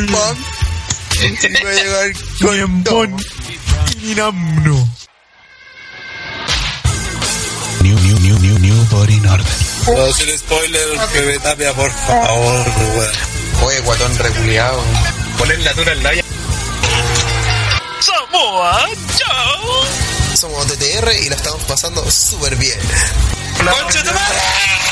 pan. Y va a llegar con todo. Inamno. New, new, new, new, new body in order. No hacer spoiler, Tapia, por favor, weón. Oye, guatón reculeado. Poner la tuna en la Samoa Joe. Somos TTR y la estamos pasando súper bien. ¡Concha tu madre!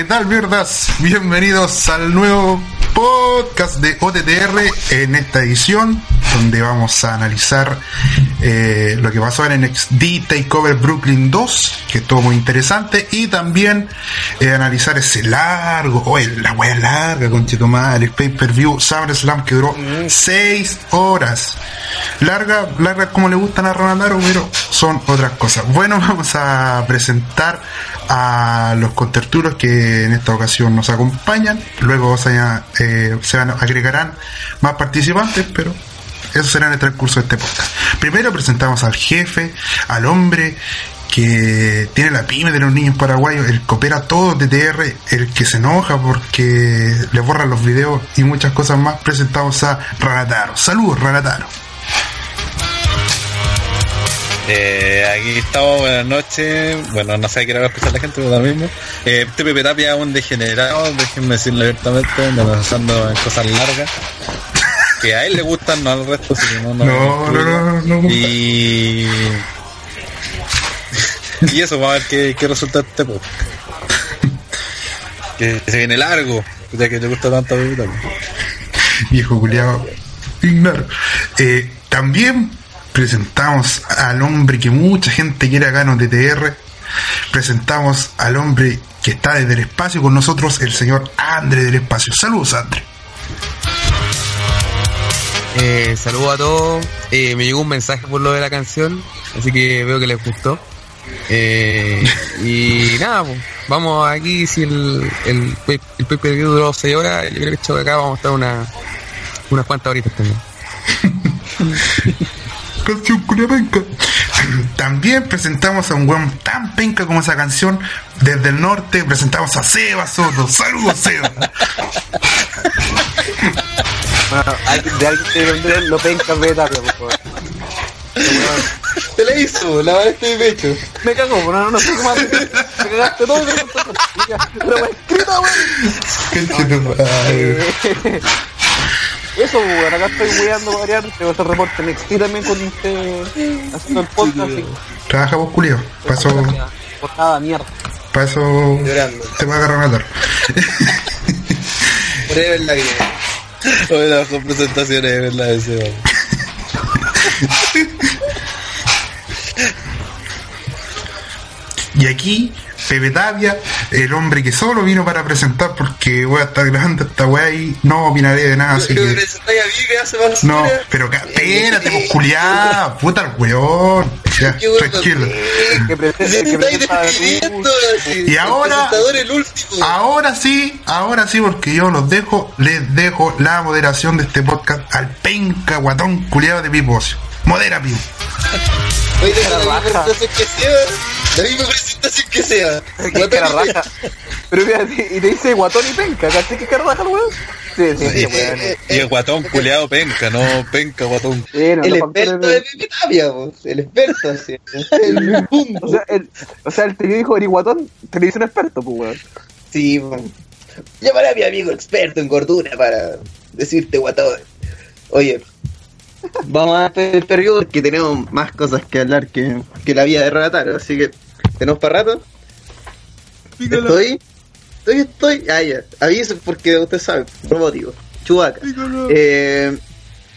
¿Qué tal, mierdas? Bienvenidos al nuevo podcast de OTTR en esta edición, donde vamos a analizar eh, lo que pasó en NXT Takeover Brooklyn 2, que estuvo muy interesante, y también eh, analizar ese largo, oye, la wea larga, con el pay per view SummerSlam que duró 6 horas. Larga, larga como le gustan a Ronaldaro, pero son otras cosas. Bueno, vamos a presentar a los contertulios que en esta ocasión nos acompañan. Luego se, eh, se agregarán más participantes, pero eso será en el transcurso de este podcast. Primero presentamos al jefe, al hombre que tiene la pyme de los niños paraguayos, el que opera todo TTR, el que se enoja porque le borran los videos y muchas cosas más. Presentamos a Ranataro. Saludos, Ranataro. Eh, aquí estamos, buenas noches. Bueno, no sé qué va a escuchar la gente, pero lo mismo. Eh, este Pepe Tapia es un degenerado, déjenme decirlo abiertamente, ando pensando en cosas largas. Que a él le gustan, no al resto, así que no, no, No, no, no, no, no. Y. y eso, vamos a ver qué, qué resulta este podcast. Que se viene largo, ya que te gusta tanto Pepe Tapia. viejo culiado ignaro. Eh, también presentamos al hombre que mucha gente quiere acá en TTR. Presentamos al hombre que está desde el espacio con nosotros, el señor André del espacio. Saludos, André. Eh, saludos a todos. Eh, me llegó un mensaje por lo de la canción, así que veo que les gustó. Eh, y nada, pues, vamos aquí. Si el, el, el pay per view duró 6 horas, yo creo que acá vamos a estar una, unas cuantas horitas también. Canción culia penca. También presentamos a un weón tan penca como esa canción. Desde el norte presentamos a Seba Soto. Saludos, Seba. Bueno, de alguien que lo penca de tapia, por favor. Te la hizo, la este de pecho. Me cago, bueno, no, no sé cómo. Me cagaste todo. Pero escrita, weón. Eso, weón, acá estoy weando para variar. Te voy a hacer reporte NXT también con usted haciendo el podcast. y- Trabajamos culio. Para eso, Por nada, mierda. Llorando. te va a agarrar matar. Forever la vida. Oye, la mejor presentación es la de ese, weón. Y aquí, Pepe Tapia, el hombre que solo vino para presentar porque voy a estar grabando esta weá y no opinaré de nada, así Pero que. presentáis a mí que hace más No, pero espérate, pues culiá, puta el weón. Ya, tranquilo. Y ahora-. Ahora sí, ahora sí, porque yo los dejo, les dejo la moderación de este podcast al penca guatón culiado de Pipo Ocio. Modera, Pipo. Oye, de la presentación que hacía, la misma presentación que sea. Qué. Pero fíjate, y te dice guatón y penca, ¿cachai? ¿Qué cara raja el weón? Sí, sí, sí, weón. Y el guatón culeado penca, no penca guatón. El experto de Pepe Tapia. El experto, así. El mundo. O sea, el, o sea, el te dijo eres guatón, te le dice un experto, pues weón. Sí, man. Llamaré a mi amigo experto en gordura para decirte guatón. Oye, vamos a hacer el periodo porque tenemos más cosas que hablar que, que la vida de Renataro, así que tenemos para rato. Estoy, estoy, estoy. Ah, ya. Aviso porque usted sabe, robótico. Chubaca. Eh,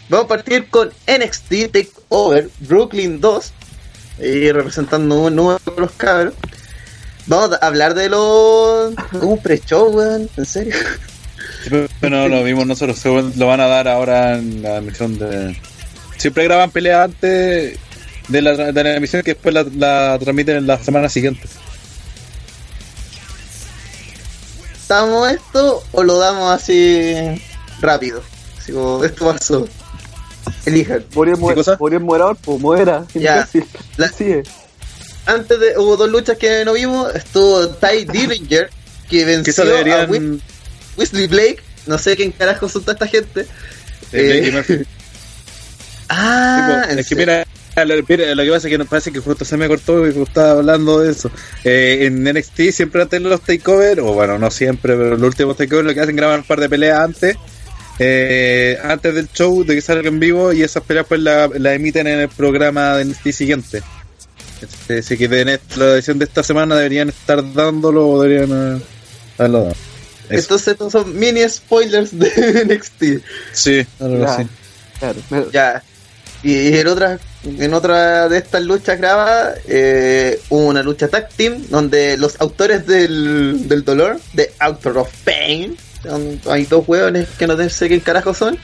vamos a partir con NXT Takeover Brooklyn 2. Y representando un número de los cabros. Vamos a hablar de los. Un pre-show, weón. ¿En serio? Bueno, lo vimos nosotros, lo van a dar ahora en la emisión de... Siempre graban peleas antes de la, de la emisión que después la, la transmiten en la semana siguiente. ¿Damos esto o lo damos así rápido? Así como, esto pasó. Elijan. Morir, morir moderador, pues muera. Ya. La- Sigue. Antes de. Hubo dos luchas que no vimos. Estuvo Ty Dillinger, que venció a Wesley Blake. No sé quién carajo son toda esta gente. eh, Ah, Tipo, ¿en es que mira, lo, mira, lo que pasa es que nos parece que justo se me cortó y estaba hablando de eso. Eh, en NXT siempre de los takeover, o bueno, no siempre, pero los últimos takeover lo que hacen graban un par de peleas antes, eh, antes del show, de que salga en vivo, y esas peleas pues las la emiten en el programa de NXT siguiente. Este, Así que de net- la edición de esta semana deberían estar dándolo o deberían eh, haberlo dado. Eso. Entonces estos son mini spoilers de NXT. Sí, algo así. Claro. Ya. Y en otra, en otra de estas luchas grabadas, eh, hubo una lucha tag team donde los autores del, del dolor, de Author of Pain, hay dos hueones que no sé quién carajo son,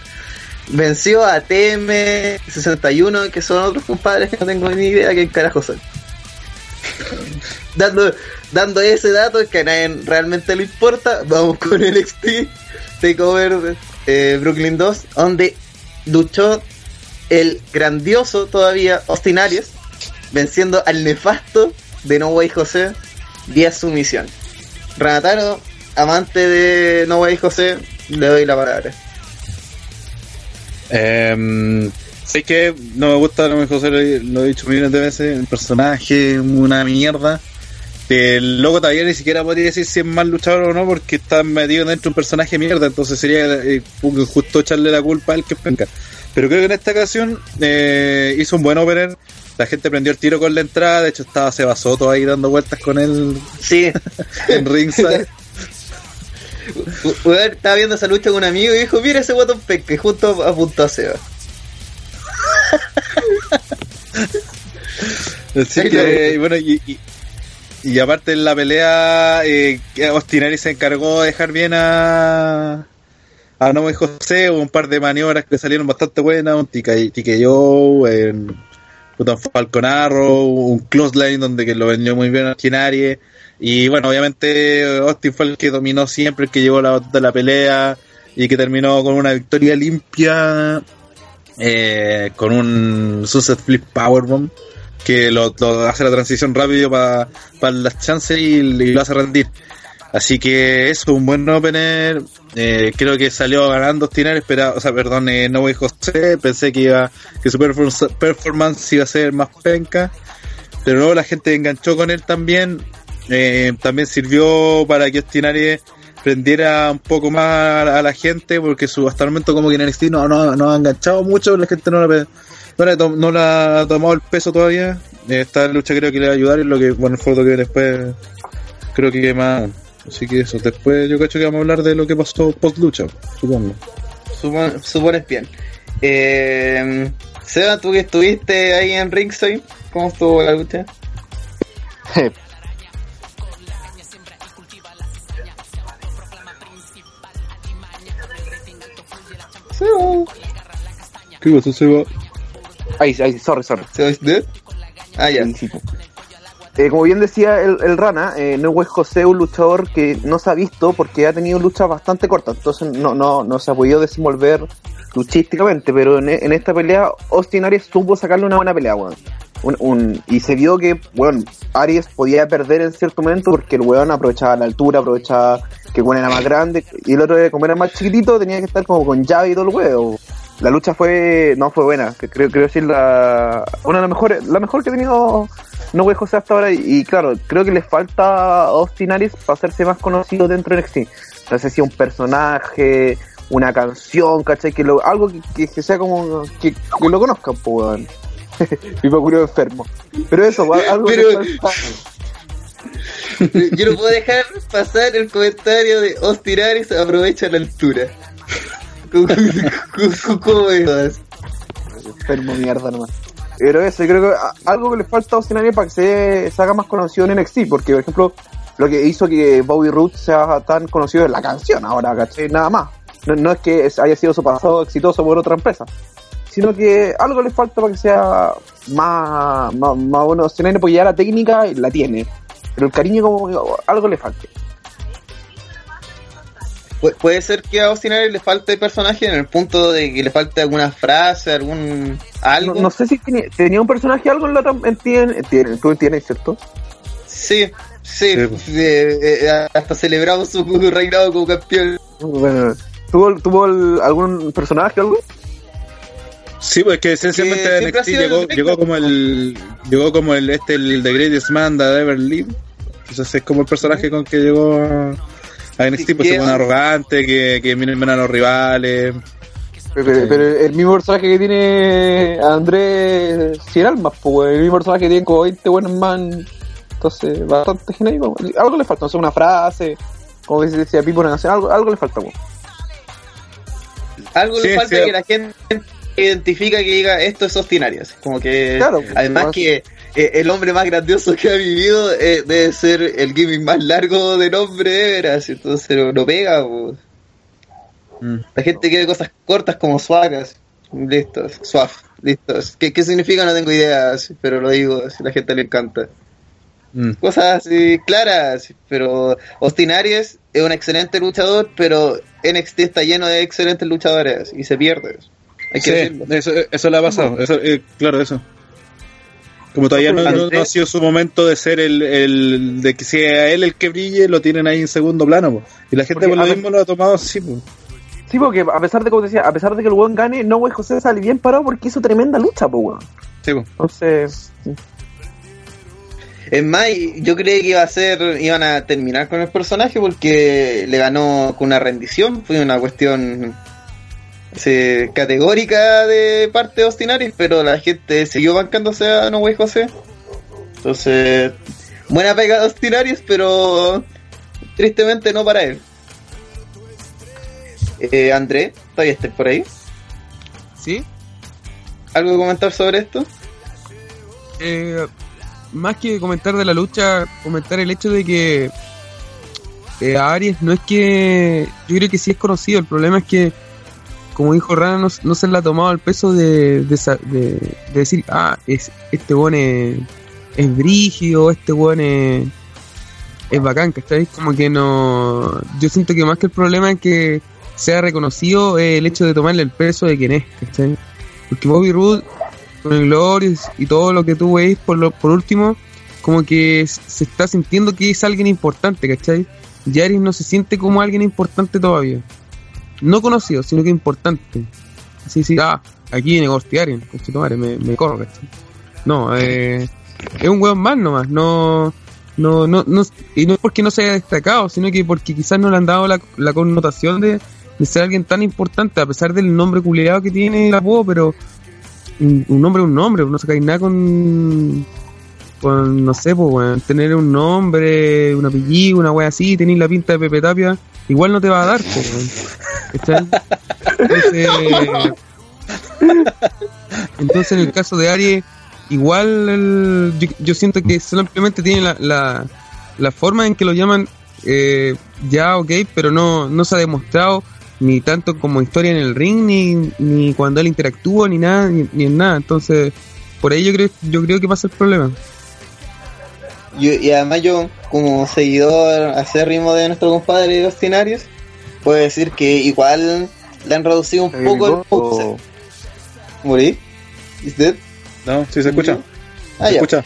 venció a TM61, que son otros compadres que no tengo ni idea quién carajo son. Dando, dando ese dato que a nadie realmente le importa, vamos con el NXT Takeover eh, Brooklyn 2, donde luchó el grandioso todavía Austin Aries, venciendo al nefasto de No Way José vía sumisión. Renataro, amante de No Way José, le doy la palabra. Sé que no me gusta, mejor lo, he- lo he dicho millones de veces, el personaje una mierda. El loco todavía ni siquiera podría decir si es mal luchador o no, porque está metido dentro de un personaje mierda, entonces sería eh, justo echarle la culpa al que penca. Pero creo que en esta ocasión eh, hizo un buen opener, la gente prendió el tiro con la entrada, de hecho estaba Seba Soto ahí dando vueltas con él Sí, en ringside. Weón, estaba viendo esa lucha con un amigo y dijo, mira ese guatón que justo apuntó a Seba. Así que, y bueno, y, y, y aparte en la pelea, eh, que Austinari se encargó de dejar bien a, a Noé José, hubo un par de maniobras que salieron bastante buenas, un TKO, puta, un Falcon Arrow, un Close Line donde que lo vendió muy bien a Austinari, y bueno, obviamente Austin fue el que dominó siempre, el que llevó la de la pelea, y que terminó con una victoria limpia, eh, con un Sunset Flip Powerbomb que lo, hace la transición rápido para las chances y lo hace rendir. Así que eso, un buen opener. Eh, creo que salió ganando Stinar, esperaba, o sea, perdón, eh, no voy José. Pensé que iba que su performance, iba a ser más penca, pero luego la gente enganchó con él también. Eh, también sirvió para que Stinari prendiera un poco más a la gente, porque su hasta el momento como que en NXT no, no, no ha enganchado mucho, la gente no la, no to- no le ha tomado el peso todavía. Eh, esta lucha creo que le va a ayudar, y lo que, bueno, el foto que después creo que más. Así que eso, después yo cacho que vamos a hablar de lo que pasó post lucha, supongo. Supon- supones bien. Eh, Seba, tú que estuviste ahí en Ringside, ¿cómo estuvo la lucha? Seba, ¿Qué pasó, Seba? Ay, ay, sorry, sorry. ¿Seba dead? Ah, ya. Sí, sí. Eh, como bien decía el, el Rana, eh, No José es un luchador que no se ha visto porque ha tenido luchas bastante cortas, entonces no, no, no se ha podido desenvolver luchísticamente, pero en, en esta pelea Austin Aries supo sacarle una buena pelea, weón. y se vio que, bueno, Aries podía perder en cierto momento porque el weón aprovechaba la altura, aprovechaba que el weón era más grande, y el otro, como era más chiquitito, tenía que estar como con llave y todo el huevo. La lucha fue, no fue buena, que creo, creo decir la, una de las mejores, la mejor que ha tenido No Way José hasta ahora, y, y claro, creo que le falta a Austin Aries para hacerse más conocido dentro de NXT. No sé si un personaje, una canción, ¿cachai? Que lo, algo que, que- que sea como, que, que lo conozcan, pues. Mi curioso enfermo. Pero eso, algo que Pero- falta. Yo no puedo dejar pasar el comentario de Austin Aries aprovecha la altura. ¿Cómo, enfermo mierda nomás. Pero eso, creo que algo que le falta a Aries para que se, haga más conocido en NXT, porque por ejemplo, lo que hizo que Bobby Roode sea tan conocido es la canción ahora, ¿cachai? Nada más. No, no es que haya sido su pasado exitoso por otra empresa, sino que algo le falta para que sea más, más, más bueno Aries, porque ya la técnica la tiene, pero el cariño como algo le falta. Pu- Puede ser que a Austin Aries le falte personaje en el punto de que le falte alguna frase, algún algo. No, no sé si tenía, tenía un personaje algo en la en en TN, tú entiendes, ¿cierto? Sí, sí, Sí, eh, eh, hasta celebramos su reinado como campeón. Bueno, ¿tuvo, tuvo el- algún personaje o algo? Sí, pues que esencialmente NXT llegó, llegó como el llegó como el este el The Greatest Man that ever lived. Entonces es como el personaje con que llegó a, NXT, Sí, pues que- se pone arrogante, que, que miren bien a los rivales. Pero, pero- pero el mismo personaje que tiene Andrés Cien Almas, pues, el mismo personaje que tiene como 20 buenos man. Entonces, bastante genérico. Algo le falta, no sé, una frase, como que se decía Pipo, una canción, algo, algo le falta. pues. Algo Sí, le falta sí. que la gente identifica que diga esto es Austin Aries. Como que Claro, además pues, que eh, el hombre más grandioso que ha vivido eh, debe ser el gimmick más largo de nombre de veras, entonces no, no pega. Mm. La gente quiere cosas cortas como suagas. Listos, suave, listos. ¿Qué, ¿Qué significa? No tengo idea, pero lo digo, a la gente le encanta. Mm. Cosas así claras, pero Austin Aries es un excelente luchador, pero NXT está lleno de excelentes luchadores y se pierde. Hay que Sí, decirlo. eso, eso le ha pasado. Eso, eh, claro, eso. Como todavía no, no- no ha sido su momento de ser el, el de que sea él el que brille, lo tienen ahí en segundo plano. po. Y la gente por lo mismo lo ha tomado así. po. Sí, porque a pesar de, como te decía, a pesar de que el weón gane, no, güey, José sale bien parado porque hizo tremenda lucha, pues, weón. Sí, po. Entonces, Es más, yo creí que iba a ser, iban a terminar con el personaje porque le ganó con una rendición, fue una cuestión categórica de parte de Austin Aries, pero la gente siguió bancándose a No Way José. Entonces, buena pega de Austin Aries, pero tristemente no para él. Eh, André, todavía estás por ahí. ¿Sí? ¿Algo que comentar sobre esto? Eh, más que comentar de la lucha, comentar el hecho de que eh, Aries no es que. Yo creo que sí es conocido. El problema es que, como dijo Rana, no, se le ha tomado el peso de, de, de- de decir, ah, es, este weón es, es brígido, este weón es, es bacán, ¿cachai? Como que no. Yo siento que más que el problema es que sea reconocido eh, el hecho de tomarle el peso de quién es, ¿cachai? Porque Bobby Roode con el Glorious y todo lo que tú veis por, por último, como que se está sintiendo que es alguien importante, ¿cachai? Yaris no se siente como alguien importante todavía. No conocido, sino que importante. Así, sí, ah, aquí viene Gostiarian, madre, me, me corro. No, eh, es un weón más nomás, no, no, no, no, y no es porque no se haya destacado, sino que porque quizás no le han dado la, connotación de, ser alguien tan importante, a pesar del nombre culiado que tiene el apodo, pero un, nombre es un nombre, no sacáis nada con, con no sé, pues, weón, tener un nombre, un apellido, una wea así, tenéis la pinta de Pepe Tapia, igual no te va a dar, pues, weón. Entonces, en el caso de Aries, igual yo, siento que simplemente tiene la, la, la forma en que lo llaman eh, ya ok, pero no, no se ha demostrado ni tanto como historia en el ring, ni, ni cuando él interactúa, ni nada, ni, en nada. Entonces, por ahí yo creo, yo creo que pasa el problema. Y además yo, como seguidor acérrimo de nuestro compadre Austin Aries, puedo decir que igual le han reducido un poco el o- ¿Morí? ¿Is dead? ¿No? ¿Sí se escucha? Ah, ¿Me ya. escucha?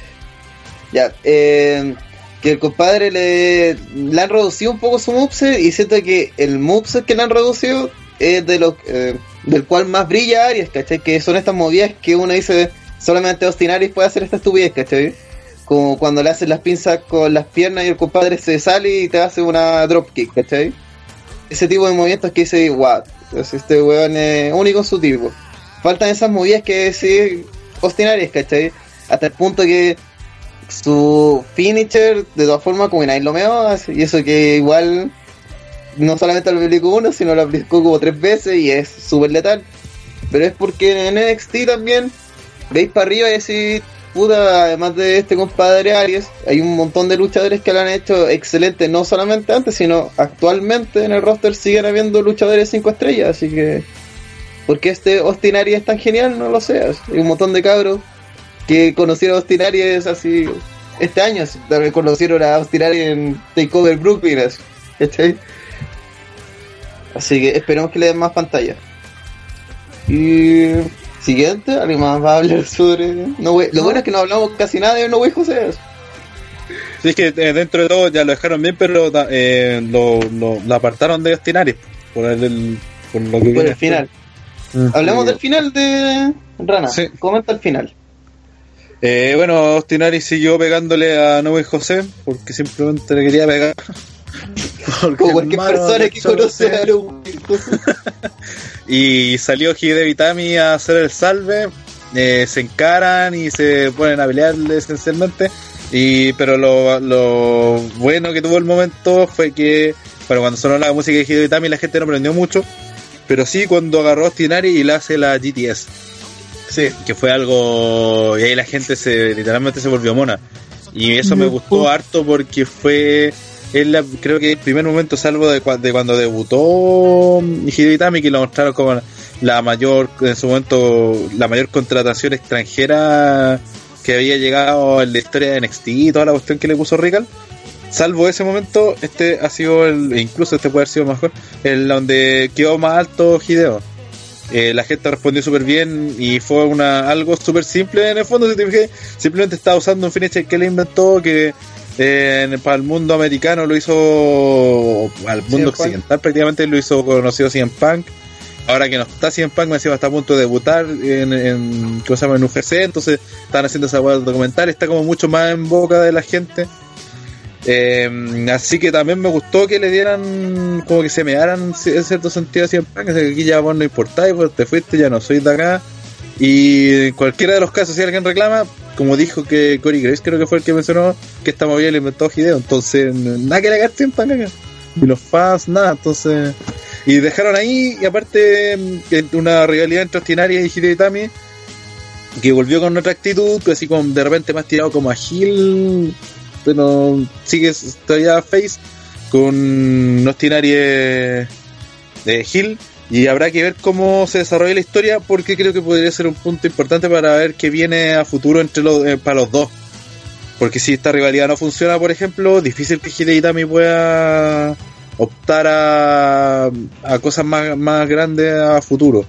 Ya, eh, que el compadre le, le han reducido un poco su moveset y siento que el moveset que le han reducido es de los eh, del cual más brilla Aries, ¿cachai? Que son estas movidas que uno dice solamente Austin Aries puede hacer esta estupidez, ¿cachai? Como cuando le hacen las pinzas con las piernas y el compadre se sale y te hace una dropkick, ¿cachai? Ese tipo de movimientos que dice, wow, entonces este weón es único en su tipo. Faltan esas movidas que sí Austin Aries, ¿cachai? Hasta el punto que su finisher, de todas formas, como que nadie lo meó, y eso que igual no solamente lo aplicó uno, sino lo aplicó como tres veces y es súper letal. Pero es porque en NXT también veis para arriba y decís, puta, además de este compadre Aries, hay un montón de luchadores que lo han hecho excelente, no solamente antes, sino actualmente en el roster siguen habiendo luchadores 5 estrellas, así que. ¿Por qué este Austin es tan genial? No lo sé. Hay un montón de cabros que conocieron a Austin Aries así este año. También conocieron a Austin en Takeover Brooklyn. Así. Así que esperemos que le den más pantalla. Y siguiente, alguien más va a hablar sobre No Way- Lo bueno es que no hablamos casi nada de No Way José. Sí, es que eh, dentro de todo ya lo dejaron bien, pero eh, lo, lo, lo apartaron de Ostinari por el, el- por lo que Por el final. Mm. Hablemos del final de Rana. Sí. Comenta el final. Eh, bueno, Ostinari siguió pegándole a Noé José porque simplemente le quería pegar. Porque Como cualquier persona que conoce a José. Y salió Hideo Tami a hacer el salve. eh, se encaran y se ponen a pelear esencialmente. Y, pero lo, lo bueno que tuvo el momento fue que, bueno, cuando sonó la música de Hideo Itami la gente no aprendió mucho. Pero sí cuando agarró a Ostinari y le hace la GTS. Sí. Que fue algo. Y ahí la gente se literalmente se volvió mona. Y eso me gustó harto porque fue. Es la, creo que el primer momento, salvo de, de cuando debutó Hideo Itami, que lo mostraron como la mayor, en su momento, la mayor contratación extranjera que había llegado en la historia de NXT y toda la cuestión que le puso Rical. Salvo ese momento, este ha sido el, incluso este puede haber sido mejor, el donde quedó más alto Hideo. Eh, la gente respondió súper bien y fue una algo súper simple en el fondo, si te fijas, simplemente estaba usando un finisher que le inventó que en- para el mundo americano lo hizo al mundo occidental prácticamente lo hizo conocido CM Punk. Ahora que no está CM Punk me encima está a punto de debutar en, en, ¿cómo se llama? en UFC entonces están haciendo esa hueá documental está como mucho más en boca de la gente. Eh, así que también me gustó que le dieran como que se me daran en cierto sentido a CM Punk que aquí ya vos no importáis pues te fuiste ya no soy de acá y en cualquiera de los casos si alguien reclama como dijo que Corey Graves creo que fue el que mencionó que esta movida le inventó Hideo. Entonces nada que CM Punk acá y los fans nada entonces y dejaron ahí y aparte mm, una rivalidad entre Ostinaria y Hideo Itami que volvió con otra actitud que así como de repente más tirado como a Hill pero sigue todavía face con Ostinari de Hill y habrá que ver cómo se desarrolla la historia porque creo que podría ser un punto importante para ver qué viene a futuro entre los eh, para los dos. Porque si esta rivalidad no funciona por ejemplo difícil que Hideo Itami pueda optar a, cosas más, más grandes a futuro.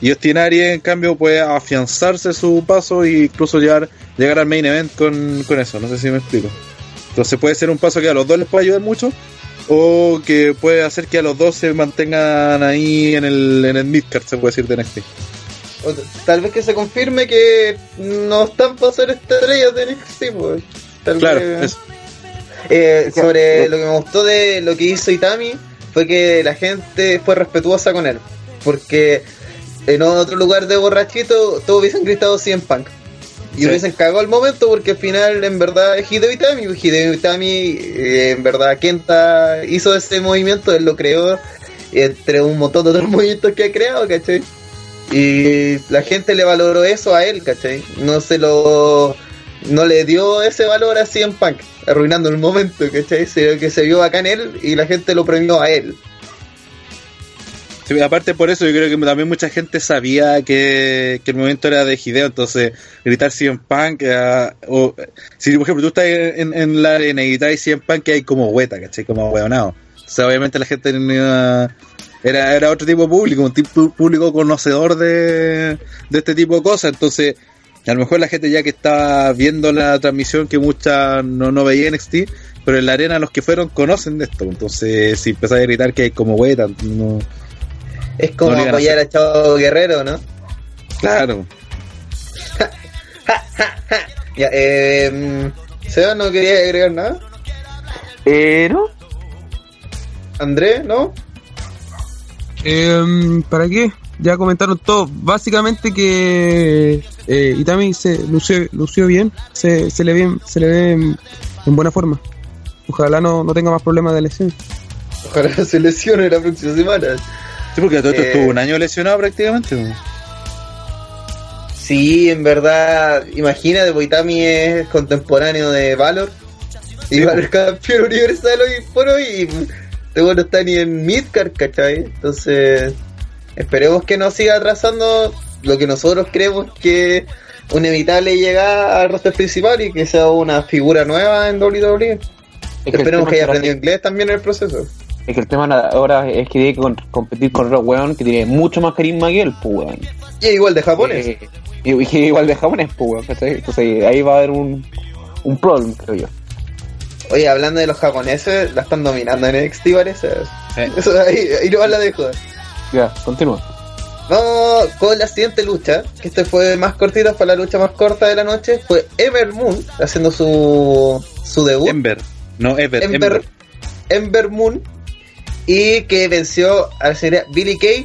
Y Ostinari en cambio puede afianzarse su paso e incluso llegar, llegar al main event con, con eso, no sé si me explico. Entonces puede ser un paso que a los dos les puede ayudar mucho o que puede hacer que a los dos se mantengan ahí en el, en el midcard, se puede decir de NXT. O tal vez que se confirme que no están para ser estrellas de NXT, pues. Tal Claro, vez- eso. Eh, sobre lo que me gustó de lo que hizo Itami fue que la gente fue respetuosa con él. Porque en otro lugar de borrachito todos hubiesen gritado 100 Punk. Y Sí. hubiesen cagado el momento porque al final en verdad es Hideo Itami. pues Hideo Itami eh, en verdad Kenta hizo ese movimiento, él lo creó entre un montón de otros movimientos que ha creado, ¿cachai? Y la gente le valoró eso a él, ¿cachai? No se lo... No le dio ese valor a CM Punk, arruinando el momento, ¿cachai? Se, que se vio bacán él y la gente lo premió a él. Aparte por eso yo creo que también mucha gente sabía que, que el momento era de Hideo, entonces gritar CM Punk, eh, o si por ejemplo tú estás en, en la arena y gritas CM Punk que hay como hueta, ¿cachai? Como hueonado. O sea, obviamente la gente iba- era, era otro tipo de público, un tipo público conocedor de, de este tipo de cosas, entonces A lo mejor la gente ya que está viendo la transmisión que mucha no, no veía pero en la arena los que fueron conocen de esto. Entonces, si empezás a gritar que hay como hueta, no. Es como No a apoyar a Chavo Guerrero, ¿no? Claro. Ya, eh. mm, Seba, ¿no quería agregar nada? Eh, ¿no? Andrés, ¿no? Em, ¿Para qué? Ya comentaron todo. Básicamente que eh, Itami se lució, lució bien, se, se le ve, se le ve en, en buena forma. Ojalá no, no tenga más problemas de lesión. Ojalá se lesione la próxima semana. Sí, porque todo esto Eh. estuvo un año lesionado prácticamente. Sí, en verdad, imagínate, Boitami es contemporáneo de Valor. Y Valor es campeón universal hoy por hoy. Y este bueno no está ni en Midcard, ¿cachai? Entonces, esperemos que no siga atrasando lo que nosotros creemos que un inevitable llega al roster principal y que sea una figura nueva en WWE. Es que Esperemos que haya aprendido inglés también en el proceso. Es que el tema ahora es que tiene que con- competir con otro weón que tiene mucho más carisma que él, pues weón. Y igual de japonés. Eh, y, y igual de japonés, pues weón, ¿cachai? Entonces ahí va a haber un, un problem, creo yo. Oye, hablando de los japoneses, la están dominando en NXT, parece. Sí. Eso, ahí, ahí no la dejo. Ya, continúa. Vamos con la siguiente lucha, que este fue más cortita, fue la lucha más corta de la noche. Fue Ever Moon haciendo su, su debut. Ember. No, Ever. Ember, Ember. Ember Moon. Y que venció a la señora Billy Kay.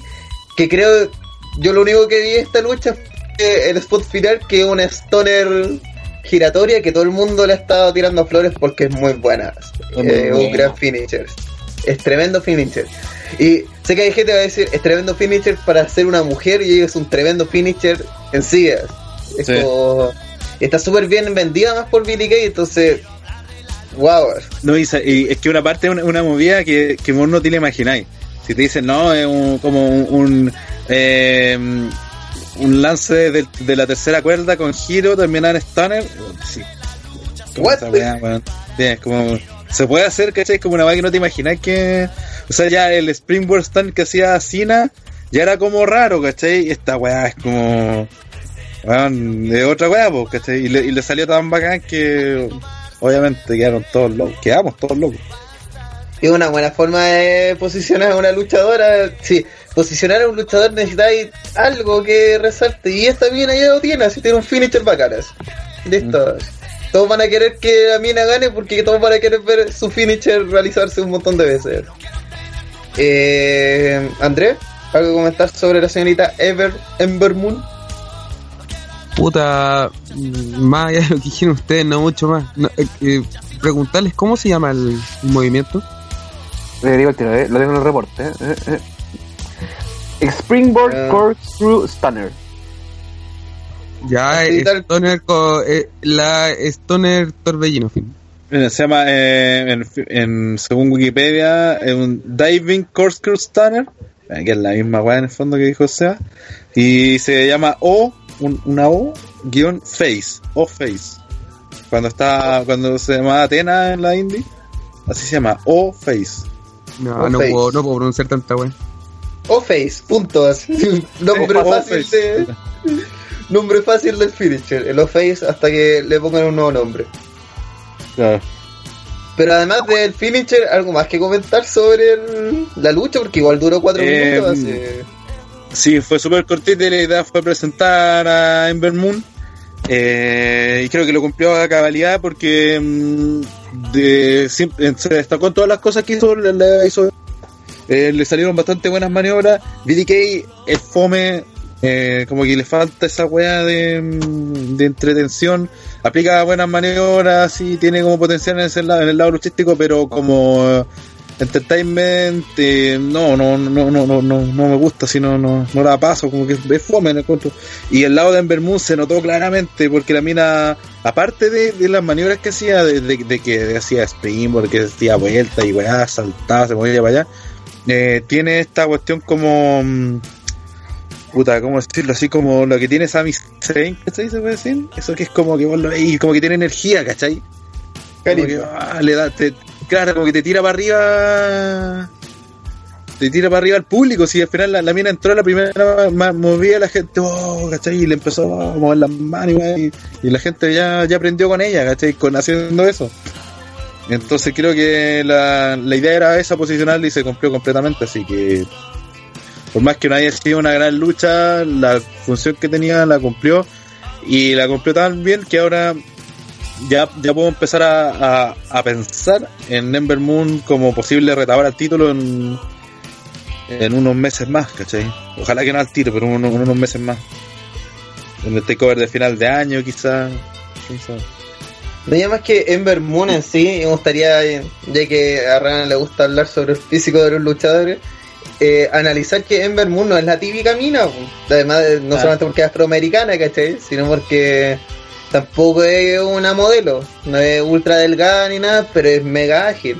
Que creo, yo lo único que vi de esta lucha fue el spot final, que es una stoner giratoria que todo el mundo le ha estado tirando flores porque es muy buena. Es muy Eh, un gran finisher. Es tremendo finisher. Y sé que hay gente que va a decir, es tremendo finisher para ser una mujer y es un tremendo finisher en sí. Es es Sí. como... Está súper bien vendida más por Billy Kay, entonces... Wow. No, y, y es que una parte es una, una movida que, que vos no te la imagináis. Si te dicen, no, es un, como un, un, eh, un lance de, de la tercera cuerda con giro terminado en stunner, sí. Weá. Sí, es como, se puede hacer, ¿cachai? Como una weá que no te imagináis que. O sea, ya el Springboard Stun que hacía Cena ya era como raro, ¿cachai? Y esta weá es como. Weón, de otra weá, ¿cachai? Y le, y le salió tan bacán que. Obviamente quedaron todos locos. Quedamos todos locos. Es una buena forma de posicionar a una luchadora. Sí, posicionar a un luchador necesitáis algo que resalte. Y esta mina ya lo tiene, así tiene un finisher bacanas. Listo. Todos van a querer que la mina gane porque todos van a querer ver su finisher realizarse un montón de veces. Eh, Andrés, ¿algo que comentar sobre la señorita Ever Ember Moon? Puta, mm, más allá de lo que dijeron ustedes, no mucho más. No, eh, eh, preguntarles cómo se llama el, el movimiento. Le digo el tiro, eh, lo tengo en el reporte. eh. Springboard Ah. Corkscrew Stunner. Ya, Stoner, co- eh, la Stoner Torbellino, fin. Mira, se llama, eh, en, en- según Wikipedia, es un Diving Corkscrew Stunner, que es la misma weá en el fondo que dijo Seba, y se llama O, un- una O, guion Face, O Face. Cuando está, cuando se llama Atena en la indie, así se llama O Face. No, O no face. puedo, no puedo pronunciar tanta wea. O Face, punto. así. Nombre O fácil Face. de. Nombre fácil del finisher, el O-Face hasta que le pongan un nuevo nombre. Claro. Pero además del finisher, algo más que comentar sobre el- la lucha, porque igual duró cuatro Eh, minutos. Así. Sí, fue súper cortita y la idea fue presentar a Ember Moon. Eh, y creo que lo cumplió a cabalidad porque mm, siempre- se destacó en todas las cosas que hizo. Le, eh, salieron bastante buenas maniobras. BDK es fome, eh, como que le falta esa weá de, mm, de entretención. Aplica buenas maniobras y tiene como potencial en, lado, en el lado luchístico, pero como eh, entertainment eh, no, no, no, no, no, no, no me gusta, si no, no, no la paso, como que es fome en el control. Y el lado de Ember Moon se notó claramente porque la mina, aparte de, de las maniobras que hacía, de, de- de que hacía springboard, que hacía vuelta y weá, saltaba, se movía para allá, eh, tiene esta cuestión como. mm, Puta, ¿cómo decirlo? Así como lo que tiene Sami Zayn, ¿cachai? ¿Se puede decir? Eso que es como que vos lo veis, como que tiene energía, ¿cachai? Como que, ah, le da, te- claro, como que te tira para arriba. te tira para arriba al público. Si al final la, la mina entró la primera, movía a la gente, oh, ¿cachai? Y le empezó a mover las manos y, y la gente ya, ya aprendió con ella, ¿cachai? Con haciendo eso. Entonces creo que la, la idea era esa posicionarla y se cumplió completamente, así que por más que no haya sido una gran lucha, la función que tenía la cumplió y la cumplió tan bien que ahora ya, ya puedo empezar a, a- a pensar en Ember Moon como posible retador al título en, en unos meses más, ¿cachai? Ojalá que no al tiro, pero en unos meses más. En el takeover de final de año, quizás. quién sabe. No ya más que Ember Moon en sí, me gustaría, ya que a Rana le gusta hablar sobre el físico de los luchadores, eh, analizar que Ember Moon no es la típica mina, además de- no Ah. solamente porque es afroamericana, ¿cachai? Sino porque tampoco es una modelo, no es ultra delgada ni nada, pero es mega ágil.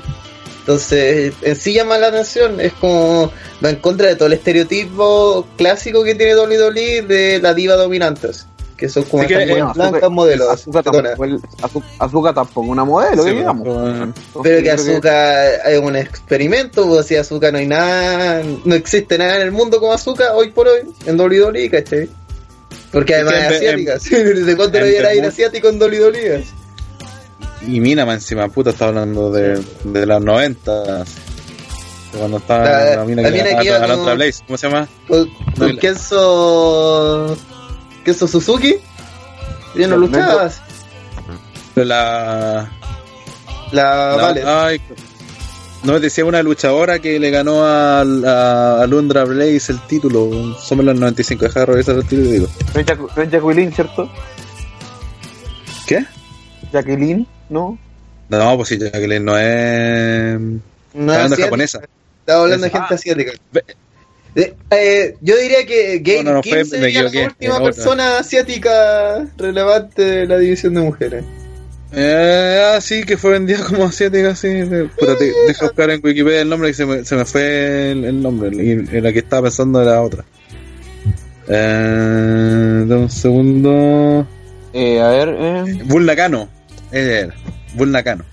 Entonces, en sí llama la atención, es como va en contra de todo el estereotipo clásico que tiene WWE de la diva dominante, que son como Sí que, estas eh, blancas modelos. Azúcar tetonas. tampoco, el- tampoco una modelo, Sí, digamos. pero, Pero que azúcar es un experimento, pues si azúcar no hay nada, no existe nada en el mundo como azúcar hoy por hoy, en WWE, ¿cachai? Porque además Es asiática. ¿desde cuándo no ir Bermud- asiático en WWE? Y Mina más encima, puta, está hablando de, de las 90. Cuando estaba La- la, mina la que mina iba a la otra Blaze, ¿cómo se llama? Con, con No, Kenzo... Kenzo Suzuki, ya no luchabas, La, la, la- vale. ay, no, decía una luchadora que le ganó a, a, a Lundra Blaze el título. Somos los 95, deja de revisar el título y digo. No es Jack- no es Jacqueline, ¿cierto? ¿Qué? Jacqueline, ¿no? No, pues sí, Jacqueline no es. No Está hablando asiática, japonesa. Estaba hablando de gente asiática. Ve- Eh, eh, yo diría que Gail No, no, no, fue- sería la última persona asiática relevante de la división de mujeres. Eh, ah, sí, que fue vendida como asiática, sí. de- Puta, te- deja buscar en Wikipedia el nombre que se me, se me fue el, el nombre. Y en la que estaba pensando era otra. Eh, dame un segundo. Eh, a ver, eh. Bull Nakano. Ella era. Bull Nakano.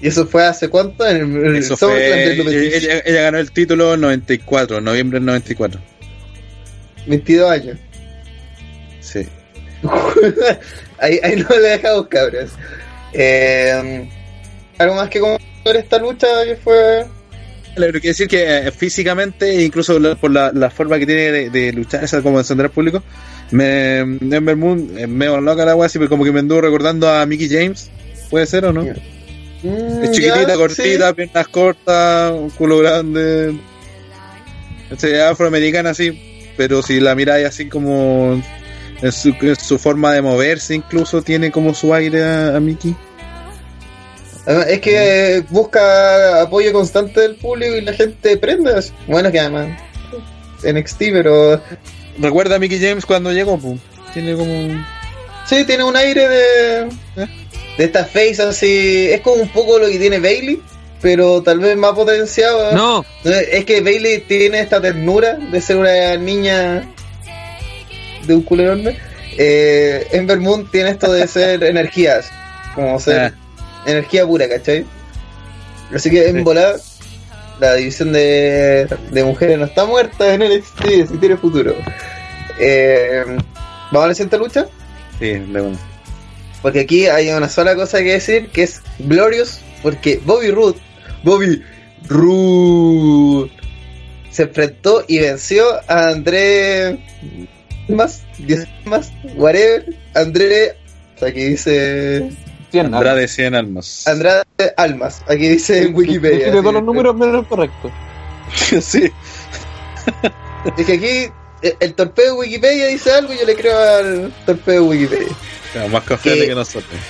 ¿Y eso fue hace cuánto? En el, el Eso SummerSlam fue. del 96. Ella, ella ganó el título en 94, en noviembre del 94. 22 años. Sí. ahí, ahí no le dejamos cabras. Eh, ¿Algo más que comentar esta lucha que fue? Pero quiero decir que eh, físicamente, incluso por la, la forma que tiene de, de luchar, esa como encender al público, me, Ember Moon, eh, me loca la wea, así, pero como que me anduvo recordando a Mickey James. ¿Puede ser o no? Ya. Mm, Es chiquitita, cortita, sí. piernas cortas, un culo grande. Este, afroamericana, sí, pero si la miráis así como en su, en su forma de moverse, incluso tiene como su aire a, a Mickey. Además, Es que eh, busca apoyo constante del público y la gente prende. Bueno, que además NXT, pero Recuerda a Mickey James cuando llegó, pues. Tiene como. sí, tiene un aire de, de esta face así. Es como un poco lo que tiene Bailey, pero tal vez más potenciado. No, Es que Bailey tiene esta ternura de ser una niña de un culo enorme. Eh, Ember Moon tiene esto de ser energías, como ser Ah. energía pura, ¿cachai? Así que en volar, la división de, de mujeres no está muerta en el NXT, si tiene futuro. Eh, ¿Vamos a la siguiente lucha? Sí, de una. Porque aquí hay una sola cosa que decir, que es Glorious, porque Bobby Roode, Bobby Roode, se enfrentó y venció a André más, 10 más, whatever, André, aquí dice 100, Andrade 100 almas. Andrade Almas, aquí dice en Wikipedia. Tiene todos los números menos correctos. sí. Es que aquí eh, el torpedo de Wikipedia dice algo y yo le creo al torpedo de Wikipedia. Claro, más confiable Que- que nosotros.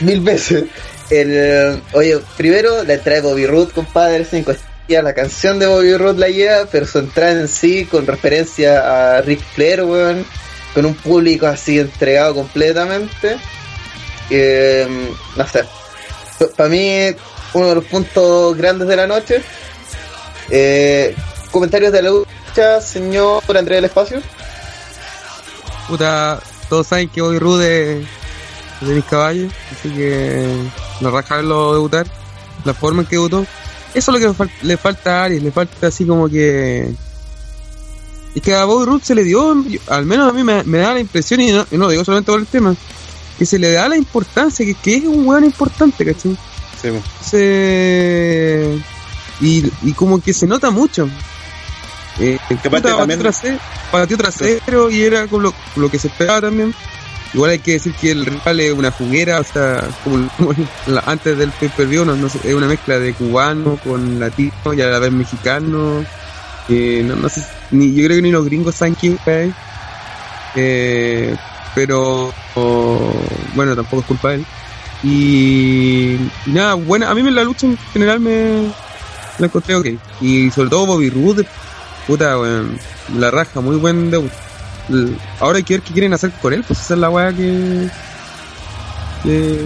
Mil veces. El, oye, primero la entrada de Bobby Roode, compadre, 5 La canción de Bobby Roode la lleva, pero su entrada en sí, con referencia a Ric Flair, weón, con un público así entregado completamente. Eh, no sé. Para mí, uno de los puntos grandes de la noche. Eh, comentarios de la lucha, señor Andrés del Espacio. puta, todos saben que voy rude de mis caballos, así que la raja verlo debutar, la forma en que debutó. Eso es lo que fal- le falta a Aries, le falta así como que. Es que a Bobby Roode se le dio, al menos a mí me, me da la impresión, y no, y digo solamente por el tema, que se le da la importancia, que, que es un weón importante, ¿cachai? Sí, se y, y como que se nota mucho eh, el Que puta también- trasero, trasero y era como lo, lo que se esperaba también igual hay que decir que el rival es una juguera o sea como, la- antes del pay per view no, es una mezcla de cubano con latino y a la vez mexicano eh, no, no sé ni, yo creo que ni los gringos saben quién eh, pero bueno tampoco es culpa de él y, nada, buena, a mí me la lucha en general me la encontré ok. Y sobre todo Bobby Roode, puta, weón, la raja, muy buen debut. Ahora hay que ver qué quieren hacer con él, pues esa es la weá que, que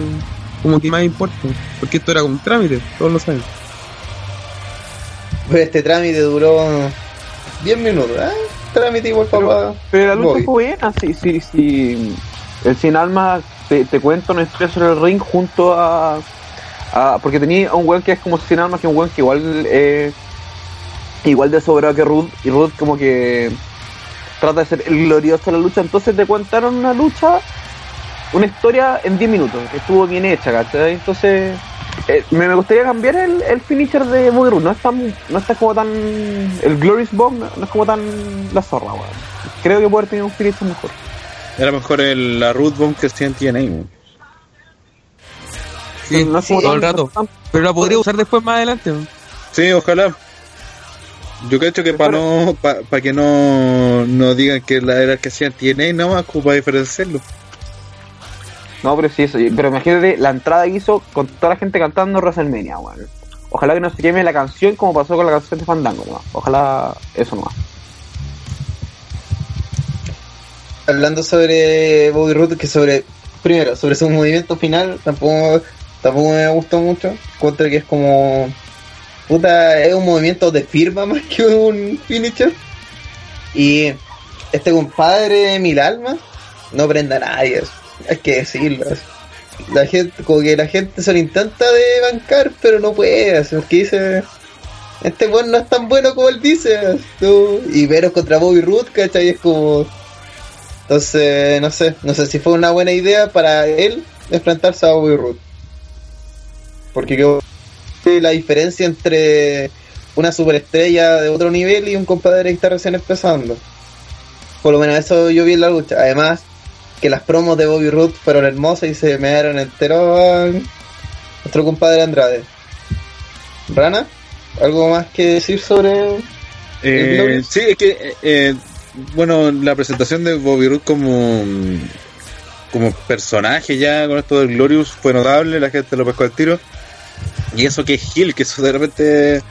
como que más importa. Porque esto era como un trámite, todos lo saben. Pues este trámite duró 10 minutos, ¿eh? Trámite igual para Pero la lucha Bobby. fue buena, sí, sí, sí. El Sin Alma te, te cuenta una historia sobre el ring junto a. a- porque tenía un weón que es como Sin Alma, que es un weón que igual. Eh, igual de sobrado que Ruth, y Ruth como que. Trata de ser el glorioso de la lucha. Entonces te contaron una lucha, una historia en 10 minutos, que estuvo bien hecha, ¿cachai? Entonces. eh, me, me gustaría cambiar el, el finisher de Bobby Roode. No es tan, no está como tan. El Glorious Bomb no, no es como tan la zorra, weón. Creo que puede haber tenido un finisher mejor. Era mejor el, la Root Bomb que hacía en TNA. Sí, No es como todo el rato. tan- Pero la podría usar después más adelante. Sí, ojalá. Yo creo que para no para que no, no digan que la era que hacían TNA nada más como para diferenciarlo. No, pero sí, eso. Pero imagínate la entrada que hizo con toda la gente cantando WrestleMania, weón. Ojalá que no se queme la canción como pasó con la canción de Fandango, weón. Ojalá eso nomás. hablando sobre Bobby Roode, que sobre, primero, sobre su movimiento final, tampoco, tampoco me gustó mucho. Encuentro que es como, puta, es un movimiento de firma más que un finisher. Y este compadre de mil almas no prenda a nadie, hay que decirlo. La gente, como que la gente se lo intenta de bancar, pero no puede, así, dice, este weón no es tan bueno como él dice, y veros contra Bobby Roode, ¿cachai? Es como, entonces, no sé, no sé si fue una buena idea para él enfrentarse a Bobby Roode. Porque creo la diferencia entre una superestrella de otro nivel y un compadre que está recién empezando. Por lo menos eso yo vi en la lucha. Además, que las promos de Bobby Roode fueron hermosas y se me dieron entero a nuestro compadre Andrade. Rana, ¿algo más que decir sobre Eh, sí, es que, eh, bueno, la presentación de Bobby Roode como, como personaje ya con esto del Glorious fue notable, la gente lo pescó al tiro. Y eso que es Gil, que eso de repente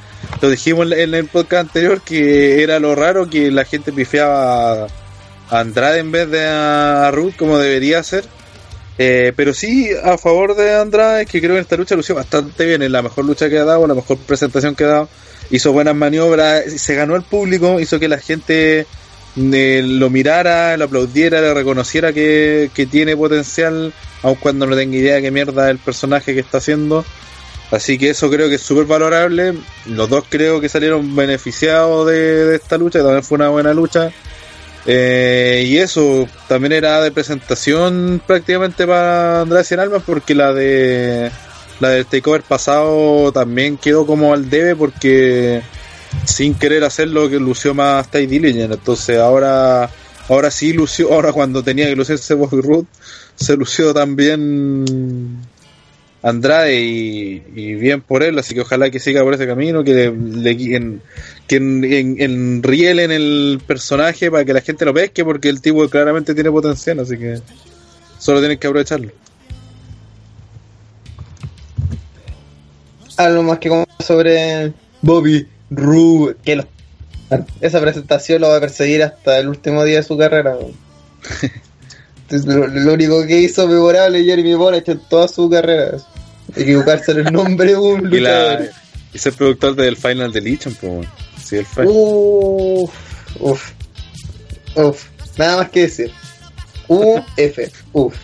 lo dijimos en el podcast anterior, que era lo raro que la gente pifiaba a Andrade en vez de a Ruth como debería ser. Eh, pero sí, a favor de Andrade, que creo que en esta lucha lució bastante bien, es la mejor lucha que ha dado, la mejor presentación que ha dado hizo buenas maniobras, se ganó el público, hizo que la gente eh, lo mirara, lo aplaudiera, le reconociera que, que tiene potencial, aun cuando no tenga idea de qué mierda el personaje que está haciendo. Así que eso creo que es súper valorable. Los dos creo que salieron beneficiados de, esta lucha, que también fue una buena lucha. Eh, y eso también era de presentación prácticamente para Andrés Cien Almas, porque la de la del takeover pasado también quedó como al debe porque sin querer hacerlo que lució más Ty Dillinger. Entonces ahora ahora sí lució, ahora cuando tenía que lucirse Bobby Roode, se lució también Andrade y, y bien por él, así que ojalá que siga por ese camino, que le, le- en, que en, en, enrielen el personaje para que la gente lo pesque, porque el tipo claramente tiene potencial, así que solo tienen que aprovecharlo. algo más que comentar sobre Bobby Roode? Que lo- esa presentación lo va a perseguir hasta el último día de su carrera. Entonces, lo, lo único que hizo memorable Jeremy Borash en toda su carrera. Equivocarse en el nombre un Y, la, y ser productor del Final Deletion, pues, sí, el final. Uf, uf, uf. Nada más que decir. UF, uf.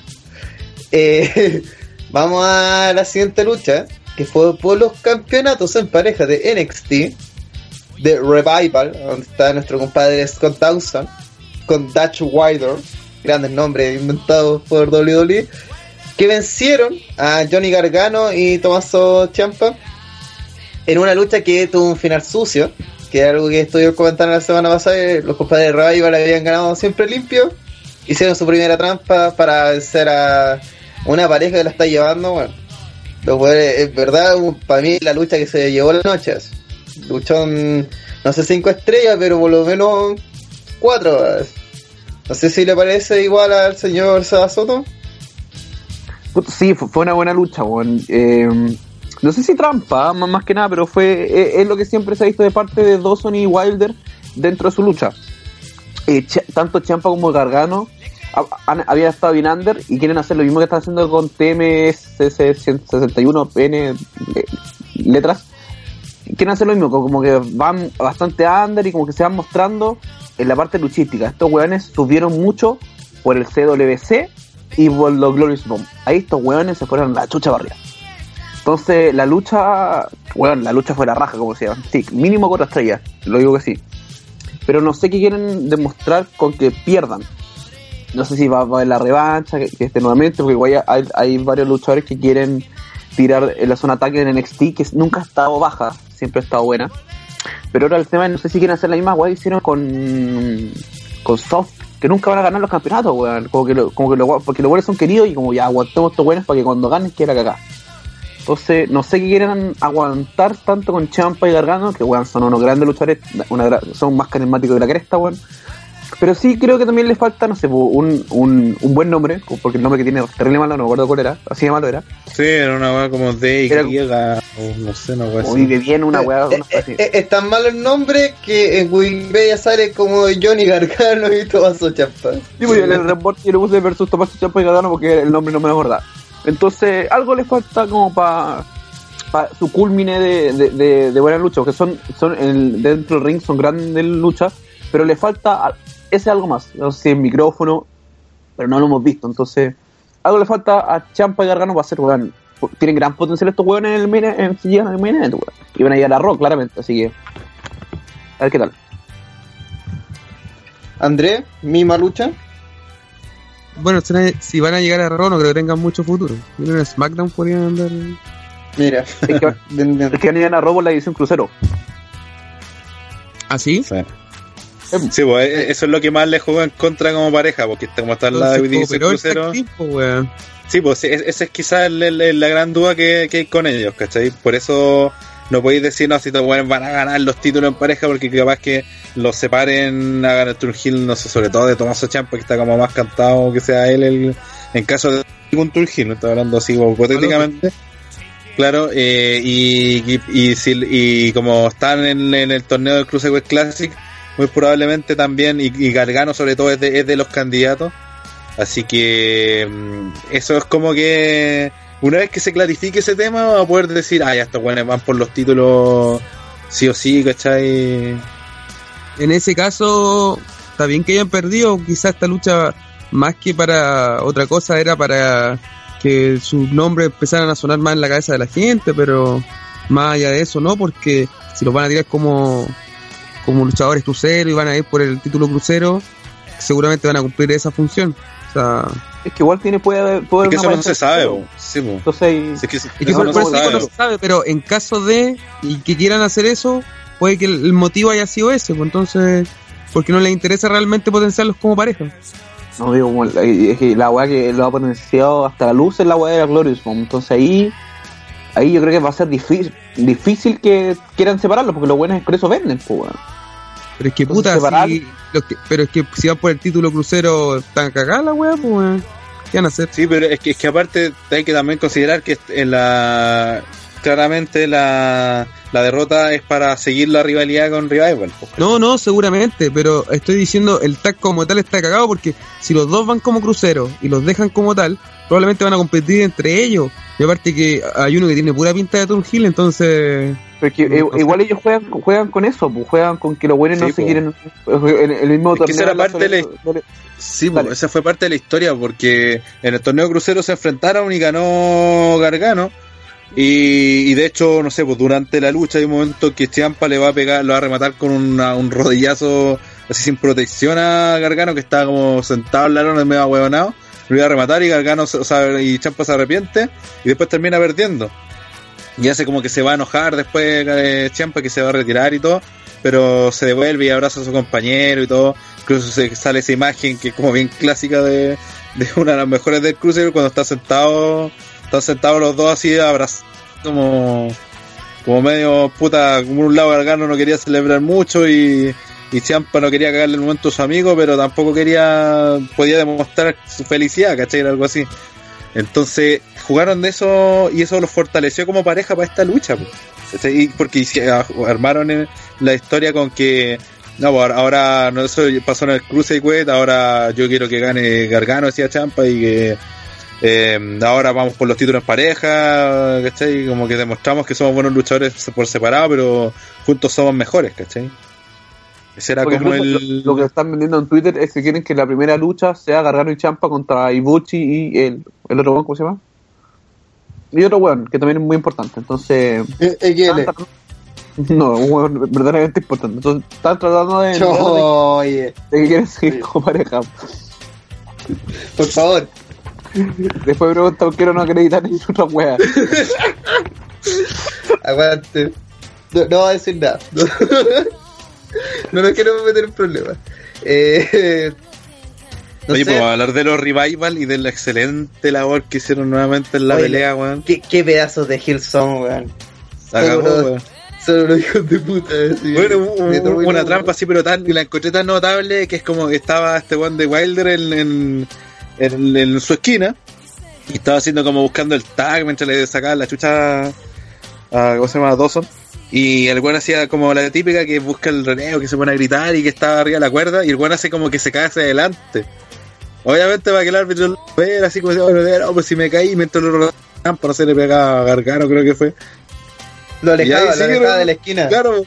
Eh, vamos a la siguiente lucha. que fue por los campeonatos en pareja de NXT, de Revival, donde está nuestro compadre Scott Dawson, con Dutch Wilder, grandes nombres inventados por WWE, que vencieron a Johnny Gargano y Tommaso Ciampa en una lucha que tuvo un final sucio, que es algo que estuve comentando la semana pasada, los compadres de Revival habían ganado siempre limpio, hicieron su primera trampa para vencer a una pareja que la está llevando, bueno, es verdad, para mí la lucha que se llevó la noche, es luchón, no sé, cinco estrellas, pero por lo menos cuatro. No sé si le parece igual al señor Soto. Sí, fu- fue una buena lucha, weón. Eh, no sé si trampa, más, que nada, pero fue eh, es lo que siempre se ha visto de parte de Dawson y Wilder dentro de su lucha. Eh, tanto Champa como Gargano ha- han- habían estado bien under y quieren hacer lo mismo que están haciendo con TMS61N eh, letras. Quieren hacer lo mismo, como que van bastante under y como que se van mostrando en la parte luchística. Estos weones subieron mucho por el CWC y por los Glorious Bomb. Ahí estos weones se fueron a la chucha barriga. Entonces, la lucha, bueno, la lucha fue la raja, como se llama. Sí, mínimo cuatro estrellas, lo digo que sí. Pero no sé qué quieren demostrar con que pierdan. No sé si va, va a haber la revancha, que, que esté nuevamente, porque igual hay, hay varios luchadores que quieren tirar en la zona ataque en NXT, que nunca ha estado baja, siempre ha estado buena. Pero ahora el tema es, no sé si quieren hacer la misma que hicieron con, con Soft, que nunca van a ganar los campeonatos, weón. Como que, lo- como que lo- porque los buenos son queridos y como ya aguantemos estos buenos para que cuando ganen quiera cagar. Entonces, no sé qué quieren aguantar tanto con Champa y Gargano, que weón, son unos grandes luchadores, son más carismáticos que la cresta, weón. Pero sí creo que también les falta, no sé, un, un, un buen nombre, porque el nombre que tiene es terrible malo, no me acuerdo cuál era, así de malo era. Sí, era una weá como de Era- Y, o no sé, una weá O así. vive bien una weá, Eh, eh, eh, es tan malo el nombre que en Wikipedia sale como Johnny Gargano y Tommaso Ciampa. Sí, pues, en el reporte yo le puse versus Tomás Champa y Gargano porque el nombre no me acordaba. Entonces, algo le falta como para su culmine de, de, de, de buena lucha, porque son, son en el- dentro del ring son grandes luchas, pero le falta ese algo más. No sé si el micrófono, pero no lo hemos visto. Entonces, algo le falta a Champa y Gargano para ser, weón. Tienen gran potencial estos weones en el main, en, si llegan al main event, weón. Y van a llegar a Rock, claramente, así que. A ver qué tal. André, misma lucha. Bueno, si- van a llegar a Raw, no creo que tengan mucho futuro. En SmackDown podrían andar. Mira, Es que, es van a llegar a Rock por la edición crucero. ¿Ah, sí? Sí. Sí, pues eh, eso es lo que más le juega en contra como pareja, porque está como está en la Entonces, crucero. weón. Sí, pues es- esa es quizás la gran duda que, que hay con ellos, ¿cachai? Por eso no podéis decir, no, si weones van a ganar los títulos en pareja, porque capaz que los separen, hagan el Turgil, no sé, sobre todo de Tomaso Champa, que está como más cantado que sea él, el, en caso de un Turgil, no estoy hablando así como hipotéticamente. Claro, eh, y, y, y, si, y como están en, en el torneo del Cruiserweight Classic, muy probablemente también, y, y Gargano sobre todo es de, es de los candidatos. Así que mm, eso es como que una vez que se clarifique ese tema, va a poder decir, ah, ya estos buenos van por los títulos sí o sí, ¿cachai? En ese caso, está bien que hayan perdido. Quizás esta lucha, más que para otra cosa, era para que sus nombres empezaran a sonar más en la cabeza de la gente, pero más allá de eso, no, porque si los van a tirar como, como luchadores cruceros y van a ir por el título crucero, seguramente van a cumplir esa función. O sea, Es que igual tiene, puede haber. Puede Es que eso no se sabe, sí. Entonces, es que, Es que eso por, no se sabe. no se sabe, pero en caso de y que quieran hacer eso, puede que el, el motivo haya sido ese, pues entonces, porque no les interesa realmente potenciarlos como pareja. no digo, es que la weá que lo ha potenciado hasta la luz es la weá de la Glorious Bomb. Entonces ahí, ahí yo creo que va a ser difícil, difícil que quieran separarlos, porque los buenos por eso venden, pues weón. Pero es que Entonces, puta, separar- si, los que- pero es que si van por el título crucero, están cagadas la weá, pues weón. ¿qué van a hacer? Sí, pero es que, es que aparte hay que también considerar que en la claramente la, la derrota es para seguir la rivalidad con Revival. po. No, no, seguramente, pero estoy diciendo el tag como tal está cagado porque si los dos van como cruceros y los dejan como tal, probablemente van a competir entre ellos. Y aparte que hay uno que tiene pura pinta de Tom Hill, entonces... No eh, sé. igual ellos juegan, juegan con eso, pues juegan con que los buenos Sí, no se quieren. En el mismo Es que esa torneo. era parte de la- Sí, pues, esa fue parte de la historia porque en el torneo crucero se enfrentaron y ganó Gargano, Y, de hecho, no sé, pues durante la lucha hay un momento que Champa le va a pegar, lo va a rematar con un rodillazo así sin protección a Gargano que estaba como sentado en la lona medio ahueonado. Lo iba a rematar y Gargano, o sea, y Champa se arrepiente y después termina perdiendo. Y hace como que se va a enojar después eh, Champa que se va a retirar y todo, pero se devuelve y abraza a su compañero y todo. Incluso se sale esa imagen que es como bien clásica de, de una de las mejores del Cruiser cuando está sentado, están sentados los dos así abrazados como, como medio puta, como un lado Gargano no quería celebrar mucho y, y Ciampa no quería cagarle el momento a su amigo, pero tampoco quería, podía demostrar su felicidad, ¿cachai? Algo así. Entonces jugaron de eso y eso los fortaleció como pareja para esta lucha. pues. Y Porque hice- a- armaron la historia con que no, pues, ahora no, eso pasó en el cruce y cuet, ahora yo quiero que gane Gargano, decía Champa, y que eh, ahora vamos por los títulos en pareja, ¿cachai? Como que demostramos que somos buenos luchadores por separado, pero juntos somos mejores, ¿cachai? Ese era Porque como el... lo, lo que están vendiendo en Twitter es que quieren que la primera lucha sea Gargano y Champa contra Ibuchi y el, el otro weón, ¿cómo se llama? Y otro weón, que también es muy importante. Entonces, XL. no, un weón verdaderamente importante. Entonces, están tratando de, de, Oye, de que quieren seguir como pareja. por favor. Después preguntan, quiero no acreditar en otra wea. Aguante. No, no va a decir nada. No, no nos queremos meter en problemas. Eh, no Oye, sé, pues hablar de los revival y de la excelente labor que hicieron nuevamente en la Oye, pelea, weón. ¿qué, qué pedazos de Hill son, weón. Weón. Son unos hijos de puta. así. Bueno, una trampa así, pero tan, y la encontré tan notable que es como que estaba este one de Wilder en, en, en- en su esquina y estaba haciendo como buscando el tag mientras le sacaban la chucha a, ¿cómo se llama? Dawson. Y el weón hacía como la típica que busca el reneo, que se pone a gritar y que está arriba de la cuerda, y el weón hace como que se cae hacia adelante. Obviamente para que el árbitro lo vea, así como "Oh, no, pues si me caí mientras lo trampa, no se le pega a Gargano, creo que fue. Lo alejaba, lo alejaba de la esquina. Claro.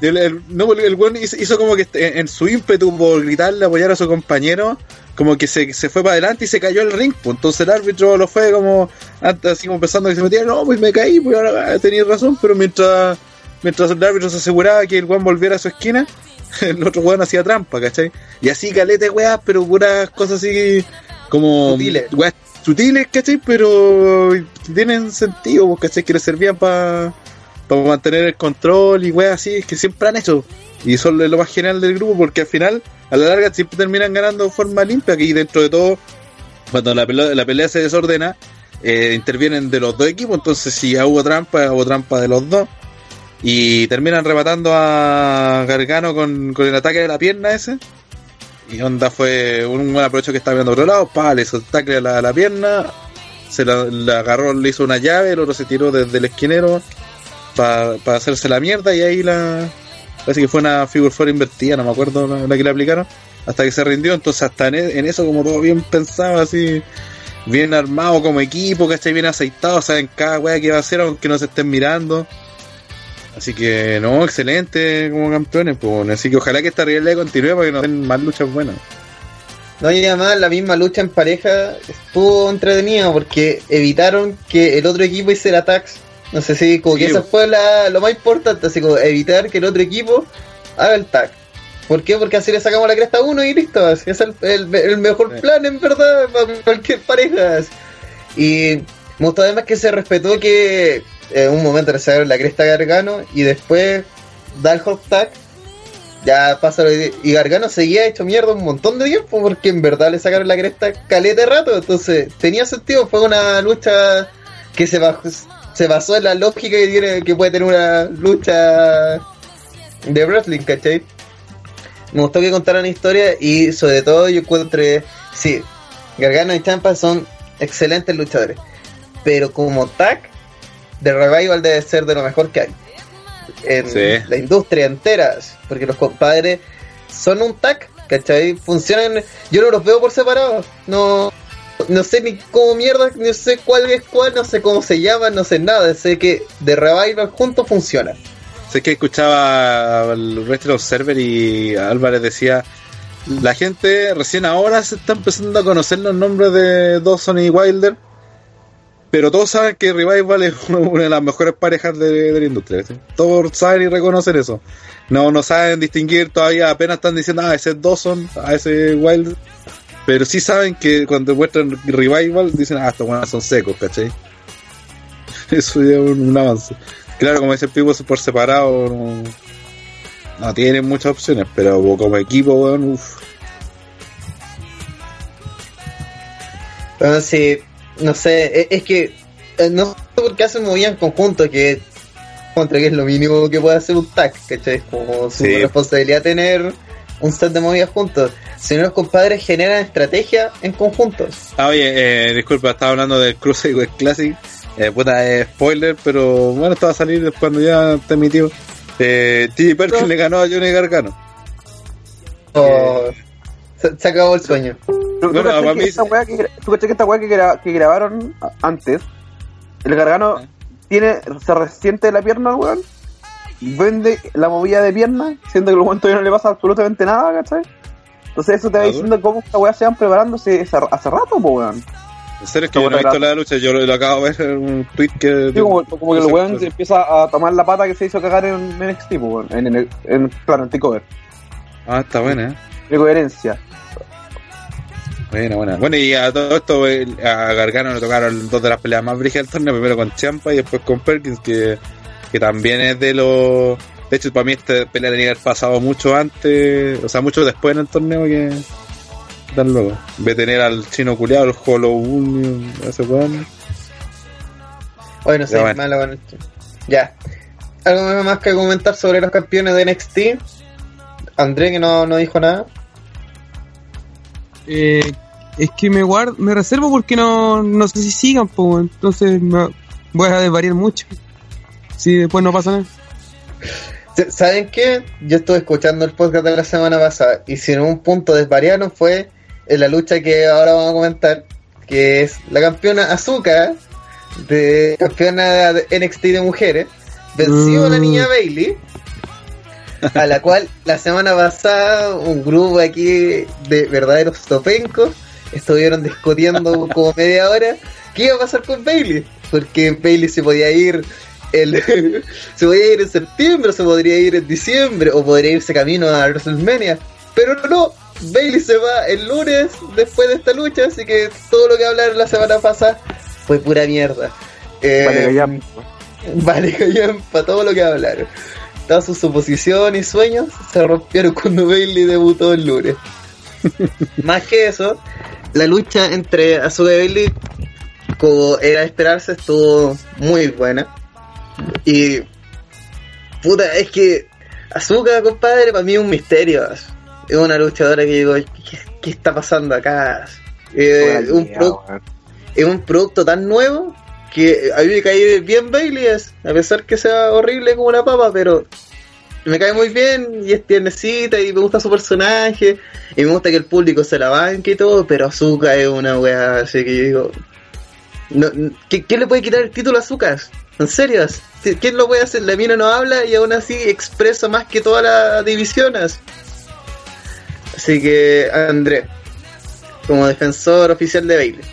El, el- no, el, el weón hizo, hizo como que en, en su ímpetu por gritarle, apoyar a su compañero, como que se, se fue para adelante y se cayó al ring. Pues entonces el árbitro lo fue como, antes, así como pensando que se metía, no, pues me caí, pues ahora ah, tenía razón, pero mientras, mientras el árbitro se aseguraba que el weón volviera a su esquina, el otro weón hacía trampa, ¿cachai? Y así calete weas, pero puras cosas así como Sutiles. weas sutiles, ¿cachai? Pero tienen sentido, pues, ¿cachai? Que le servían para para mantener el control y weas así, es que siempre han hecho. Y son lo más genial del grupo, porque al final, a la larga, siempre terminan ganando de forma limpia. Que dentro de todo, cuando la pelea, la pelea se desordena, eh, intervienen de los dos equipos. Entonces, si hubo trampa, hubo trampa de los dos. Y terminan rematando a Gargano con, con el ataque de la pierna ese. Y onda fue un buen aprovecho que estaba viendo otro lado, pa, le hizo a la pierna, se la, la agarró, le hizo una llave, el otro se tiró desde el esquinero para hacerse la mierda y ahí la parece que fue una figure four invertida, no me acuerdo la, la que le aplicaron, hasta que se rindió, entonces hasta en, en eso como todo bien pensado, así bien armado como equipo, ¿cachai? Bien aceitado, saben cada wea que va a hacer aunque no se estén mirando. Así que no, excelente como campeones, pues así que ojalá que esta rivalidad continúe para que nos den más luchas buenas. No, y además la misma lucha en pareja estuvo entretenida porque evitaron que el otro equipo hiciera attacks. No sé si como que Sí, bo. fue la- lo más importante, así como evitar que el otro equipo haga el tag. ¿Por qué? Porque así le sacamos la cresta a uno y listo. así es el, el- el mejor Sí. plan en verdad para cualquier pareja. Y me gustó además que se respetó que en un momento le sacaron la cresta a Gargano y después da el hot tag ya pasa lo de- y Gargano seguía hecho mierda un montón de tiempo porque en verdad le sacaron la cresta caleta de rato, entonces tenía sentido, fue una lucha que se bajó, se basó en la lógica que tiene que puede tener una lucha de wrestling, ¿cachai? Me gustó que contaran historia y sobre todo yo encuentre, sí, Gargano y Champa son excelentes luchadores, pero como tag de Revival debe ser de lo mejor que hay en Sí. la industria entera, porque los compadres son un tag, ¿cachai? Funcionan, yo no los veo por separado, no, no sé ni cómo mierda, no sé cuál es cuál, no sé cómo se llaman, no sé nada, sé que de Revival juntos funcionan. Sé que escuchaba al Wrestling Observer y Álvarez decía, la gente recién ahora se está empezando a conocer los nombres de Dawson y Wilder, Pero todos saben que Revival es una de las mejores parejas de, de la industria. Todos saben y reconocen eso. No, no saben distinguir todavía, apenas están diciendo, ah, ese es Dawson, a ese Wild. Pero sí saben que cuando muestran Revival, dicen, ah, estos buenos son secos, ¿cachai? Eso ya es un, un avance. Claro, como dice el Pipo, por separado no, no tienen muchas opciones, pero como equipo, weón, uff. Bueno, sí, no sé, e- es, que eh, no sé por qué hacen movida en conjunto, que contra que es lo mínimo que puede hacer un tag, ¿cachai? Es como su Sí. responsabilidad tener un set de movidas juntos. Si no, los compadres generan estrategia en conjuntos. Ah, oye, eh, disculpa, estaba hablando del Cruiserweight Classic. Eh, puta, eh, spoiler, pero bueno, esto va a salir después cuando ya esté emitido. Eh, T.J. Perkins le ganó a Johnny Gargano. O- se, se acabó el sueño. ¿Tú, tú Bueno, para que mí- esta weá que, tú esta weá que, gra- que grabaron antes, el gargano tiene, se resiente la pierna weón, vende la movida de pierna, siendo que weón todavía no le pasa absolutamente nada, ¿cachai? Entonces eso te va Ah, diciendo cómo esta weá se van preparándose hace, hace rato, po weón. En serio, es que yo no he visto la lucha, yo lo, acabo de ver en un tweet que. Sí, como, como que el weón se empieza a tomar la pata que se hizo cagar en NXT, po weón, en, en, en, claro, en Ah, está buena, eh. de coherencia. Buena, buena. Bueno, y a todo esto, eh, a Gargano le tocaron dos de las peleas más brígidas del torneo, primero con Champa y después con Perkins, que, que también es de los... De hecho, para mí esta pelea tenía que haber pasado mucho antes, o sea, mucho después en el torneo que... Dan luego. De tener al chino culiado, el Hollow Union, ese weón. Hoy no bueno. malo con esto. Ya. ¿Algo más que comentar sobre los campeones de NXT? André, que no, no dijo nada. Eh, es que me guardo, me reservo porque no, no sé si sigan, pues, entonces me voy a desvariar mucho. Si después no pasa nada. ¿Saben qué? Yo estuve escuchando el podcast de la semana pasada y si en un punto desvariaron fue en la lucha que ahora vamos a comentar, que es la campeona Azuka, de campeona de NXT de mujeres, venció a la Mm. niña Bailey, a la cual la semana pasada un grupo aquí de verdaderos topencos estuvieron discutiendo como media hora qué iba a pasar con Bailey, porque Bailey se podía ir el, se podía ir en septiembre, se podría ir en diciembre, o podría irse camino a WrestleMania. Pero no, Bailey se va el lunes después de esta lucha, así que todo lo que hablaron la semana pasada fue pura mierda. Eh, Vale, callar. Vale, callan para todo lo que hablaron. Todas sus suposiciones y sueños se rompieron cuando Bailey debutó el lunes. Más que eso, la lucha entre Asuka y Bailey, como era de esperarse, estuvo muy buena. Y. Puta, es que. Asuka, compadre, para mí es un misterio. Es una luchadora que digo, ¿qué, qué está pasando acá? Eh, Buena un pro- es un producto tan nuevo que a mí me cae bien Bailey, es, a pesar que sea horrible como una papa, pero me cae muy bien y es tiernecita y me gusta su personaje y me gusta que el público se la banque y todo, pero Azuka es una wea, así que yo digo, no, ¿qué- ¿quién le puede quitar el título a Azuka? ¿En serio? ¿Quién lo puede hacer? La mina no habla y aún así expresa más que todas las divisiones. Así que, André, como defensor oficial de Bailey,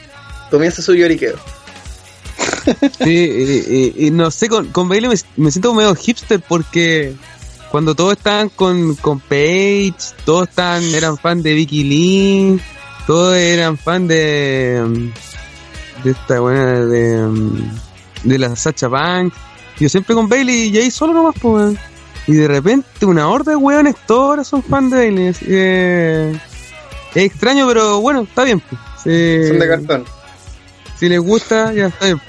comienza su lloriqueo. Sí, y, no sé, con, con Bailey me, me siento medio hipster porque cuando todos estaban con, con Paige, todos estaban, eran fan de Vicky Lee, todos eran fan de, de esta buena, de, de la Sacha Banks. Yo siempre con Bailey y ahí solo nomás, pues. Y de repente una horda de weones, todos ahora son fan de Bailey. es extraño, pero bueno, está bien. Pues. Son de cartón. Si les gusta, ya está bien.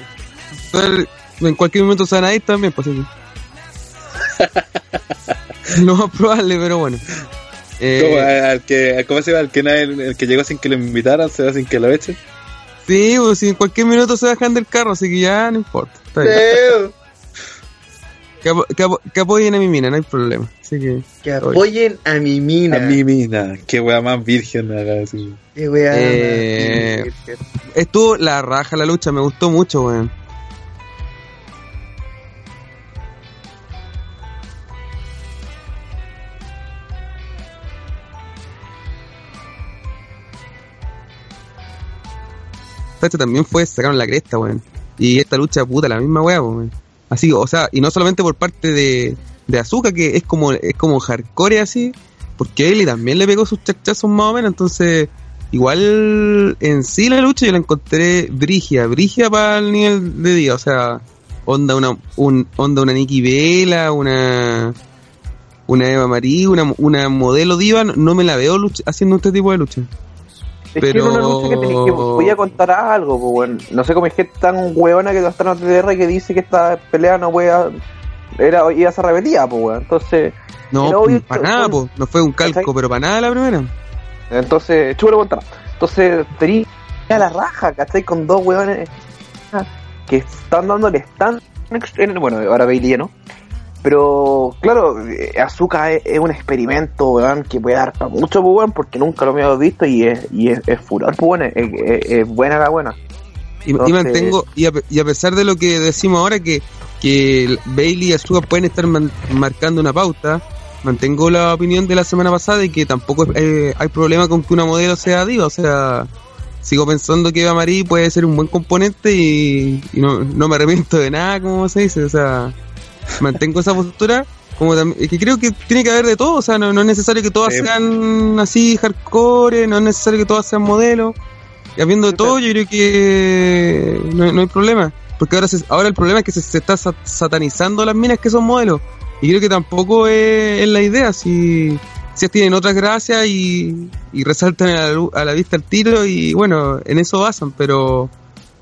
pues. En cualquier momento se van a ir también, pues Lo más probable, pero bueno. Eh, Como, eh, al que, ¿Cómo se llama? El que, nadie- el que llegó sin que lo invitaran, se va sin que lo echen. Sí, pues si en cualquier minuto se bajan del carro, así que ya no importa. Está bien. Que, apo- que apo- que apoyen a mi mina, no hay problema. Así que. Que apoyen a mi mina. A mi mina, qué wea más virgen. Qué wea Eh, más- Estuvo la raja la lucha, me gustó mucho, weón. También fue, sacaron la cresta, weón. Y esta lucha, puta, la misma weá, weón. Así, o sea, y no solamente por parte de, de Azuka, que es como, es como hardcore así, porque Bailey también le pegó sus chachazos más o menos, entonces, igual en sí la lucha yo la encontré brigia, brigia para el nivel de día, o sea, onda una, un, onda una Nikki Vela, una, una Eva Marie, una, una modelo diva, no, no me la veo lucha- haciendo este tipo de lucha. Es que era una lucha que tenía que voy a contar algo, pues bueno. No sé cómo es que tan huevona que está en TDR que dice que esta pelea no voy a era iba a ser rebeldía, pues weón. Entonces, No, obvio para nada, po. no fue un calco, pero para nada la primera. entonces, chúbalo contar. Entonces, tenía la raja, ¿cachai? Con dos huevones que están dándole tan bueno, ahora Bailey no. Pero, claro, eh, Azuka es, es un experimento, weón, que puede dar para mucho, pues, weón, porque nunca lo había visto y es, y es, es furor, pues, weón, es, buena la buena. Y, y mantengo, y a, y a pesar de lo que decimos ahora, que, que Bailey y Asuka pueden estar man- marcando una pauta, mantengo la opinión de la semana pasada de que tampoco eh, hay problema con que una modelo sea diva. O sea, sigo pensando que Eva Marie puede ser un buen componente y, y no, no me arrepiento de nada, como se dice. O sea, mantengo esa postura. Como también, es que creo que tiene que haber de todo, o sea, no, no es necesario que todas Sí. sean así hardcore, no es necesario que todas sean modelos. Y habiendo de todo, yo creo que no, no hay problema. Porque ahora, se- ahora el problema es que se, se está sa- satanizando las minas que son modelos. Y creo que tampoco es, es la idea. Si, si tienen otras gracias y, y resaltan a la, a la vista el tiro y bueno, en eso basan, pero,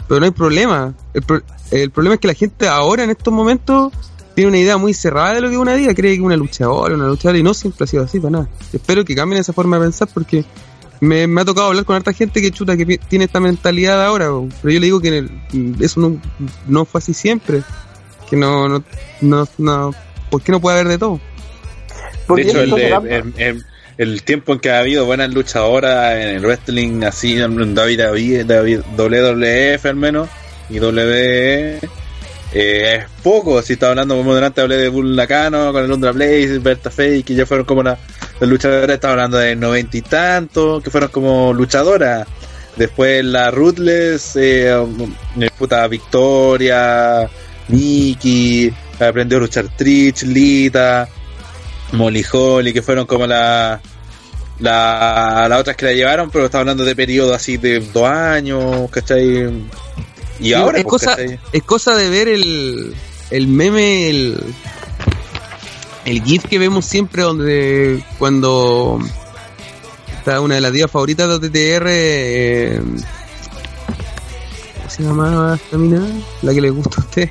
pero no hay problema. El, pro- el problema es que la gente ahora en estos momentos tiene una idea muy cerrada de lo que es una diva, cree que es una luchadora, una luchadora y no siempre ha sido así para nada. Espero que cambien esa forma de pensar porque me, me ha tocado hablar con harta gente que chuta que tiene esta mentalidad ahora, pero yo le digo que en el- eso no, no fue así siempre, que no, no, no, no, ¿por qué no puede haber de todo? Porque de hecho, el, tiempo en que ha habido buenas luchadoras en el wrestling, así en David, David, David, WWF al menos, y WWE, eh, es poco. Si estaba hablando, como delante hablé de Bull Nakano, con el Lundra Blaze, Berta Fake, que ya fueron como la- las luchadoras, estaba hablando de noventa y tanto, que fueron como luchadoras. Después la Ruthless, eh, eh, puta Victoria, Nikki, aprendió a luchar Trish, Lita, Molly Holly, que fueron como la, la, las otras que la llevaron, pero estaba hablando de periodo así de dos años, ¿cachai? Y Digo, ahora, es, pues, cosa, ¿cachai? es cosa de ver el, el meme, el, el GIF que vemos siempre donde cuando está una de las divas favoritas de OTTR, eh, ¿cómo se llama esta mina? La que le gusta a usted.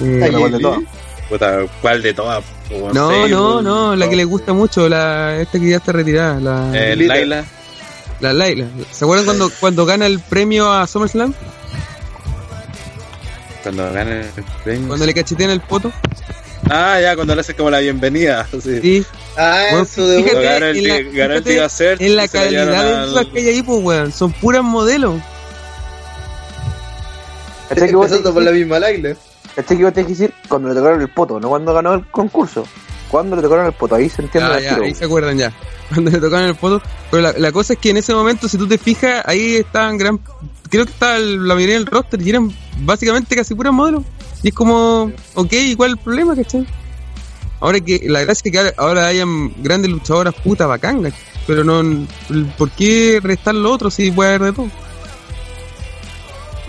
Eh, Ay, cual de todas. Puta, ¿cuál de todas? No, no, pues, no, la que le gusta mucho, la esta que ya está retirada, la, Eh. Laila. la Laila. ¿Se acuerdan cuando, cuando gana el premio a SummerSlam? Cuando gana el premio. Cuando le cachetean el poto. Ah, ya, cuando le hace como la bienvenida. Sí. Sí, Ah, Bueno, eso de fíjate, ganó el, en la- el Diva Search, en la la calidad de al- divas que hay ahí, pues, weón. Son puras modelos. ¿Cachai que vos por la misma Laila. cachai que vos tenés que decir cuando le tocaron el poto, no cuando ganó el concurso. Cuando le tocaron el poto, ahí se entiende Ya, el ya, tiro. ahí se acuerdan ya. Cuando le tocaban el poto. Pero la, la cosa es que en ese momento, si tú te fijas, ahí estaban gran. Creo que el- la mayoría del roster y eran básicamente casi puras modelos. Y es como, ok, ¿y cuál es el problema, cachai? Ahora que la gracia es que ahora- hayan grandes luchadoras puta bacán, ¿cachai? Pero no, ¿por qué restar lo otro si puede haber de todo?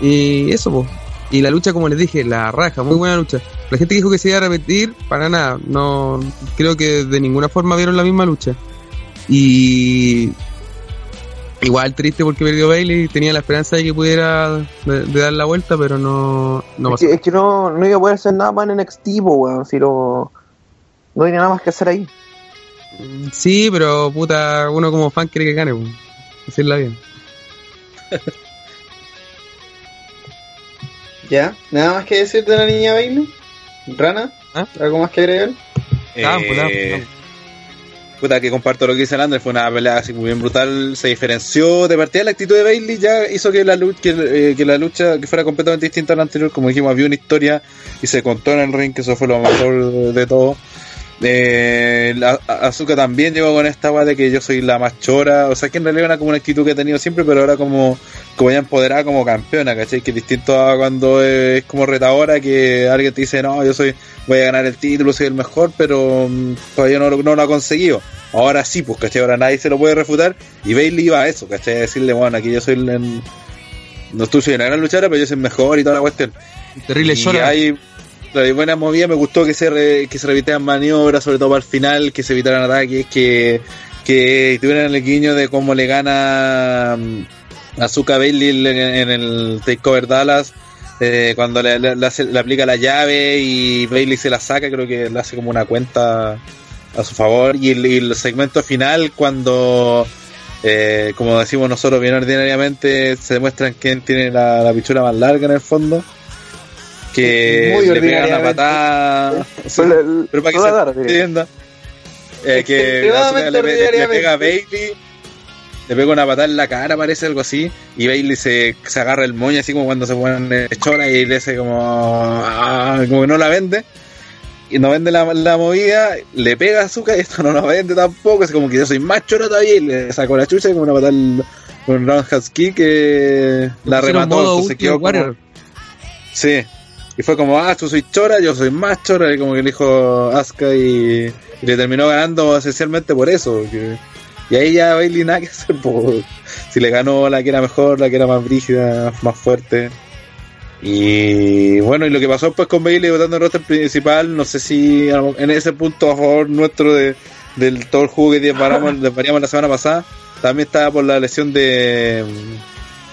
Y eso, pues. Y la lucha, como les dije, la raja, muy buena lucha. La gente dijo que se iba a repetir, para nada. No, creo que de ninguna forma vieron la misma lucha. Y igual triste porque perdió Bailey. Tenía la esperanza de que pudiera de, de dar la vuelta, pero no, no es, pasó. que, es que no, no iba a poder hacer nada más en NXT, weón. Si no, no tenía nada más que hacer ahí. Sí, pero puta, uno como fan quiere que gane, pues. Decirla bien. Ya, nada más que decir de la niña Bailey. Rana, ¿Ah? ¿algo más que agregar? Ah, puta, Eh, puta. Puta, que comparto lo que dice el Ander, fue una pelea así muy bien brutal, se diferenció de partida la actitud de Bailey, ya hizo que la lucha, que, eh, que la lucha que fuera completamente distinta a la anterior, como dijimos, había una historia y se contó en el ring, que eso fue lo mejor de todo. Eh, también llegó con esta weá de que yo soy la más chora. O sea, que en realidad era como una actitud que he tenido siempre, pero ahora como, como ya empoderada como campeona, ¿cachai? Que es distinto a cuando es como retadora, que alguien te dice, no, yo soy, voy a ganar el título, soy el mejor, pero mm, todavía no, lo- no lo ha conseguido. Ahora sí, pues, ¿cachai? Ahora nadie se lo puede refutar. Y Bailey iba a eso, ¿cachai? A decirle, bueno, aquí yo soy el. el- no estoy soy una gran luchadora, pero yo soy el mejor y toda la cuestión. Terrible Y llora. hay hay buenas movidas, me gustó que se re- que se repitieran maniobras, sobre todo para el final, que se evitaran ataques, que, que tuvieran el guiño de cómo le gana mm, Azuka Bailey en, en el Takeover Dallas, eh, cuando le, le- le hace- le aplica la llave y Bailey se la saca, creo que le hace como una cuenta a su favor, y el, y el segmento final cuando... eh, como decimos nosotros bien ordinariamente, se demuestran quién tiene la, la más larga en el fondo que Muy le pega una patada. Sí, pero para que se entienda. Eh, que le, pega a Bailey, le pega una patada en la cara, parece algo así, y Bailey se, se agarra el moño así como cuando se pone chora y le hace como, ah, como que no la vende. Y no vende la, la movida, le pega a Azuka y esto no lo vende tampoco, es como que yo soy más chora todavía y le sacó la chucha y como una patada con un roundhouse kick que la remató, Ultimate quedó como-. Sí. Y fue como, ah, tú soy chora, yo soy más chora, y como que le dijo Asuka y, y le terminó ganando esencialmente por eso. que- y ahí ya Bailey nada que hacer, po. si le ganó la que era mejor, la que era más brígida, más fuerte. Y bueno, y lo que pasó pues con Bailey votando el roster principal, no sé si en ese punto a favor nuestro de, del todo el juego que desvariamos la semana pasada, también estaba por la lesión de,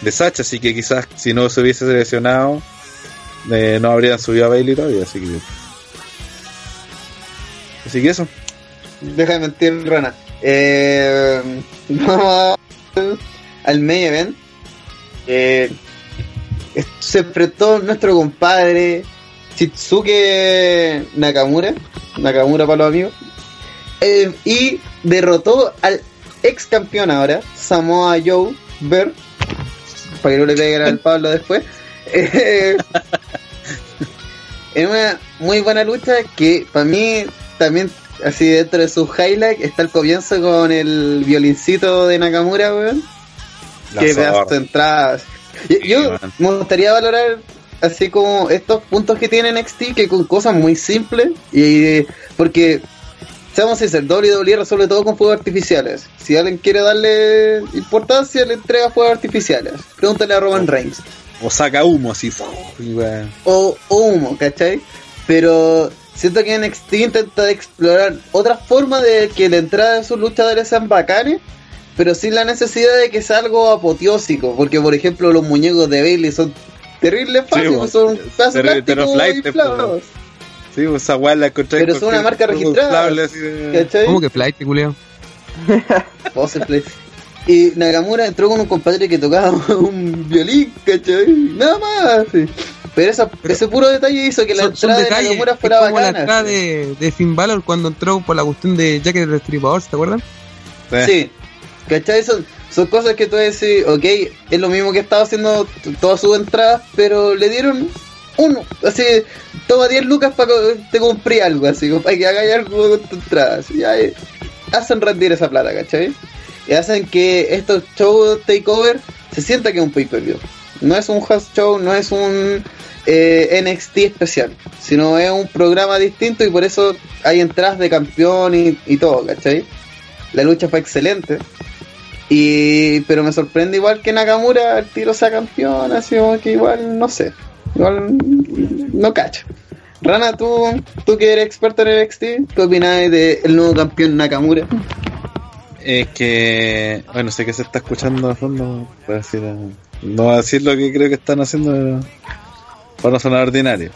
de Sacha, así que quizás si no se hubiese lesionado, eh, no habrían subido a Bailey todavía, así que. Así que eso. Deja de mentir, Rana. Eh, vamos al- main event. Eh, se enfrentó nuestro compadre Shitsuke Nakamura. Nakamura para los amigos. Eh, y derrotó al ex campeón ahora, Samoa Joe Ver. Para que no le peguen al Pablo después. Eh, en una muy buena lucha que para mí también así dentro de sus highlights está el comienzo con el violincito de Nakamura, weón. Que pedazo de entradas. Yo, me gustaría valorar así como estos puntos que tiene NXT que con cosas muy simples y porque seamos sinceros, WWE resuelve todo con fuegos artificiales. Si alguien quiere darle importancia, le entrega fuegos artificiales. Pregúntale a Roman Reigns O saca humo así. o, o humo, ¿cachai? Pero siento que NXT intenta explorar otra forma de que la entrada de sus luchadores sean bacanes, pero sin la necesidad de que sea algo apoteósico, porque por ejemplo los muñecos de Bailey son terribles fáciles, bueno, son inflados, Sí, pues, esa weá la encontré. Pero es una marca registrada. ¿Cómo que flight, play. Y Nakamura entró con un compadre que tocaba un violín, ¿cachai? Nada más. sí. Pero esa- ese puro detalle hizo que la Son, son entrada de detalles. Nakamura Es fuera como la bacana. entrada sí. de, de Finn Balor cuando entró por la cuestión de Jack el Destripador, ¿se te acuerdan? Sí, ¿cachai? Son, son cosas que tú decís, ok, es lo mismo que estaba haciendo t- todas sus entradas, pero le dieron uno, así, toma 10 lucas para que te compré algo, así, para que hagáis algo con tu entrada, así, ya, eh, hacen rendir esa plata, ¿cachai? Y hacen que estos shows takeover se sienta que es un pay-per-view. No es un house show, no es un eh, NXT especial, sino es un programa distinto y por eso hay entradas de campeón y, y todo, ¿cachai? La lucha fue excelente. Y pero me sorprende igual que Nakamura al tiro sea campeón, así como que igual no sé. Igual no cacho. Rana, tú, tú que eres experto en NXT, ¿qué opinas del nuevo campeón Nakamura? Es que, bueno, sé que se está escuchando de fondo, para decir, no voy a decir lo que creo que están haciendo para no sonar ordinario.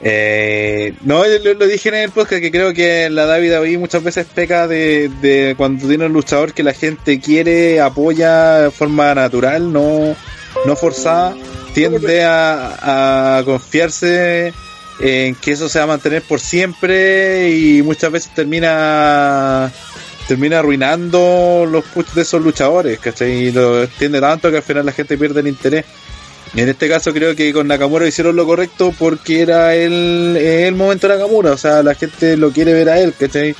Eh, no, lo, lo dije en el podcast que creo que la David hoy muchas veces peca de, de cuando tiene un luchador que la gente quiere, apoya de forma natural, no, no forzada, tiende a, a confiarse en que eso se va a mantener por siempre y muchas veces termina termina arruinando los push de esos luchadores, ¿cachai? Y lo extiende tanto que al final la gente pierde el interés. En este caso creo que con Nakamura hicieron lo correcto porque era el, el momento de Nakamura, o sea, la gente lo quiere ver a él, ¿cachai?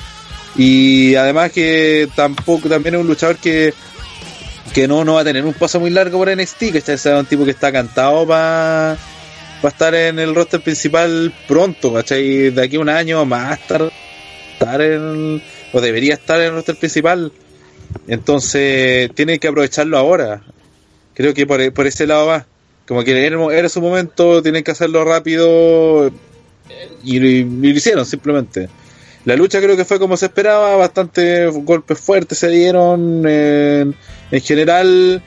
Y además que tampoco, también es un luchador que, que no, no va a tener un paso muy largo por NXT, ¿cachai? Es un tipo que está cantado para estar en el roster principal pronto, ¿cachai? De aquí a un año más estar, estar en, o debería estar en el roster principal. Entonces, tiene que aprovecharlo ahora. Creo que por, por ese lado va. Como que era, su momento, tienen que hacerlo rápido y, lo- hicieron simplemente. La lucha creo que fue como se esperaba, bastante golpes fuertes se dieron. En, en general,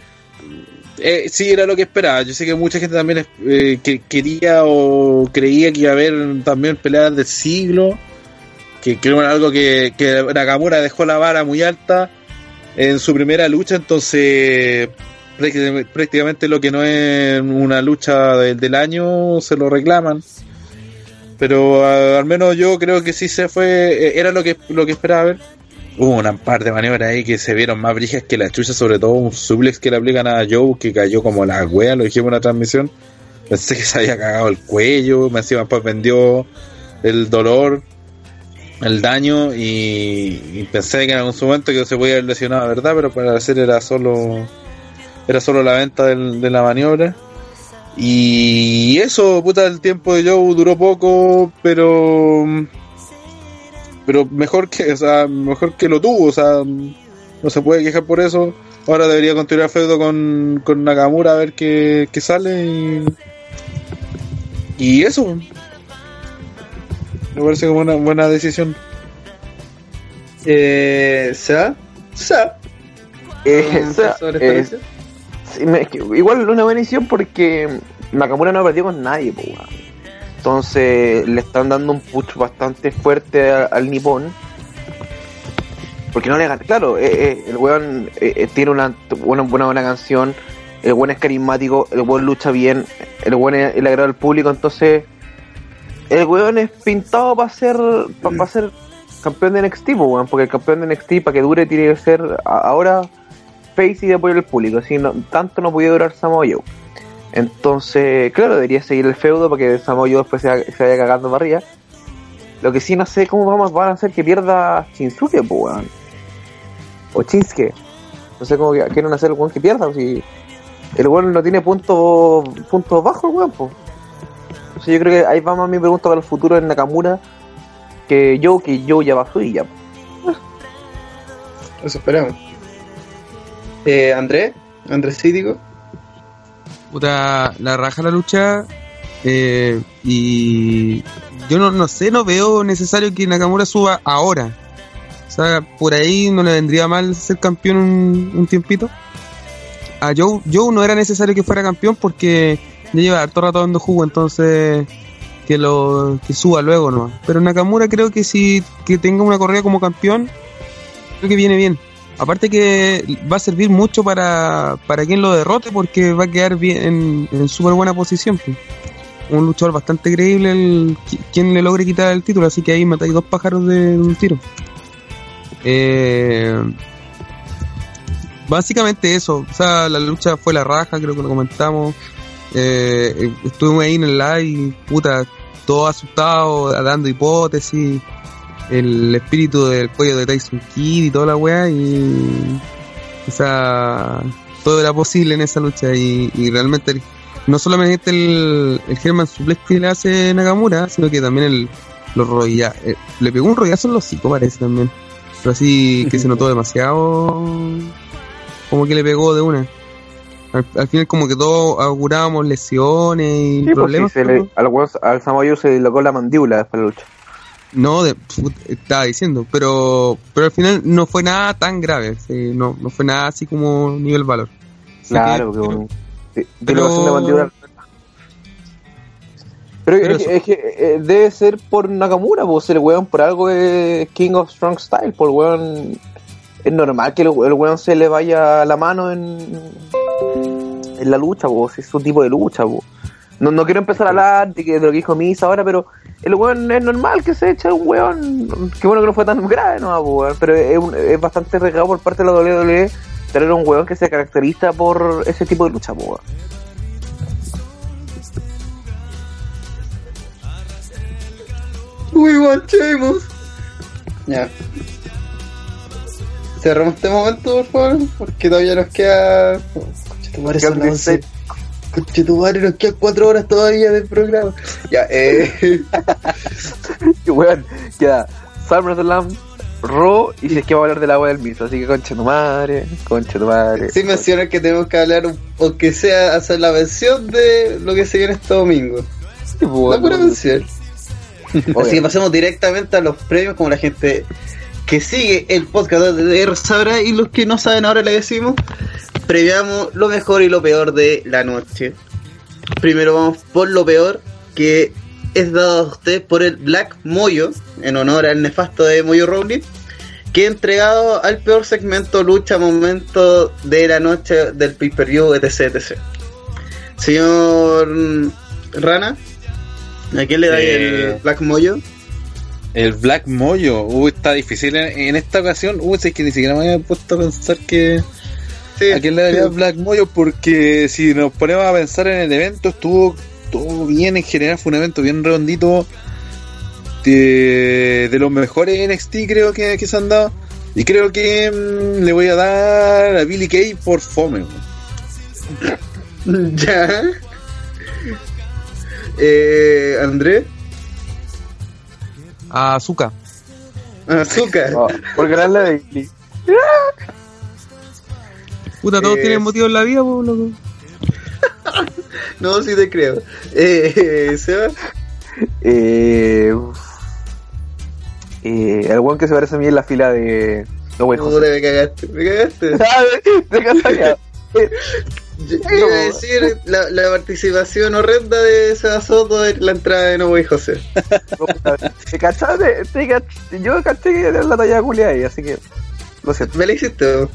eh, sí era lo que esperaba. Yo sé que mucha gente también eh, que quería o creía que iba a haber también peleas del siglo. Que creo que era algo que, que Nakamura dejó la vara muy alta en su primera lucha, entonces prácticamente- lo que no es una lucha del, del año se lo reclaman. Pero al menos yo creo que sí se fue, eh, era lo que lo que esperaba ver. Hubo una par de maniobras ahí que se vieron más brijas que la chucha, sobre todo un suplex que le aplican a Joe que cayó como la wea, lo dijimos en la transmisión. Pensé que se había cagado el cuello, me encima después vendió el dolor, el daño y, y pensé que en algún momento que se podía haber lesionado, ¿verdad? Pero para hacer era solo era solo la venta de la maniobra. Y eso, puta, el tiempo de Joe duró poco, pero pero mejor que, o sea, mejor que lo tuvo, o sea, no se puede quejar por eso. Ahora debería continuar feudo con, con Nakamura a ver qué, qué sale y eso. Me parece como una buena decisión. Eh, ¿Sa? ¿Sa? Lucha? sí, me- igual una buena edición porque Nakamura no ha perdido con nadie, po, weón. Entonces le están dando un push bastante fuerte a- al Nippon. Porque no le gana. Claro, eh, eh, el weón eh, eh, tiene una buena, buena, buena canción. El weón es carismático. El weón lucha bien. El weón es el agrado al público. Entonces, el weón es pintado para ser, para ser campeón de NXT, weón. Porque el campeón de NXT, para que dure, tiene que ser ahora face y de apoyo al público. Así tanto no podía durar Samoa Joe. Entonces, claro, debería seguir el feudo para que Samoa Joe después se, se vaya cagando para arriba. Lo que sí no sé cómo vamos, van a hacer que pierda Shinsuke, weón. O Shinsuke. No sé cómo quieren hacer el weón que pierda, si el weón no tiene puntos puntos bajos, weón, pues. Entonces yo creo que ahí va más mi pregunta para el futuro en Nakamura. Que yo, que yo ya bajó y ya. Eso esperamos. Eh, Andrés, Andrés Cítico. Puta, la raja la lucha. eh, y yo no, no sé, no veo necesario que Nakamura suba ahora. O sea, por ahí no le vendría mal ser campeón un, un tiempito. A Joe, Joe no era necesario que fuera campeón porque ya lleva harto rato dando jugo, entonces que lo que suba luego no. Pero Nakamura creo que si que tenga una corrida como campeón, creo que viene bien. Aparte que va a servir mucho para, para quien lo derrote porque va a quedar bien en, en súper buena posición. pues. Un luchador bastante creíble quien le logre quitar el título, así que ahí matáis dos pájaros de, de un tiro. Eh, básicamente eso, o sea, la lucha fue la raja, creo que lo comentamos. Eh, estuvimos ahí en el live puta, todo asustado, dando hipótesis el espíritu del cuello de Tyson Kidd y toda la weá y o sea todo era posible en esa lucha y, y realmente el- no solamente el, el Herman Suplex que le hace Nakamura sino que también el los rolla, eh, le pegó un rollazo en los hocico parece también. Pero así que se notó demasiado como que le pegó de una al, al final como que todos augurábamos lesiones y Sí, pues, problemas sí, se le- al, al se le dislocó la mandíbula después de la lucha. No, de, estaba diciendo, pero pero al final no fue nada tan grave, sí, no, no fue nada así como nivel valor. Claro, que- porque bueno, pero- de mandíbula. Pero, Pero es, que- es que eh, debe ser por Nakamura, pues el weón por algo es King of Strong Style, por el weón es normal que el, el weón se le vaya la mano en, es la lucha, vos, es un tipo de lucha, vos. No, no quiero empezar a hablar de, lo que dijo Misa ahora, pero el weón es normal que se eche un weón. Qué bueno que no fue tan grave, no, weón. Pero es, bastante arriesgado por parte de la WWE tener un weón que se caracteriza por ese tipo de lucha, weón. We want Sheamus. Ya. Cerramos este momento, por favor, porque todavía nos queda Conchetumare, son las 11. Conchetumare, nos quedan 4 horas todavía del programa. Ya, eh. Y weón, queda SummerSlam, Raw y si es que va a hablar del agua del mismo. Así que concha tu madre, concha tu madre. Sí menciona que tenemos que hablar, un- o que sea, hacer la mención de lo que se viene este domingo. Sí, pues, La pura mención. Así que pasemos directamente a los premios, como la gente que sigue el podcast de R sabrá y los que no saben ahora le decimos. Previamos lo mejor y lo peor de la noche. Primero vamos por lo peor, que es dado a usted por el Black Moyo, en honor al nefasto de Moyo Rowley, que entregado al peor segmento lucha momento de la noche del pay-per-view, etc, etc. Señor Rana, ¿a quién le da Eh, el Black Moyo? El Black Moyo, uy, está difícil en, en esta ocasión. Uy, es que ni siquiera me había puesto a pensar que. Sí, ¿A quién le daría Black Moyo? Porque si nos ponemos a pensar en el evento, estuvo todo bien en general. Fue un evento bien redondito. De, de los mejores NXT, creo que, que se han dado. Y creo que mm, le voy a dar a Billy Kay por fome. Ya. Eh, André, Azúcar. azúcar. No, por ganarle a Bailey. Puta, todos Eh, tienen motivo en la vida, po, loco. No, sí te creo. Eh, Seba, Eh, eh, el weón que se parece a mí en la fila de los Way puta, me cagaste, me cagaste. de Casaca. Yo yo iba a decir la, la participación horrenda de Seba Soto en la entrada de No Way José. ¿Te cachaste? Te cach- Yo caché que era la talla culia ahí, así que lo siento. Me la hiciste.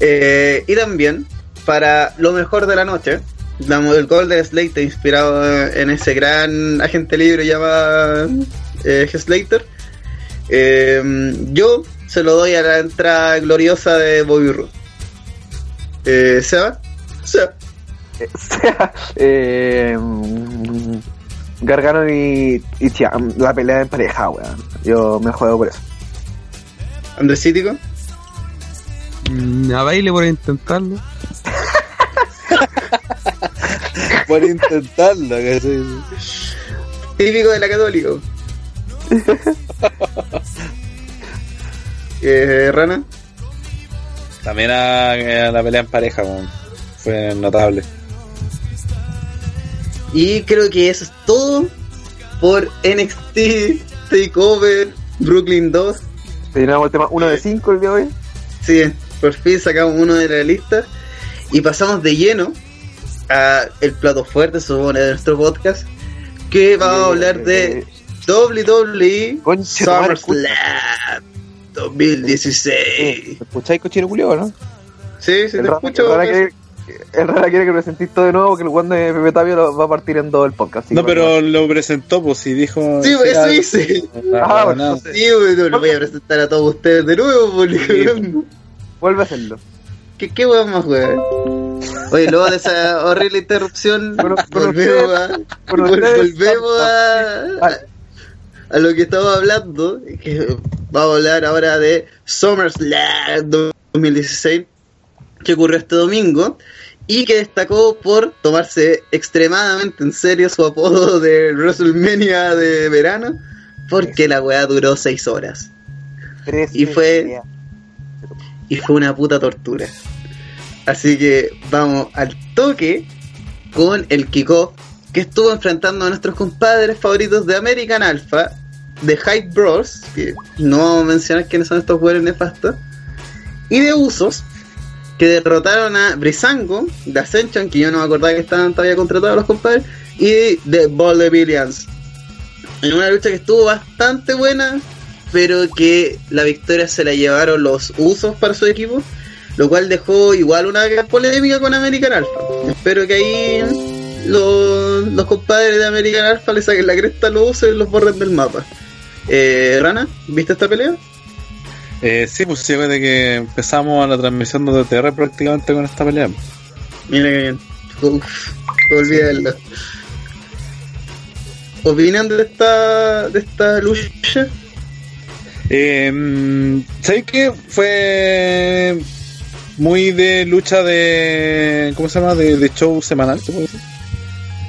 Eh, y también, para lo mejor de la noche, el Golden Slater inspirado en ese gran agente libre llamado eh, Slater. Eh, yo se lo doy a la entrada gloriosa de Bobby Roode. Eh, ¿Seba? Eh, o sea, eh, mm, Gargano y, y Chiam, la pelea en pareja, weón. Yo me juego por eso. Andresítico. Mm, A baile por intentarlo. Por intentarlo, ¿cachai? Típico de la católica. eh, Rana. También a, a la pelea en pareja, weón. Fue notable. Y creo que eso es todo por NXT Takeover Brooklyn 2. Terminamos el tema 1 de 5 el día de hoy. Sí, por fin sacamos uno de la lista y pasamos de lleno a el plato fuerte, supone, de nuestro podcast, que vamos a hablar de WWE SummerSlam 2016. ¿Me escucháis, cochino culio, no? Sí, sí, te escucho. Rara pues. quiere- el Rara quiere que lo sentís todo de nuevo, que el weón de Pepe lo va a partir en todo el podcast. No, pero lo presentó, pues si dijo. Sí, pues, eso hice. Ah, bueno, bueno, Sí, bueno, lo voy a presentar a todos ustedes de nuevo, porque... Vuelve a hacerlo. ¿Qué, qué weón más weón? Oye, luego de esa horrible interrupción, volvemos, a, volvemos a, a, a lo que estamos hablando. Que vamos a hablar ahora de SummerSlam 2016, que ocurrió este domingo y que destacó por tomarse extremadamente en serio su apodo de WrestleMania de verano, porque la weá duró 6 horas. Y fue- y fue una puta tortura. Así que vamos al toque con el kickoff que estuvo enfrentando a nuestros compadres favoritos de American Alpha, de Hype Bros, que no vamos a mencionar quiénes son estos jugadores nefastos, y de Usos, que derrotaron a Brisango, de Ascension, que yo no me acordaba que estaban todavía contratados los compadres, y de Billions. En una lucha que estuvo bastante buena, pero que la victoria se la llevaron los usos para su equipo, lo cual dejó igual una polémica con American Alpha. Espero que ahí los, los compadres de American Alpha le saquen la cresta a los usos y los borren del mapa. Eh, Rana, ¿viste esta pelea? Eh, sí, pues sí, de que empezamos la transmisión de TR prácticamente con esta pelea. Mira que bien. Uf, olvídalo. opinan de esta, de esta lucha? Eh, ¿Sabes qué? Fue muy de lucha de. ¿Cómo se llama? De, de show semanal, ¿se puede decir?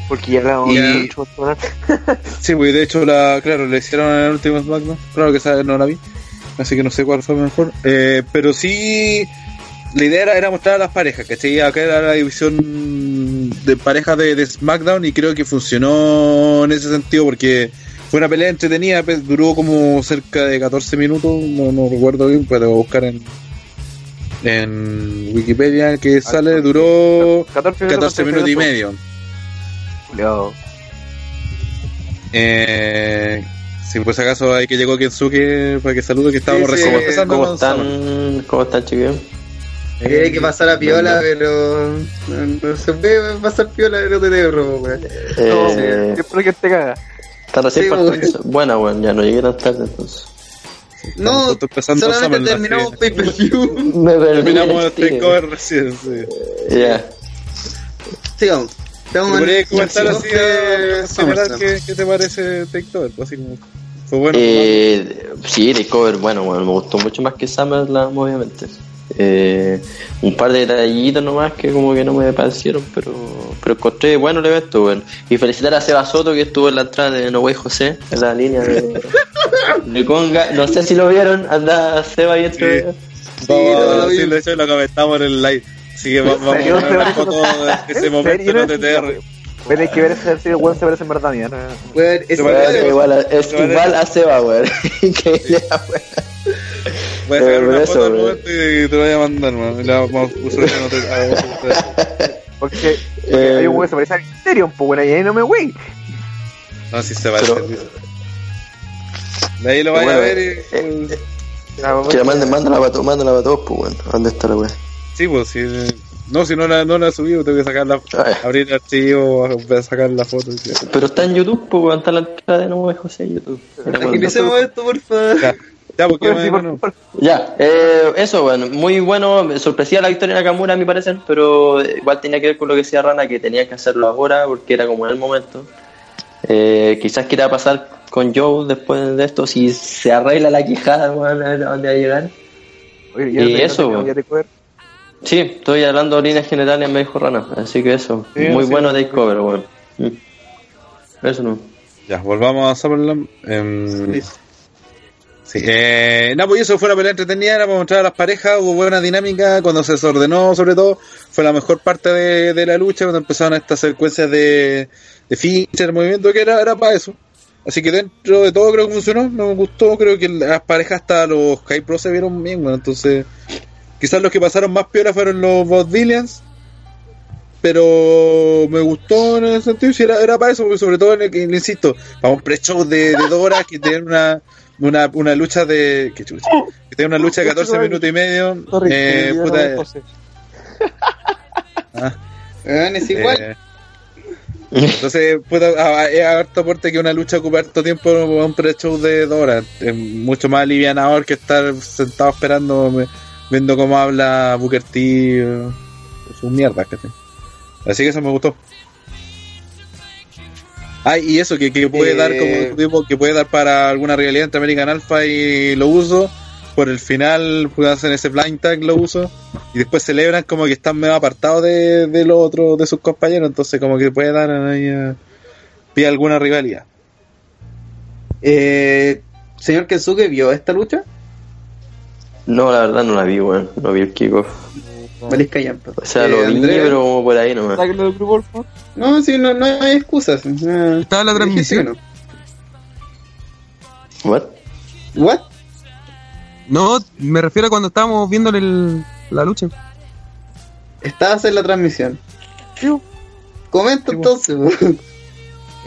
Porque ya la Y- Sí, pues de hecho, la, claro, le hicieron en el último SmackDown. Claro que esa no la vi, así que no sé cuál fue mejor. Eh, pero sí, la idea era, era mostrar a las parejas, ¿cachai? Acá era la división de parejas de, de SmackDown y creo que funcionó en ese sentido porque fue una pelea entretenida, duró como cerca de 14 minutos, no, no recuerdo bien, pero buscar en, en Wikipedia que sale, duró 14 14 minutos y medio. Eh, si por si acaso hay que llegó Kensuke para que salude que estábamos Sí, sí, recién empezando ¿Cómo están? ¿Cómo están, chiquillos? Quería que pasara piola, pero no, no se puede pasar piola en OTTR, weón. Eh, Siempre que te caga. Están recién Sí, partiendo. Buena, weón, ya no llegué tan tarde entonces. No, solamente Summer, terminamos así. pay-per-view. Me perdí Terminamos el takeover recién, sí. Ya. Sigamos. ¿Te en podrías comentar así a- general SummerSlam. qué, qué te parece takeover? Así como, fue bueno. Eh, sí, Takeover, bueno, bueno, me gustó mucho más que SummerSlam, obviamente. Eh, un par de detallitos nomás que como que no me parecieron, pero pero encontré bueno el evento, bueno. Y felicitar a Seba Soto que estuvo en la entrada de No Way José, en la línea de, de Conga. No sé si lo vieron, anda Seba ahí entre... Sí. Sí, Vamos, no, lo sí, vi. de hecho lo comentamos en el live. Así que va- vamos serio? a una foto de ese ¿En momento en OTTR. Tener que ver ese si el weón se parece en verdad mía. ¿no? Weón, es igual a, es igual a Seba, weón. Weón. Voy a sacar Eh, una eso, foto al eh. momento y te la voy a mandar, man. Y la vamos a usar en OTTR. a- vamos a usar. Porque, porque Eh, hay un weón que se parece a Mysterion, pues bueno, y ahí no me wey. No, si se parece. Pero- De ahí lo vaya Bueno, a ver y. eh, Que la manden, mándala para todos, mándala para todos, pues, weón. ¿Dónde está la weón? Sí, pues sí. No, si no la, no la he subido, tengo que sacar la, Ay. abrir el archivo, voy a sacar la foto. y- Pero está en YouTube, pues, weón. Está en la entrada de No Way José en YouTube. Era bueno. Agilicemos esto, por favor. Ya, ya porque Sí, por bueno. Ya, eh, eso, bueno, muy bueno, sorpresiva la victoria de Nakamura a mi parecer, pero igual tenía que ver con lo que decía Rana, que tenía que hacerlo ahora porque era como en el momento. Eh, quizás quiera pasar con Joe después de esto, si se arregla la quijada, weón, a ver a dónde va a llegar. Oye, Y eso, ya Sí, estoy hablando de líneas generales, me dijo Rana, así que eso, Sí, muy sí. bueno takeover, weón. Mm. Eso no. ya, volvamos a Summerland. Em, sí, eh, nada, pues eso fue una pelea entretenida, era para mostrar a las parejas, hubo buena dinámica, cuando se desordenó, sobre todo, fue la mejor parte de, de la lucha, cuando empezaron estas secuencias de, de finisher, movimiento, que era, era para eso. Así que dentro de todo creo que funcionó, me gustó, creo que las parejas hasta los High Pro se vieron bien, bueno, entonces quizás los que pasaron más piola fueron los Vaudevillains, pero me gustó en ese sentido, si era, era para eso, porque sobre todo en el que, insisto, para un pre-show de, de dos horas que tenían una, una, una lucha de, qué chucha, que tenían una lucha de 14 minutos y medio, eh, puta, ah, Weón, es igual. eh, entonces, puta, ah, es harto aporte que una lucha ocupa harto tiempo un pre-show de dos horas. Es mucho más alivianador que estar sentado esperando, me- viendo cómo habla Booker T. eh, sus mierdas, ¿cachai? Así que eso me gustó. Ah, y eso, que, que puede Eh, dar como tipo, que puede dar para alguna realidad entre American Alpha y lo uso. Por el final, pues hacen ese blind tag, lo uso. Y después celebran como que están medio apartados de, de los otros, de sus compañeros. Entonces, como que puede dar ahí eh, pie alguna rivalidad. Eh, señor Kensuke, ¿vio esta lucha? No, la verdad no la vi, weón, no vi el kickoff. Callampa. O sea, Eh, lo vi, Andrea. pero como por ahí nomás. Sáquenlo del grupo, por. No, sí, no, no hay excusas. Ah, Estaba la transmisión. What? no. ¿What? No, me refiero a cuando estábamos viendo el- la lucha. Estabas en la transmisión. Comenta entonces. weón.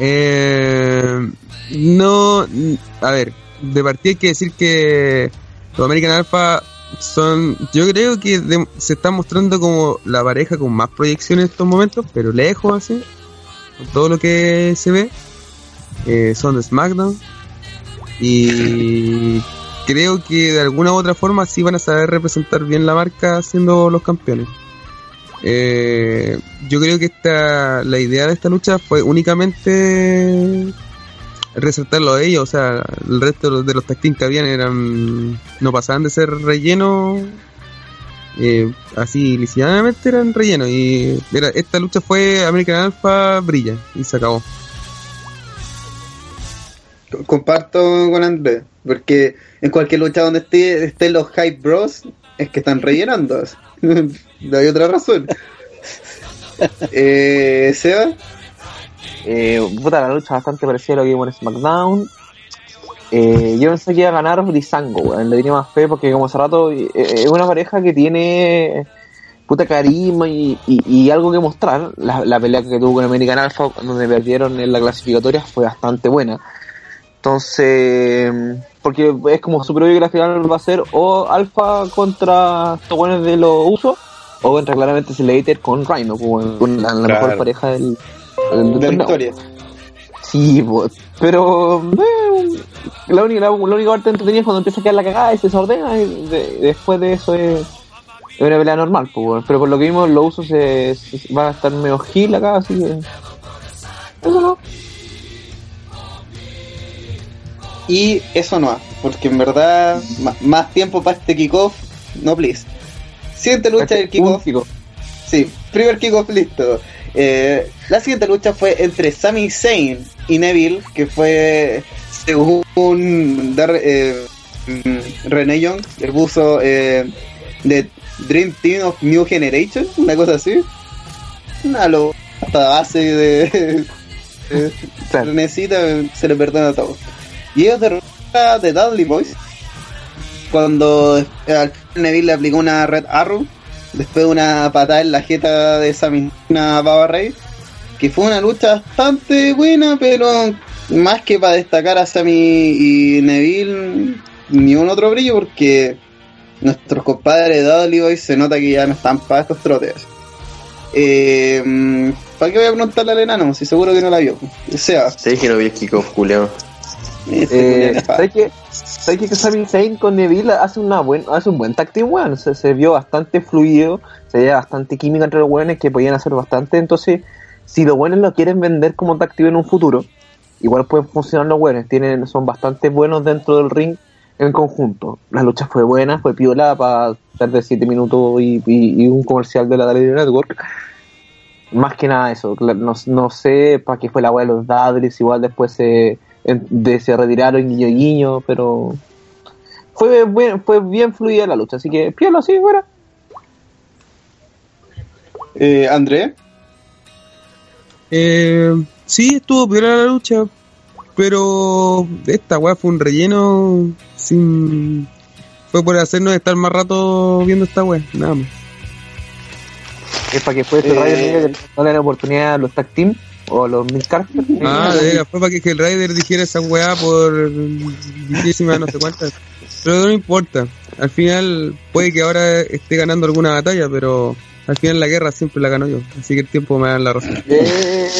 Eh, no, a ver, de partida hay que decir que los American Alpha son, yo creo que se están mostrando como la pareja con más proyección en estos momentos, pero lejos así, con todo lo que se ve, eh, son de SmackDown. Y creo que de alguna u otra forma sí van a saber representar bien la marca siendo los campeones. Eh, yo creo que esta, la idea de esta lucha fue únicamente resaltarlo a ellos, o sea, el resto de los, team que habían eran no pasaban de ser relleno eh, así lícitamente eran relleno y era- esta lucha fue American Alpha brilla y se acabó. Co- Comparto con Andrés, porque en cualquier lucha donde esté, estén los Hype Bros, es que están rellenando. no hay otra razón. eh, Seba, Eh, puta, la lucha bastante parecida a lo que vimos en SmackDown. Eh, yo pensé que iba a ganar Brisango, weón. Le tenía más fe porque como hace rato eh, es una pareja que tiene puta carisma y, y- y algo que mostrar. La, la pelea que tuvo con American Alpha donde perdieron en la clasificatoria fue bastante buena. Entonces, porque es como super obvio que la final va a ser o Alpha contra estos de los usos o contra claramente Slater con Rhino, como con la, la mejor pareja del, Victoria. Sí, pero eh, la única, la, la única parte entretenida es cuando empieza a quedar la cagada y se desordena y de- después de eso es, es una pelea normal, weón. pero por lo que vimos los usos se, se- va a estar medio gil acá, así que... Eso no. Y eso no, porque en verdad, más tiempo para este kickoff, no please. Siguiente lucha del kickoff. Sí, primer kickoff listo. Eh, la siguiente lucha fue entre Sami Zayn y Neville, que fue según Dar, eh, mm, Young, el buzo eh, de Dream Team of New Generation, una cosa así. Una lo hasta base de. Renécita, se le perdona todo. Y ellos derrotaron de Dudley Boys cuando eh, al Neville le aplicó una Red Arrow después de una patada en la jeta de esa misma Baba Rey que fue una lucha bastante buena pero más que para destacar a Sammy y Neville ni un otro brillo porque nuestros compadres de Boys se nota que ya no están para estos trotes eh, ¿para qué voy a preguntarle al enano? si seguro que no la vio sea Sé que no vi kickoff, Julio. Eh, ¿Sabes que ¿Sabes que Sami Zayn con Neville hace, una buen, hace un buen team, weón? Se, se vio bastante fluido, se veía bastante química entre los weones que podían hacer bastante. Entonces, si los buenos lo quieren vender como team en un futuro, igual pueden funcionar los buenos. Tienen, son bastante buenos dentro del ring en conjunto. La lucha fue buena, fue piola para estar de 7 minutos y, y- y un comercial de la Daily Network. Más que nada eso, no, no sé para qué fue la weá de los Dudleys, igual después se, de, se retiraron guiño guiño, pero fue bien, fue bien fluida la lucha, así que piola así fuera. eh, André Eh, sí, estuvo peor la lucha, pero esta weá fue un relleno sin... Fue por hacernos estar más rato viendo esta weá, nada más. Es para que después Eh. Rider diga que no le dan oportunidad a los tag team o los mid carter. Ah, de veras, fue para que el Rider dijera esa weá por vigésima no sé cuántas. Pero no importa. Al final puede que ahora esté ganando alguna batalla, pero al final la guerra siempre la gano yo. Así que el tiempo me da la razón. Eh,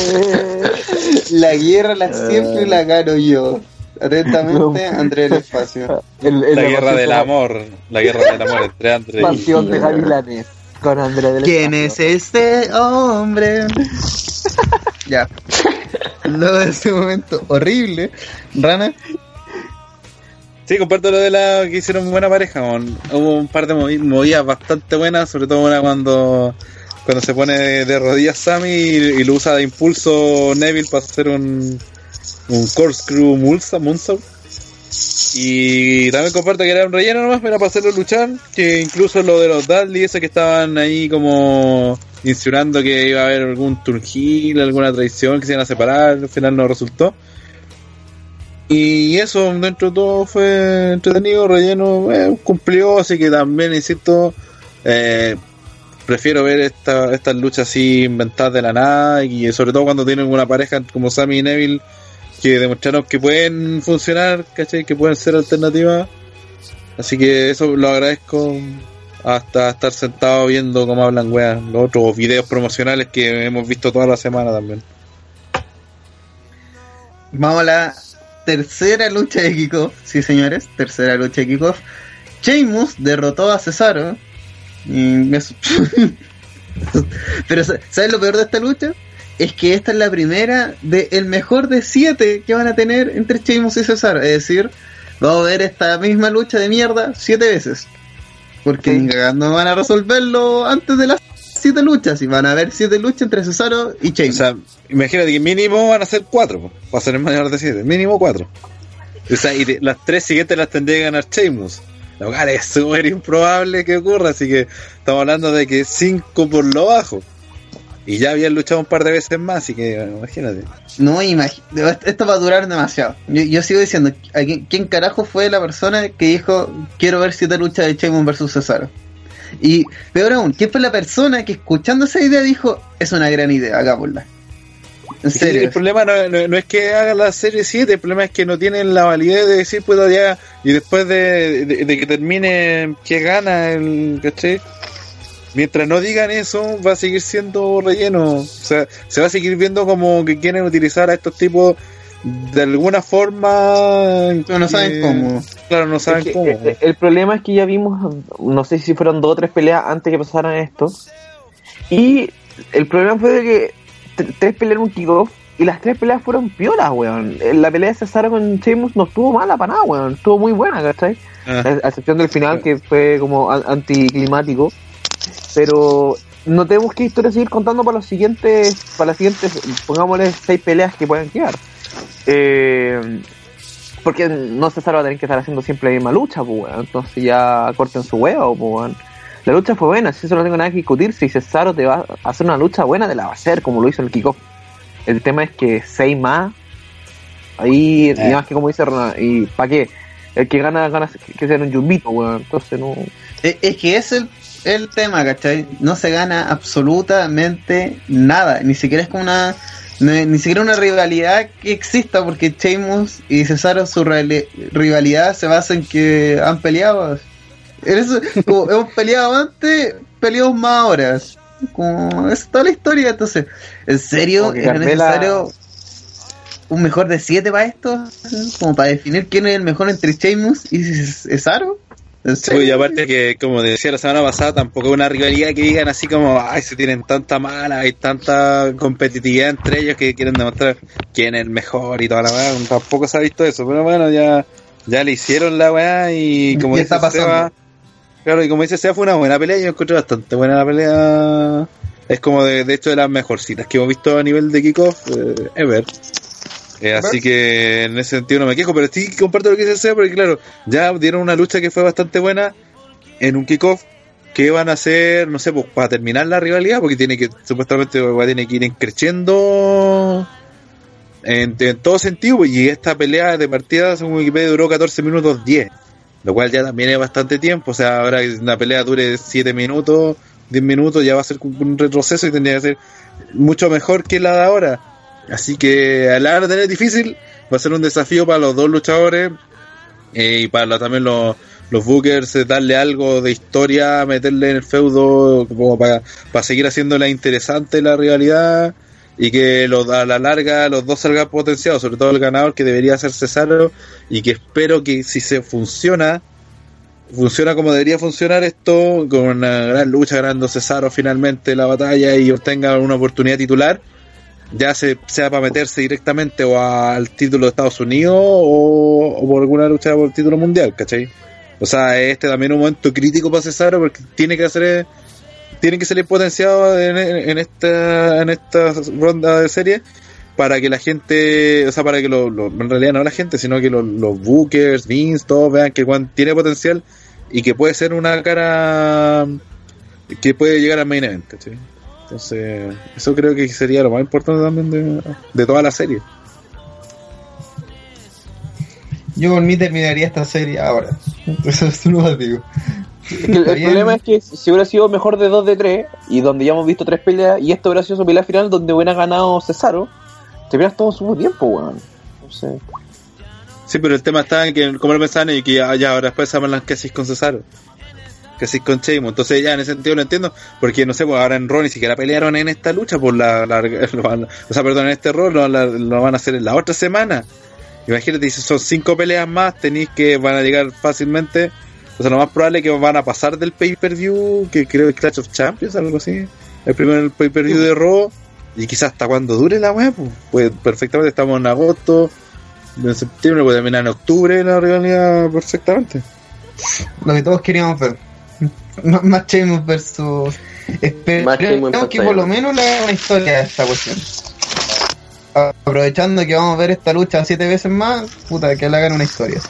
la guerra la siempre la gano yo. Atentamente, André del Espacio. El- el- La guerra del amor. La guerra del amor entre André y... Pasión de Gavilanes con Andrés del ¿Quién es Espacio. este hombre? ya. Luego de ese momento horrible, Rana. Sí, comparto lo de la que hicieron buena pareja. mon. Hubo un par de movi- movidas bastante buenas, sobre todo una cuando cuando se pone de, de rodillas Sammy y, y lo usa de impulso Neville para hacer un, un corkscrew mulsa, moonsault. Y también comparto que era un relleno nomás, era para hacerlo luchar. Que incluso lo de los Dudley, esos que estaban ahí como insinuando que iba a haber algún turgil, alguna traición, que se iban a separar, al final no resultó. Y eso, dentro de todo, fue entretenido, relleno, eh, cumplió, así que también, insisto, eh, prefiero ver esta, estas luchas así inventadas de la nada y sobre todo cuando tienen una pareja como Sammy y Neville que demostraron que pueden funcionar, ¿cachai? Que pueden ser alternativas. Así que eso lo agradezco hasta estar sentado viendo cómo hablan weas, los otros videos promocionales que hemos visto toda la semana también. Vamos a la tercera lucha de kickoff. Sí, señores, tercera lucha de kickoff. Sheamus derrotó a Cesaro. Y me su- Pero, ¿sabes lo peor de esta lucha? Es que esta es la primera de el mejor de siete que van a tener entre Sheamus y Cesaro. Es decir, vamos a ver esta misma lucha de mierda siete veces. Porque cagando van a resolverlo antes de las siete luchas. Y van a haber siete luchas entre Cesaro y O Sheamus. sea, imagínate que mínimo van a ser cuatro, po, para ser el mayor de siete. Mínimo cuatro. O sea, y de- las tres siguientes las tendría que ganar Sheamus. Lo cual es súper improbable que ocurra, así que estamos hablando de que cinco por lo bajo. Y ya habían luchado un par de veces más, así que imagínate. No, imagi- esto va a durar demasiado. Yo, yo sigo diciendo, ¿a quién, quién carajo fue la persona que dijo quiero ver siete luchas de Sheamus versus Cesaro? Y peor aún, ¿quién fue la persona que escuchando esa idea dijo es una gran idea, hagámosla? En serio. el problema no, no- no es que hagan la serie 7, el problema es que no tienen la validez de decir, puedo ya, y después de, de- de que termine, que gana el, ¿cachai? Mientras no digan eso, va a seguir siendo relleno. O sea, se va a seguir viendo como que quieren utilizar a estos tipos de alguna forma. Pero no que- saben cómo. Claro, no saben Es que, cómo. eh, el problema es que ya vimos, no sé si fueron dos o tres peleas antes que pasaran esto. Y el problema fue de que tres pelearon un kickoff y las tres peleas fueron piolas, weón. Eh, La pelea de Cesaro con Sheamus no estuvo mala para nada, weón. Estuvo muy buena, ¿cachai? Ah. A a excepción del final que fue como an- anticlimático. Pero no tenemos que historia seguir contando para los siguientes, para las siguientes, pongámosle seis peleas que puedan quedar. Eh, porque no Cesaro va a tener que estar haciendo siempre la misma lucha, pues, weón. Entonces ya corten su huevo, pues, weón. La lucha fue buena, si eso no tengo nada que discutir. Si Cesaro te va a hacer una lucha buena, te la va a hacer, como lo hizo el kickoff. El tema es que seis más, ahí, y además que como dice Ronald, ¿y para qué? El que gana, gana que sea un yumbito, weón. Entonces no. Es, es que es el, el tema, ¿cachai? No se gana absolutamente nada. Ni siquiera es como una. Ni, ni siquiera una rivalidad que exista, porque Sheamus y Cesaro, su rivalidad se basa en que han peleado. Eso, como hemos peleado antes, peleamos más ahora. Como, es toda la historia, entonces. ¿En serio es Carmela- necesario un mejor de 7 para esto? Como para definir quién es el mejor entre Sheamus y Cesaro. ¿En Sí, serio? y aparte que, como decía la semana pasada, tampoco es una rivalidad que digan así como, ay, se tienen tanta mala, hay tanta competitividad entre ellos que quieren demostrar quién es el mejor y toda la weá. Tampoco se ha visto eso, pero bueno, ya, ya le hicieron la weá y como ¿Qué dice está pasando? Seba, claro, y como dice Seba, fue una buena pelea, yo encontré bastante buena la pelea. Es como de, de hecho de las mejorcitas que hemos visto a nivel de kickoff eh, ever. Eh, así que en ese sentido no me quejo, pero sí comparto lo que dice Seba, porque claro, ya dieron una lucha que fue bastante buena en un kickoff que van a hacer, no sé, pues para terminar la rivalidad, porque tiene que, supuestamente va- tiene que ir creciendo en, en todo sentido, pues, y esta pelea de partida, según Wikipedia, duró 14 minutos 10, lo cual ya también es bastante tiempo, o sea, ahora que una pelea dure 7 minutos, 10 minutos, ya va a ser un retroceso y tendría que ser mucho mejor que la de ahora. Así que a la tener difícil, va a ser un desafío para los dos luchadores eh, y para también los, los bookers eh, darle algo de historia, meterle en el feudo como para, para seguir haciéndola interesante la rivalidad y que los, a la larga los dos salgan potenciados, sobre todo el ganador que debería ser Cesaro y que espero que si se funciona, funciona como debería funcionar esto, con una gran lucha ganando Cesaro finalmente la batalla y obtenga una oportunidad titular, ya se, sea para meterse directamente o al título de Estados Unidos o, por alguna lucha por el título mundial, ¿cachai? O sea, este también es un momento crítico para Cesaro porque tiene que hacer tiene que salir potenciado en, esta en esta ronda de serie para que la gente, o sea, para que lo, en realidad no la gente, sino que los bookers, Vince, todos vean que Juan tiene potencial y que puede ser una cara que puede llegar al main event, ¿cachai? Entonces, eso creo que sería lo más importante también de, de toda la serie. Yo por mí terminaría esta serie ahora. Eso es lo que digo. El, problema es que si hubiera sido mejor de 2 de 3 y donde ya hemos visto tres peleas y esto hubiera sido su pelea final donde hubiera ganado Cesaro, te hubieras todo su tiempo, weón. No sé. Sí, pero el tema está en que, como lo pensaban, y que ya, ya ahora después se hablan que con Cesaro. Que así con Sheamus. Entonces ya en ese sentido lo entiendo, porque no sé, pues ahora en Raw ni siquiera pelearon en esta lucha por la, la- lo van- o sea, perdón, en este rol lo, la- lo van a hacer en la otra semana. Imagínate, si son cinco peleas más, tenéis que van a llegar fácilmente. O sea, lo más probable es que van a pasar del pay-per-view, que creo que es Clash of Champions, algo así. El primer pay-per-view de Raw. Y quizás hasta cuando dure la weá, pues, pues perfectamente estamos en agosto, en septiembre, puede terminar en octubre la rivalidad perfectamente. Lo que todos queríamos ver. M- Más Sheamus versus. Esperemos que por lo menos le haga una historia a esta cuestión. Aprovechando que vamos a ver esta lucha siete veces más, puta, que le hagan una historia.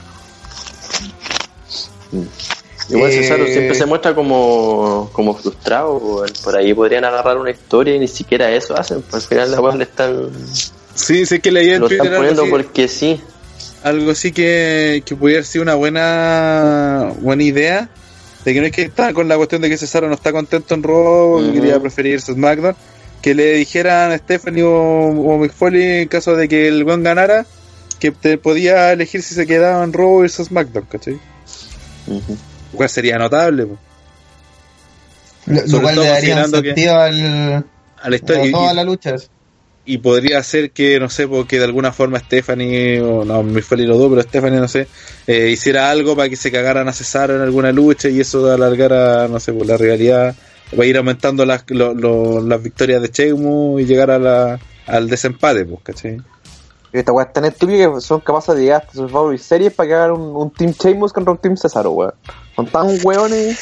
Igual Eh, Cesaro siempre se muestra como, como frustrado, por ahí podrían agarrar una historia y ni siquiera eso hacen, pues al final la weón le están, Sí, sé que leí en lo están poniendo así, porque sí. algo así que, que pudiera ser una buena buena idea. De que no es que está con la cuestión de que Cesaro no está contento en Raw, que Ujú. quería preferir su SmackDown. Que le dijeran a Stephanie o, o Mick Foley en caso de que el buen ganara, que te podía elegir si se quedaba en Raw a SmackDown, ¿cachai? Ujú. Lo cual sería notable. Lo, cual le daría un que- sentido al, a la historia. a todas y- las luchas. Y podría ser que, no sé, porque de alguna forma Stephanie, o no, mi Foley lo dudo, pero Stephanie, no sé, eh, hiciera algo para que se cagaran a Cesaro en alguna lucha y eso alargara, no sé, por la rivalidad, va a ir aumentando las, lo- lo- las victorias de Sheamus y llegar a la, al desempate, pues, ¿cachai? Esta weá es tan estúpida que son capaces de llegar hasta Survivor Series para que hagan un, un Team Sheamus contra un Team Cesaro, weón. Son tan weones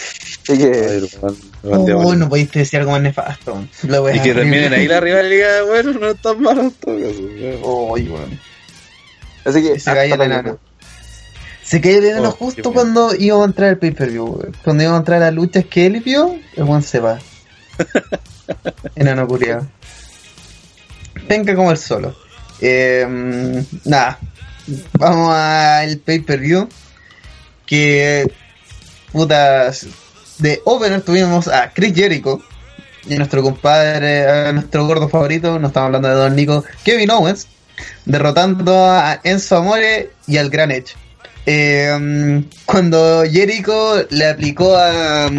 y que. Ay, lo lo Oh, diabólico. no podéis decir algo más nefasto. La wea y que terminen ahí la rivalidad, bueno, no es tan malo. Oh. Así que. Se cayó el enano. Se cayó el enano Oh, qué justo bueno. cuando íbamos a entrar al pay-per-view. Cuando íbamos a entrar a las luchas que él vio, el weón se va. enano curiado. Venga como el solo. Eh, nada. Vamos al pay-per-view. Que. Putas. De opener tuvimos a Chris Jericho. Y nuestro compadre, a nuestro gordo favorito, no estamos hablando de Don Nico, Kevin Owens, derrotando a Enzo Amore y al Gran Edge. Eh, cuando Jericho le aplicó a, a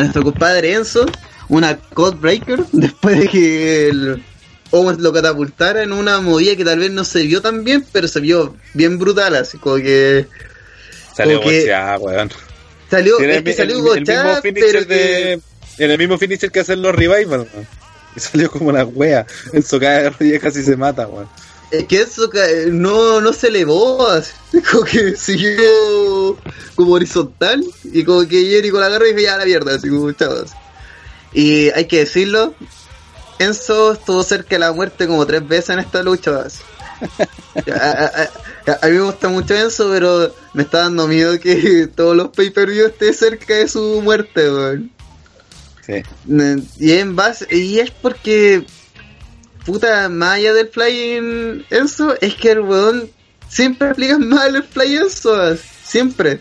nuestro compadre Enzo una Code Breaker después de que el Owens lo catapultara en una movida que tal vez no se vio tan bien, pero se vio bien brutal, así como que Salió Como que- bocheada, weón. Salió, Era es el, que el- salió el bochada, mismo finisher pero que-. Era el mismo finisher que hacen los revival. Y salió como una wea. Enzo cae de rodillas casi se mata, weón. Es que eso ca- no, no se elevó, así, como que siguió como horizontal y como que Jericho la agarró y dijo ya a la mierda, así como chavos. Y hay que decirlo, Enzo estuvo cerca de la muerte como tres veces en esta lucha. así. A, a- a- a mí me gusta mucho Enzo, pero me está dando miedo que todos los pay-per-view estén cerca de su muerte, weón. Sí. Y en base, y es porque, puta, más allá del flying Enzo, es que el weón siempre aplica mal el fly Enzo, siempre.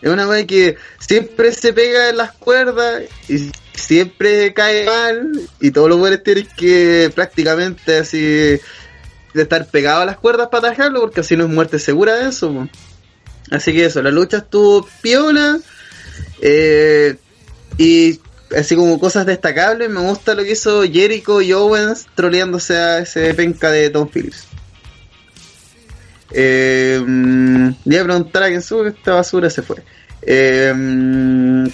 Es una weá que siempre se pega en las cuerdas y siempre cae mal y todos los weones tienen que prácticamente así de estar pegados a las cuerdas para atajarlo porque así no es muerte segura de eso. po. Así que eso, la lucha estuvo piola. Eh, y así como cosas destacables, me gusta lo que hizo Jericho y Owens troleándose a ese penca de Tom Phillips. Eh, mm, le iba a preguntar a quién sube que esta basura se fue. Eh, mm,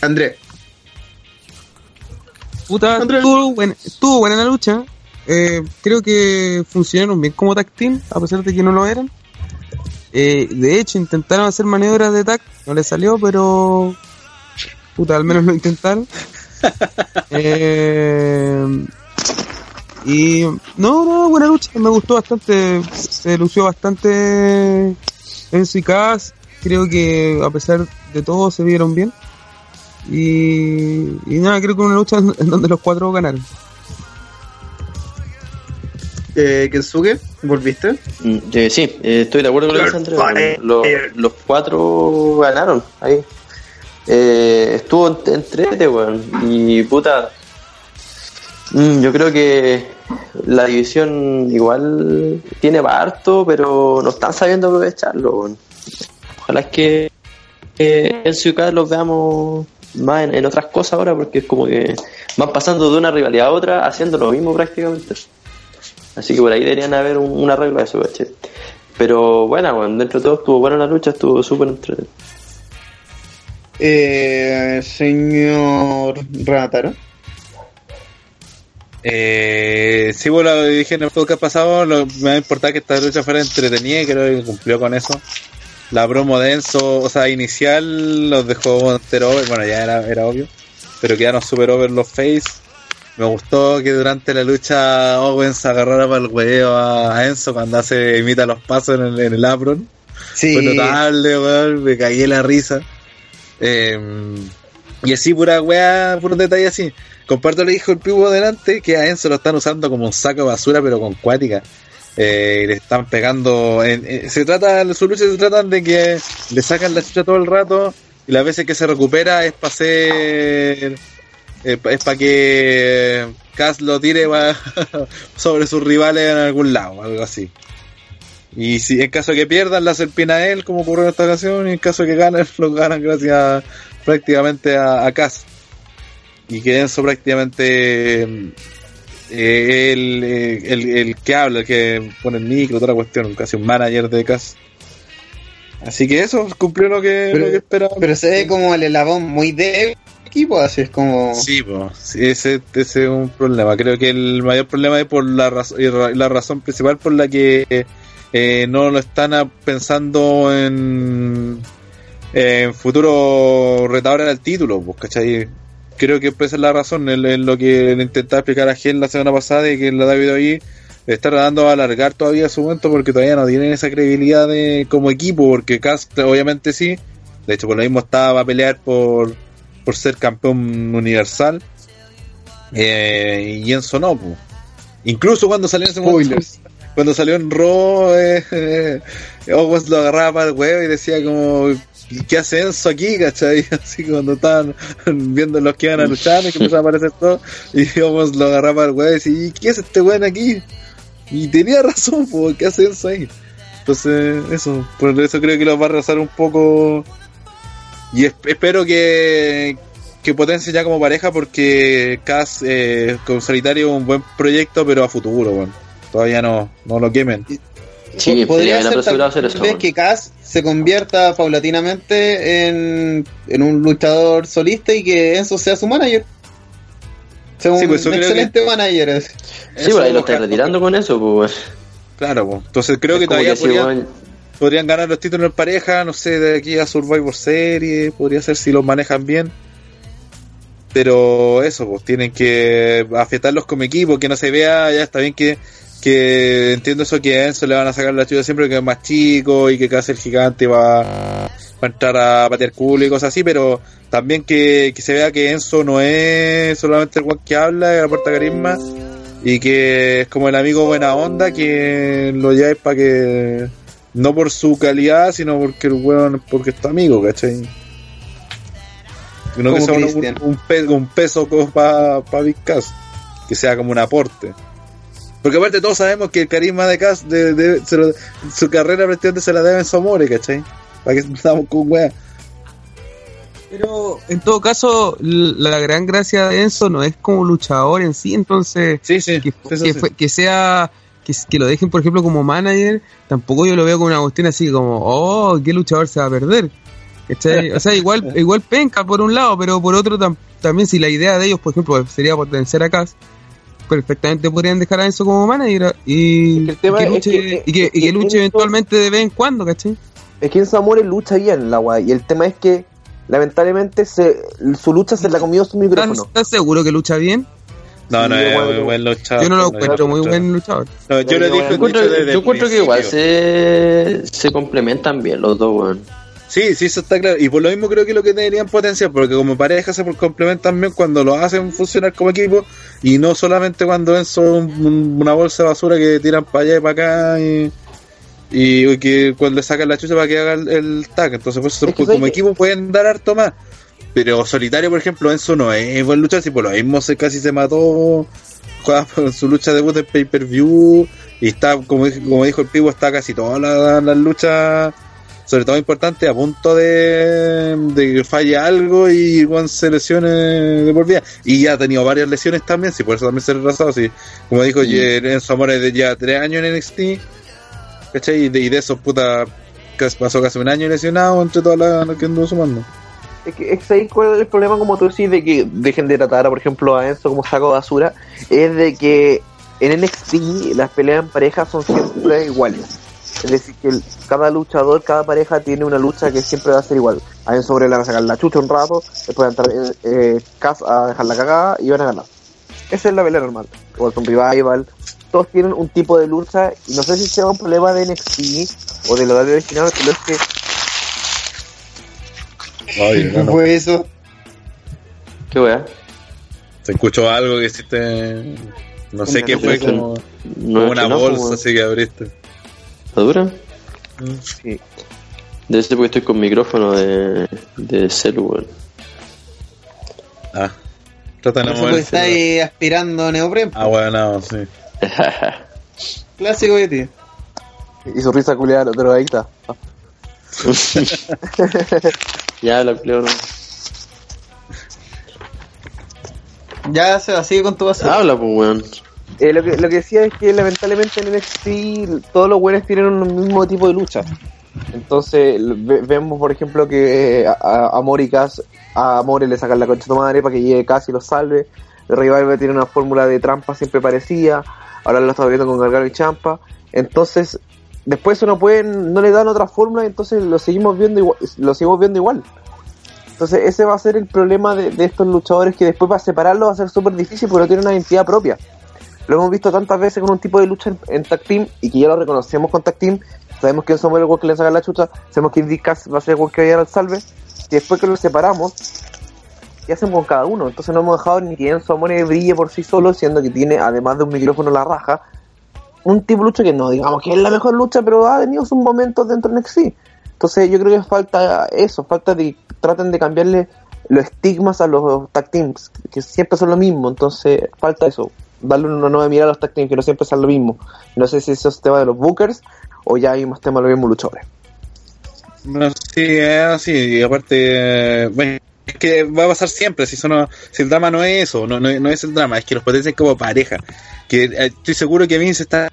André, Puta, Andrés. estuvo buena, estuvo buena la lucha. Eh, creo que funcionaron bien como tag team, a pesar de que no lo eran. Eh, de hecho, intentaron hacer maniobras de tag, no les salió, pero. Puta, al menos lo intentaron. Eh, y. No, no, buena lucha, me gustó bastante. Se lució bastante en su Cass. Creo que a pesar de todo se vieron bien. Y, y nada, creo que una lucha en donde los cuatro ganaron. Eh, Kensuke, ¿volviste? Mm, eh, sí, eh, estoy de acuerdo con lo que dice Andrés. Los, los cuatro ganaron ahí. Eh, estuvo ent- entrete, weón. Y puta. mm, yo creo que la división igual tiene harto, pero no están sabiendo aprovecharlo, weón. Ojalá es que eh, en Ciudad los veamos más en, en otras cosas ahora, porque es como que van pasando de una rivalidad a otra haciendo lo mismo prácticamente. Así que por ahí deberían haber un, un arreglo a eso, ¿cachai? Pero bueno, bueno, dentro de todo estuvo buena la lucha, estuvo súper entretenido. Eh, señor Ranataro. Eh, sí, bueno, lo dije en el podcast pasado, lo, me va a importar que esta lucha fuera entretenida y creo que cumplió con eso. La promo de Enzo, o sea, inicial los dejó entero over, bueno, ya era, era obvio, pero quedaron super over los face. Me gustó que durante la lucha Owens agarrara para el huevo a, Enzo cuando hace, imita los pasos en el, en el apron. Sí. Fue notable, weón, me caí en la risa. Eh, y así, pura weá, puros detalles así. Comparto le dijo el pivo delante que a Enzo lo están usando como un saco de basura, pero con cuática. Eh, y le están pegando. En, en- se trata, su lucha se tratan de que le sacan la chucha todo el rato y las veces que se recupera es para hacer. Eh, es para que Cass lo tire sobre sus rivales en algún lado, algo así. Y si en caso de que pierdan, la serpina a él, como ocurrió en esta ocasión, y en caso de que ganen, lo ganan gracias prácticamente a, a Cass. Y que Enzo prácticamente eh, el, eh, el, el que habla, el que pone el micro, toda la cuestión, casi un manager de Cass. Así que eso cumplió lo que, Pero- lo que esperaba. Pero se ve como el eslabón muy de equipo, así es como. Sí, pues, ese, ese es un problema. Creo que el mayor problema es por la, raz- la razón principal por la que eh, no lo están pensando en, futuro retadores al título, pues, ¿cachai? Creo que esa es la razón, en, lo que le intentaba explicar a Gen la semana pasada y que la David ahí está tratando de alargar todavía su momento porque todavía no tienen esa credibilidad de, como equipo, porque Cast obviamente sí, de hecho por lo mismo estaba a pelear por, por ser campeón universal eh, y Enzo no, po. incluso cuando salió en ese momento, cuando salió en Raw eh, eh, Owens lo agarraba para el huevo y decía como ¿qué hace Enzo aquí? ¿cachai? así cuando estaban viendo los que iban a luchar y que empezaron a aparecer todos y Owens lo agarraba para el huevo y decía ¿y qué hace este weón aquí? y tenía razón, po, ¿qué hace Enzo ahí? entonces eso, por eso creo que lo va a arrasar un poco y es- espero que que potencie ya como pareja porque Cass eh, con Solitario es un buen proyecto pero a futuro, bueno. todavía no, no lo quemen. Sí, podría ser apresurado a hacer tal eso. vez que Cass se convierta paulatinamente en, en un luchador solista y que Enzo sea su manager. Sea un Sí, pues eso creo excelente manager. es. Sí, por ahí lo están retirando con eso, pues. Claro, pues. entonces creo que Es todavía podrían ganar los títulos en pareja, no sé, de aquí a Survivor Series, podría ser si los manejan bien. Pero eso, pues tienen que afectarlos como equipo, que no se vea, ya está bien que, que entiendo eso que a Enzo le van a sacar la chucha siempre que es más chico y que casi el gigante va, a entrar a patear culo y cosas así, pero también que, que se vea que Enzo no es solamente el guan que habla, que aporta carisma y que es como el amigo buena onda que lo lleváis para que no por su calidad, sino porque el weón porque es tu amigo, ¿cachai? No que sea un, un, pe- un peso para pa Big Cass, que sea como un aporte. Porque aparte todos sabemos que el carisma de Cass, de, de- se lo- su carrera prácticamente se la debe en su amor, ¿cachai? Para que estamos con weá. Pero en todo caso, la gran gracia de Enzo no es como luchador en sí, entonces Sí, sí, que, eso que sí. fue- que sea que, que lo dejen por ejemplo como manager, tampoco yo lo veo como una cuestión así como, oh, qué luchador se va a perder. ¿Cachai? O sea, igual igual penca por un lado, pero por otro tam- también si la idea de ellos, por ejemplo, sería potenciar a Cass, perfectamente podrían dejar a Enzo como manager y, Es que el tema y que es luche, que- y que, y luche eventualmente de vez en cuando, ¿cachai? Es que Enzo Amore lucha bien la weá. Y el tema es que, lamentablemente, se, su lucha se la comió su ¿Estás, micrófono. estás seguro que lucha bien? No, Sí, no, es muy buen luchador. Yo no lo encuentro muy buen luchador. no, yo le Yo dije Yo encuentro, que igual se, se complementan bien los dos, weón. Sí, sí, eso está claro. Y por lo mismo creo que lo que deberían potenciar, porque como pareja se complementan bien cuando lo hacen funcionar como equipo y no solamente cuando es un- un- una bolsa de basura que tiran para allá y para acá y, y que cuando le sacan la chucha para que haga el, el tag. Entonces, pues, Es que como equipo pueden dar harto más. Pero solitario, por ejemplo, Enzo no es buen luchador, si por lo mismo se casi se mató, por su lucha debut en pay-per-view y está, como, como dijo el pivo, está casi todas las luchas sobre todo importante, a punto de, de que falle algo y Juan se lesione de por vida. Y ya ha tenido varias lesiones también, si por eso también se ha retrasado. Si, como dijo ye- en su amor, de ya tres años en NXT, ¿cachai? Y de, y de esos, puta, pasó casi un año lesionado entre todas las las que anduvo sumando. Es que es ahí cuál es el problema, como tú decís, de que dejen de tratar, por ejemplo, a Enzo como saco de basura, es de que en NXT las peleas en pareja son siempre iguales. Es decir, que cada luchador, cada pareja tiene una lucha que siempre va a ser igual. A Enzo Sobre van a sacar la chucha un rato, después van a entrar eh, eh, a dejar la cagada y van a ganar. Esa es la pelea normal. Igual con Revival. Todos tienen un tipo de lucha y no sé si sea un problema de NXT o de lo de original, pero es que Ay, ¿Qué no, no. fue eso? ¿Qué weá? Se escuchó algo que hiciste. No sé qué fue, como, No como es una no, bolsa pues, así que abriste. ¿Está dura? sí. Debe ser porque estoy con micrófono de, de celu, weón. Ah, trata de no pues, moverse. está ahí aspirando neopren. Ah, bueno, no, sí. Clásico de ti. Y su risa culiada, pero ahí está. ya, la no. Ya se va, sigue con tu basura. Habla, pues, weón. Eh, lo, que, lo que decía es que lamentablemente en NXT todos los buenos tienen un mismo tipo de lucha. Entonces ve- vemos, por ejemplo, que a, a, a Mori Cass- a Mori le sacan la concha de madre para que llegue Cass y lo salve. El Revival tiene una fórmula de trampa siempre parecida. Ahora lo está viendo con Gargano y Champa. Entonces, después no pueden, no le dan otra fórmula, entonces lo seguimos viendo igual, lo seguimos viendo igual. Entonces ese va a ser el problema de, de estos luchadores que después para separarlos va a ser súper difícil porque no tienen una identidad propia. Lo hemos visto tantas veces con un tipo de lucha en, en tag team y que ya lo reconocemos con tag team. Sabemos que somos el que le saca la chucha, sabemos que Indy Cass va a ser el que va a llegar al salve. Y después que lo separamos, ¿qué hacemos con cada uno? Entonces no hemos dejado ni que Enzo Amore brille por sí solo, siendo que tiene, además de un micrófono la raja, un tipo de lucha que no digamos que es la mejor lucha, pero ha tenido sus momentos dentro de NXT. Entonces yo creo que falta eso, falta de traten de cambiarle los estigmas a los tag teams, que siempre son lo mismo, entonces falta eso, darle una nueva mirada a los tag teams, que no siempre son lo mismo. No sé si eso es tema de los bookers o ya hay más tema de los mismos luchadores. No, sí, es así. Y aparte, eh, bueno, es que va a pasar siempre. Si, eso no- si el drama no es eso, no, no, no es el drama, es que los potencian como pareja. Que eh, estoy seguro que Vince está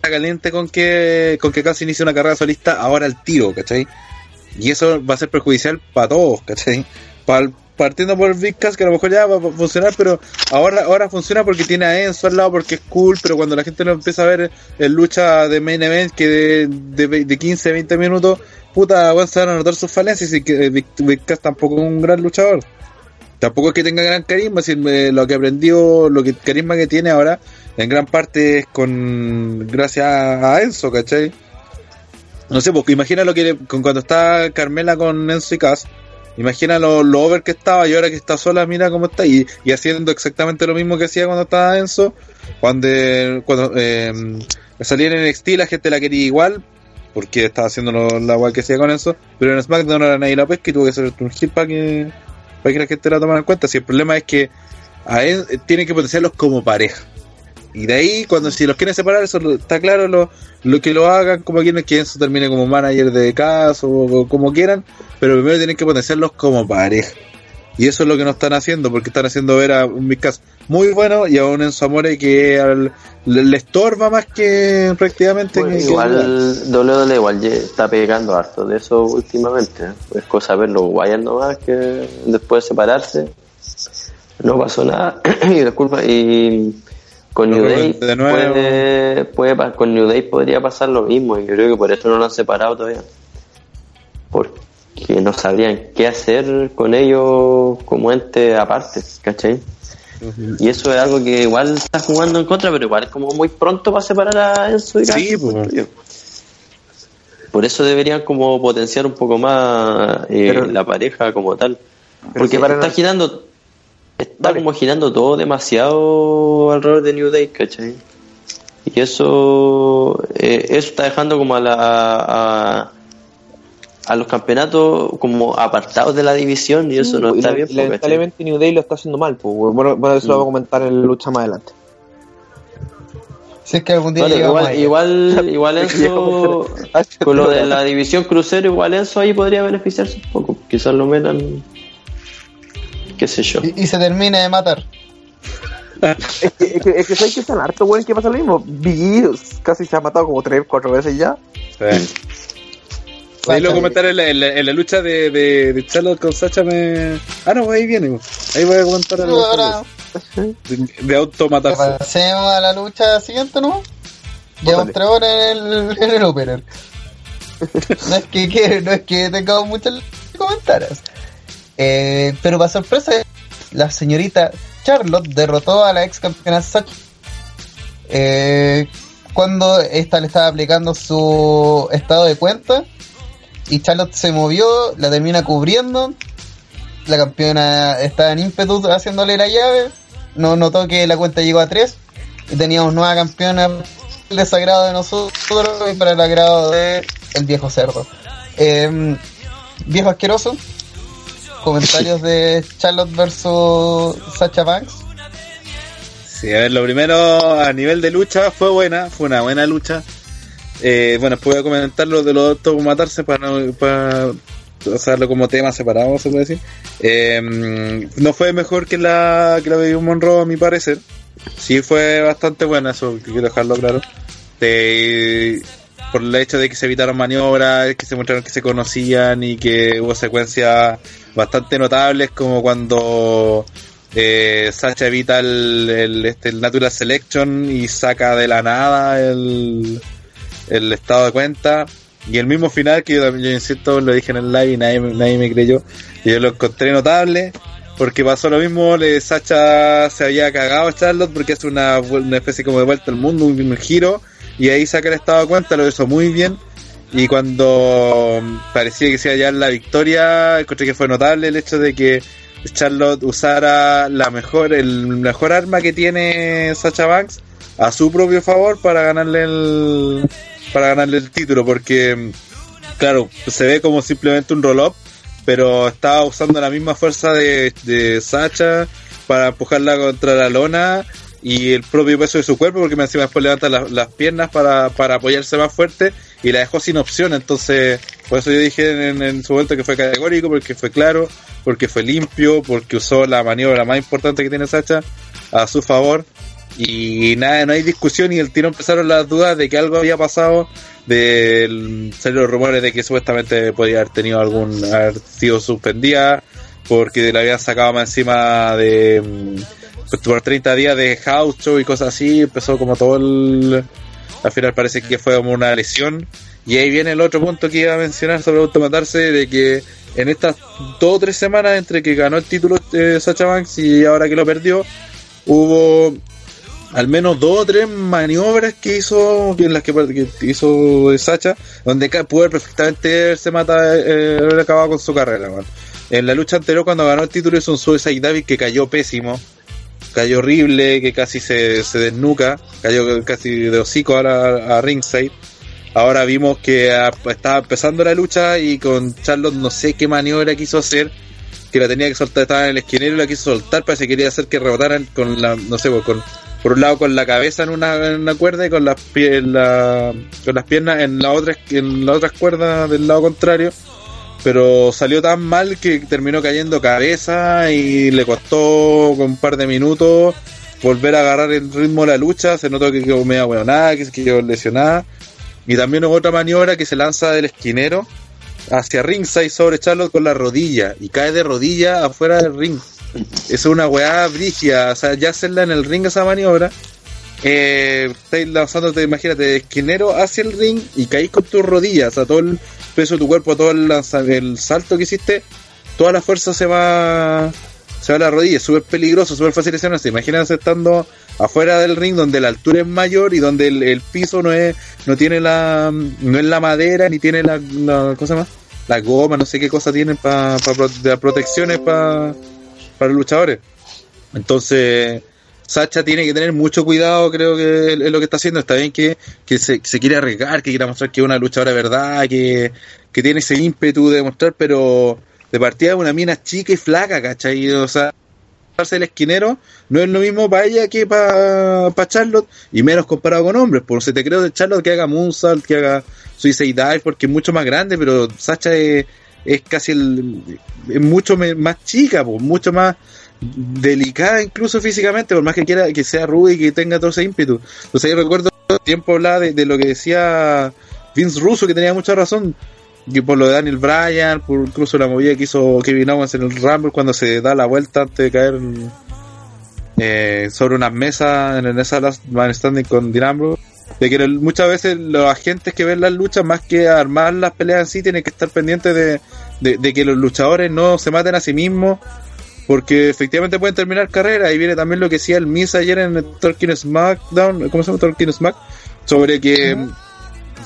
caliente con que con que inicie una carrera solista ahora al tiro, ¿cachai? Y eso va a ser perjudicial para todos, ¿cachai? Partiendo por Big que a lo mejor ya va a funcionar, pero ahora ahora funciona porque tiene a Enzo al lado, porque es cool, pero cuando la gente lo empieza a ver en lucha de main event, que de, de, de 15, 20 minutos, puta, van a notar sus falencias y que eh, Big, Big tampoco es un gran luchador. Tampoco es que tenga gran carisma, si eh, lo que aprendió, lo que carisma que tiene ahora, en gran parte es con gracias a Enzo, ¿cachai? No sé, porque imagina lo que con cuando está Carmela con Enzo y Cass, imagina lo, over que estaba y ahora que está sola, mira cómo está, y, y haciendo exactamente lo mismo que hacía cuando estaba Enzo, cuando, cuando eh, salía en NXT la gente la quería igual, porque estaba haciendo lo- la igual que hacía con Enzo, pero en SmackDown era nadie la pesca y tuvo que hacer un hit para que, para que la gente la tomara en cuenta. Si el problema es que a él eh, tienen que potenciarlos como pareja. Y de ahí, cuando si los quieren separar, eso está claro lo, lo que lo hagan, como quieren que Enzo termine como manager de caso o, como quieran, pero primero tienen que potenciarlos como pareja. Y eso es lo que no están haciendo, porque están haciendo ver a un Big Cass muy bueno y a un Enzo Amore que al- le, le estorba más que prácticamente. Bueno, que- que- Igual WWE igual está pegando harto de eso últimamente. ¿eh? Es cosa verlo Wyatt nomás que después de separarse no pasó nada. y disculpa, y con New Day puede, con New Day podría pasar lo mismo. Y yo creo que por eso no lo han separado todavía. Porque no sabrían qué hacer con ellos como ente aparte, ¿cachai? Y eso es algo que igual está jugando en contra, pero igual es como muy pronto para separar a Enzo y Sí, pues. yo. Por eso deberían como potenciar un poco más eh, Pero- la pareja como tal. Porque para está girando, está Dale. como girando todo demasiado alrededor de New Day, ¿cachai? Y eso, eh, eso está dejando como a la, a, a los campeonatos como apartados de la división y eso no Y está bien. lamentablemente New Day lo está haciendo mal, pues, bueno, bueno, eso lo vamos a comentar en la lucha más adelante. Si es que algún día Vale, igual, igual, igual Enzo, con lo de la división crucero, igual Enzo ahí podría beneficiarse un poco. Quizás lo metan, qué sé yo. Y, y se termina de matar. Es que, es que, es que sabes que son weón que pasa lo mismo. Biggie casi se ha matado como tres, cuatro veces ya. Sí. Ahí los comentarios en la, en la- en la lucha de, de, de Charlotte con Sacha me. Ah, no, ahí viene. Ahí voy a comentar a los- Ahora, de, de automatarse. pasemos a la lucha siguiente, ¿no? Llevamos tres horas en el, en el opener. No es que, que- no es que tengamos muchos comentarios. Eh, pero para sorpresa, la señorita Charlotte derrotó a la ex campeona Sacha. Eh, cuando esta le estaba aplicando su estado de cuenta y Charlotte se movió, la termina cubriendo. La campeona estaba en ímpetu haciéndole la llave. No notó que la cuenta llegó a 3 y teníamos nueva campeona el desagrado de nosotros y para el agrado de el viejo cerdo. Eh, viejo asqueroso. Comentarios de Charlotte versus Sacha Banks. Sí, a ver, lo primero a nivel de lucha fue buena, fue una buena lucha. Eh, bueno, después voy a comentar lo de los dos matarse para, para usarlo como tema separado, se puede decir. Eh, no fue mejor que la que la de Monroe, a mi parecer. Sí fue bastante buena, eso quiero dejarlo claro. De- por el hecho de que se evitaron maniobras, que se mostraron que se conocían y que hubo secuencias bastante notables, como cuando eh, Sacha evita el, este, el Natural Selection y saca de la nada el, el estado de cuenta. Y el mismo final que yo también, yo insisto, lo dije en el live y nadie, nadie me creyó. Y yo lo encontré notable. Porque pasó lo mismo, le, Sacha se había cagado a Charlotte porque hace una, una especie como de vuelta al mundo, un, giro, y ahí saca el estado cuenta, lo hizo muy bien. Y cuando mm, parecía que se iba a la victoria, encontré que fue notable el hecho de que Charlotte usara la mejor, el mejor arma que tiene Sacha Banks a su propio favor para ganarle el, para ganarle el título, porque mm, claro, se ve como simplemente un roll-up, pero estaba usando la misma fuerza de, de Sacha para empujarla contra la lona y el propio peso de su cuerpo, porque me encima después levanta las, piernas para, para apoyarse más fuerte y la dejó sin opción. Entonces, por eso yo dije en, en su momento que fue categórico, porque fue claro, porque fue limpio, porque usó la maniobra más importante que tiene Sacha a su favor. Y nada, no hay discusión y el tiro empezaron las dudas de que algo había pasado, de salieron los rumores de que supuestamente podía haber tenido algún, haber sido suspendida, porque la habían sacado más encima de mm, por 30 días de house show y cosas así, empezó como todo el al final parece que fue como una lesión. Y ahí viene el otro punto que iba a mencionar sobre automatarse de que en estas dos o tres semanas entre que ganó el título eh, Sacha Banks y ahora que lo perdió hubo al menos dos o tres maniobras que hizo en las que, hizo Sacha donde haber perfectamente se mata eh, haber acabado con su carrera en la lucha anterior cuando ganó el título hizo un Suicide David que cayó pésimo cayó horrible, que casi se, se desnuca, cayó casi de hocico ahora a ringside. Ahora vimos que estaba empezando la lucha y con Charlotte no sé qué maniobra quiso hacer, que la tenía que soltar, estaba en el esquinero y la quiso soltar, parece que quería hacer que rebotaran con la, no sé, pues, con, por un lado con la cabeza en una, cuerda y con las, pie- la- con las piernas en la otra, en las otras cuerdas del lado contrario pero salió tan mal que terminó cayendo cabeza y le costó con un par de minutos volver a agarrar el ritmo de la lucha, se notó que quedó media nada, que quedó lesionada, y también hubo otra maniobra que se lanza del esquinero hacia ringside sobre Charlotte con la rodilla, y cae de rodilla afuera del ring. Es una weá brígida, o sea, ya hacerla en el ring esa maniobra, eh, estáis lanzándote, imagínate, de esquinero hacia el ring y caís con tus rodillas, o sea, todo el peso de tu cuerpo, todo el, el salto que hiciste, toda la fuerza se va se va a la rodilla, es súper peligroso, súper fácil lesionarse. Imagínense estando afuera del ring donde la altura es mayor y donde el, piso no es no tiene la no es la madera ni tiene la, cosa más la goma, no sé qué cosa tienen para de protecciones para para los luchadores. Entonces, Sacha tiene que tener mucho cuidado, creo que es lo que está haciendo. Está bien que, que se, se quiere arriesgar, que quiera mostrar que es una luchadora verdad, que, que tiene ese ímpetu de mostrar, pero de partida es una mina chica y flaca, ¿cachai? O sea, el esquinero no es lo mismo para ella que para Charlotte, y menos comparado con hombres. Por si te creo de Charlotte que haga Moonsault, que haga Suicide Dive, porque es mucho más grande, pero Sacha es, es casi el, es mucho más chica, mucho más delicada incluso físicamente, por más que quiera que sea rubia y que tenga todo ese ímpetu. Entonces yo recuerdo tiempo hablaba de, de lo que decía Vince Russo, que tenía mucha razón. y por lo de Daniel Bryan, por incluso la movida que hizo Kevin Owens en el Rumble cuando se da la vuelta antes de caer eh, sobre unas mesas en esa Last Man Standing con Dean Ambrose, de que muchas veces los agentes que ven las luchas, más que armar las peleas en sí, tienen que estar pendientes de, de- de que los luchadores no se maten a sí mismos, porque efectivamente pueden terminar carrera. Y viene también lo que decía el Miz ayer en el Talking SmackDown, ¿cómo se llama Talking Smack? Sobre que,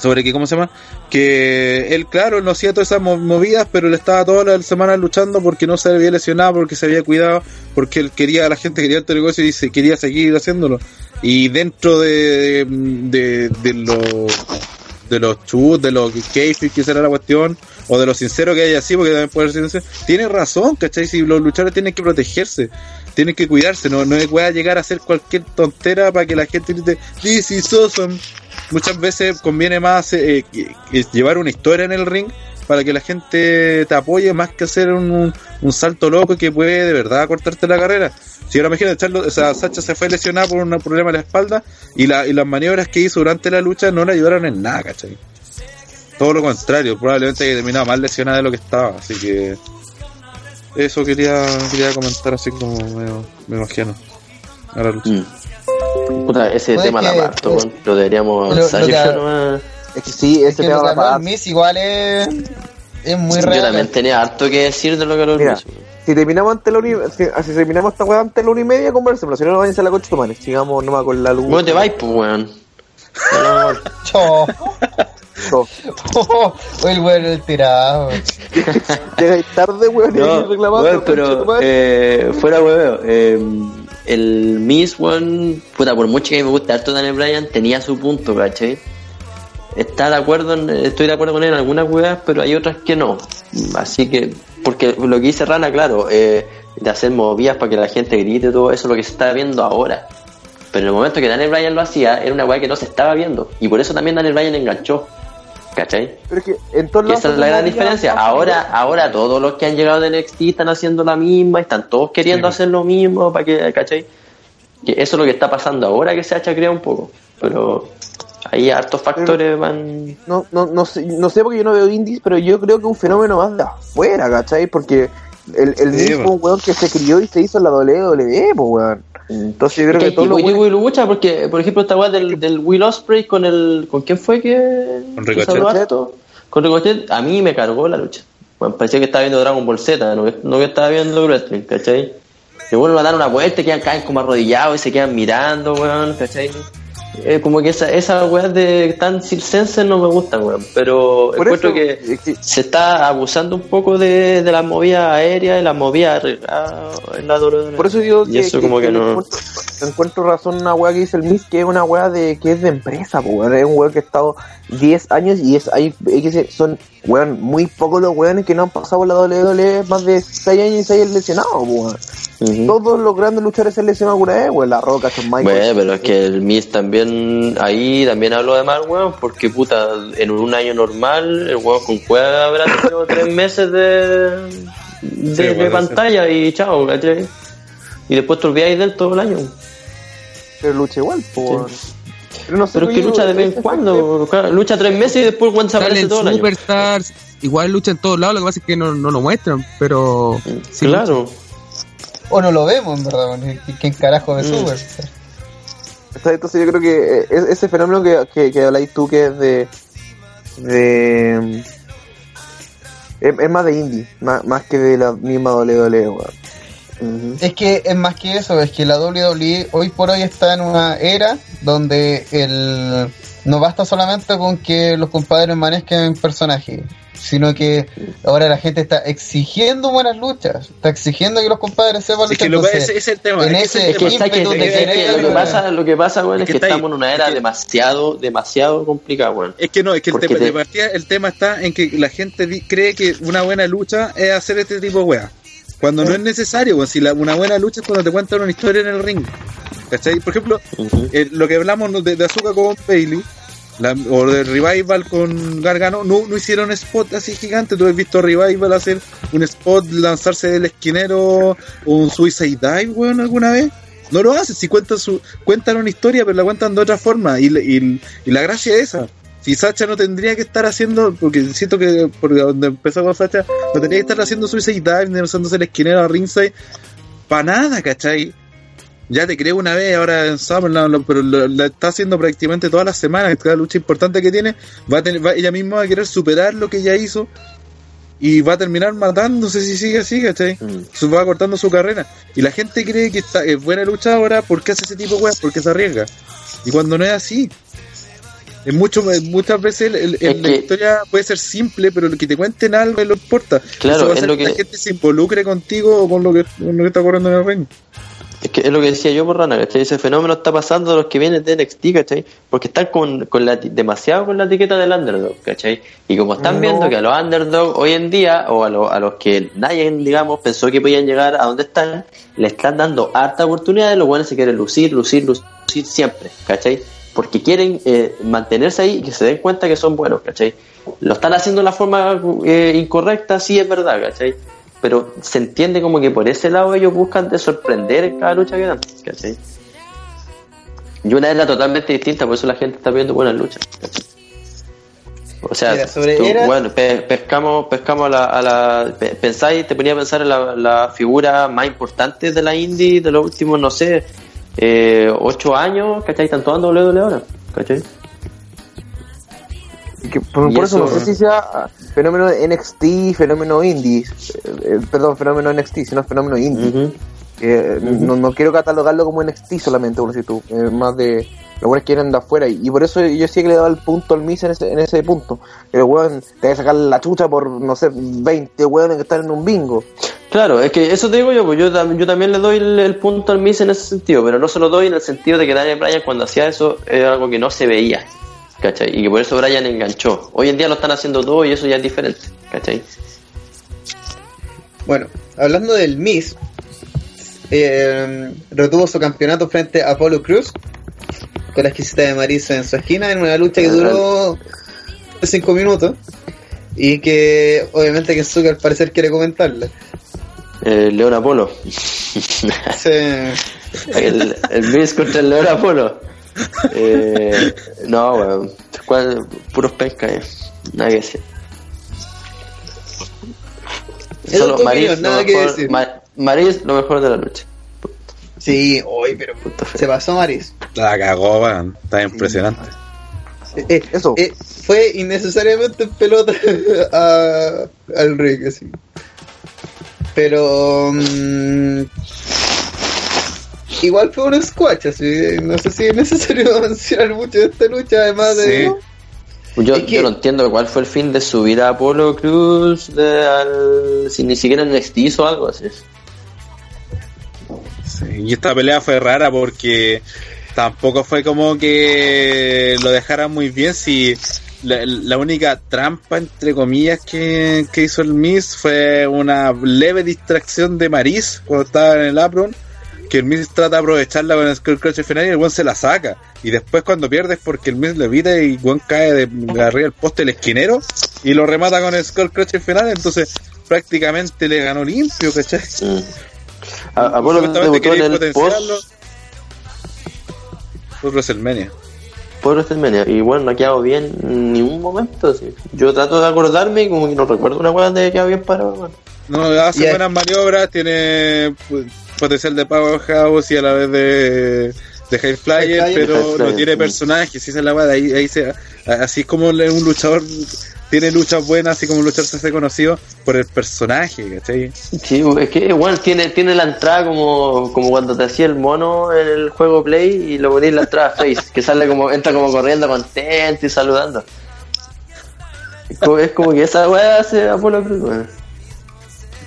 sobre que, ¿cómo se llama? Que él, claro, no hacía todas esas mo- movidas, pero él estaba toda la semana luchando porque no se había lesionado, porque se había cuidado, porque él quería, la gente quería el negocio y se quería seguir haciéndolo. Y dentro de, de, los de los chus, de los kayfabe que será la cuestión, o de lo sincero que haya así, porque también puede ser sincero, tiene razón, ¿cachai? Si los luchadores tienen que protegerse, tienen que cuidarse, no, no pueda llegar a hacer cualquier tontera para que la gente grite, this is awesome. Muchas veces conviene más eh, que- que llevar una historia en el ring para que la gente te apoye más que hacer un, un, un salto loco que puede de verdad cortarte la carrera. Si ahora imagínate, Charlo- o sea, Sacha se fue lesionada por un problema en la espalda y, la, y las maniobras que hizo durante la lucha no le ayudaron en nada, ¿cachai? Todo lo contrario, probablemente haya terminado más lesionada de lo que estaba, así que eso quería quería comentar así como medio ajeno a la lucha. Puta, ese tema que- la parto. Lo deberíamos Lo- lo salir que- nomás. Es que sí, Es ese que tema va Miss igual es, es muy Yo real. también tenía harto que decir de lo que lo Mira, si terminamos ante la una, si, si terminamos esta weá antes de la una y media, conversemos. Si no, no vayan a la coche, madre. Sigamos nomás con la luz. ¿Cómo te vais, pues, weón? No, no, Chao. Oye, el weón el tirado. Llegáis tarde, weón, y No, reclamando. weón, pero eh, fuera hueveo. Eh, el Miss One, puta, por mucho que me guste harto Daniel Bryan, tenía su punto, ¿cachai? Está de acuerdo, en- estoy de acuerdo con él en algunas weas, pero hay otras que no. Así que, porque lo que dice Rana, claro, eh, de hacer movidas para que la gente grite, todo eso es lo que se está viendo ahora. Pero en el momento que Daniel Bryan lo hacía, era una wea que no se estaba viendo. Y por eso también Daniel Bryan enganchó. ¿Cachai? Pero es que en todos esa es la gran diferencia. Ahora, ahora todos los que han llegado de NXT están haciendo la misma, están todos queriendo hacer lo mismo para que, ¿cachai? Que eso es lo que está pasando ahora que se ha chacreado un poco. Pero ahí hartos factores van. no, no, no, sé, no sé porque yo no veo indies, pero yo creo que es un fenómeno más de afuera, ¿cachai? Porque el, el Sí, mismo po. weón que se crió y se hizo en la WWE, pues weón. Entonces yo creo que que digo, weones- digo, lucha porque, por ejemplo, esta weá del, del Will Osprey con el. ¿Con quién fue que.? Con Ricochet. Con Ricochet, a mí me cargó la lucha. Bueno, parecía que estaba viendo Dragon Ball Z, no, que- no que estaba viendo wrestling, ¿cachai? Que bueno, a dar una vuelta, quedan, caen como arrodillados y se quedan mirando, weón, ¿cachai? Eh, como que esa, esas weas de tan circenses no me gustan, weón. Pero Por encuentro eso, que se está abusando un poco de, de las movidas aéreas y movidas arriesgadas en la. Por eso digo Y que, eso que- como que que no... encuentro, encuentro razón una weá que dice el Miss que es una weá de que es de empresa, pues weón. Es un weón que ha estado 10 años y es hay, hay que son weón, muy pocos los weones que no han pasado por la WWE más de 6 años y se hayan lesionado, pues weón. Todos los grandes luchadores se han lesionado alguna vez, weón. La Roca, Shawn Michaels. Bueno, pero es que el Miz también, ahí también habló de mal, weón, porque puta, en un año normal, el weón con cueva habrá tenido tres meses de, de, Sí, pantalla y chao, ¿cachai? Y después te olvidáis de él todo el año. Pero lucha igual, pues weón. Pero no sé, Pero es que lucha de vez en cuando, claro, lucha tres meses y después weón se aparece Salen todo el año. Superstars, igual lucha en todos lados, lo que pasa es que no, no lo muestran, pero... sí claro. O no lo vemos, en verdad. weón. ¿Qué- ¿Quién carajo de Mm. Super? Entonces yo creo que es- ese fenómeno que, que, que habláis tú que es de... de es, es más de indie, más, más que de la misma WWE, weón. Es que es más que eso, es que la WWE hoy por hoy está en una era donde el no basta solamente con que los compadres manejen personajes, sino que ahora la gente está exigiendo buenas luchas, está exigiendo que los compadres sepan Es que luchar. lo- es el tema, En es que ese lo que pasa, lo que pasa, weón, es Es que ahí. estamos en una era demasiado, demasiado complicada. Es que no, es que el tema, te- de partida, el tema está en que la gente cree que una buena lucha es hacer este tipo de weas. Cuando no es necesario, weón. si la, una buena lucha es cuando te cuentan una historia en el ring. ¿Cachai? Por ejemplo, eh, lo que hablamos de, de Azúcar con Bailey, la- o de Revival con Gargano, no, no hicieron spot así gigante. Tú has visto a Revival hacer un spot, lanzarse del esquinero un Suicide Dive, weón, alguna vez. No lo hacen, si cuentan su, cuentan una historia, pero la cuentan de otra forma. Y, y, y la gracia es esa. Si Sacha no tendría que estar haciendo, porque siento que por donde empezó con Sacha, no tendría que estar haciendo Suicide Dive usándose el esquinero a Ringside, para nada, ¿cachai? Ya te creo una vez ahora en SummerSlam, lo- pero lo, la está haciendo prácticamente todas las semanas, cada lucha importante que tiene, va a tener, va- ella misma va a querer superar lo que ella hizo y va a terminar matándose si sigue así, ¿cachai? Se va cortando su carrera. Y la gente cree que está, es buena luchadora porque hace ese tipo de weas, porque se arriesga. Y cuando no es así, es mucho, muchas veces el- el- la historia puede ser simple, pero lo que te cuenten algo es lo que importa. Claro, Eso va a es lo que la que- gente se involucre contigo o con lo que, con lo que está ocurriendo en el ring. Es que es lo que decía yo por Rana, ¿cachai? Ese fenómeno está pasando a los que vienen de NXT, ¿cachai? Porque están con, con la, demasiado con la etiqueta del underdog, ¿cachai? Y como están No. viendo que a los underdog hoy en día, o a, lo- a los que nadie, digamos, pensó que podían llegar a donde están, le están dando harta oportunidad los buenos se quieren lucir, lucir, lucir siempre, ¿cachai? Porque quieren eh, mantenerse ahí y que se den cuenta que son buenos, ¿cachai? Lo están haciendo de la forma eh, incorrecta, sí es verdad, ¿cachai? Pero se entiende como que por ese lado ellos buscan de sorprender en cada lucha que dan, ¿cachai? Y una es la totalmente distinta, por eso la gente está viendo buenas luchas, ¿cachai? O sea, Mira, sobre tú- Era- bueno, pe- pescamos, pescamos a la, a la- pe- pensáis, te ponía a pensar en la, la figura más importante de la indie de los últimos, no sé, eh, ocho años, ¿cachai? Están en WWE ahora, ¿cachai? Que por, eso, eso- no sé si sea ah, fenómeno NXT, fenómeno indie, eh, eh, perdón, fenómeno NXT, sino fenómeno indie. Que, no, no quiero catalogarlo como NXT solamente, por si tú, eh, más de los buenos que vienen de afuera. Y, y por eso yo sí que le he dado el punto al Miz en ese, en ese punto. Que el weón te va a sacar la chucha por, no sé, 20 weones que están en un bingo. Claro, es que eso te digo yo, pues yo, tam- yo también le doy el, punto al Miz en ese sentido, pero no se lo doy en el sentido de que Daniel Bryan cuando hacía eso era algo que no se veía, ¿cachai? Y que por eso Bryan enganchó. Hoy en día lo están haciendo todo y eso ya es diferente, ¿cachai? Bueno, hablando del Miss, eh, retuvo su campeonato frente a Apollo Cruz con la exquisita de Marisa en su esquina en una lucha que duró 5 minutos y que obviamente que Zucker al parecer quiere comentarla. Eh, León Apolo. el, el Miz contra el León Apolo. Eh, no, weón. Puros pesca, eh. Nada que decir. Es tu opinión, nada que mejor, decir. Ma- Maris, lo mejor de la lucha. Sí, hoy, pero se pasó Maris. La cagó, weón. Está impresionante. Eh, eh, fue innecesariamente en pelota a- al ring, así. Pero. mm, igual fue un squash, así. No sé si es necesario mencionar mucho de esta lucha, además de. Yo, yo no entiendo cuál fue el fin de subir a Apolo Cruz de al, si ni siquiera en NXT hizo algo así. Sí, y esta pelea fue rara porque tampoco fue como que lo dejaran muy bien. Si la, la única trampa, entre comillas, que, que hizo el Miss fue una leve distracción de Maris cuando estaba en el apron. Que el Miss trata de aprovecharla con el Skull Crush final y el buen se la saca. Y después cuando pierdes porque el Miss le evita y buen cae de, de arriba del poste el esquinero y lo remata con el Skull Crush final. Entonces prácticamente le ganó limpio, ¿cachai? A- Supuestamente debutó en quería el potenciarlo post por WrestleMania. Por WrestleMania y bueno, no ha quedado bien en ningún momento. así. Yo trato de acordarme y como que no recuerdo una weá de que quedado bien parado. weón. No, hace Y es- buenas maniobras, tiene potencial de Powerhouse y a la vez de, de High Flyer, High Flyer. pero High Flyer, no tiene sí. personaje, si esa es la weá, ahí, ahí se, así como un luchador tiene luchas buenas, así como un luchador se hace conocido por el personaje, ¿cachai? Sí, es que igual tiene, tiene la entrada como, como cuando te hacía el mono en el juego Play y lo ponías la entrada Face, que sale como, entra como corriendo contento y saludando. Es como, es como que esa weá hace Apolo Cruz, weón.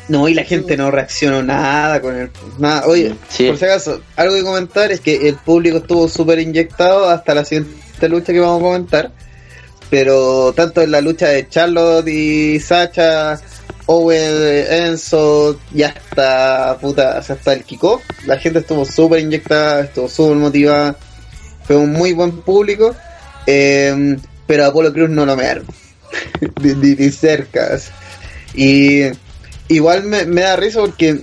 No, y la gente no reaccionó nada con el. Nada. Oye, por si acaso, algo que comentar es que el público estuvo súper inyectado hasta la siguiente lucha que vamos a comentar. Pero tanto en la lucha de Charlotte y Sacha, Owen, Enzo y hasta, puta, hasta el Kiko, la gente estuvo súper inyectada, estuvo súper motivada. Fue un muy buen público. eh, pero Apolo Cruz no lo mearon. ni, ni- cerca. Y igual me, me da risa porque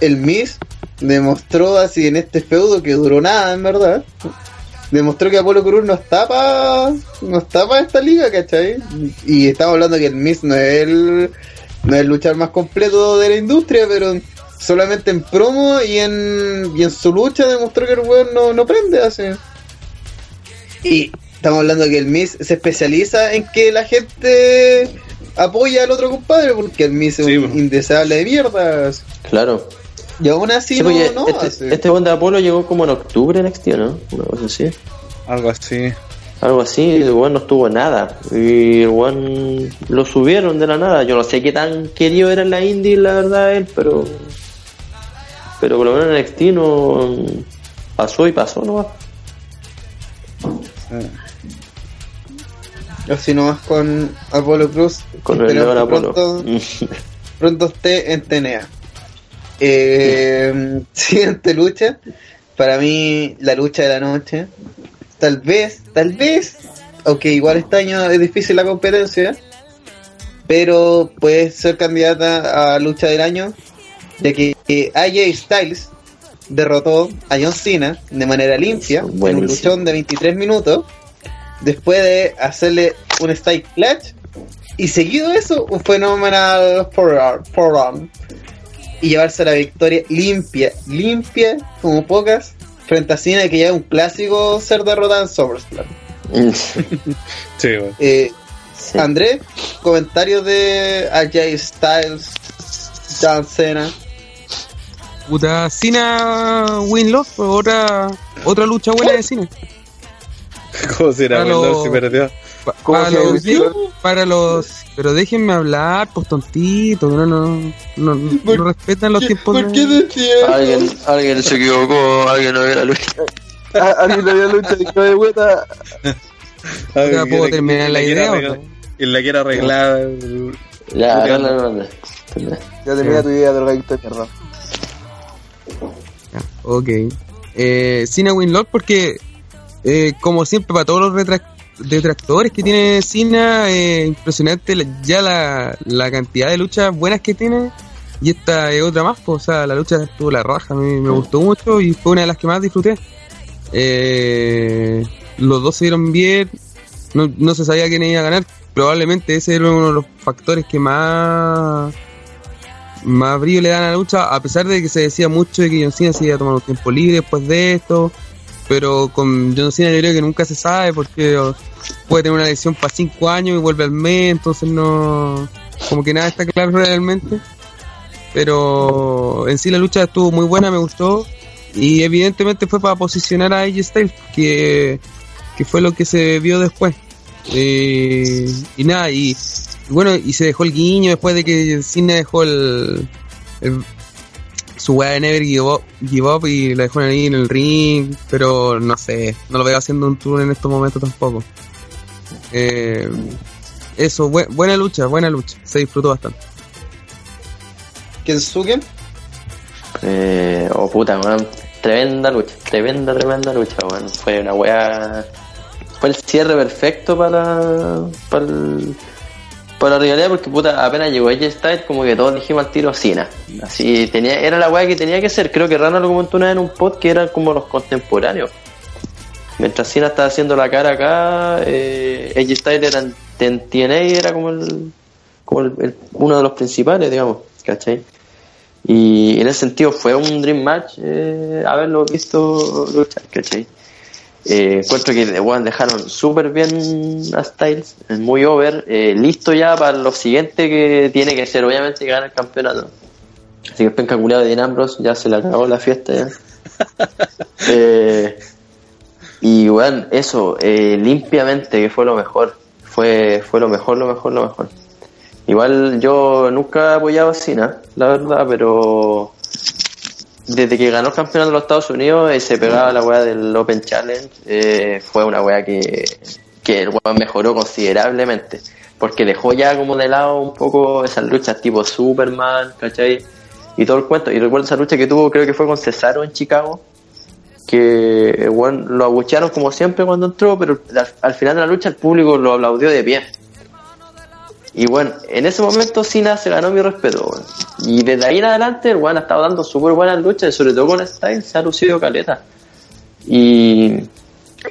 el Miss demostró así en este feudo que duró nada, en verdad. Demostró que Apolo Cruz no está para no está pa esta liga, ¿cachai? Y estamos hablando que el Miz no es el, no es el luchar más completo de la industria, pero solamente en promo y en, y en su lucha demostró que el weón no, no prende, hace. Y estamos hablando que el Miz se especializa en que la gente apoya al otro compadre, porque el Miz es un indeseable de mierdas. Claro. Y aún así Sí, no, no este, hace. este de Apolo llegó como en octubre en NXT, ¿no? Una cosa así. Algo así. Algo así, el weón no estuvo nada. Y el weón lo subieron de la nada. Yo no sé qué tan querido era en la indie, la verdad, él, pero. Pero por lo menos en NXT no. Pasó y pasó nomás. Así nomás con Apolo Cruz. Con el León Apolo. Pronto, pronto esté en TNA. Eh, siguiente lucha. Para mí, la lucha de la noche. Tal vez, tal vez. Aunque igual este año es difícil la competencia. Pero puede ser candidata a lucha del año. Ya que AJ Styles derrotó a John Cena de manera limpia en un Buenísimo. luchón de 23 minutos. Después de hacerle un style clutch. Y seguido eso, un fenomenal forearm. Y llevarse la victoria limpia, limpia como pocas, frente a Cena que ya es un clásico ser derrotada en SummerSlam. Sí. Eh, Sí. André, comentarios de AJ Styles, John Cena. Puta, Cena Win Love, pues, otra, otra lucha buena de Cena. ¿Cómo será, los- Si perdió. Pa- ¿Cómo para, los, llama? para los. Pero déjenme hablar, pues tontito, no, no, no, no respetan los tiempos. ¿Por de- qué? Alguien, alguien se equivocó, alguien no vio la lucha. Ah, Alguien le había lucha de de vuelta. Puedo terminar la idea, ¿o arreglar- no? Y la quiere arreglar. Ya, no, no, no. Ya termina tu idea, drogadicto de mierda. Ya, ok. Eh, Cena Winlock porque, eh, como siempre, para todos los retrac- detractores que tiene Cena, eh, impresionante ya la, la cantidad de luchas buenas que tiene. Y esta es otra más, pues, o sea, la lucha estuvo la raja, a mí me gustó mucho y fue una de las que más disfruté. Eh, los dos se dieron bien, no, no se sabía quién iba a ganar, probablemente ese era uno de los factores que más más brillo le dan a la lucha, a pesar de que se decía mucho de que John Cena se iba a tomar un tiempo libre después de esto, pero con John Cena yo creo que nunca se sabe porque puede tener una lesión para 5 años y vuelve al mes, entonces no, como que nada está claro realmente, pero en sí la lucha estuvo muy buena, me gustó y evidentemente fue para posicionar a AJ Styles, que, que fue lo que se vio después. Eh, y nada, y, bueno, y se dejó el guiño después de que Cena dejó el- su weá de Never give up, Give Up y la dejó ahí en el ring, pero no sé, no lo veo haciendo un tour en estos momentos tampoco. Eh, eso, bue- buena lucha, buena lucha, se disfrutó bastante. Kensuke. Eh, oh puta, weón. Tremenda lucha, tremenda, tremenda lucha, weón. Fue una weá. Fue el cierre perfecto para. para, el- para la realidad, porque puta, apenas llegó AJ Styles, como que todos dijimos al tiro Cena. Así, tenía, era la weá que tenía que ser. Creo que Rana lo comentó una vez en un pod que eran como los contemporáneos. Mientras Cena estaba haciendo la cara acá, eh, AJ Styles era en, en TNA era como el. como el- el- uno de los principales, digamos, ¿cachai? Y en ese sentido fue un dream match eh, haberlo visto luchar, ¿cachai? Eh, encuentro que bueno, dejaron súper bien a Styles, es muy over, eh, listo ya para lo siguiente que tiene que ser, obviamente, ganar el campeonato. Así que el penca de Dean Ambrose ya se le acabó la fiesta ya. Eh, y bueno, eso, eh, limpiamente, que fue lo mejor. Fue, fue lo mejor, lo mejor, lo mejor. Igual yo nunca he apoyado a Cena, la verdad, pero desde que ganó el campeonato de los Estados Unidos eh, se pegaba la weá del Open Challenge, eh, fue una weá que, que el weón mejoró considerablemente, porque dejó ya como de lado un poco esas luchas tipo Superman, ¿cachai? Y todo el cuento, y recuerdo esa lucha que tuvo, creo que fue con Cesaro en Chicago, que el weón lo abuchearon como siempre cuando entró, pero al, al final de la lucha el público lo aplaudió de pie. Y bueno, en ese momento Cena se ganó mi respeto. Y desde ahí en adelante el weón ha estado dando súper buenas luchas, sobre todo con Styles se ha lucido caleta. Y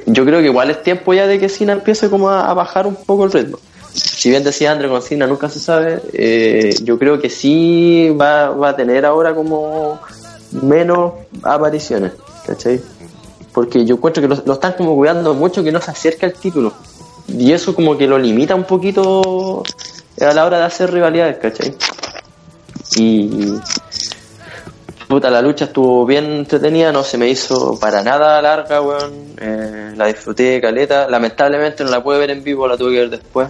yo creo que igual es tiempo ya de que Cena empiece como a, bajar un poco el ritmo. Si bien decía André con Cena nunca se sabe, eh, yo creo que sí va, va a tener ahora como menos apariciones, ¿cachai? Porque yo encuentro que lo, lo están como cuidando mucho que no se acerque al título. Y eso como que lo limita un poquito a la hora de hacer rivalidades, ¿cachai? Y puta, la lucha estuvo bien entretenida, no se me hizo para nada larga, weón. Eh, la disfruté de caleta. Lamentablemente no la pude ver en vivo, la tuve que ver después.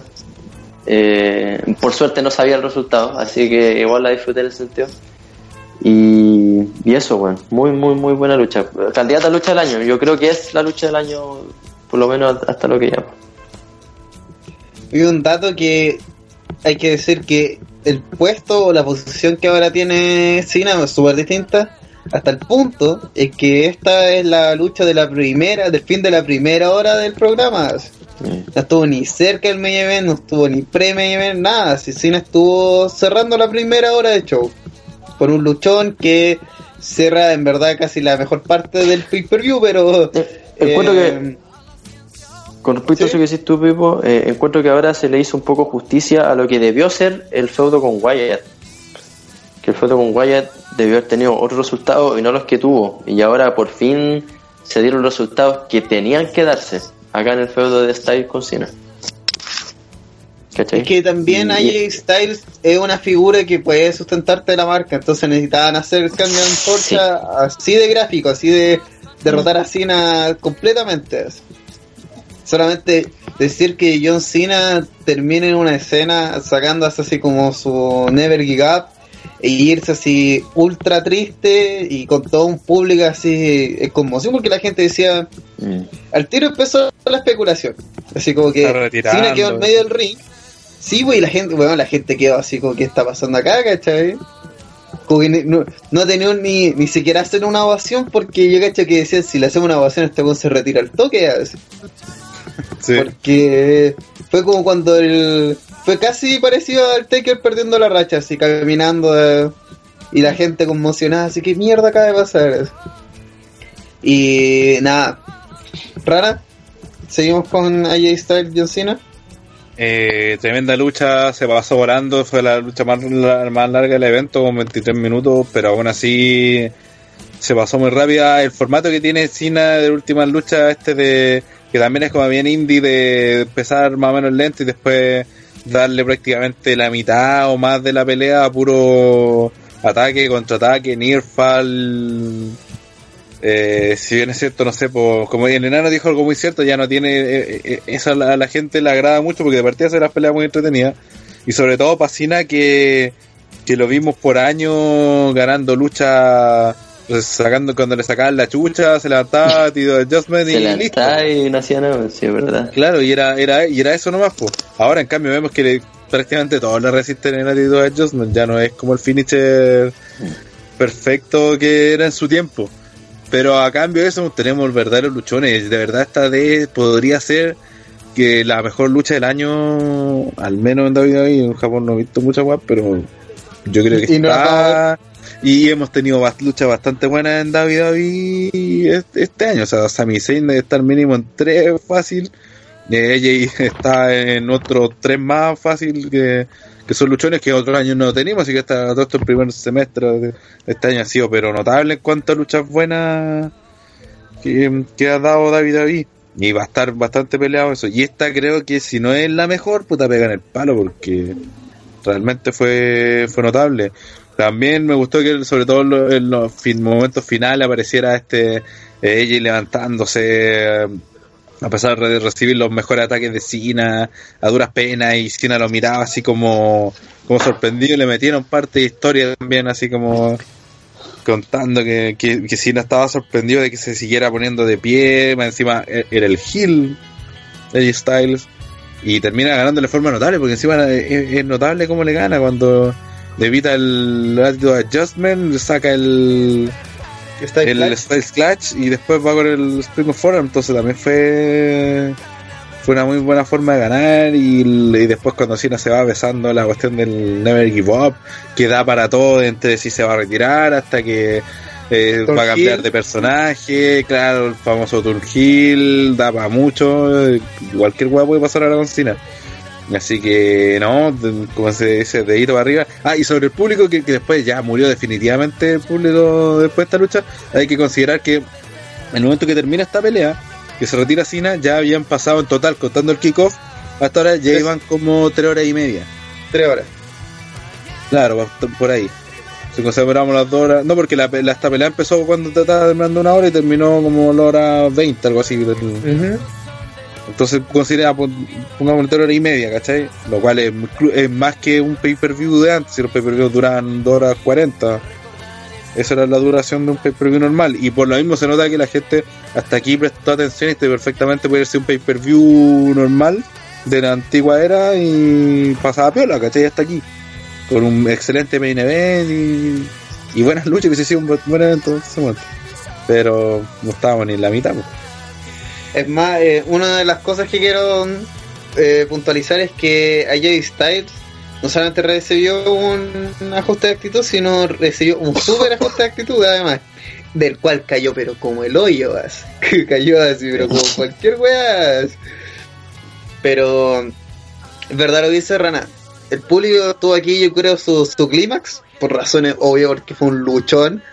Eh, por suerte no sabía el resultado, así que igual la disfruté en el sentido. Y, y eso, weón, muy, muy, muy buena lucha. Candidata lucha del año, yo creo que es la lucha del año, por lo menos hasta lo que llamo. Y un dato que hay que decir que el puesto o la posición que ahora tiene Cena es súper distinta. Hasta el punto es que esta es la lucha de la primera, del fin de la primera hora del programa. No estuvo ni cerca del main event, no estuvo ni pre-main event, nada. Si Cena estuvo cerrando la primera hora de show. Por un luchón que cierra en verdad casi la mejor parte del pay-per-view, pero... Encuentro eh, que con respecto a eso que decís tú, Pipo, eh, encuentro que ahora se le hizo un poco justicia a lo que debió ser el feudo con Wyatt. Que el feudo con Wyatt debió haber tenido otros resultados y no los que tuvo. Y ahora por fin se dieron los resultados que tenían que darse acá en el feudo de Styles con Cena. ¿Cachai? Es que también AJ Styles es una figura que puede sustentarte la marca, entonces necesitaban hacer el cambio de antorcha así de gráfico, así de derrotar a Cena completamente. Solamente decir que John Cena termine en una escena sacando así como su Never Give Up e irse así ultra triste y con todo un público así en conmoción porque la gente decía Mm. al tiro empezó la especulación así como que. Cena quedó en medio del ring sí güey la gente bueno la gente quedó así como que está pasando acá ¿cachai? como que ni- no, no tenía ni, ni siquiera hacer una ovación porque yo cacho que decían si le hacemos una ovación este weón se retira el toque así. Sí. porque fue como cuando el fue casi parecido al Taker perdiendo la racha así caminando eh, y la gente conmocionada así que mierda acaba de pasar y nada rara seguimos con AJ Styles John Cena Eh, tremenda lucha, se pasó volando, fue la lucha más, la- más larga del evento, con 23 minutos, pero aún así se pasó muy rápida. El formato que tiene Cena de últimas luchas, este de que también es como bien indie, de empezar más o menos lento y después darle prácticamente la mitad o más de la pelea a puro ataque, contraataque, near fall. Eh, si bien es cierto, no sé, po- como el enano dijo algo muy cierto, ya no tiene, eh, eh, eso a la, a la gente le agrada mucho porque de partida hace las peleas muy entretenidas y sobre todo Pacina que, que lo vimos por años ganando lucha, pues, sacando cuando le sacaban la chucha, se levantaba, tiro de adjustment Se y la listo. y no hacía nada, sí, es verdad. Claro, y era, era, y era eso nomás, pues. Ahora, en cambio, vemos que le- prácticamente todos le resisten en Attitude Adjustment. Ya no es como el finisher perfecto que era en su tiempo. Pero a cambio de eso, tenemos verdaderos luchones. De verdad, esta de podría ser que la mejor lucha del año, al menos en WWE. En Japón no he visto muchas guas, pero yo creo que Y no está. Y hemos tenido luchas bastante buenas en WWE este, este año. O sea, Sami Zayn debe estar mínimo en 3 fácil. Eh, AJ está en otros 3 más fácil que, que son luchones que otros años no teníamos. Así que esta, todo esto el primer semestre de este año ha sido pero notable en cuanto a luchas buenas que, que ha dado David David. Y va a estar bastante peleado eso. Y esta creo que si no es la mejor, puta pega en el palo porque realmente fue, fue notable. También me gustó que sobre todo en los, fin- momentos finales apareciera este eh, ella levantándose eh, a pesar de recibir los mejores ataques de Cena a duras penas y Cena lo miraba así como, como sorprendido y le metieron parte de historia también así como contando que, que, que Cena estaba sorprendido de que se siguiera poniendo de pie, encima e- era el heel AJ Styles y termina ganando de forma notable porque encima es, es notable cómo le gana cuando evita el attitude adjustment, saca el el Styles Clutch y después va con el Spring of Forearm, entonces también fue fue una muy buena forma de ganar y, y después cuando Cena se va besando la cuestión del Never Give Up que da para todo entre si se va a retirar hasta que Eh, va a cambiar de personaje, claro, el famoso Turgil, da para mucho, eh, cualquier hueá puede pasar ahora con Cena. Así que, no, como se dice, de hito para arriba. Ah, y sobre el público, que, que después ya murió definitivamente el público después de esta lucha, hay que considerar que en el momento que termina esta pelea, que se retira Cena, ya habían pasado en total, contando el kickoff, hasta ahora ya iban como tres horas y media. Tres horas. Claro, por ahí. Si consideramos las dos horas. No, porque la, la- esta pelea empezó cuando te estaba terminando una hora y terminó como la hora 20, algo así. Ujú. Entonces considera, pon- pongamos tres horas y media, ¿cachai? Lo cual es, más que un pay-per-view de antes. Si los pay-per-views duran 2 horas 40. Esa era la duración de un pay-per-view normal. Y por lo mismo se nota que la gente hasta aquí prestó atención y este perfectamente puede ser un pay-per-view normal de la antigua era y pasaba piola, ¿cachai? Hasta aquí. Con un excelente main event y, y buenas luchas, que se hicieron un buen evento. Pero no estábamos ni en la mitad. pues. Es más, eh, una de las cosas que quiero eh, puntualizar es que AJ Styles no solamente recibió un, ajuste de actitud, sino recibió un super ajuste de actitud además, del cual cayó pero como el hoyo, que cayó así, pero como cualquier weá. Pero es verdad lo que dice Rana, el público tuvo aquí yo creo su, su clímax, por razones obvias porque fue un luchón,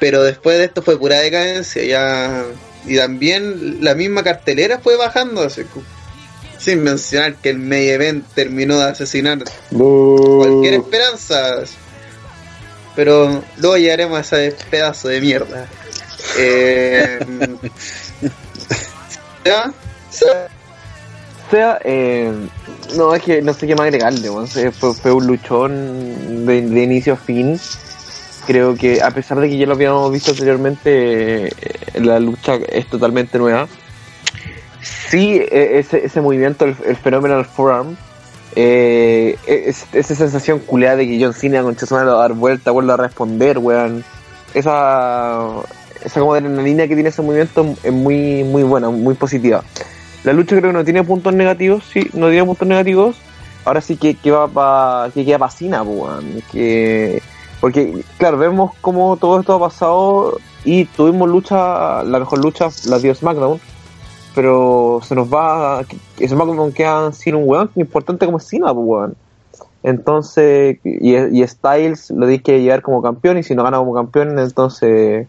pero después de esto fue pura decadencia, ya y también la misma cartelera fue bajando, así sin mencionar que el main event terminó de asesinar cualquier esperanza. Pero luego llegaremos a ese pedazo de mierda. Eh, ¿Ya? O sea, eh, no, es que no sé qué más agregarle, Fue, fue un luchón de, de inicio a fin. Creo que, a pesar de que ya lo habíamos visto anteriormente, eh, la lucha es totalmente nueva. Sí, eh, ese, ese movimiento, el, el Phenomenal Forearm, eh, es- esa sensación culeada de que John Cena con Chesona va a dar vuelta, vuelve a responder, weón. Esa, esa como adrenalina que tiene ese movimiento es muy, muy buena, muy positiva. La lucha creo que no tiene puntos negativos, sí, no tiene puntos negativos. Ahora sí que, que va pa, que queda pa' Cena, weón, que porque claro, vemos cómo todo esto ha pasado y tuvimos lucha, la mejor lucha la dio SmackDown, pero se nos va, SmackDown queda sin un weón tan importante como Cena, po, weón. Entonces, y, y Styles lo tienes que llevar como campeón y si no gana como campeón, entonces,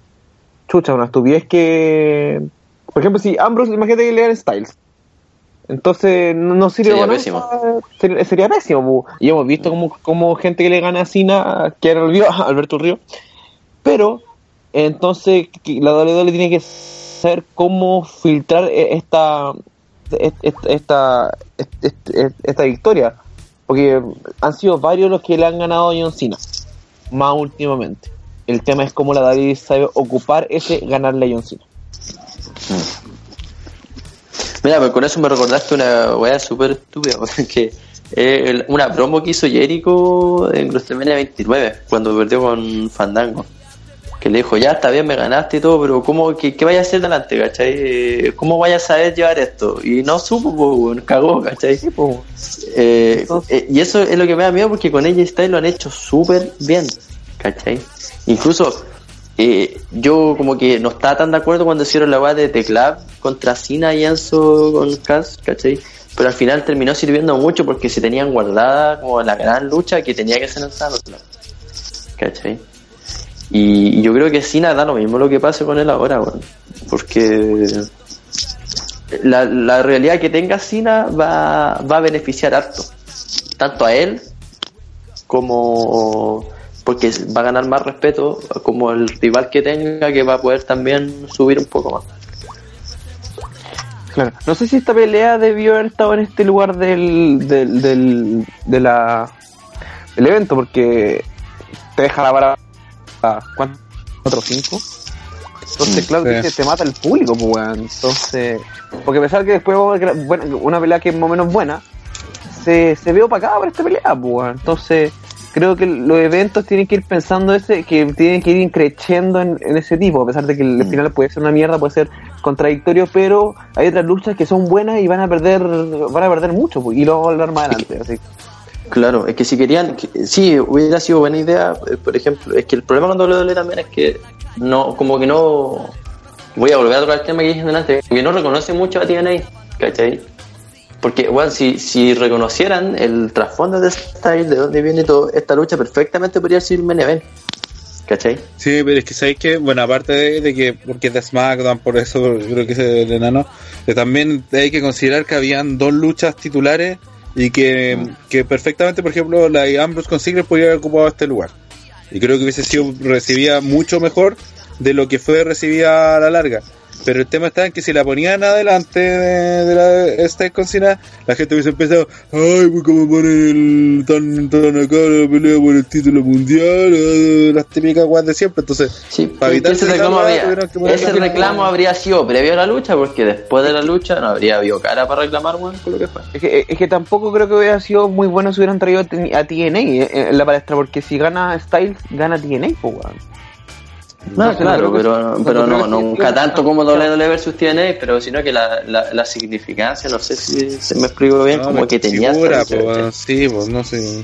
chucha, una estupidez que, por ejemplo, si Ambrose, imagínate que le dan Styles. Entonces no, no sirve Sería pésimo. sería, sería pésimo. Y hemos visto como, como gente que le gana a Cena, que era olvidó Alberto Río. Pero entonces la WWE tiene que saber cómo filtrar e- esta esta, esta, esta, esta victoria. Porque han sido varios los que le han ganado a John Cena, más últimamente. El tema es cómo la WWE sabe ocupar ese ganarle a John Cena. Mira, pues con eso me recordaste una weá súper estúpida, porque eh, una promo que hizo Jericho en WrestleMania 29, cuando perdió con Fandango. Que le dijo, ya está bien, me ganaste y todo, pero ¿cómo, qué, qué vaya a hacer adelante, cachai? Eh, ¿Cómo vaya a saber llevar esto? Y no supo, pues, cagó, cachai. Eh, eh, y eso es lo que me da miedo porque con ella Style lo han hecho súper bien, ¿cachai? Incluso eh, yo como que no estaba tan de acuerdo cuando hicieron la weá de The contra Cena y Enzo con Cass, ¿cachai? Pero al final terminó sirviendo mucho porque se tenían guardada como la gran lucha que tenía que ser SummerSlam, ¿cachai? Y, yo creo que Cena da lo mismo lo que pase con él ahora, weón. Porque la, la realidad que tenga Cena va, va a beneficiar harto. Tanto a él como porque va a ganar más respeto como el rival que tenga que va a poder también subir un poco más. Claro. No sé si esta pelea debió haber estado en este lugar del, del, del, de la, del evento, porque te deja la vara a ¿cuánto? ¿Cuatro o cinco? Entonces, Mm, claro, sí. que te, mata el público, pues, weón. Entonces, porque a pesar que después bueno, una pelea que es más o menos buena, se, se ve opacada por esta pelea, pues, weón. Entonces, creo que los eventos tienen que ir pensando ese, que tienen que ir creciendo en, en ese tipo, a pesar de que el final puede ser una mierda, puede ser contradictorio, pero hay otras luchas que son buenas y van a perder, van a perder mucho, pues, y lo vamos a hablar más adelante, así. Claro, es que si querían, que- sí, hubiera sido buena idea, eh, por ejemplo, es que el problema con WWE también es que no, como que no, voy a volver a tocar el tema que dije delante, que no reconoce mucho a TNA, ¿cachai? Porque, bueno, si, si reconocieran el trasfondo de Style, de dónde viene todo, esta lucha perfectamente podría ser main ¿cachai? Sí, pero es que sabéis que, bueno, aparte de, que, porque es de SmackDown, por eso creo que es el enano, que también hay que considerar que habían dos luchas titulares y que, que perfectamente, por ejemplo, la de Ambrose con Ziggler podría haber ocupado este lugar. Y creo que hubiese sido recibida mucho mejor de lo que fue recibida a la larga. Pero el tema está en que si la ponían adelante de, de la esta con Cena, la gente hubiese empezado, ay, pues como ponen el tan, tan acá la pelea por el título mundial, ah, las típicas guas de siempre. Entonces, Sí, para evitar ese reclamo, habría, ese la- reclamo habría sido previo a la lucha, porque después de la lucha no habría habido cara para reclamar, weón, con lo que fue. Es que, es que tampoco creo que hubiera sido muy bueno si hubieran traído a T- a TNA eh, en la palestra, porque si gana Styles, gana TNA, pues, weón. No, claro, pero, no pero no, nunca tanto como WWE versus TNA, pero sino que la, la, la significancia, no sé si se me explico bien, No, como que tenía figura, lucha, pues, sí, pues no sé.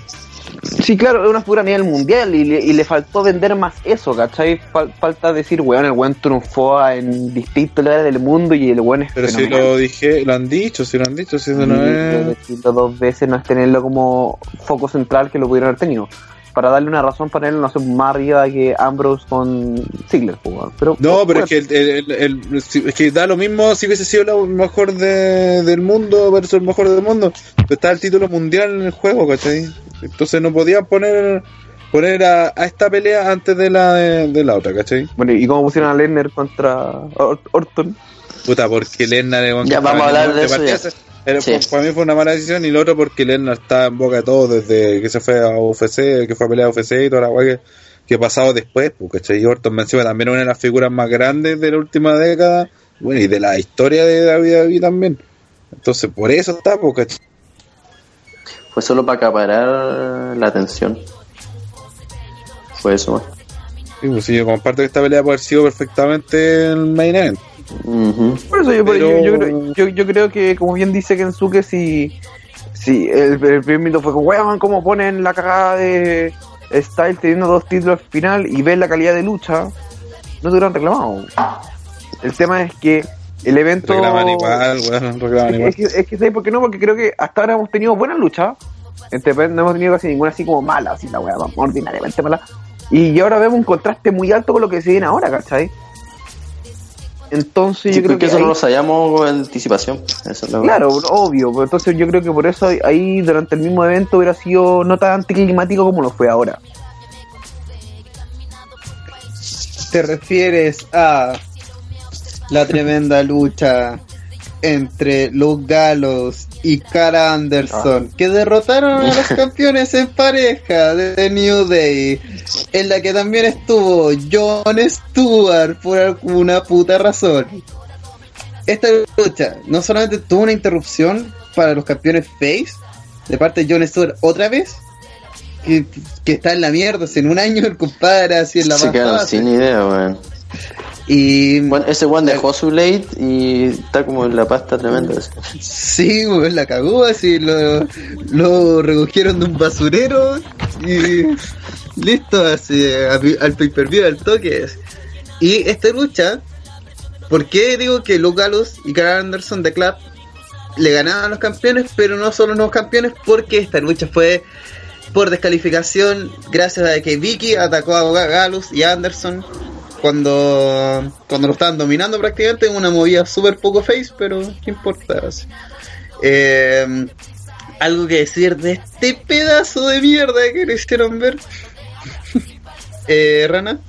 Sí, claro, es una figura a nivel mundial y le, y le faltó vender más eso, ¿cachai? Fal- falta decir, weón, el weón triunfó a- en distintos lugares del mundo y el weón es Pero si fenomenal. lo dije, lo han dicho, si lo han dicho, si eso no es. decirlo dos veces no es tenerlo como foco central que lo pudieran haber tenido. Para darle una razón para él no hacer más arriba que Ambrose con Ziggler, pues, pero No, pero es que, el, el- el- el- si- es que da lo mismo si hubiese sido el mejor de- del mundo versus el mejor del mundo. Pero está el título mundial en el juego, ¿cachai? Entonces no podían poner poner a, a esta pelea antes de la de, de la otra, ¿cachai? Bueno, y cómo pusieron a Lenner contra Or- Orton. Puta, porque un Ya, vamos a hablar de eso ya. Pero Sí. para mí fue una mala decisión y lo otro porque Lesnar está en boca de todo desde que se fue a UFC, que fue a pelear a UFC y toda la weá que, que ha pasado después, pues, ¿cachai? Y Orton encima también una de las figuras más grandes de la última década, bueno, y de la historia de David David también. Entonces, por eso está, pues, ¿cachai? Fue solo para acaparar la atención. Fue eso. Sí, pues, sí, yo comparto que esta pelea puede haber sido perfectamente el main event. Por eso yo, Pero- yo, yo creo, yo, yo creo que, como bien dice Kensuke, si, si el, el primer mito fue como, weón, cómo ponen la cagada de Styles teniendo dos títulos al final y ves la calidad de lucha, no te hubieran reclamado. El tema es que el evento... Reclaman igual, weón, reclaman igual. Es que, es que ¿sabes por qué no? Porque creo que hasta ahora hemos tenido buenas luchas. Entre no hemos tenido casi ninguna así como mala, así la weá, vamos, ordinariamente mala. Y ahora vemos un contraste muy alto con lo que se viene ahora, ¿cachai? Entonces Sí, yo creo que. eso ahí- no lo sabíamos con anticipación. Eso es lo- Claro, obvio, pero entonces yo creo que por eso ahí durante el mismo evento hubiera sido no tan anticlimático como lo fue ahora. ¿Te refieres a la tremenda lucha entre Luke Gallows y Cara Anderson que derrotaron a los campeones en pareja de The New Day en la que también estuvo John Stewart por alguna puta razón. Esta lucha no solamente tuvo una interrupción para los campeones face de parte de John Stewart otra vez que, que está en la mierda hace en un año el compadre así en la Se quedaron sin idea, weón. Y Bueno, ese weón dejó su late y está como en la pasta tremenda. ese. Sí, weón, la cagó así, lo, lo recogieron de un basurero y listo, así, al pay per view, al toque. así. Y esta lucha, ¿por qué digo que Luke Gallows y Carl Anderson de Club le ganaban a los campeones, pero no solo los campeones? Porque esta lucha fue por descalificación gracias a que Vicky atacó a Gallows y Anderson cuando, cuando lo estaban dominando prácticamente en una movida súper poco face, pero qué importa. Eh, algo que decir de este pedazo de mierda que le hicieron ver. eh, Rana.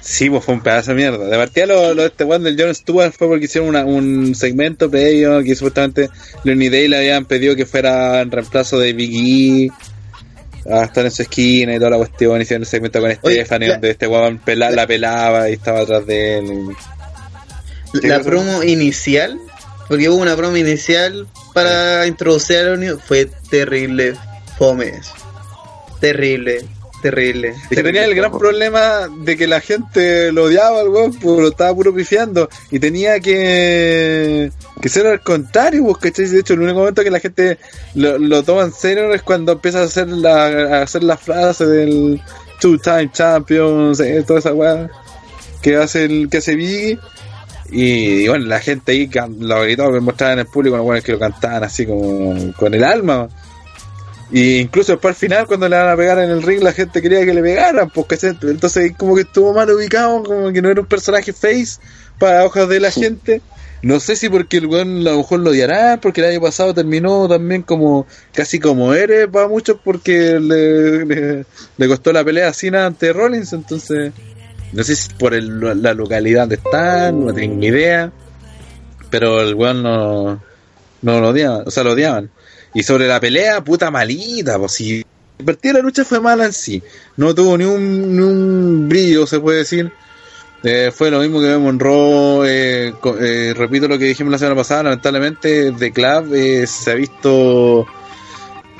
Sí, pues fue un pedazo de mierda. De partida lo, lo de este weón del John Stewart fue porque hicieron una- un segmento previo que supuestamente Lenny Day le habían pedido que fuera en reemplazo de Big E a estar en su esquina y toda la cuestión. Hicieron el segmento con Stephanie donde este weón pela- la pelaba y estaba atrás de él. ¿Qué La promo inicial, porque hubo una promo inicial para introducir a la unión, fue terrible. Fome. eso. Terrible. Terrible. Es que tenía el gran problema de que la gente lo odiaba al weón, pues lo estaba puro pifiando. Y tenía que, que ser al contrario, pues, ¿cachai? De hecho, el único momento que la gente lo, lo toma en serio es cuando empieza a hacer la, a hacer la frase del Two Time Champions, eh, toda esa weá que hace el, que hace Biggie. Y, y bueno, la gente ahí lo gritaba, que mostraban en el público, los buenos que lo cantaban así como con el alma. Y incluso después al final, cuando le van a pegar en el ring, la gente quería que le pegaran, ¿cachai? Entonces, como que estuvo mal ubicado, como que no era un personaje face para ojos de la gente. No sé si porque el weón a lo mejor lo odiará, porque el año pasado terminó también como casi como héroe para muchos, porque le, le, le costó la pelea a Cena ante Rollins, entonces no sé si por el- la localidad donde están, no tengo ni idea, pero el weón no, no lo odiaban, o sea, lo odiaban. Y sobre la pelea, puta malita, pues si de la lucha fue mala en sí, no tuvo ni un, ni un brillo, se puede decir. Eh, fue lo mismo que vemos en Raw, eh, eh, repito lo que dijimos la semana pasada, lamentablemente The Club eh, se ha visto...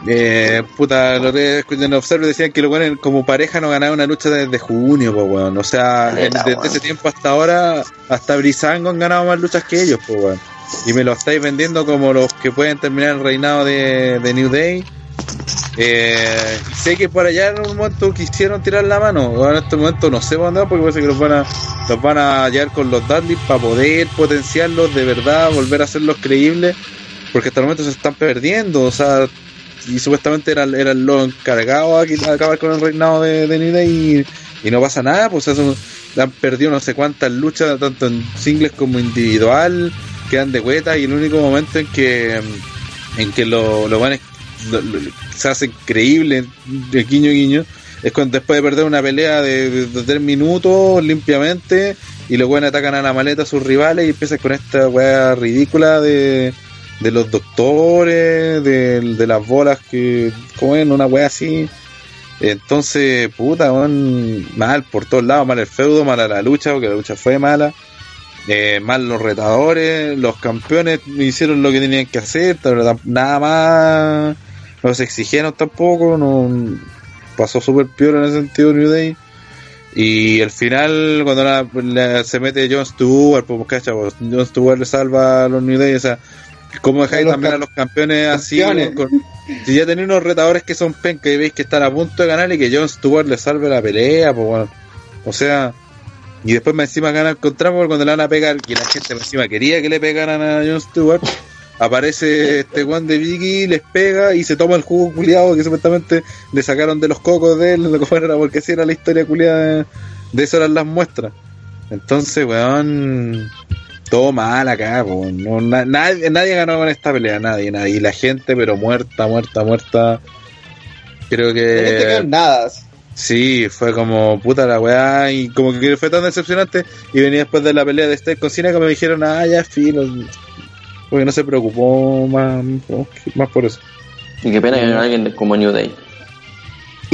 Eh, puta, lo que en Observer decían que los weones como pareja no ganaron una lucha desde junio, pues weón. O sea, desde ese tiempo hasta ahora, hasta Brizango han ganado más luchas que ellos, pues weón. Y me lo estáis vendiendo como los que pueden terminar el reinado de, New Day. Eh, sé que por allá en un momento quisieron tirar la mano. Ahora en este momento no sé dónde porque parece que los van a, los van a llevar con los Dudley para poder potenciarlos de verdad, volver a hacerlos creíbles. Porque hasta el momento se están perdiendo. O sea, y supuestamente eran, eran los encargados a, acabar con el reinado de, New Day y, y no pasa nada. Pues eso, han perdido no sé cuántas luchas, tanto en singles como individual. De cueta y el único momento en que en que lo, lo van lo- lo- se hace increíble de guiño guiño es cuando después de perder una pelea de, de, tres minutos limpiamente y los buenos atacan a la maleta a sus rivales y empiezan con esta weá ridícula de, de los doctores de, de las bolas que comen una weá así. Entonces puta weón, mal por todos lados mal el feudo mal la lucha porque la lucha fue mala eh, mal los retadores, los campeones hicieron lo que tenían que hacer, nada más no se exigieron tampoco, no pasó súper peor en ese sentido New Day. Y al final, cuando la- la- se mete John Stewart, pues cacha, pues, John Stewart le salva a los New Day, o sea, ¿cómo dejáis también a los campeones así? con- si ya tenéis unos retadores que son penca y veis que están a punto de ganar y que John Stewart le salve la pelea, pues bueno, o sea, y después más encima gana el contrato cuando le van a pegar, y la gente encima quería que le pegaran a John Stewart, aparece este Juan de Vicky, les pega y se toma el jugo culiado que supuestamente le sacaron de los cocos de él, como era porque así era la historia culiada de, eso eran las muestras. Entonces, weón, todo mal acá, po. No, na- nadie, ganó con esta pelea, nadie, nadie. Y la gente, pero muerta, muerta, muerta. Creo No que. quedan nada. Sí, fue como puta la weá y como que fue tan decepcionante y venía después de la pelea de Steve con Cena que me dijeron, ah, ya filo, porque no se preocupó más, más por eso. Y qué pena que no alguien como New Day.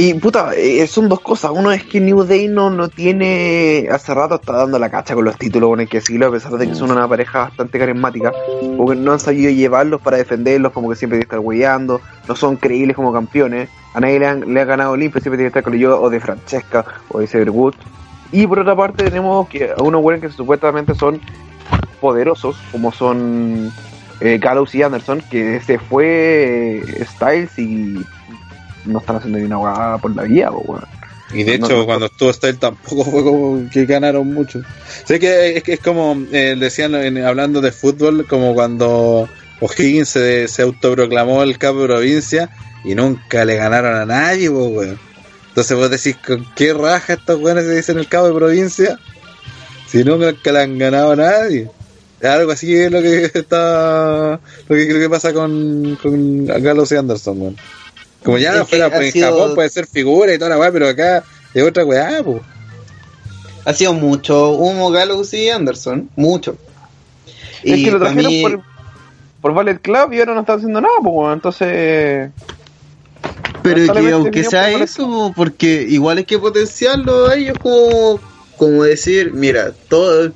Y puta, eh, son dos cosas. Uno es que New Day no, no tiene. Hace rato está dando la cacha con los títulos, bueno, hay que decirlo, a pesar de que son una pareja bastante carismática. Porque no han sabido llevarlos para defenderlos, como que siempre tienen que estar weyando. No son creíbles como campeones. A nadie le, han, le ha ganado limpio, siempre tiene que estar con yo o de Francesca o de Xavier Woods. Y por otra parte, tenemos que a unos buenos que supuestamente son poderosos, como son eh, Gallows y Anderson, que se fue eh, Styles y no están haciendo ni una hueá por la vía, po, weón. Y de No, hecho, no, cuando estuvo Style tampoco fue como que ganaron mucho. Sé que es, es como eh, decían en- hablando de fútbol, como cuando O'Higgins se, se autoproclamó el capo de provincia y nunca le ganaron a nadie, weón. Entonces vos decís, ¿con qué raja estos weones se dicen el cabo de provincia? Si nunca le han ganado a nadie. Algo así es lo que está lo que creo que pasa con, con Gallows y Anderson, weón. Como ya Es que fuera pues, en sido- Japón puede ser figura y toda la weá, pero acá es otra weá, pues. Ha sido mucho humo Gallows y Anderson. Mucho. Es Y que lo trajeron mí- por, por Ballet Club y ahora no están haciendo nada, pues. Entonces. Pero que aunque sea eso, porque igual hay que potenciarlo a ellos como, como decir, mira, todo,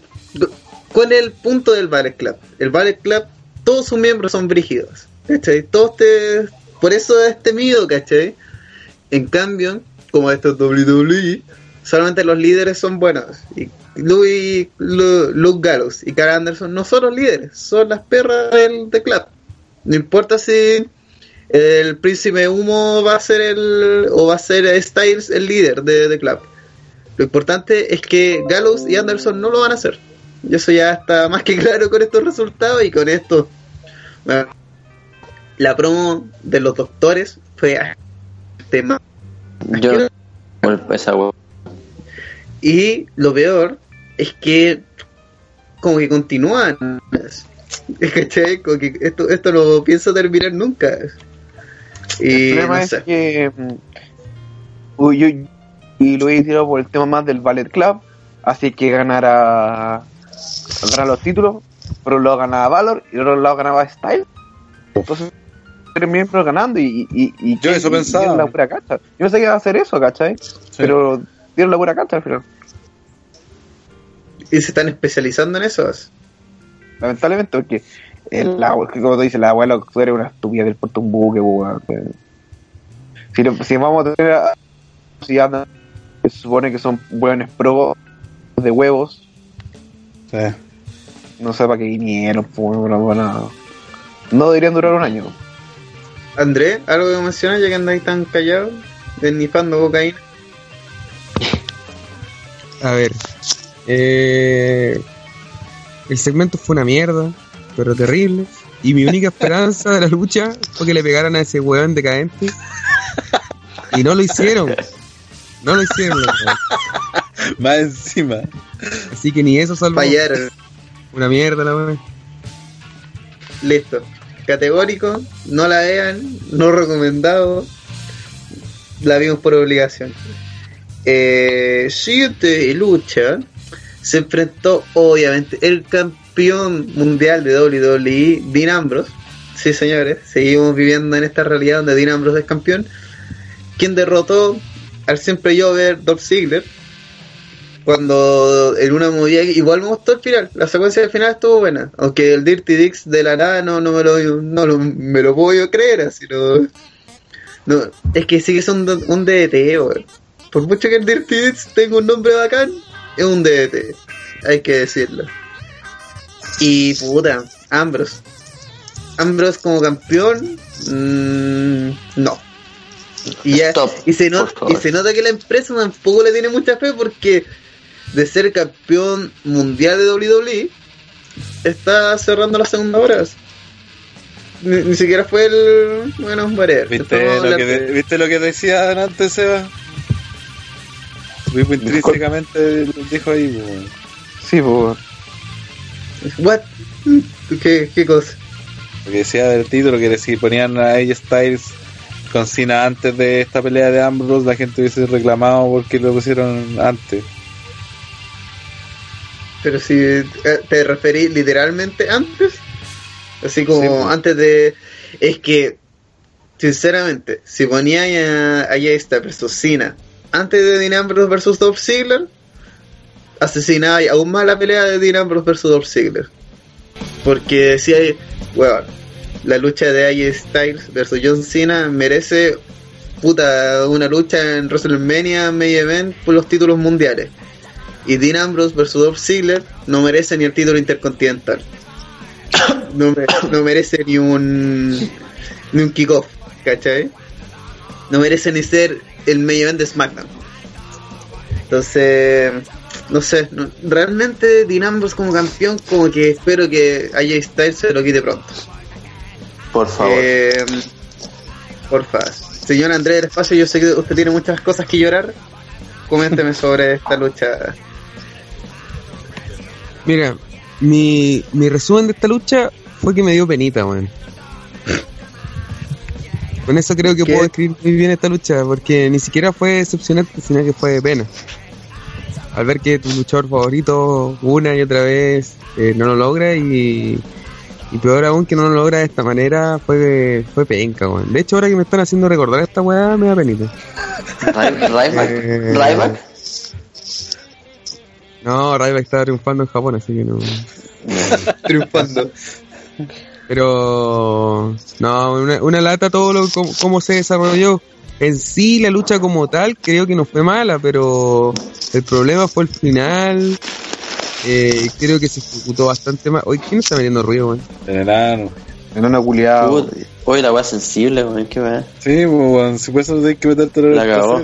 ¿cuál es el punto del Ballet Club? El Ballet Club, todos sus miembros son brígidos, ¿cachai? Todos te, por eso es temido, ¿cachai? En cambio, como esto es WWE, solamente los líderes son buenos. Y Louis, Lu- Luke Gallows y Cara Anderson no son los líderes, son las perras del The Club. No importa si el príncipe humo va a ser el o va a ser Styles el líder de The Club. Lo importante es que Gallows y Anderson no lo van a hacer. Y eso ya está más que claro con estos resultados y con esto. La promo de los doctores fue tema. Yo. Y lo peor es que como que continúan. ¿Cachai? Como que esto, esto no pienso terminar nunca. Y el problema no es sé. que mm, uy, y lo he tirado por el tema más del Ballet Club, así que ganara ganar los títulos, por un lado ganaba Valor y por otro lado ganaba Style. Entonces tres miembros ganando y, y, y Yo eso y- pensaba. la pura cacha. Yo pensé que iba a hacer eso, ¿cachai? Pero dieron la pura cacha al final. Y se están especializando en eso. Lamentablemente, porque el como tú dices, la abuela tú eres una estúpida del puerto un buque, weón. Si, lo- si vamos a tener si andan, que se supone que son buenos pro de huevos, Sí. no sé para qué vinieron, pues, no deberían durar un año. André, algo que mencionas ya que andáis tan callados, desnifando cocaína. A ver. Eh, el segmento fue una mierda, pero terrible. Y mi única esperanza de la lucha fue que le pegaran a ese weón decadente. Y no lo hicieron. No lo hicieron. loco. Más encima. Así que ni eso salvó. Fallaron. Una mierda la weón. Listo. Categórico, no la vean, no recomendado. La vimos por obligación. Eh, siguiente lucha se enfrentó obviamente el campeón mundial de WWE, Dean Ambrose. Sí, señores, seguimos viviendo en esta realidad donde Dean Ambrose es campeón. Quien derrotó al siempre Jover Dolph Ziggler. Cuando en una movida igual me gustó el final, la secuencia del final estuvo buena, aunque el Dirty Dix de la nada no, no me lo no lo- me lo puedo creer, así no, no, es que sigue siendo un, un DDT, weón. Por mucho que el Dirty Dix tenga un nombre bacán, es un DDT, hay que decirlo. Y puta, Ambrose. Ambrose como campeón, mm, no. Y, ya- Stop, y, se nota, y se nota que la empresa tampoco le tiene mucha fe porque de ser campeón mundial de WWE está cerrando la segunda hora. Ni, ni siquiera fue el. Bueno, whatever. ¿Viste lo, que de- ¿Viste lo que decía antes, Seba? Vivo intrínsecamente dijo ahí, weón. Sí, pues. What? ¿Qué, ¿Qué cosa? Lo que decía del título, que si ponían a AJ Styles con Cena antes de esta pelea de Ambrose, la gente hubiese reclamado porque lo pusieron antes. Pero si eh, te referí literalmente antes, así como Sí, pues. antes de. Es que, sinceramente, si ponía a, a versus Cena antes de Dean Ambrose versus Dolph Ziggler, asesinaba aún más la pelea de Dean Ambrose versus Dolph Ziggler. Porque si hay. Bueno, la lucha de AJ Styles versus John Cena merece. Puta, una lucha en WrestleMania Main Event por los títulos mundiales. Y Dean Ambrose versus Dolph Ziggler no merece ni el título intercontinental. No, me- no merece ni un ni un kickoff, ¿cachai? No merece ni ser el main event de SmackDown. Entonces, no sé, no- realmente Dean Ambrose como campeón, como que espero que AJ Styles se lo quite pronto. Por favor. Eh, porfa. Señor Andrés del Espacio, yo sé que usted tiene muchas cosas que llorar. Coménteme sobre esta lucha. Mira, mi, mi resumen de esta lucha fue que me dio penita, weón. Con eso creo que ¿Qué? puedo describir muy bien esta lucha, porque ni siquiera fue decepcionante, sino que fue de pena. Al ver que tu luchador favorito una y otra vez eh, no lo logra y, y peor aún que no lo logra de esta manera fue, fue penca, weón. De hecho, ahora que me están haciendo recordar esta weá, me da penita. Ry- Ryback. Eh. No, Ryback estaba triunfando en Japón, así que no. Triunfando. Pero no, una, una lata todo lo cómo, cómo se desarrolló. En sí la lucha como tal creo que no fue mala, pero el problema fue el final. Eh, creo que se ejecutó bastante mal. Oye, ¿quién está metiendo ruido, weón? El enano. En una culiada. Puta, Oye, la weá sensible, weón, qué weá. Sí, pues, weón, si puedes tenés que meterte en el La cagó.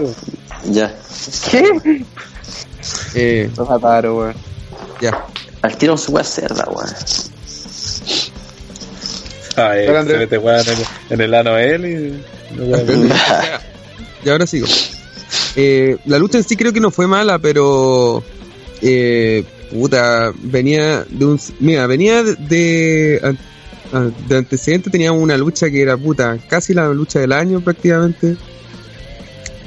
Ya. ¿Qué? Eh, Los ataron, weón. ya. Al tiro su weá cerda, weón. Ah, eh, se mete weón en el, en el ano él y. no. Y ahora sigo. Eh, la lucha en sí creo que no fue mala, pero eh, puta, venía de un mira, venía de, de antecedente teníamos una lucha que era puta, casi la lucha del año prácticamente.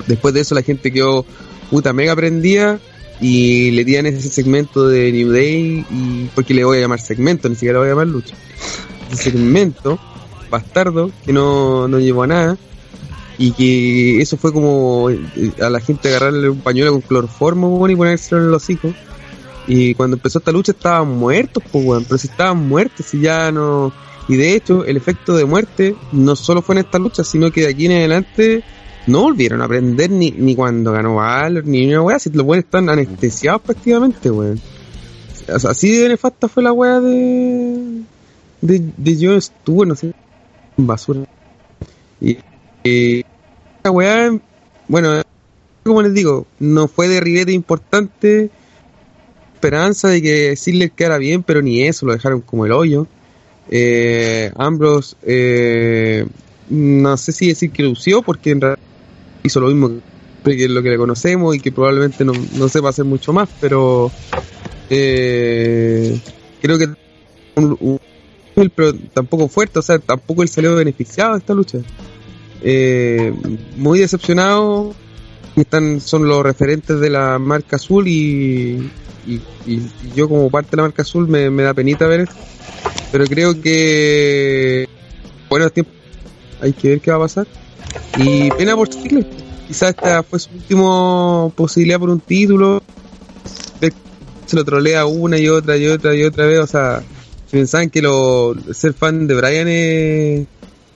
Después de eso la gente quedó puta mega prendida y le dieron ese segmento de New Day y porque le voy a llamar segmento, ni siquiera le voy a llamar lucha. Ese segmento bastardo que no, no llevó a nada y que eso fue como eh, a la gente agarrarle un pañuelo con cloroformo y ponérselo en el hocico y cuando empezó esta lucha estaban muertos pues weón, pero si estaban muertos y ya no y de hecho el efecto de muerte no solo fue en esta lucha sino que de aquí en adelante no volvieron a aprender ni, ni cuando ganó Valor ni una weá si los weones están anestesiados prácticamente weón así de nefasta fue la weá de de, de Jon Stewart no sé basura y eh, weá, bueno, como les digo, no fue de ribete importante. Esperanza de que Ziggler quedara bien, pero ni eso, lo dejaron como el hoyo. Eh, Ambrose, eh, no sé si decir que lució, porque en realidad hizo lo mismo que lo que le conocemos y que probablemente no, no sepa hacer mucho más, pero eh, creo que un- pero tampoco fuerte, o sea, tampoco él salió beneficiado de esta lucha eh, muy decepcionado están son los referentes de la marca azul y, y, y yo como parte de la marca azul me, me da penita ver esto. pero creo que bueno tiempo hay que ver qué va a pasar y pena por Ziggler quizás esta fue su última posibilidad por un título se lo trolea una y otra y otra y otra vez o sea si pensaban que lo, ser fan de Brian es,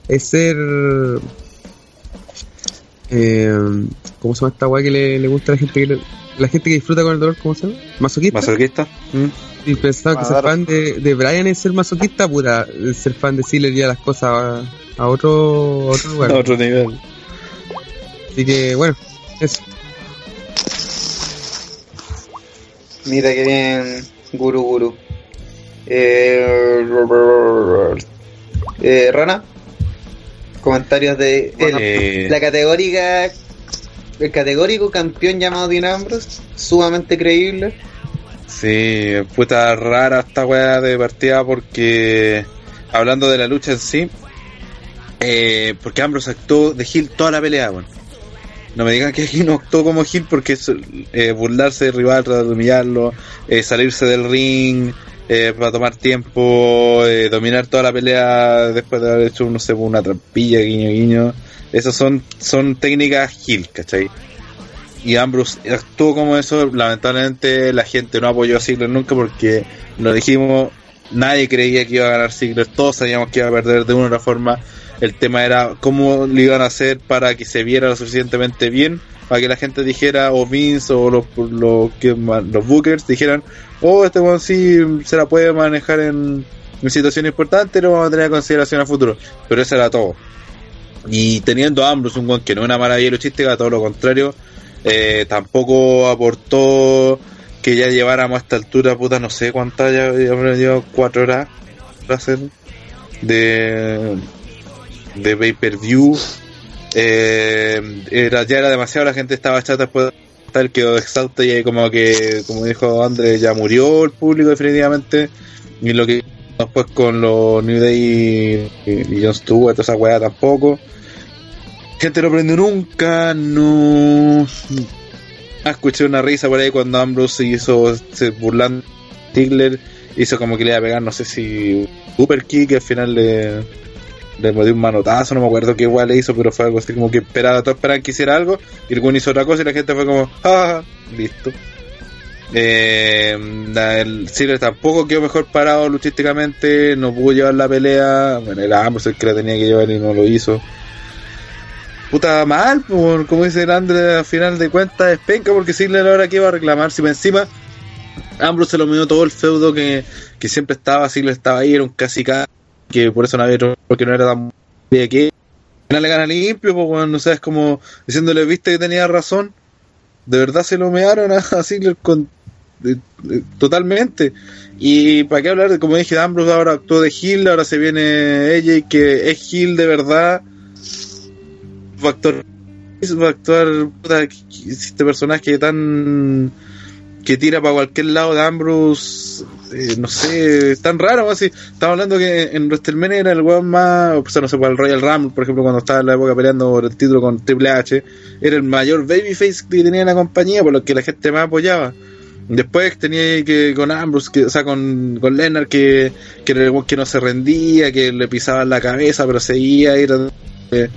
es ser eh, ¿cómo se llama esta weá que le, le gusta a la gente que le- la gente que disfruta con el dolor, ¿cómo se llama? ¿Masoquista? ¿Masoquista? Mm. Y pensaba que ser fan de, de Brian es ser masoquista, puta, ser fan de Sealer ya las cosas a, otro, a otro lugar. A otro nivel. Así que bueno, eso. Mira que bien, Guru Guru. Eh, eh, Rana, comentarios de Eh, la categórica, el categórico campeón llamado Dean Ambrose, sumamente creíble. Sí, puta rara esta weá de partida porque hablando de la lucha en sí, eh, porque Ambrose actuó de Hill toda la pelea, weón. No me digan que aquí no actuó como Hill porque es eh, burlarse del rival, tratar de humillarlo, eh, salirse del ring eh, para tomar tiempo, eh, dominar toda la pelea después de haber hecho, no sé, una trampilla, guiño, guiño. Esas son, son técnicas Hill, ¿cachai? y Ambrose actuó como eso. Lamentablemente la gente no apoyó a Ziggler nunca porque lo dijimos, nadie creía que iba a ganar Ziggler, todos sabíamos que iba a perder de una otra forma. El tema era cómo lo iban a hacer para que se viera lo suficientemente bien, para que la gente dijera, o Vince o los, los, los Bookers dijeran, oh, este one sí se la puede manejar en, en situaciones importantes, lo vamos a tener en consideración a futuro. Pero eso era todo. Y teniendo a Ambrose, un one que no es una maravilla luchística, todo lo contrario, eh, tampoco aportó que ya lleváramos a esta altura, puta, no sé cuántas, ya, ya llevado cuatro horas de, de pay per view. Eh, era, ya era demasiado, la gente estaba chata después de estar quedó exhausta y como que, como dijo Andrés, ya murió el público definitivamente. Y lo que después con los New Day y, y Jon Stewart, esa weá tampoco. Gente no aprendió nunca, no. Ah, escuché una risa por ahí cuando Ambrose se hizo se burlando de Ziggler, hizo como que le iba a pegar, no sé si super kick, al final le, le dio un manotazo, no me acuerdo qué igual le hizo, pero fue algo así como que esperaba, todos esperaban que hiciera algo, y el güey hizo otra cosa y la gente fue como, ah, listo. Eh, el Ziggler tampoco quedó mejor parado luchísticamente, no pudo llevar la pelea. Bueno, era Ambrose el que la tenía que llevar y no lo hizo. Puta mal, como dice el Andre, al final de cuentas es penca porque Ziggler ahora que va a reclamar si encima Ambrose se lo midió todo el feudo que, que siempre estaba, Ziggler estaba ahí, era un casi que por eso no había otro, porque no era tan de que final le gana limpio, pues bueno, no sé, es como diciéndole, viste que tenía razón, de verdad se lo mearon a, con, de- de- totalmente. Y para qué hablar de, como dije, Ambrose ahora actuó de Hill, ahora se viene ella que es Hill de verdad, va a actuar, va a actuar puta, este personaje tan que tira para cualquier lado de Ambrose, eh, no sé, tan raro, así. Estamos hablando que en WrestleMania era el weón más, o sea, no sé, para el Royal Rumble, por ejemplo, cuando estaba en la época peleando por el título con Triple H, era el mayor babyface que tenía la compañía, por lo que la gente más apoyaba. Después tenía que con Ambrose, que, o sea, con, con Lennart, que, que era el weón que no se rendía, que le pisaban la cabeza, pero seguía ir de,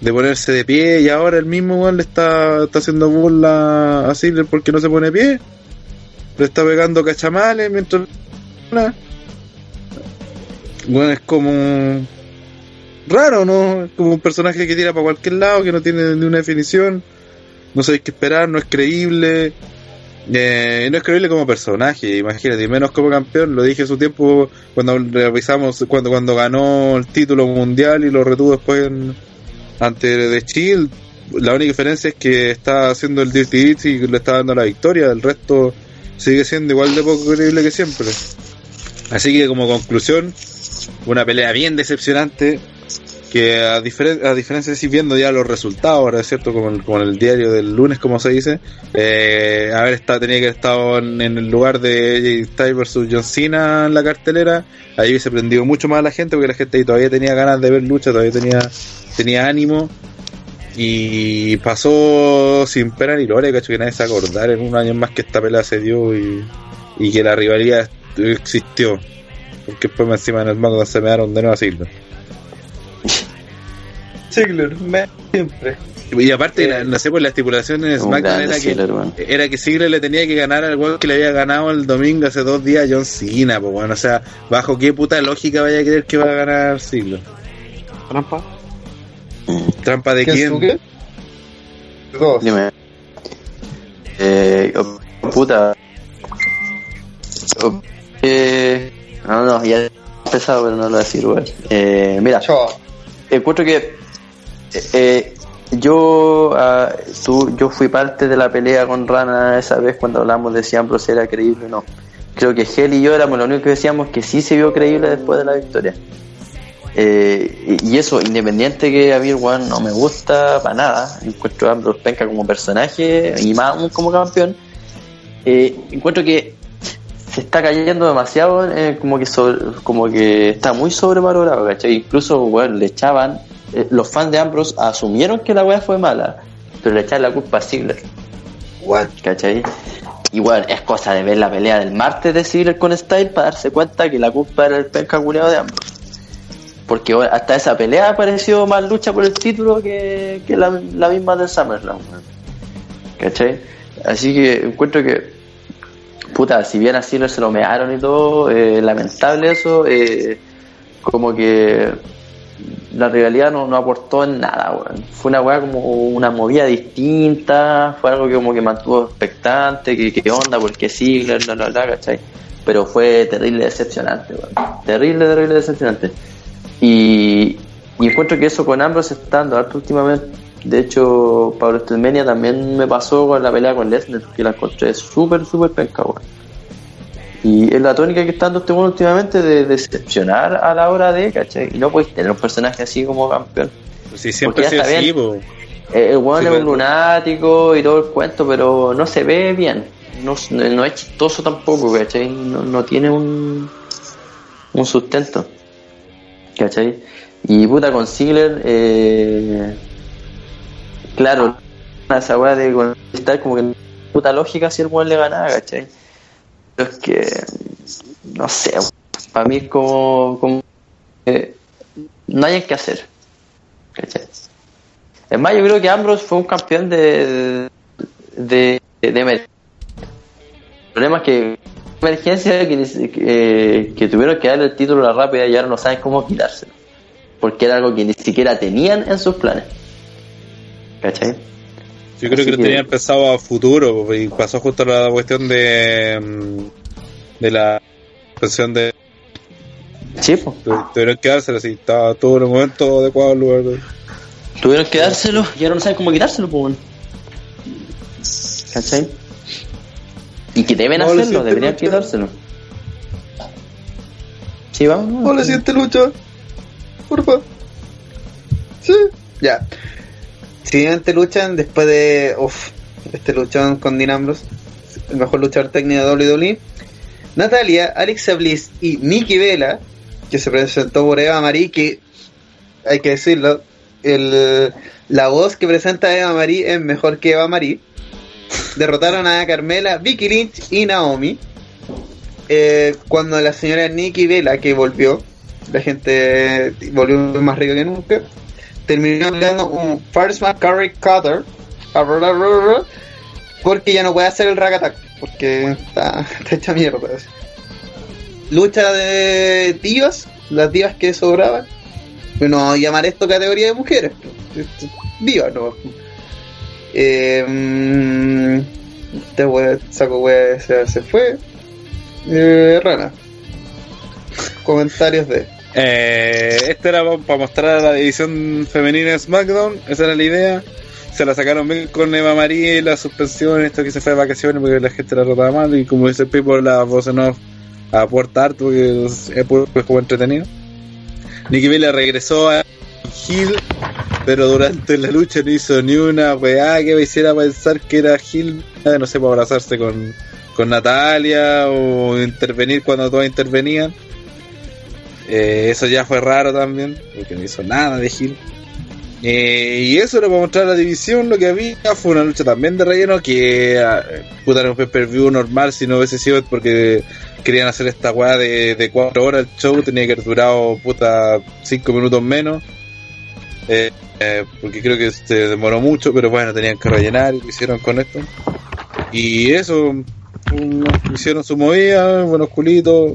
de ponerse de pie, y ahora el mismo weón le está, está haciendo burla a Ziggler porque no se pone de pie le está pegando cachamales mientras bueno es como raro no es como un personaje que tira para cualquier lado que no tiene ni una definición. No sabéis qué esperar no es creíble. Eh, no es creíble como personaje imagínate y menos como campeón. Lo dije en su tiempo cuando revisamos cuando cuando ganó el título mundial y lo retuvo después en, ante de Shield. La única diferencia es que está haciendo el Dirty y le está dando la victoria. El resto sigue siendo igual de poco creíble que siempre. Así que como conclusión, una pelea bien decepcionante que a, diferen- a diferencia de si viendo ya los resultados, ahora es cierto, como el, el diario del lunes, como se dice, eh, haber estado, tenía que haber estado en, el lugar de AJ Styles versus John Cena en la cartelera, ahí hubiese prendido mucho más a la gente porque la gente ahí todavía tenía ganas de ver lucha, todavía tenía, tenía ánimo y pasó sin pena ni gloria, cacho, que nadie se acordar en un año más que esta pelea se dio y, y que la rivalidad existió. Porque después encima en el mago se me daron de nuevo a Ziggler. Ziggler, me- siempre. Y aparte, la- no sé, por la estipulación en SmackDown era que, Ziggler, weón. era que Ziggler le tenía que ganar al weón que le había ganado el domingo hace dos días a John Cena, pues bueno, o sea, bajo qué puta lógica vaya a creer que va a ganar Ziggler. Trampa. ¿Trampa de ¿Qué es quién? qué? Dos. Dime. Eh, oh, puta. Oh, eh, no, no, ya he empezado, pero no lo voy a decir, weón. Eh, mira, Chao. encuentro que eh, eh, yo ah, tú, yo fui parte de la pelea con Rana esa vez cuando hablamos de si Ambrose era creíble o no. Creo que Hell y yo éramos los únicos que decíamos que sí se vio creíble después de la victoria. Eh, y eso, independiente que a mí el weón no me gusta para nada, encuentro a Ambrose Penca como personaje y más aún como campeón, eh, encuentro que se está cayendo demasiado, eh, como que sobre- como que está muy sobrevalorado, ¿cachai? Incluso, bueno, le echaban, eh, los fans de Ambrose asumieron que la weá fue mala, pero le echaban la culpa a Ziggler. ¿Cachai? Igual es cosa de ver la pelea del martes de Ziggler con Style para darse cuenta que la culpa era el penca de Ambrose. Porque hasta esa pelea pareció más lucha por el título que, que la, la misma del SummerSlam. ¿Cachai? Así que encuentro que, puta, si bien a Ziggler se lo mearon y todo, eh, lamentable eso, eh, como que la rivalidad no, no aportó en nada, weón. Fue una weá como una movida distinta, fue algo que como que mantuvo expectante, que, que onda, porque Ziggler, bla, bla, bla, ¿cachai? Pero fue terrible decepcionante, weón. Terrible, terrible decepcionante. Y, y encuentro que eso con Ambrose está dando harto últimamente. De hecho, para WrestleMania también me pasó con la pelea con Lesnar, que la encontré súper, súper penca. Y es la tónica que está dando este mundo últimamente de decepcionar a la hora de, ¿cachai? Y no puedes tener un personaje así como campeón. Pues si siempre ha sido así. Eh, El weón Sí, es un lunático y todo el cuento, pero no se ve bien. No, no es chistoso tampoco, ¿cachai? No, no tiene un, un sustento. ¿Cachai? Y puta con Ziggler, eh, claro, esa weá de estar como que puta lógica si el weón le ganaba, ¿cachai? Pero es que, no sé, para mí es como, como no hay que hacer, ¿cachai? Es más, yo creo que Ambrose fue un campeón de, de, de, mérito. problema es que emergencia que, ni si- que, tuvieron que darle el título a la rápida y ahora no saben cómo quitárselo. Porque era algo que ni siquiera tenían en sus planes. ¿Cachai? Yo creo Así que lo tenían pensado a futuro y pasó justo la cuestión de mm, de la pensión de Sí, pues. tu- tuvieron que dársela así, estaba todo en el momento adecuado el lugar. Tuvieron que dárselo y ahora no saben cómo quitárselo, pues. bueno. ¿Cachai? Y que deben hacerlo, deberían Lucha. quitárselo. Sí, vamos. Hola, siguiente lucha. Porfa. Sí. Ya. Siguiente luchan después de. Uff. Este luchón con Dean Ambrose. El mejor luchador técnico de WWE. Natalia, Alexa Bliss y Nikki Vela. Que se presentó por Eva Marie. Que hay que decirlo. El, la voz que presenta Eva Marie es mejor que Eva Marie. Derrotaron a Carmela, Vicky Lynch y Naomi. Eh, cuando la señora Nikki Vela, que volvió, la gente volvió más rico que nunca, terminó dando un First Carry Cutter porque ya no puede hacer el Rack Attack porque está, hecha mierda. Lucha de divas, las divas que sobraban. No llamar esto categoría de mujeres, divas no. Eh, saco wea se, fue. Eh, rana. Comentarios de. Eh, este era para mostrar a la división femenina de SmackDown, esa era la idea. Se la sacaron bien con Eva María y la suspensión, esto que se fue de vacaciones porque la gente la trataba mal y como dice Pipo, la voz en off aporta harto porque es, es es como entretenido. Nikki Bella regresó a Hill, pero durante la lucha no hizo ni una weá que me hiciera pensar que era Hill, no sé, para abrazarse con, con Natalia o intervenir cuando todas intervenían. Eh, eso ya fue raro también, porque no hizo nada de Hill. Eh, y eso era para mostrar la división, lo que había fue una lucha también de relleno que ah, puta era un pay-per-view normal si no hubiese sido porque querían hacer esta weá de, de cuatro horas el show, tenía que haber durado puta cinco minutos menos. Eh, eh, porque creo que se demoró mucho, pero bueno, tenían que rellenar y lo hicieron con esto. Y eso, um, hicieron su movida, buenos culitos.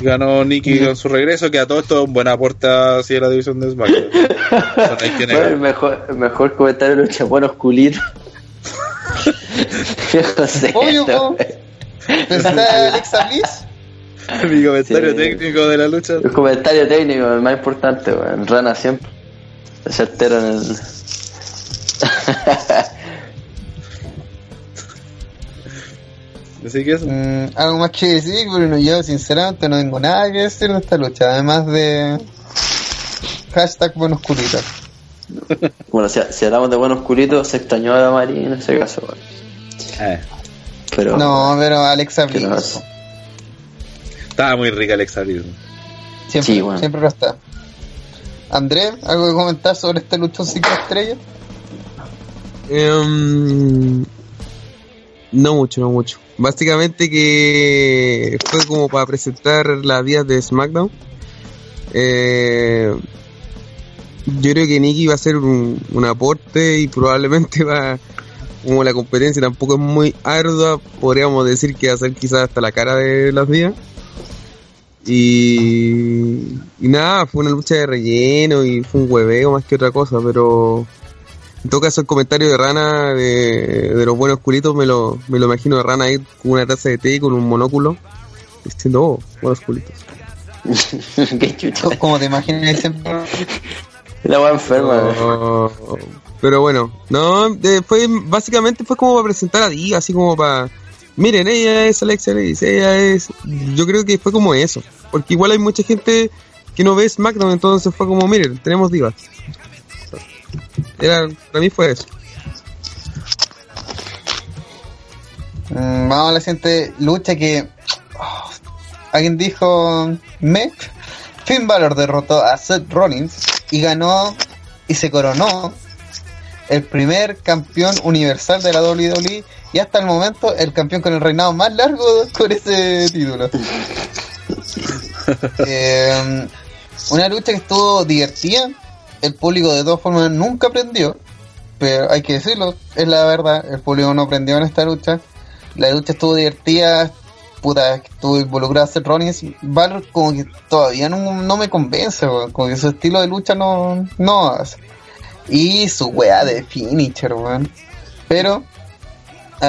Ganó Nicky con su regreso, que a todo esto es un buen aporte hacia la división de SmackDown. No Bueno, mejor, mejor comentario lucha, buenos culitos. Obvio, está Alexa Bliss. Mi comentario Sí. técnico de la lucha. El comentario técnico, el más importante, weón. Rana siempre. Certero en el. Así que eso. Mm, algo más que decir, pero no, yo sinceramente no tengo nada que decir de esta lucha, además de hashtag buenos culitos. Bueno, si, si hablamos de buenos culitos, se extrañó a María en ese caso, weón. Eh, Pero. No, pero Alexa Bliss estaba muy rica Alexa Bliss. siempre, Sí, bueno. siempre lo está. Andrés, ¿algo que comentar sobre este luchón 5 estrellas? Em, no mucho, no mucho. Básicamente que fue como para presentar las días de SmackDown. Eh, yo creo que Nikki va a ser un, un aporte y probablemente va, como la competencia tampoco es muy ardua, podríamos decir que va a ser quizás hasta la cara de las días. Y, y nada, fue una lucha de relleno y fue un hueveo más que otra cosa, pero en todo caso, el comentario de Rana de, de los buenos culitos me lo, me lo imagino de Rana ahí con una taza de té y con un monóculo diciendo, oh, buenos culitos. Qué. Como te imaginas siempre. La weá enferma. Oh, pero bueno, no, eh, fue básicamente fue como para presentar a Diva, así como para, miren, ella es Alexa Bliss, ella es, yo creo que fue como eso, porque igual hay mucha gente que no ve SmackDown, entonces fue como, miren, tenemos divas. Era, para mí fue eso. Mm, vamos a la siguiente lucha que. oh, Alguien dijo. Me. Finn Balor derrotó a Seth Rollins y ganó y se coronó el primer campeón universal de la WWE y hasta el momento el campeón con el reinado más largo con ese título. Eh, una lucha que estuvo divertida. El público de todas formas nunca aprendió. Pero hay que decirlo, es la verdad, el público no aprendió en esta lucha. la lucha estuvo divertida, puta, estuvo involucrado a Seth Rollins, Valor como que todavía no, no me convence, weón, como que su estilo de lucha no, no hace. Y su weá de finisher, weón. Pero,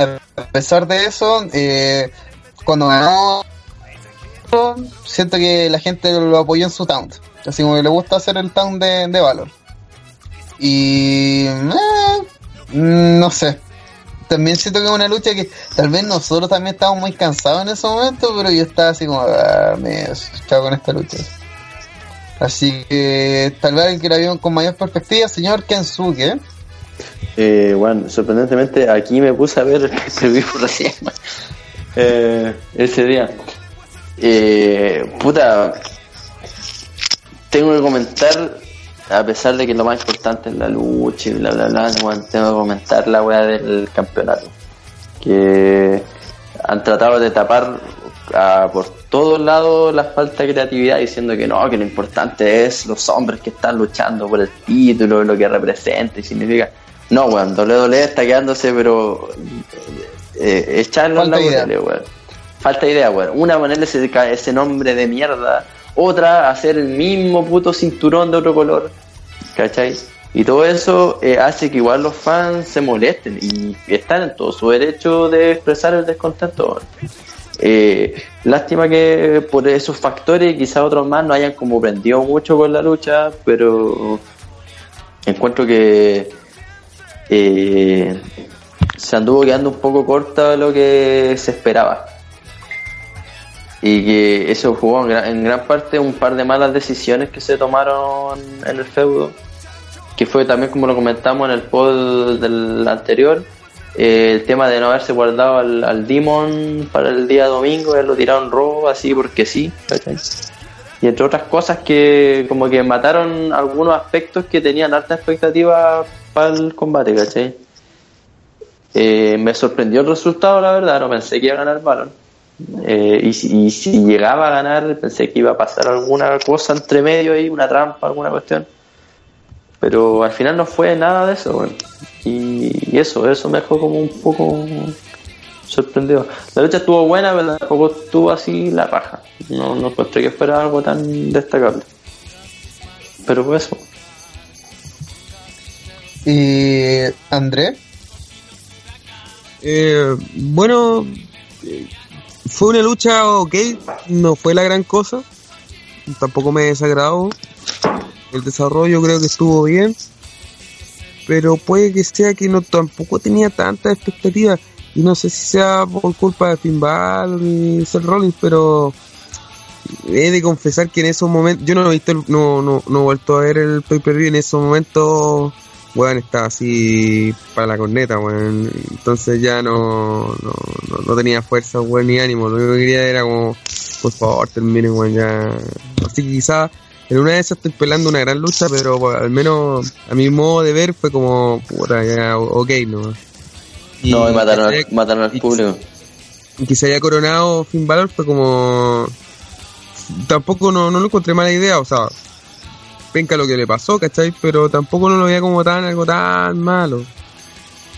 a pesar de eso, eh, cuando ganó, siento que la gente lo apoyó en su taunt. Así como que le gusta hacer el taunt de, Valor. Y, eh, no sé, también siento que es una lucha que tal vez nosotros también estábamos muy cansados en ese momento, pero yo estaba así como, ah, me chao con esta lucha. Así que tal vez alguien que la vio con mayor perspectiva, señor Kensuke. Eh, bueno, sorprendentemente aquí me puse a ver ese vivo recién eh, ese día. Eh, puta, tengo que comentar, a pesar de que lo más importante es la lucha y bla bla bla, tengo que comentar la weá del campeonato. Que han tratado de tapar a- por todos lados la falta de creatividad diciendo que no, que lo importante es los hombres que están luchando por el título, lo que representa y significa. No, weón, WWE está quedándose, pero eh, echarlo en la Falta idea. weón. Falta idea, weón. Una ponerle ese, nombre de mierda, otra hacer el mismo puto cinturón de otro color, ¿cachai? Y todo eso eh, hace que igual los fans se molesten y están en todo su derecho de expresar el descontento. Eh, lástima que por esos factores quizá otros más no hayan como prendido mucho con la lucha, pero encuentro que eh, se anduvo quedando un poco corta de lo que se esperaba. Y que eso jugó en gran, en gran parte un par de malas decisiones que se tomaron en el feudo. Que fue también como lo comentamos en el pod del anterior. eh, el tema de no haberse guardado al, Demon para el día domingo, haberlo tirado en robo así porque sí. Y entre otras cosas que como que mataron algunos aspectos que tenían alta expectativa para el combate, ¿cachai? Eh, me sorprendió el resultado, la verdad, no pensé que iba a ganar Balon. Eh, y, si, y si llegaba a ganar, pensé que iba a pasar alguna cosa entre medio ahí, una trampa, alguna cuestión. Pero al final no fue nada de eso, bueno. Y, y eso, eso me dejó como un poco sorprendido. La lucha estuvo buena, pero tampoco estuvo así la raja. No, no encontré que fuera algo tan destacable. Pero fue eso. Y André, Eh, bueno, eh, fue una lucha ok, no fue la gran cosa, tampoco me desagradó. El desarrollo creo que estuvo bien, pero puede que sea que no tampoco tenía tanta expectativa y no sé si sea por culpa de Finn Balor y Seth Rollins, pero he de confesar que en esos momentos, yo no he visto, el- no, no, no he vuelto a ver el pay-per-view en esos momentos, weón, estaba así para la corneta, weón, entonces ya no, no, no, no tenía fuerza, weón, ni ánimo, lo único que quería era como, por favor, terminen, weón, ya, así que quizás en una de esas estoy pelando una gran lucha, pero pues, al menos a mi modo de ver fue como, puta, ya, ok, ¿no? no, y mataron, al, mataron al y- público. y que se haya coronado Finn Balor fue como tampoco no, no lo encontré mala idea, o sea, penca lo que le pasó, ¿cachai? Pero tampoco no lo veía como tan algo tan malo.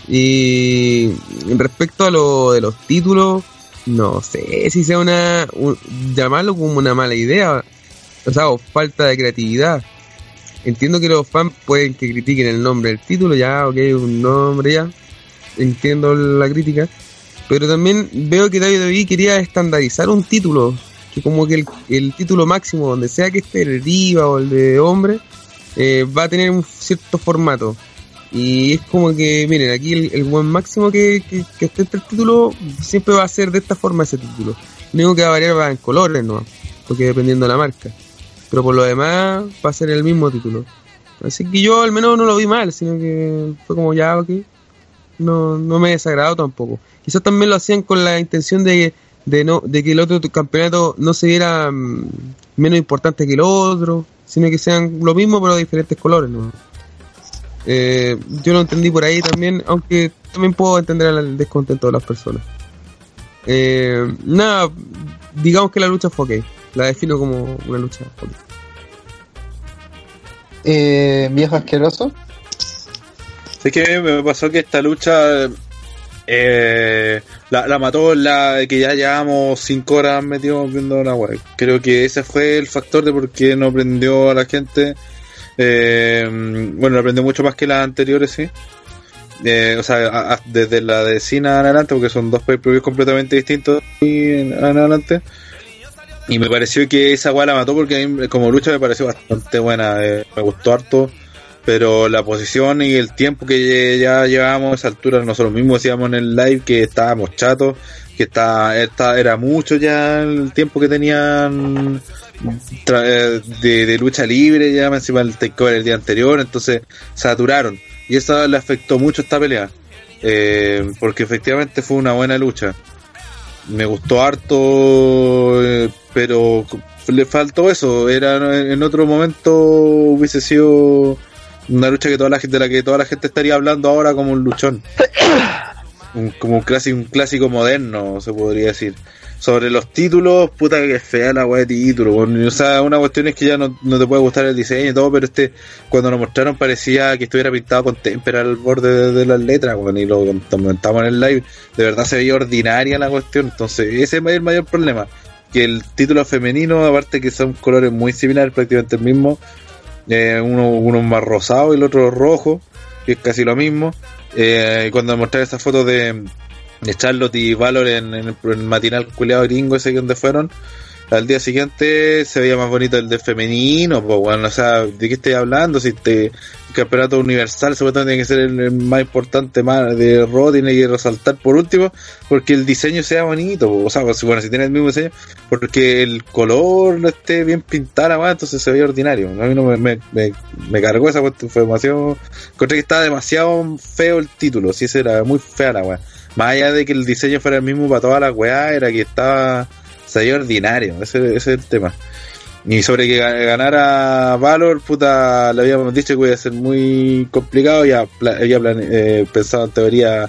Y respecto a lo de los títulos, no sé si sea una un- llamarlo como una mala idea, o sea, o falta de creatividad. Entiendo que los fans pueden que critiquen el nombre del título, ya, ok, un nombre ya. Entiendo la crítica. Pero también veo que WWE quería estandarizar un título, que como que el, el título máximo, donde sea que esté el diva o el de hombre, eh, va a tener un cierto formato. Y es como que, miren, aquí el, el buen máximo que, que, que esté entre el título siempre va a ser de esta forma ese título. Lo único que va a variar va en colores, ¿no? Porque dependiendo de la marca. Pero por lo demás va a ser el mismo título. Así que yo al menos no lo vi mal, sino que fue como ya, ok. No, no me desagradó tampoco. Quizás también lo hacían con la intención de, de no de que el otro campeonato no se viera mm, menos importante que el otro, sino que sean lo mismo pero de diferentes colores, ¿no? Eh, yo lo entendí por ahí también, aunque también puedo entender el descontento de las personas. Eh, nada, digamos que la lucha fue ok. La defino como una lucha ok. eh, viejo asqueroso. Sé que me pasó que esta lucha, Eh, la, la mató la que ya llevamos 5 horas metidos viendo la web. Creo que ese fue el factor de por qué no prendió a la gente. Eh, bueno, la prendió mucho más que las anteriores, sí. Eh, o sea, desde la de Cina en adelante, porque son dos pay-per-views completamente distintos y en, adelante. Y me pareció que esa weá la mató porque como lucha me pareció bastante buena. eh, me gustó harto. Pero la posición y el tiempo que ya llevábamos a esa altura, nosotros mismos decíamos en el live que estábamos chatos, que está, esta- era mucho ya el tiempo que tenían eh, de, lucha libre, ya encima el takeover el día anterior, entonces saturaron. Y eso le afectó mucho esta pelea. Eh, porque efectivamente fue una buena lucha. Me gustó harto, eh, pero le faltó eso. Era en otro momento hubiese sido una lucha que toda la gente, de la que toda la gente estaría hablando ahora como un luchón. Un- como un clásico, un clásico moderno, se podría decir. Sobre los títulos, puta que fea la weá de título. O sea, una cuestión es que ya no, no te puede gustar el diseño y todo, pero este, cuando lo mostraron parecía que estuviera pintado con témpera al borde de, de las letras, y lo comentamos en el live. De verdad se veía ordinaria la cuestión. Entonces, ese es el mayor problema. Que el título femenino, aparte que son colores muy similares, prácticamente el mismo, eh, uno, uno más rosado y el otro rojo, que es casi lo mismo. Eh, cuando mostré esa foto de, de Charlotte y Valor en, en el, en el matinal culeado gringo ese que donde fueron, al día siguiente se veía más bonito el de femenino, o sea, ¿de qué estoy hablando? Si te, el campeonato universal supuestamente tiene que ser el, más importante más de Raw, tiene que resaltar por último, porque el diseño sea bonito, o sea, pues, bueno, si tiene el mismo diseño, porque el color no esté bien pintado, entonces se veía ordinario. A mí no me, me, me, me cargó esa cuestión, fue encontré que estaba demasiado feo el título, si ese era muy fea la weá. Más allá de que el diseño fuera el mismo para todas las weá, era que estaba se veía ordinario, ese, ese es el tema. Y sobre que ga- ganara Valor, puta, le habíamos dicho que iba a ser muy complicado, ya había eh, pensado en teoría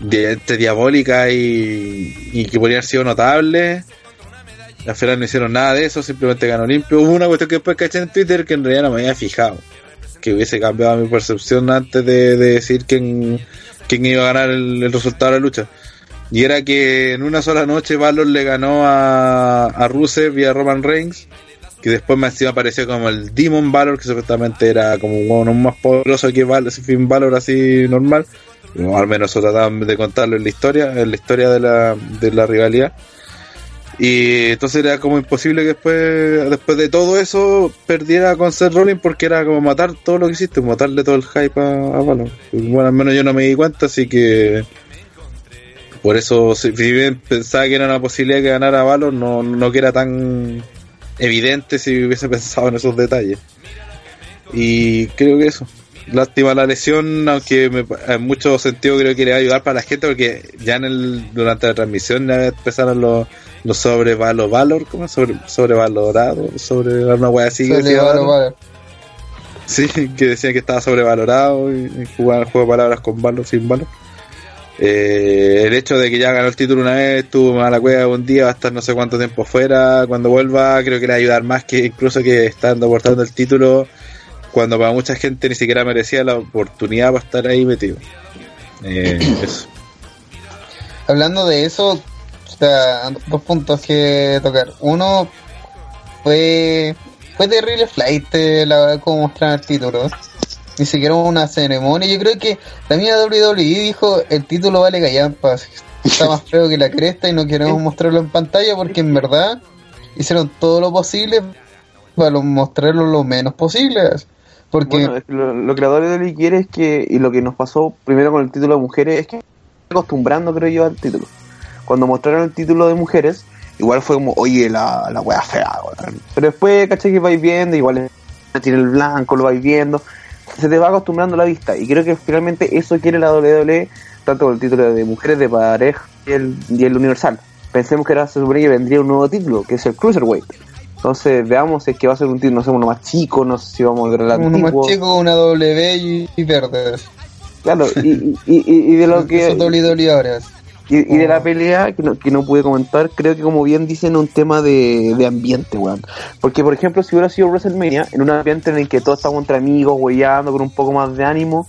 entre diabólica y, y que podría haber sido notable. Al final no hicieron nada de eso, simplemente ganó limpio. Hubo una cuestión que después caché en Twitter que en realidad no me había fijado. Que hubiese cambiado mi percepción antes de, de decir quién, quién iba a ganar el resultado de la lucha. Y era que en una sola noche Valor le ganó a, a Rusev y Roman Reigns. Que después más encima apareció como el Demon Valor, que supuestamente era como uno más poderoso que Valor, Finn Valor así normal. Al menos eso trataban de contarlo en la historia, en la historia de la, de la rivalidad. Y entonces era como imposible que después, después de todo eso perdiera con Seth Rollins porque era como matar todo lo que hiciste, matarle todo el hype a, a Valor. Bueno, al menos yo no me di cuenta, así que por eso, si bien pensaba que era una posibilidad que ganara Valor, no, no que era tan evidente si hubiese pensado en esos detalles. Y creo que eso. Lástima la lesión, aunque me- en mucho sentido creo que le va a ayudar para la gente, porque ya en el, durante la transmisión ya empezaron los, los sobrevalo valor, ¿cómo? Sobre, sobrevalorado, sobre una wea así. que decía Valor. Sí, que decían que estaba sobrevalorado y, y jugaban juego de palabras con valor, sin valor. Eh, el hecho de que ya ganó el título una vez, estuvo mala cueva un día, va a estar no sé cuánto tiempo fuera. Cuando vuelva, creo que le va a ayudar más que incluso que estando portando el título, cuando para mucha gente ni siquiera merecía la oportunidad para estar ahí metido. Eh, eso. Hablando de eso, dos puntos que tocar. Uno fue fue terrible flight eh, la verdad como mostraron el título. Ni siquiera hubo una ceremonia. Yo creo que la mía WWE dijo el título vale gallampas. Está más feo que la cresta y no queremos mostrarlo en pantalla porque en verdad hicieron todo lo posible para lo- mostrarlo lo menos posible. Porque Bueno, es que lo, lo que la WWE quiere es que, y lo que nos pasó primero con el título de mujeres, es que acostumbrando, creo yo, al título. Cuando mostraron el título de mujeres, igual fue como, oye, la, la wea fea. Pero después, caché que vais viendo, igual tiene el blanco, lo vais viendo, se te va acostumbrando la vista. Y creo que finalmente eso quiere la WWE, tanto con el título de mujeres de pareja y el, y el universal. Pensemos que ahora se supone que vendría un nuevo título, que es el Cruiserweight. Entonces, veamos si es que va a ser un título, no sé, uno más chico, no sé si vamos a ver el uno más chico, una W y, y verdes. Claro, y, y, y- y de lo que. Son WWE ahora. Y, y de la pelea que no, que no pude comentar, creo que como bien dicen, un tema de, de ambiente, weón. Porque, por ejemplo, si hubiera sido WrestleMania, en un ambiente en el que todos estamos entre amigos, weyando, con un poco más de ánimo,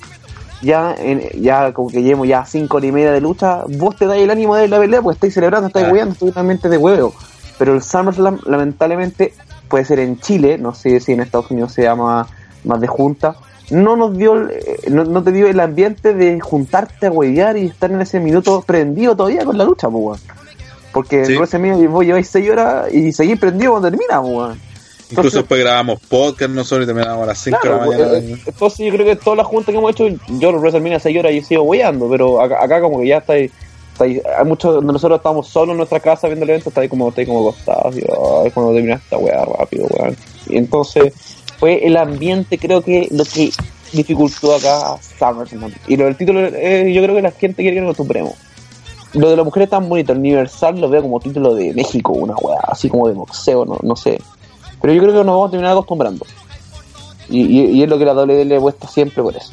ya, en- ya como que llevamos ya cinco horas y media de lucha, vos te dais el ánimo de la pelea, pues estáis celebrando, estáis Ah. hueando, estoy totalmente de huevo. Pero el SummerSlam, lamentablemente, puede ser en Chile, no sé si en Estados Unidos se llama más de junta, no nos dio, el- eh, no, no te dio el ambiente de juntarte a huevear y estar en ese minuto prendido todavía con la lucha, pues. Porque Sí. en WrestleMania vos lleváis 6 horas y seguís prendido cuando termina, pues. Incluso después grabamos podcast nosotros y terminábamos a las 5 Claro, de la mañana. pues, eh, entonces yo creo que todas las juntas que hemos hecho, yo en WrestleMania 6 horas y he sido weyando, pero acá, acá como que ya está ahí, está ahí- hay muchos donde nosotros estamos solos en nuestra casa viendo el evento, está ahí como, está ahí como y ay, cuando termina esta weá rápido, weón. Y entonces fue el ambiente creo que lo que dificultó acá a SummerSlam. Y lo del título, eh, yo creo que la gente quiere que lo supremo. Lo de la mujer es tan bonito, Universal lo veo como título de México, una weá, así como de boxeo, no, no sé. Pero yo creo que nos vamos a terminar acostumbrando. Y, y, y es lo que la WWE le he puesto siempre por eso.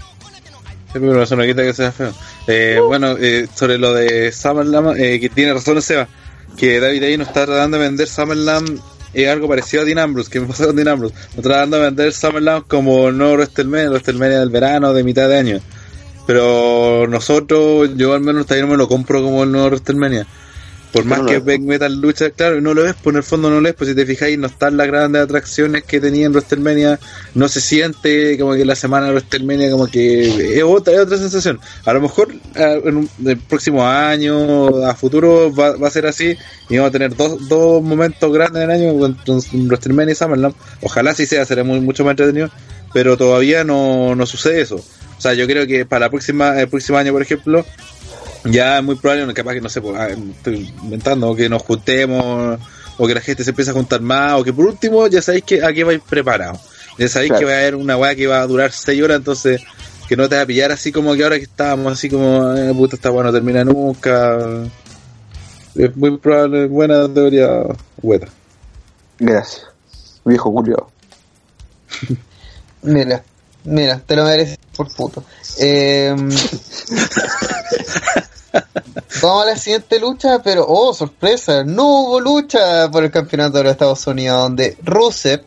Sí, pero eso no quita que sea feo. Eh, Bueno, eh, sobre lo de SummerSlam, eh, que tiene razón Seba, que David ahí nos está tratando de vender SummerSlam es algo parecido a Dean Ambrose, que me pasó con Dean Ambrose. Tratando de vender SummerSlam como no WrestleMania, WrestleMania del verano, de mitad de año. Pero nosotros, yo al menos todavía no me lo compro como el nuevo WrestleMania. Por más no que Beck Metal lucha, claro, no lo ves, pues en el fondo no lo ves, pues si te fijáis, no están las grandes atracciones que tenía en WrestleMania, no se siente como que la semana de WrestleMania como que es otra, es otra sensación. A lo mejor ah, en un- el próximo año, a futuro, va, va a ser así y vamos a tener dos, dos momentos grandes en el año, con- WrestleMania y SummerSlam. Ojalá sí sea, será muy, mucho más entretenido, pero todavía no, no sucede eso. O sea, yo creo que para la próxima, el próximo año, por ejemplo, ya es muy probable, capaz que no sé, pues, ah, estoy inventando, que nos juntemos, o que la gente se empiece a juntar más, o que por último ya sabéis que aquí vais preparados. Ya sabéis Claro. que va a haber una weá que va a durar 6 horas, entonces que no te va a pillar así como que ahora que estábamos, así como, eh, puta, esta weá no termina nunca. Es muy probable, buena teoría, hueta. Gracias. Viejo Julio. Mira, mira, te lo mereces por puto. Eh, vamos a la siguiente lucha, pero oh, sorpresa, no hubo lucha por el campeonato de los Estados Unidos, donde Rusev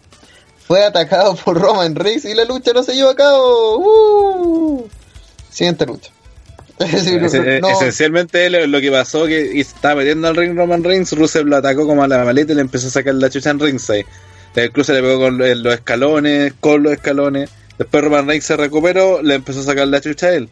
fue atacado por Roman Reigns y la lucha no se llevó a cabo. ¡Uh! Siguiente lucha. Es decir, Es- es- no- Esencialmente lo, que pasó que estaba metiendo al ring Roman Reigns, Rusev lo atacó como a la maleta y le empezó a sacar la chucha en ringside. Incluso le pegó con eh, los escalones, con los escalones. Después Roman Reigns se recuperó, le empezó a sacar la chucha a él.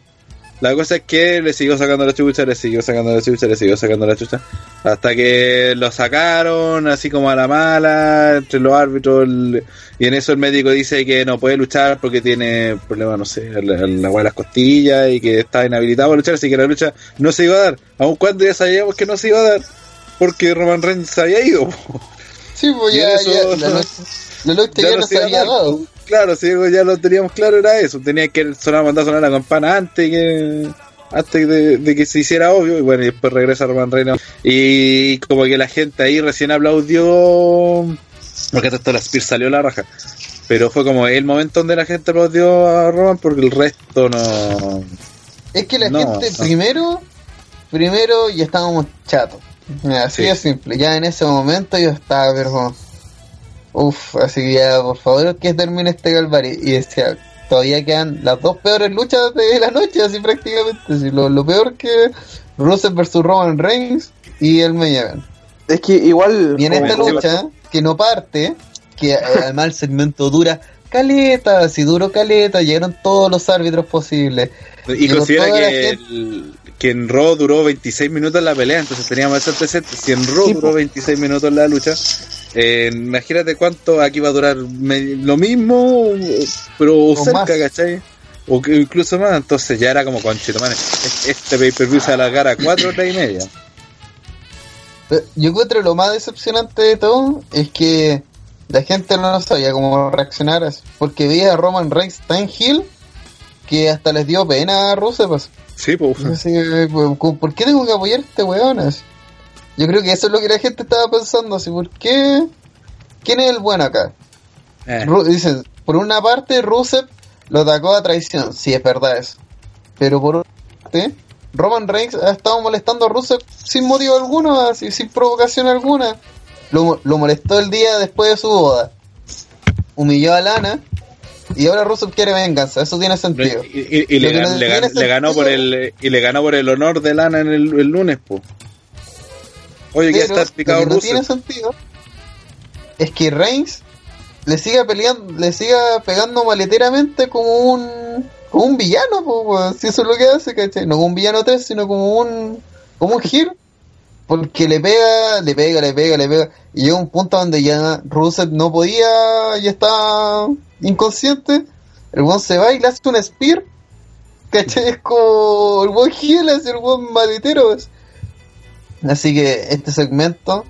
La cosa es que le siguió sacando la chucha, le siguió sacando la chucha, le siguió sacando la chucha. Hasta que lo sacaron así como a la mala, entre los árbitros. el- y en eso el médico dice que no puede luchar porque tiene problemas, no sé, en la, en la de las costillas y que está inhabilitado a luchar, así que la lucha no se iba a dar. Aun cuando ya sabíamos que no se iba a dar porque Roman Reigns se había ido. sí, pues ya, eso- ya, la lucha, la lucha ya, no se había dado. Claro, si ya lo teníamos claro era eso. Tenía que sonar, mandar a sonar la campana antes que antes de, de que se hiciera obvio. Y bueno, y después regresa Roman Reigns. Y como que la gente ahí recién aplaudió. Porque esto la Spears salió la raja. Pero fue como el momento donde la gente aplaudió a Roman porque el resto no. Es que la No, gente no. primero, primero ya estábamos chatos. Así Sí. de simple. Ya en ese momento yo estaba, pero uff, así que ya por favor que termine este calvario. Y decía, todavía quedan las dos peores luchas de la noche, así prácticamente. Así, lo, lo peor que Rusev versus Roman Reigns y el main event. Es que igual. Y en esta lucha, que no parte, que eh, además el segmento dura caleta, si duró caleta, llegaron todos los árbitros posibles. Y Llegó considera que, gente- el- que en Raw duró 26 minutos la pelea, entonces teníamos ese antecedente. Si en Raw Sí, duró 26 minutos la lucha, eh, imagínate cuánto aquí va a durar me- lo mismo, pero O cerca, más. ¿cachai? O que incluso más, entonces ya era como conchetumane. Este pay per view se alargara a 4 horas y media. Eh, Yo encuentro lo más decepcionante de todo es que la gente no sabía cómo reaccionar, porque veía a Roman Reigns tan heel que hasta les dio pena a Rusev. pues. Sí, pues. ¿Por qué tengo que apoyar a este weón? Yo creo que eso es lo que la gente estaba pensando, así, ¿por qué? ¿Quién es el bueno acá? Eh, dicen, por una parte Rusev lo atacó a traición, sí es verdad eso. Pero por otra parte, Roman Reigns ha estado molestando a Rusev sin motivo alguno, así, sin provocación alguna. Lo, lo molestó el día después de su boda. Humilló a Lana Y ahora Rusev quiere venganza, eso tiene sentido. Y, y- y le, gan- ganó por el y le ganó por el honor de Lana en el, el lunes, pues. Oye, que está picado no tiene sentido es que Reigns le siga peleando, le siga pegando maleteramente como un como un villano, weón. si eso es lo que hace, ¿cachai? No como un villano 3, sino como un como un heel. Porque le pega, le pega, le pega, le pega. Y llega un punto donde ya Rusev no podía, ya está inconsciente. El buen se va y le hace un spear. ¿Cachai? Es como el buen heel, es el buen maletero. Así que este segmento,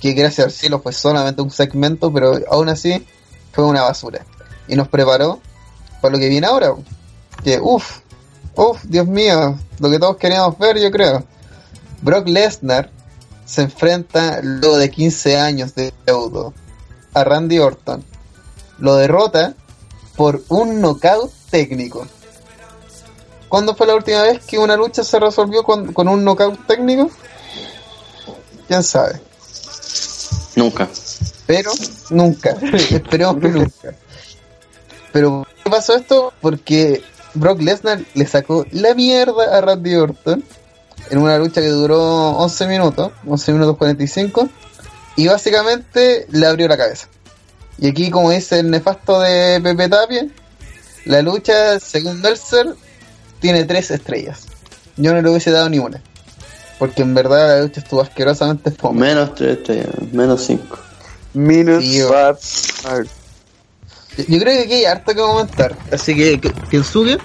que gracias al cielo fue solamente un segmento, pero aún así fue una basura. Y nos preparó para lo que viene ahora. Que uff, uff, Dios mío, lo que todos queríamos ver, yo creo. Brock Lesnar se enfrenta luego de 15 años de feudo a Randy Orton. Lo derrota por un knockout técnico. ¿Cuándo fue la última vez que una lucha se resolvió con, con un knockout técnico? ¿Quién sabe? Nunca. Pero nunca. Esperemos que nunca. Pero ¿por ¿qué pasó esto? Porque Brock Lesnar le sacó la mierda a Randy Orton en una lucha que duró 11 minutos, 11 minutos 45, y básicamente le abrió la cabeza. Y aquí, como dice el nefasto de Pepe Tapia, la lucha, según Meltzer, tiene tres estrellas. Yo no le hubiese dado ni una. Porque en verdad la lucha estuvo asquerosamente fome. Menos 3 estrellas, menos 5. Minus Sí, yo- five hours. Yo creo que aquí hay harto que comentar. Así que, Kensuke,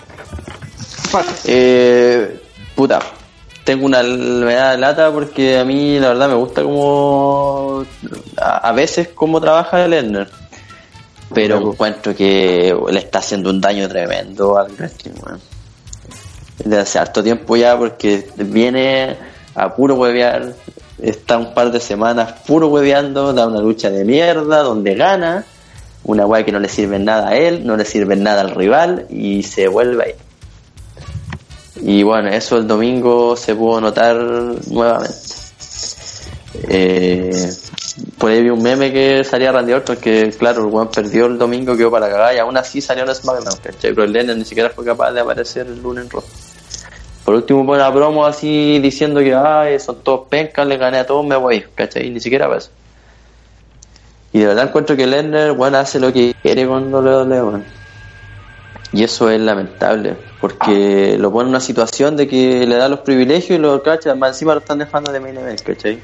Eh, puta, tengo una me da lata porque a mí la verdad me gusta como a, a veces cómo trabaja Lerner. Pero encuentro que le está haciendo un daño tremendo al wrestling, weón. Desde hace harto tiempo ya porque viene a puro huevear, está un par de semanas puro hueveando, da una lucha de mierda donde gana, una weá que no le sirve nada a él, no le sirve nada al rival y se vuelve ahí. Y bueno, eso el domingo se pudo notar nuevamente. Eh, por ahí vi un meme que salía Randy Orton que, claro, el weón perdió el domingo, quedó para cagar y aún así salió en SmackDown, ¿cachai? Pero el Lennon ni siquiera fue capaz de aparecer el lunes en Raw. Por último pone una promo así diciendo que ay, son todos pencas, le gané a todos, me voy, ¿cachai? Y ni siquiera pasa. Y de verdad encuentro que Lerner, bueno, hace lo que quiere cuando le duele, weón. Y eso es lamentable, porque lo pone en una situación de que le da los privilegios y los cachas, más encima lo están dejando de main event, ¿cachai?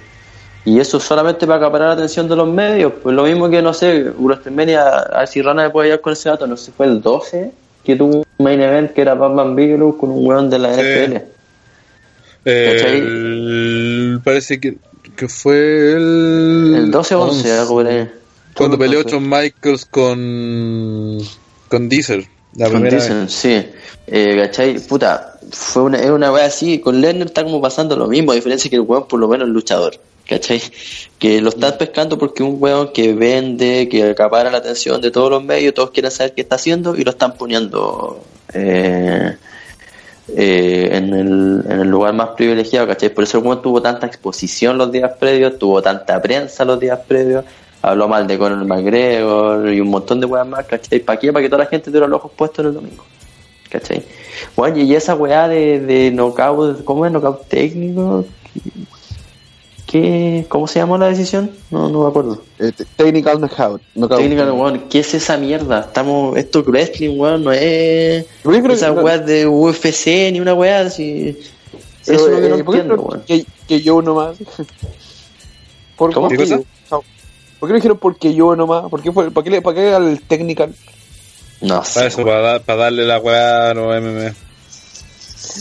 Y eso solamente para acaparar la atención de los medios, pues lo mismo que, no sé, WrestleMania, a ver si Rana me puede ayudar con ese dato, no sé fue el 12, que tuvo un main event que era Batman Bigelow con un weón de la Sí. NFL. El- parece que, que fue el. El 12 o 11, algo por ahí. Cuando peleó 12. John Michaels con. con Diesel. La Con primera Diesel, vez. sí. Eh, ¿Cachai? Puta, fue una, es una wea así. Con Lerner está como pasando lo mismo, a diferencia que el weón por lo menos es luchador. ¿Cachai? Que lo están pescando porque un weón que vende, que acapara la atención de todos los medios, todos quieren saber qué está haciendo y lo están poniendo eh, eh, en, el, en el lugar más privilegiado, ¿cachai? Por eso el weón tuvo tanta exposición los días previos, tuvo tanta prensa los días previos, habló mal de Conor McGregor y un montón de weas más, ¿cachai? ¿Para qué? Para que toda la gente tuviera los ojos puestos en el domingo. ¿Cachai? Bueno, y esa weá de, de knockout, ¿cómo es knockout técnico? ¿Qué, ¿Cómo se llamó la decisión? No, no me acuerdo. Eh, te- technical knockout. knockout. Técnica, weón, ¿qué es esa mierda? Estamos, esto es wrestling, weón, no es esa que- weá de UFC ni una weá así. Pero, Eso es lo que no eh, ¿por qué entiendo, no- weón. que, que yo nomás. ¿Por, ¿Cómo? por ¿Qué cosa? ¿Por qué no dijeron porque yo nomás? ¿Por qué, fue, para, qué, le- para qué al technical? No sé. Para eso, para, dar- para darle la weá a los MMA.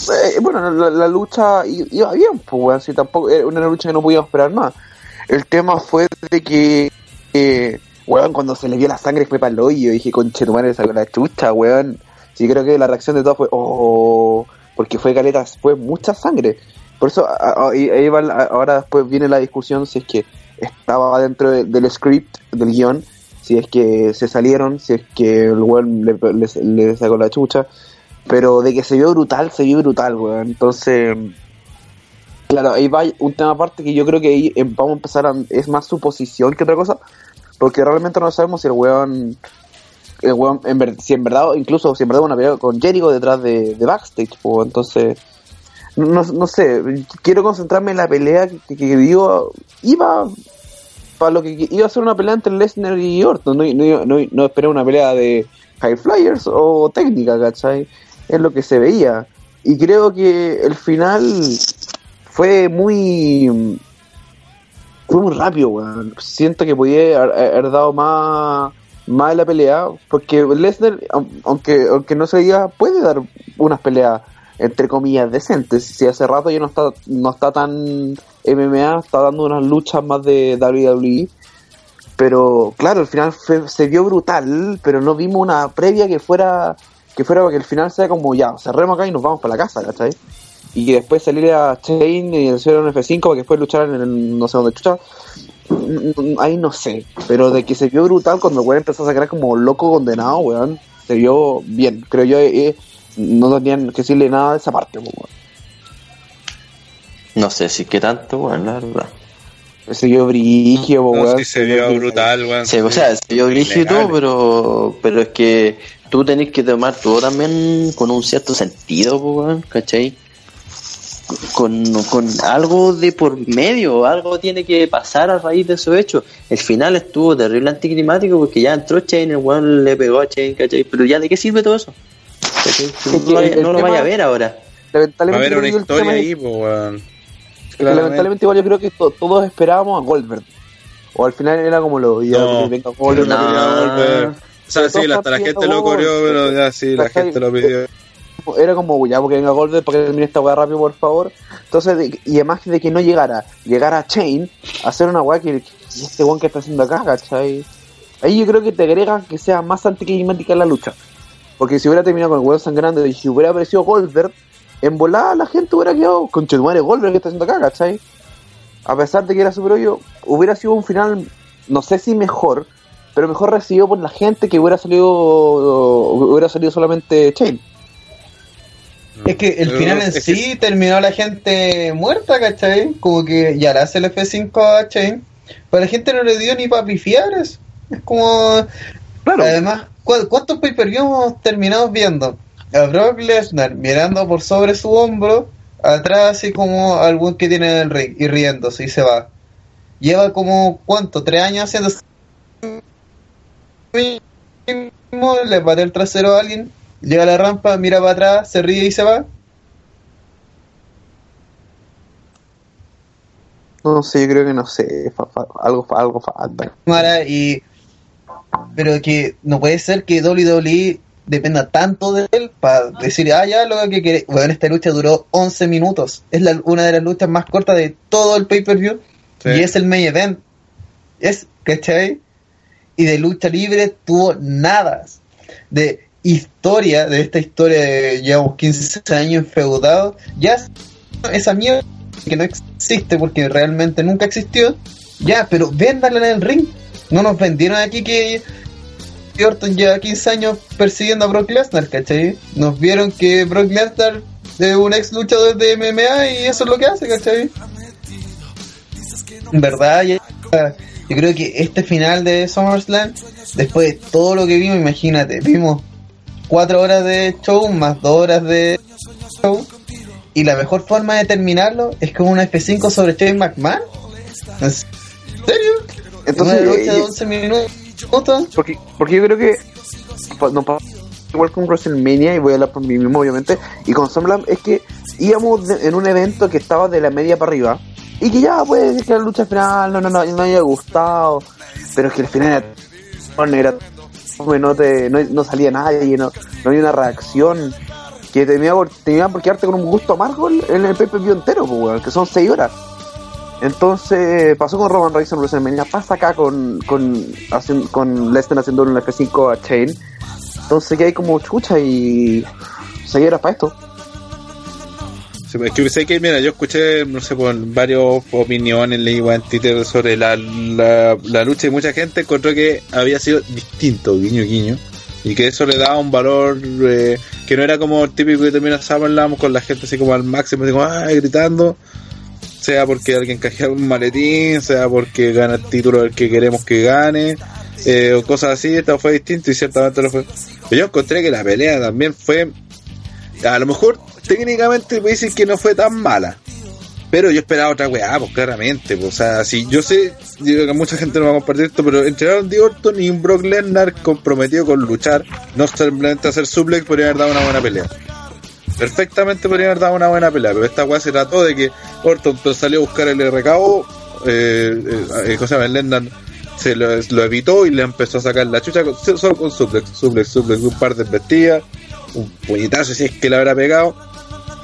Eh, bueno, la, la lucha iba bien, pues, weón. Si tampoco era una lucha que no podíamos esperar más. El tema fue de que, eh, weón, cuando se le vio la sangre fue para el hoyo. Dije, conche, tu madre sacó la chucha, weón. Sí, creo que la reacción de todos fue, oh, porque fue caleta, fue mucha sangre. Por eso, a- a- la- ahora después viene la discusión si es que estaba dentro de- del script, del guion, si es que se salieron, si es que el weón le, le- le sacó la chucha. Pero de que se vio brutal, se vio brutal, weón. Entonces, claro, ahí va un tema aparte que yo creo que ahí em- vamos a empezar a... Es más suposición que otra cosa. Porque realmente no sabemos si el weón el weón, en ver- si en verdad, incluso si en verdad una pelea con Jericho detrás de, de backstage, pues entonces, no, no sé, quiero concentrarme en la pelea que, que, digo, iba para lo que iba a ser una pelea entre Lesnar y Orton, no, no, no, no esperé una pelea de High Flyers o técnica, ¿cachai? Es lo que se veía. Y creo que el final fue muy fue muy rápido, weón. Siento que podía haber, dado más, más en la pelea, porque Lesnar, aun- aunque, aunque no se diga, puede dar unas peleas, entre comillas, decentes. Si hace rato ya no está, no está tan MMA, está dando unas luchas más de WWE. Pero claro, el final fue- se vio brutal, pero no vimos una previa que fuera que fuera para que el final sea como ya, cerremos acá y nos vamos para la casa, ¿cachai? Y que después salir a Chain y hacer un F5 para que después luchar en el, no sé dónde chucha. Mm, Ahí no sé, pero de que se vio brutal cuando el weón empezó a sacar como loco condenado, weón, se vio bien. Creo yo, eh, no tenían que decirle nada de esa parte, weón. No sé si que tanto, bueno, la verdad. Se vio brígido, No, weón. sí se vio brutal, weón. Sí, o sea, se vio brígido y todo, Innegable. pero, pero es que tú tenés que tomar todo también con un cierto sentido, ¿cachai? Con, con algo de por medio, algo tiene que pasar a raíz de esos hechos. El final estuvo terrible anticlimático porque ya entró Chain, el weón le pegó a Chain, ¿cachai? Pero ya, ¿de qué sirve todo eso? No, vaya- el no lo vaya a ver ahora. Va a Lamentablemente, haber una creo que el historia ahí, pues, weón. Lamentablemente igual yo creo que to- todos esperábamos a Goldberg. O al final era como lo ya, No. venga Goldberg. No. Volver. O sea, sí, hasta la gente lo corrió, pero ya sí, la gente lo pidió. Era como ya porque venga Goldberg para que termine esta weá rápido por favor. Entonces, de- y además de que no llegara, llegara Chain a hacer una weá que, que este weón que está haciendo acá, ¿cachai? Ahí yo creo que te agrega que sea más anticlimática la lucha. Porque si hubiera terminado con el weón sangrando y si hubiera aparecido Goldberg, en volada la gente hubiera quedado con Chetumare Goldberg que está haciendo acá, ¿cachai? A pesar de que era super hoyo, hubiera sido un final, no sé si mejor, pero mejor recibido por la gente que hubiera salido hubiera salido solamente Chain. Es que el final en sí terminó la gente muerta, ¿cachai? Como que ya le hace el F5 a Chain, pero la gente no le dio ni para pifiar. Es como... Claro. Además, ¿cu- ¿cuántos pay-per-view hemos terminado viendo? A Brock Lesnar mirando por sobre su hombro, atrás así como algún que tiene en el ring y riéndose y se va. Lleva como, ¿cuánto? ¿Tres años haciendo mismo, le patea el trasero a alguien, llega a la rampa, mira para atrás, se ríe y se va. No sé, yo creo que no sé, fa- fa- algo, fa- algo falta. Mara, y pero que no puede ser que WWE dependa tanto de él para decir, ah, ya, lo que quiere. Bueno, esta lucha duró 11 minutos. Es la, una de las luchas más cortas de todo el pay-per-view. Sí. Y es el main event. Es, ¿cachai? Y de lucha libre tuvo nada. De historia, de esta historia de llevamos 15 años enfeudados, ya es- esa mierda que no existe porque realmente nunca existió, ya, pero véndanla en el ring. No nos vendieron aquí que Orton lleva 15 años persiguiendo a Brock Lesnar, ¿cachai? Nos vieron que Brock Lesnar es un ex luchador de MMA y eso es lo que hace, ¿cachai? En verdad, yo creo que este final de SummerSlam, después de todo lo que vimos, imagínate, vimos cuatro horas de show más dos horas de show y la mejor forma de terminarlo es con una F5 sobre Shane McMahon. ¿En serio? Entonces, una lucha de eh, 11 minutos. Porque, porque yo creo que no pasa igual con WrestleMania y voy a hablar por mí mismo obviamente y con SummerSlam es que íbamos de- en un evento que estaba de la media para arriba y que ya puede decir que la lucha final no no no, no haya gustado pero es que el final era, no, te, no, no salía nadie no, no había una reacción que tenía tenía por quedarte con un gusto amargo en el pay-per-view entero pues, que son 6 horas entonces pasó con Roman Reigns en WrestleMania, pasa acá con con, con Lesnar haciendo un F5 a Chain. Entonces que hay como chucha y se era para esto. Es que mira, yo escuché, no sé, por varias opiniones, leí en Twitter sobre la, la, la lucha y mucha gente encontró que había sido distinto, guiño, guiño, y que eso le daba un valor eh, que no era como el típico que termina SummerSlam con la gente así como al máximo, así como, "Ay", gritando, sea porque alguien cajea un maletín, sea porque gana el título del que queremos que gane, eh, o cosas así, esta fue distinto y ciertamente lo fue. Pero yo encontré que la pelea también fue, a lo mejor técnicamente me dicen que no fue tan mala. Pero yo esperaba otra weá, pues claramente. Pues, o sea, si yo sé, digo que mucha gente no va a compartir esto, pero entre Aaron D. Orton y un Brock Lesnar comprometido con luchar, no simplemente hacer suplex, podría haber dado una buena pelea. Perfectamente podría haber dado una buena pelea, pero esta weá se trató de que Orton pues, salió a buscar el RKO, eh, eh, cosa llama? Lesnar se lo, lo evitó y le empezó a sacar la chucha con- solo con suplex, suplex, suplex, un par de vestidas, un puñetazo si es que le habrá pegado.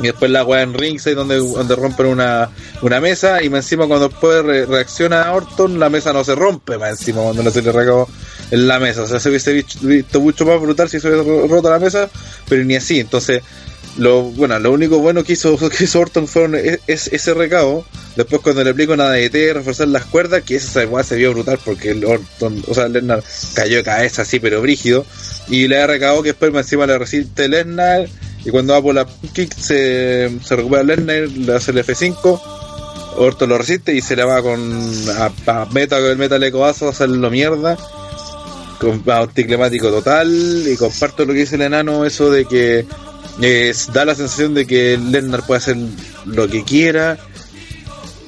Y después la weá en ringside donde, donde rompen una, una mesa y más encima cuando después re- reacciona a Orton la mesa no se rompe más encima cuando no se le recabó en la mesa. O sea, se hubiese visto, mucho más brutal si se hubiese ro- roto la mesa, pero ni así. Entonces, lo bueno, lo único bueno que hizo, que Orton fue es, es- ese recado. Después cuando le aplico una DT, reforzar las cuerdas, que esa weá se vio brutal porque el Orton, o sea, Lesnar cayó de cabeza así, pero brígido. Y le ha recado que después más encima le resiste Lesnar. Y cuando va por la kick se, se recupera Lesnar, le hace el F5. Orton lo resiste y se le va con a, a meta con el metal de codazo a hacerlo mierda. Con a anticlimático total. Y comparto lo que dice el enano, eso de que eh, da la sensación de que Lesnar puede hacer lo que quiera.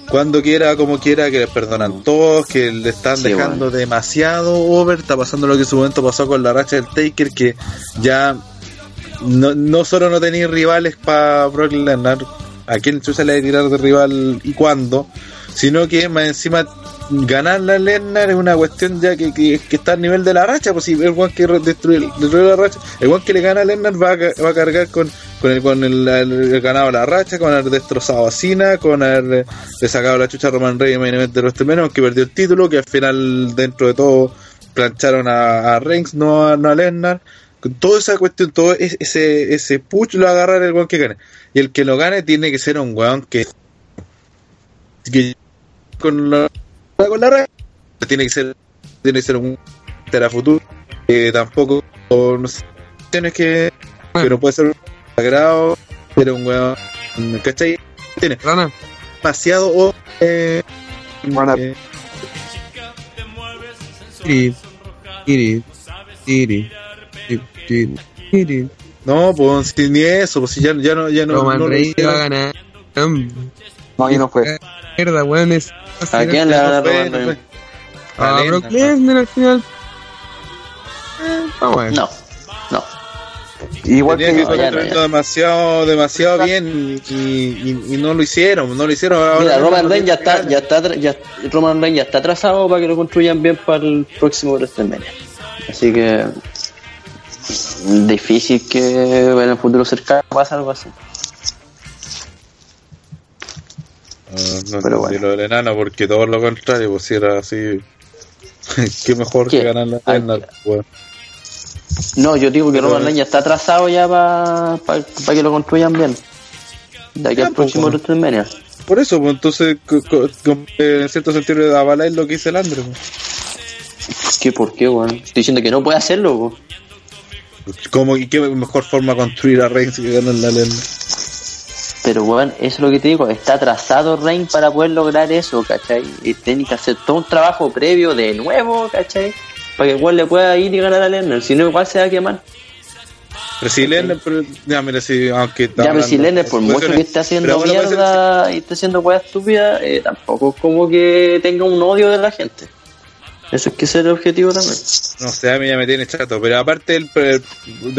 Cuando quiera, como quiera, que le perdonan todos, que le están Sí, dejando demasiado over. Está pasando lo que en su momento pasó con la racha del Taker, que ya no, no solo no tenéis rivales para Brock Lesnar, a quién chucha le tirar de rival y cuándo, sino que más encima ganarle a Lesnar es una cuestión ya que, que, que está a nivel de la racha, pues si el one que destruye, destruye la racha, el one que le gana a Lesnar va a, va a cargar con, con el con el, ganado la racha, con haber destrozado a Cena, con haber le sacado la chucha a Roman Reigns de los menos que perdió el título, que al final dentro de todo plancharon a, a Reigns, no a, no a Lesnar toda esa cuestión, todo es- ese, ese push lo va a agarrar el weón que gane. Y el que lo gane tiene que ser un weón que, que con la con la raja, tiene que ser tiene que ser un para futuro que tampoco o no sé tienes que que no puede ser un sagrado pero un weón ¿cachai? tiene Rana, demasiado o eh, eh, tiri, tiri, tiri. No pues si ni eso pues si ya, ya no ya no, Roman no Reigns va a ganar. No, ahí no fue. Mierda, weón, es. ¿A quién le va a dar Roman. A Brock Lesnar. Al final. Eh, Vamos a ver. No, no. Igual Tenía que que no, ya no, ya. demasiado, demasiado bien y, y, y no lo hicieron, no lo hicieron. Ahora- Mira, Roman Reigns ya está, ya está, tra- ya, Roman Reigns ya está atrasado para que lo construyan bien para el próximo WrestleMania. Así que difícil que en el futuro cercano pase algo así. No, no Pero bueno. lo del enano, porque todo lo contrario, pues si era así. Qué mejor ¿Qué? que ganar la Ah, Lesnar, weón. No, yo digo que Roman Reigns ya está atrasado ya para que lo construyan bien. De aquí Ya, al pues, próximo bueno. WrestleMania. Por eso, pues entonces, eh, en cierto sentido, avalar lo que dice el André. pues. ¿Qué? ¿Por qué, weón? Estoy diciendo que no puede hacerlo, po. ¿Cómo y qué mejor forma construir a Reigns que ganar la Lesnar? Pero, weón, eso es lo que te digo. Está atrasado Reigns para poder lograr eso, ¿cachai? Y tiene que hacer todo un trabajo previo de nuevo, ¿cachai? Para que igual le pueda ir y ganar a Lennon. Si no, igual se va a quemar. Pero si Lesnar, pero, ya mira, si, aunque está Ya, pero si Lennon, por mucho que esté haciendo mierda y esté haciendo weas estúpidas, eh, tampoco es como que tenga un odio de la gente. Eso es que ser el objetivo también. No sé, a mí ya me tiene chato, pero aparte, el, el-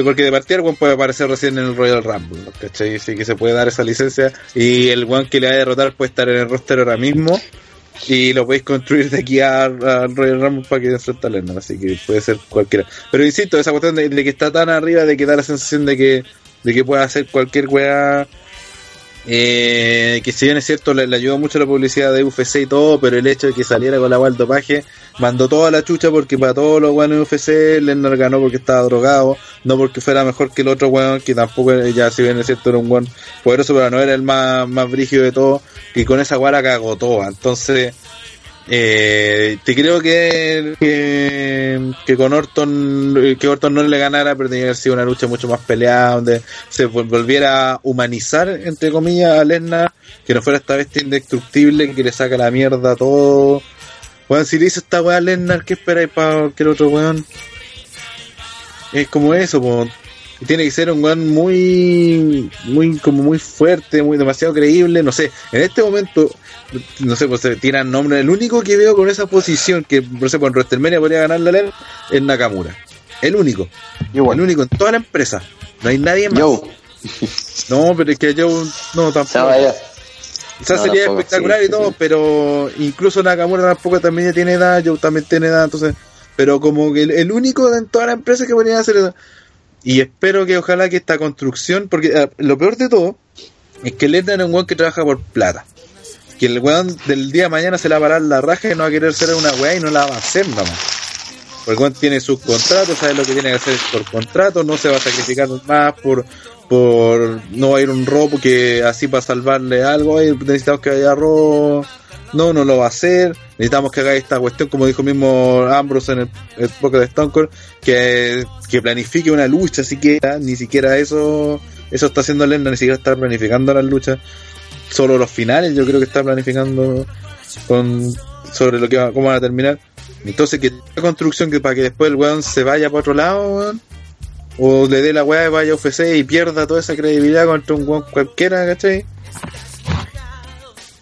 porque de partida el one puede aparecer recién en el Royal Rumble, ¿no? ¿cachai? Así que se puede dar esa licencia y el one que le va a derrotar puede estar en el roster ahora mismo y lo podéis construir de aquí a- al Royal Rumble para que enfrente a Lesnar, así que puede ser cualquiera. Pero insisto, esa cuestión de, de que está tan arriba de que da la sensación de que, de que puede hacer cualquier weá. Eh, que si bien es cierto le, ayudó mucho la publicidad de UFC y todo, pero el hecho de que saliera con la guay del dopaje mandó toda la chucha porque para todos los de UFC Lennar ganó porque estaba drogado, no porque fuera mejor que el otro weón, que tampoco era- ya si bien es cierto era un weón poderoso, pero no era el más, más brígido de todo, y con esa guay la cagó toda. Entonces, eh, te creo que, que, con Orton, que Orton no le ganara, pero tenía que haber sido una lucha mucho más peleada, donde se vol- volviera a humanizar, entre comillas, a Lesnar, que no fuera esta bestia indestructible que le saca la mierda a todo, Weón, si le hizo esta weá a Lennar, ¿qué esperáis para cualquier otro weón? Es como eso, po. Tiene que ser un weón muy, muy, como muy fuerte, muy demasiado creíble, no sé. En este momento, no sé, pues se tiran nombres. El único que veo con esa posición que, no sé, por WrestleMania podría ganar la Lennar es Nakamura. El único. El único en toda la empresa. No hay nadie más. No, pero es que yo no tampoco. No, sería tampoco, espectacular sí, y todo, sí. pero incluso Nakamura tampoco también tiene edad, yo también tiene edad, entonces, pero como que el, el único en toda la empresa que podría hacer eso. Y espero que ojalá que esta construcción, porque eh, lo peor de todo es que Lesnar es un weón que trabaja por plata. Que el weón del día de mañana se le va a parar la raja y no va a querer ser una weá y no la va a hacer nomás. Porque el weón tiene sus contratos, sabe lo que tiene que hacer por contrato, no se va a sacrificar más por por no va a ir un robo que así para salvarle algo, "Ay, necesitamos que haya robo, no, no lo va a hacer, necesitamos que haga esta cuestión, como dijo mismo Ambrose en el, el de Stone Cold, que, que planifique una lucha siquiera, ni siquiera eso, eso está haciendo Lenda, ni siquiera está planificando las luchas, solo los finales yo creo que está planificando con sobre lo que va, cómo van a terminar. Entonces que esta construcción que para que después el weón se vaya para otro lado, weón, o le dé la weá y vaya a UFC y pierda toda esa credibilidad contra un weón cualquiera, ¿cachai?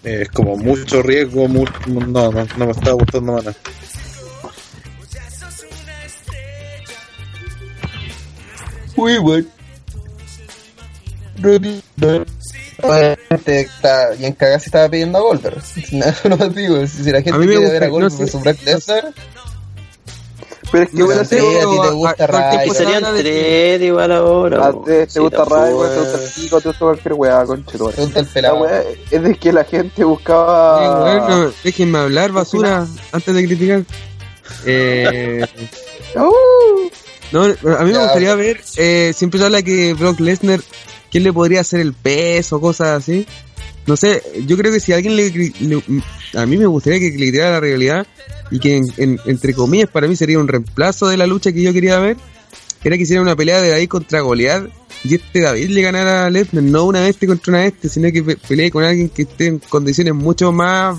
Es como mucho riesgo, mu- no, no, no me está gustando nada. Uy, weón. Obviamente está bien cagada si estaba pidiendo a Goldberg. Más digo, si la gente quiere ver a no Goldberg sé. versus Brock Lesnar, Pero es que No bueno, sé, sí, a ti te gusta cosa Serían tres igual ahora. a ti te gusta weón, te gusta eh. el pico, te gusta cualquier weá, conchetumare. pregunta el La pelado. weá es de que la gente Sí, buscaba. bueno, déjenme hablar, basura, antes de criticar. Eh, Uh, no, a mí me gustaría ver, eh, siempre se habla que Brock Lesnar, ¿quién le podría hacer el peso, cosas así? No sé, yo creo que si alguien le, le- a mí me gustaría que le tirara la realidad y que en- en- entre comillas para mí sería un reemplazo de la lucha que yo quería ver, era que hiciera una pelea de David contra Goliath y este David le ganara a Lesnar, no una bestia contra una bestia, sino que pe- pelee con alguien que esté en condiciones mucho más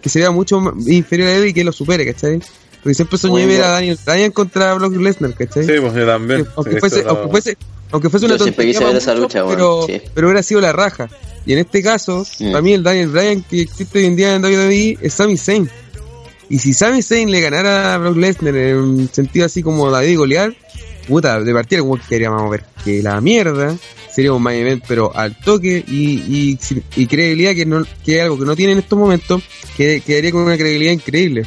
que se vea mucho más inferior a él y que lo supere, ¿cachai? Porque siempre soñé ver a Daniel Bryan contra Brock Lesnar, ¿cachai? Sí, pues yo también. aunque, fuese, aunque, fuese, aunque fuese una Yo tontería esa lucha, pero, sí. pero hubiera sido la raja. Y en este caso, Mm. para mí el Daniel Bryan que existe hoy en día en WWE es Sami Zayn. Y si Sami Zayn le ganara a Brock Lesnar en un sentido así como David y Goliath, puta, de partida como que queríamos ver que la mierda sería un main event, pero al toque y, y, y credibilidad que, no, que es algo que no tiene en estos momentos, que quedaría con una credibilidad increíble.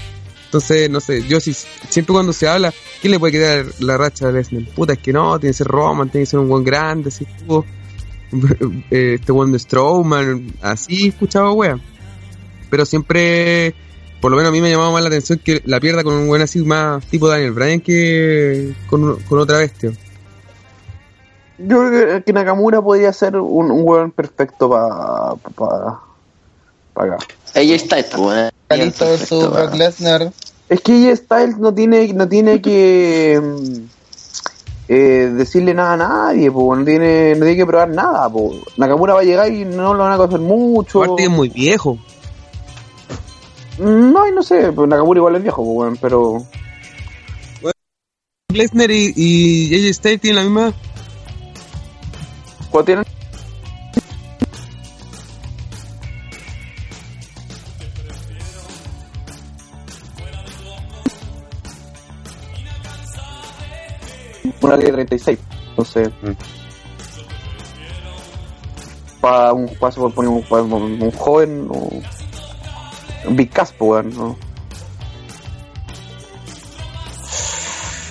Entonces, no sé, yo sí, siempre cuando se habla, ¿quién le puede quitar la racha a Lesnar? Puta, es que no, tiene que ser Roman, tiene que ser un buen grande, así, tipo, eh, este buen de Strowman, así escuchaba wea. Pero siempre, por lo menos a mí me llamaba más la atención que la pierda con un buen así más tipo Daniel Bryan que con, con otra bestia. Yo creo que Nakamura podría ser un, un weón perfecto para pa, pa acá. Ella está, pues, Perfecto, Brock. Lesnar. Es que AJ Styles no tiene, no tiene que mm, eh, decirle nada a nadie, po, no tiene, no tiene que probar nada, po. Nakamura va a llegar y no lo van a conocer mucho. Aparte es muy viejo. No, y no sé, pues Nakamura igual es viejo, po, weón, pero Lesnar y, y AJ Styles tienen la misma. ¿cuál tienen? Una de 36, entonces. Mm. Para un paso por poner un, pa- un, un joven o. Un Big Cass, po, weón, ¿no?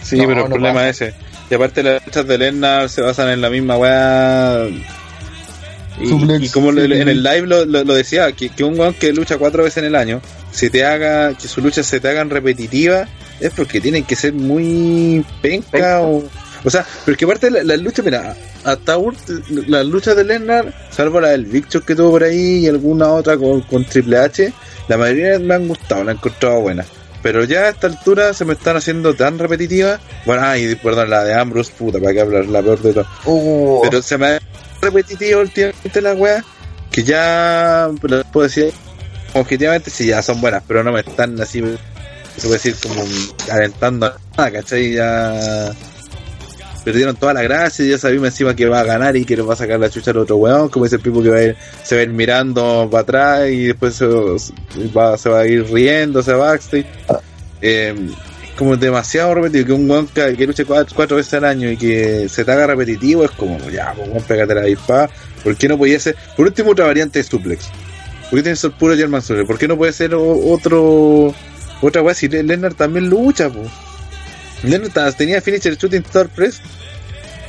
Sí, No, pero el no problema pasa. es ese. Y aparte las luchas de Lennar se basan en la misma weá. Y, como en el live lo, lo- lo decía, que, que un weón que lucha cuatro veces en el año, se te haga, que sus luchas se te hagan repetitivas, es porque tienen que ser muy penca Penca. o. O sea, pero es que aparte las la luchas, mira, hasta ult- las luchas de Lennar, salvo la del Victor que tuvo por ahí y alguna otra con, con Triple H, la mayoría me han gustado, la he encontrado buena. Pero ya a esta altura se me están haciendo tan repetitivas. Bueno, ay, perdón, la de Ambrose, puta, para que hablar la peor de todo. Uh, Pero se me ha repetitivo últimamente la wea, que ya, pero puedo decir, objetivamente sí ya son buenas, pero no me están así, se puede decir, como alentando a nada, ¿cachai? Ya perdieron toda la gracia y ya sabíamos encima que va a ganar y que le va a sacar la chucha al otro weón, como dice el Pipo que va a ir, se va a ir mirando para atrás y después se va, se va a ir riendo, se va backstage. Eh, como demasiado repetido, que un weón que, que luche cuatro, veces al año y que se te haga repetitivo es como, ya, pues weón, pégate la dispada. ¿Por qué no podía ser? Por último, otra variante de suplex. ¿Por qué tiene que ser puro German Suplex? ¿Por qué no puede ser otro, otra weá si Le- Lennart también lucha, pues? Lennart ta- tenía finisher shooting star press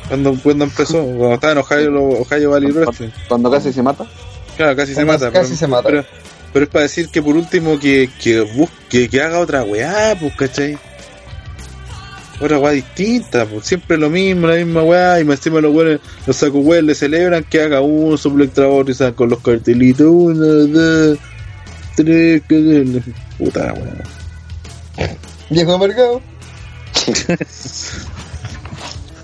cuando, cuando empezó, cuando estaba en Ohio, Ohio Valley Wrestling. Cuando casi se mata. Claro, casi se mata. casi pero, se mata. Pero, pero es para decir que por último que, que busque, que haga otra weá, pues, ¿cachai? Otra weá distinta, pues siempre lo mismo, la misma weá, y más encima los weones, los saco weones le celebran que haga uno, extra otro y salen con los cartelitos, uno, dos, tres, que puta weá. Viejo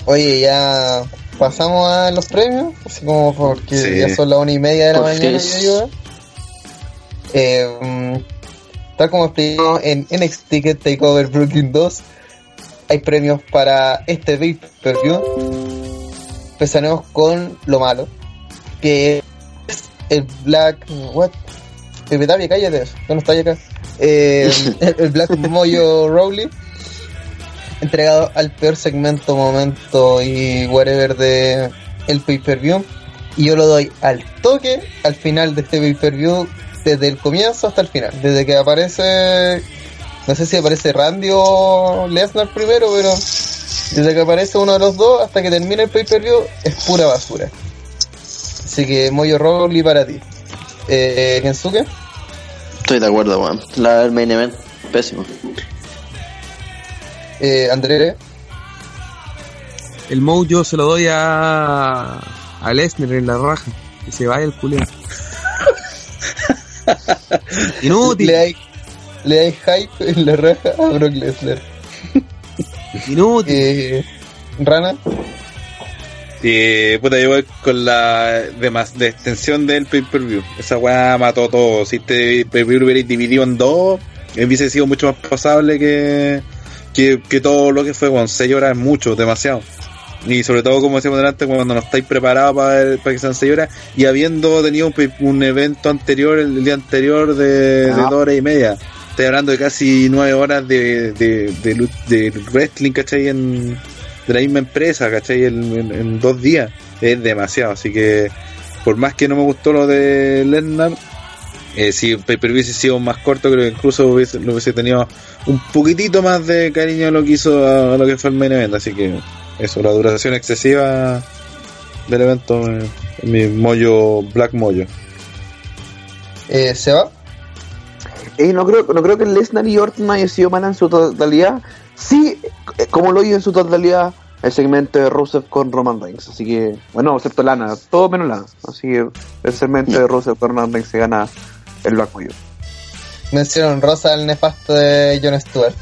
Oye, ya pasamos a los premios, así como porque Sí. ya son las una y media de la Por mañana. digo. Eh, tal como explicamos en NXT Takeover Brooklyn 2, hay premios para este pay per view. Empezaremos con lo malo, que es el Black. What? Cállate, yo no estoy acá. Eh, el, el Black Moyo Rowley entregado al peor segmento, momento y whatever de el pay-per-view. Y yo lo doy al toque al final de este pay-per-view, desde el comienzo hasta el final. Desde que aparece, no sé si aparece Randy o Lesnar primero, pero desde que aparece uno de los dos hasta que termina el pay-per-view es pura basura. Así que Moyo Rowley para ti. Eh, Kensuke, Estoy de acuerdo, weón. La del main event, pésimo. Eh, André, El Mojo se lo doy a, a Lesnar en la raja. Que se vaya el culiao. Inútil, le hay, le hay hype en la raja a Brock Lesnar. inútil. Eh, Rana, Y puta, yo voy con la de más de extensión del pay-per-view. Esa weá mató todo. Si este pay-per-view lo hubierais dividido en dos, hubiese sido mucho más pasable que, que, que todo lo que fue, con 6 horas es mucho, demasiado. Y sobre todo, como decíamos delante, cuando no estáis preparados para, para que sean 6 horas y habiendo tenido un, evento anterior, el día anterior de, de Ah. dos horas y media. Estoy hablando de casi 9 horas de, de, de, de wrestling, ¿cachai? En, de la misma empresa, ¿cachai? En, en- en dos días. Es demasiado. Así que, por más que no me gustó lo de Lennart, eh, si el pay-per-view hubiese sido más corto, creo que incluso hubiese, lo hubiese tenido un poquitito más de cariño a lo que hizo a, a lo que fue el main event. Así que, eso, la duración excesiva del evento, eh, mi mollo, Black Mollo. eh, Seba, Eh, no creo, no creo que Lesnar y Orton haya sido mala en su totalidad. Sí, eh, como lo hizo en su totalidad el segmento de Rusev con Roman Reigns. Así que, bueno, excepto Lana, todo menos Lana. Así que el segmento de Rusev con Roman Reigns se gana el Black Widow. mencionaron Rosa el nefasto de Jon Stewart.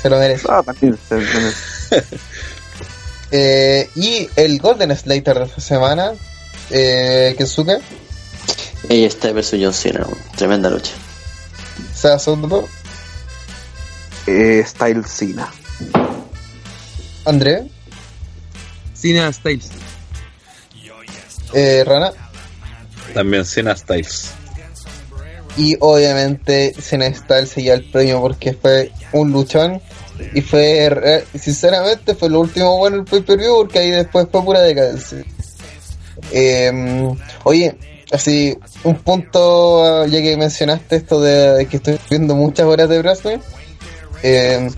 Se lo merece. Ah, también, se- se- Eh, y el Golden Slater de esta semana, eh, Kensuke, Ella está versus John Cena. Tremenda lucha. Seba Soto, eh, Style Cena. André, Cena Styles. eh, Rana, También Cena Styles. Y obviamente se lleva el premio porque fue un luchón. Y fue, re- sinceramente, fue lo último bueno el pay per view porque ahí después fue pura decadencia. Eh, oye, así, un punto, ya que mencionaste esto de que estoy viendo muchas horas de wrestling, eh,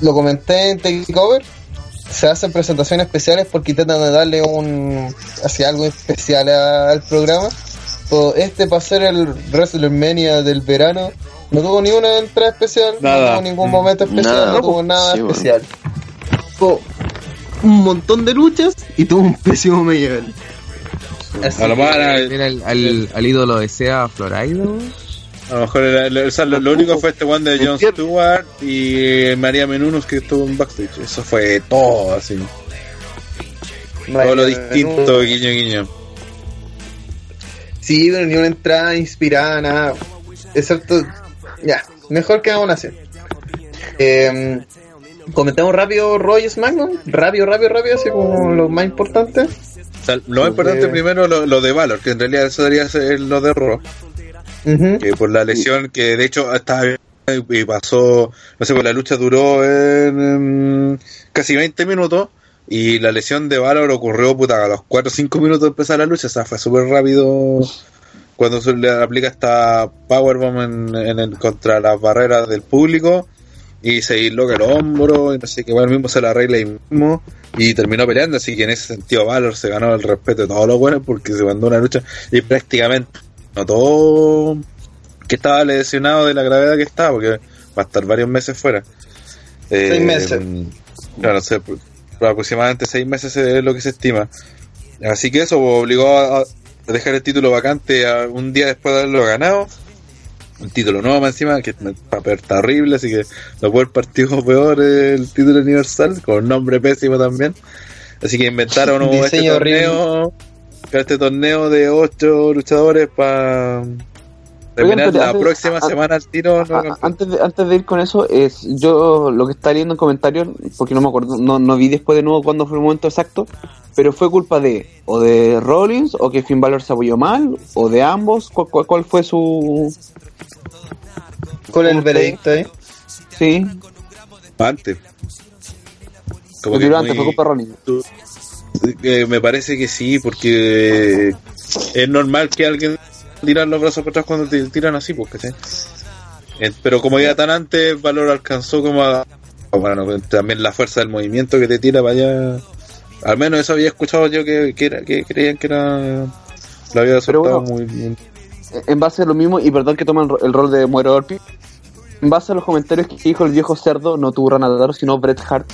lo comenté en Takeover, se hacen presentaciones especiales porque intentan darle un, así algo especial al programa. Este para ser el WrestleMania del verano, no tuvo ni una entrada especial, Nada. no tuvo ningún momento especial, Nada. no tuvo nada Sí, bueno. especial. Tuvo un montón de luchas y tuvo un pésimo medio A lo mejor era- Era el, al, al ídolo de Sea Florida, weón. A lo mejor era- lo, o sea, lo, lo único fue este one de Jon Stewart y María Menounos que estuvo en backstage. Eso fue todo así. Todo lo distinto, guiño, guiño. Sí, pero ni una entrada inspirada, nada. Excepto. Ya, mejor que aún así. Eh, comentamos rápido Roy SmackDown. Rápido, rápido, rápido, así como lo más importante. O sea, lo más importante primero lo, lo de Valor, que en realidad eso debería ser lo de. Ujú. que por la lesión que de hecho estaba y pasó, no sé, pues la lucha duró en, en casi 20 minutos y la lesión de Valor ocurrió puta, a los 4 o 5 minutos de empezar la lucha, o sea, fue súper rápido cuando se le aplica esta Powerbomb en, en el- contra las barreras del público y se disloca el hombro y no sé qué, bueno, mismo se la arregla ahí mismo y terminó peleando, así que en ese sentido Valor se ganó el respeto de todos los buenos porque se mandó una lucha y prácticamente notó que estaba lesionado de la gravedad que estaba, porque va a estar varios meses fuera. Eh, Seis meses. Claro, se- por aproximadamente seis meses es lo que se estima. Así que eso pues, obligó a, dejar el título vacante a- un día después de haberlo ganado. Un título nuevo más encima, que es un papel terrible, así que lo fue el partido peor el título universal, con nombre pésimo también. Así que inventaron un- este torneo, este torneo de ocho luchadores para terminar la antes- próxima a- semana al tiro. ¿no? A- antes, de, antes de ir con eso, es yo lo que está leyendo en comentarios, porque no me acuerdo, no, no vi después de nuevo cuándo fue el momento exacto, pero fue culpa de o de Rollins o que Finn Balor se apoyó mal o de ambos. ¿Cuál, cuál, cuál fue su ¿Cuál es el veredicto ahí? sí? Antes. Como que tiró antes, muy- fue culpa de Rollins. Eh, me parece que sí, porque es normal que alguien tiran los brazos para atrás cuando te tiran así, pues, ¿cachai? Eh, Pero como ya tan antes, Valor alcanzó como a. Bueno, también la fuerza del movimiento que te tira para allá. Al menos eso había escuchado yo que, que, era, que creían que era. Lo había soltado bueno, muy bien. en base a lo mismo, y perdón que toman el rol de Muero Orpi, en base a los comentarios que dijo el viejo cerdo, no tuvo Ranadaro, sino Bret Hart,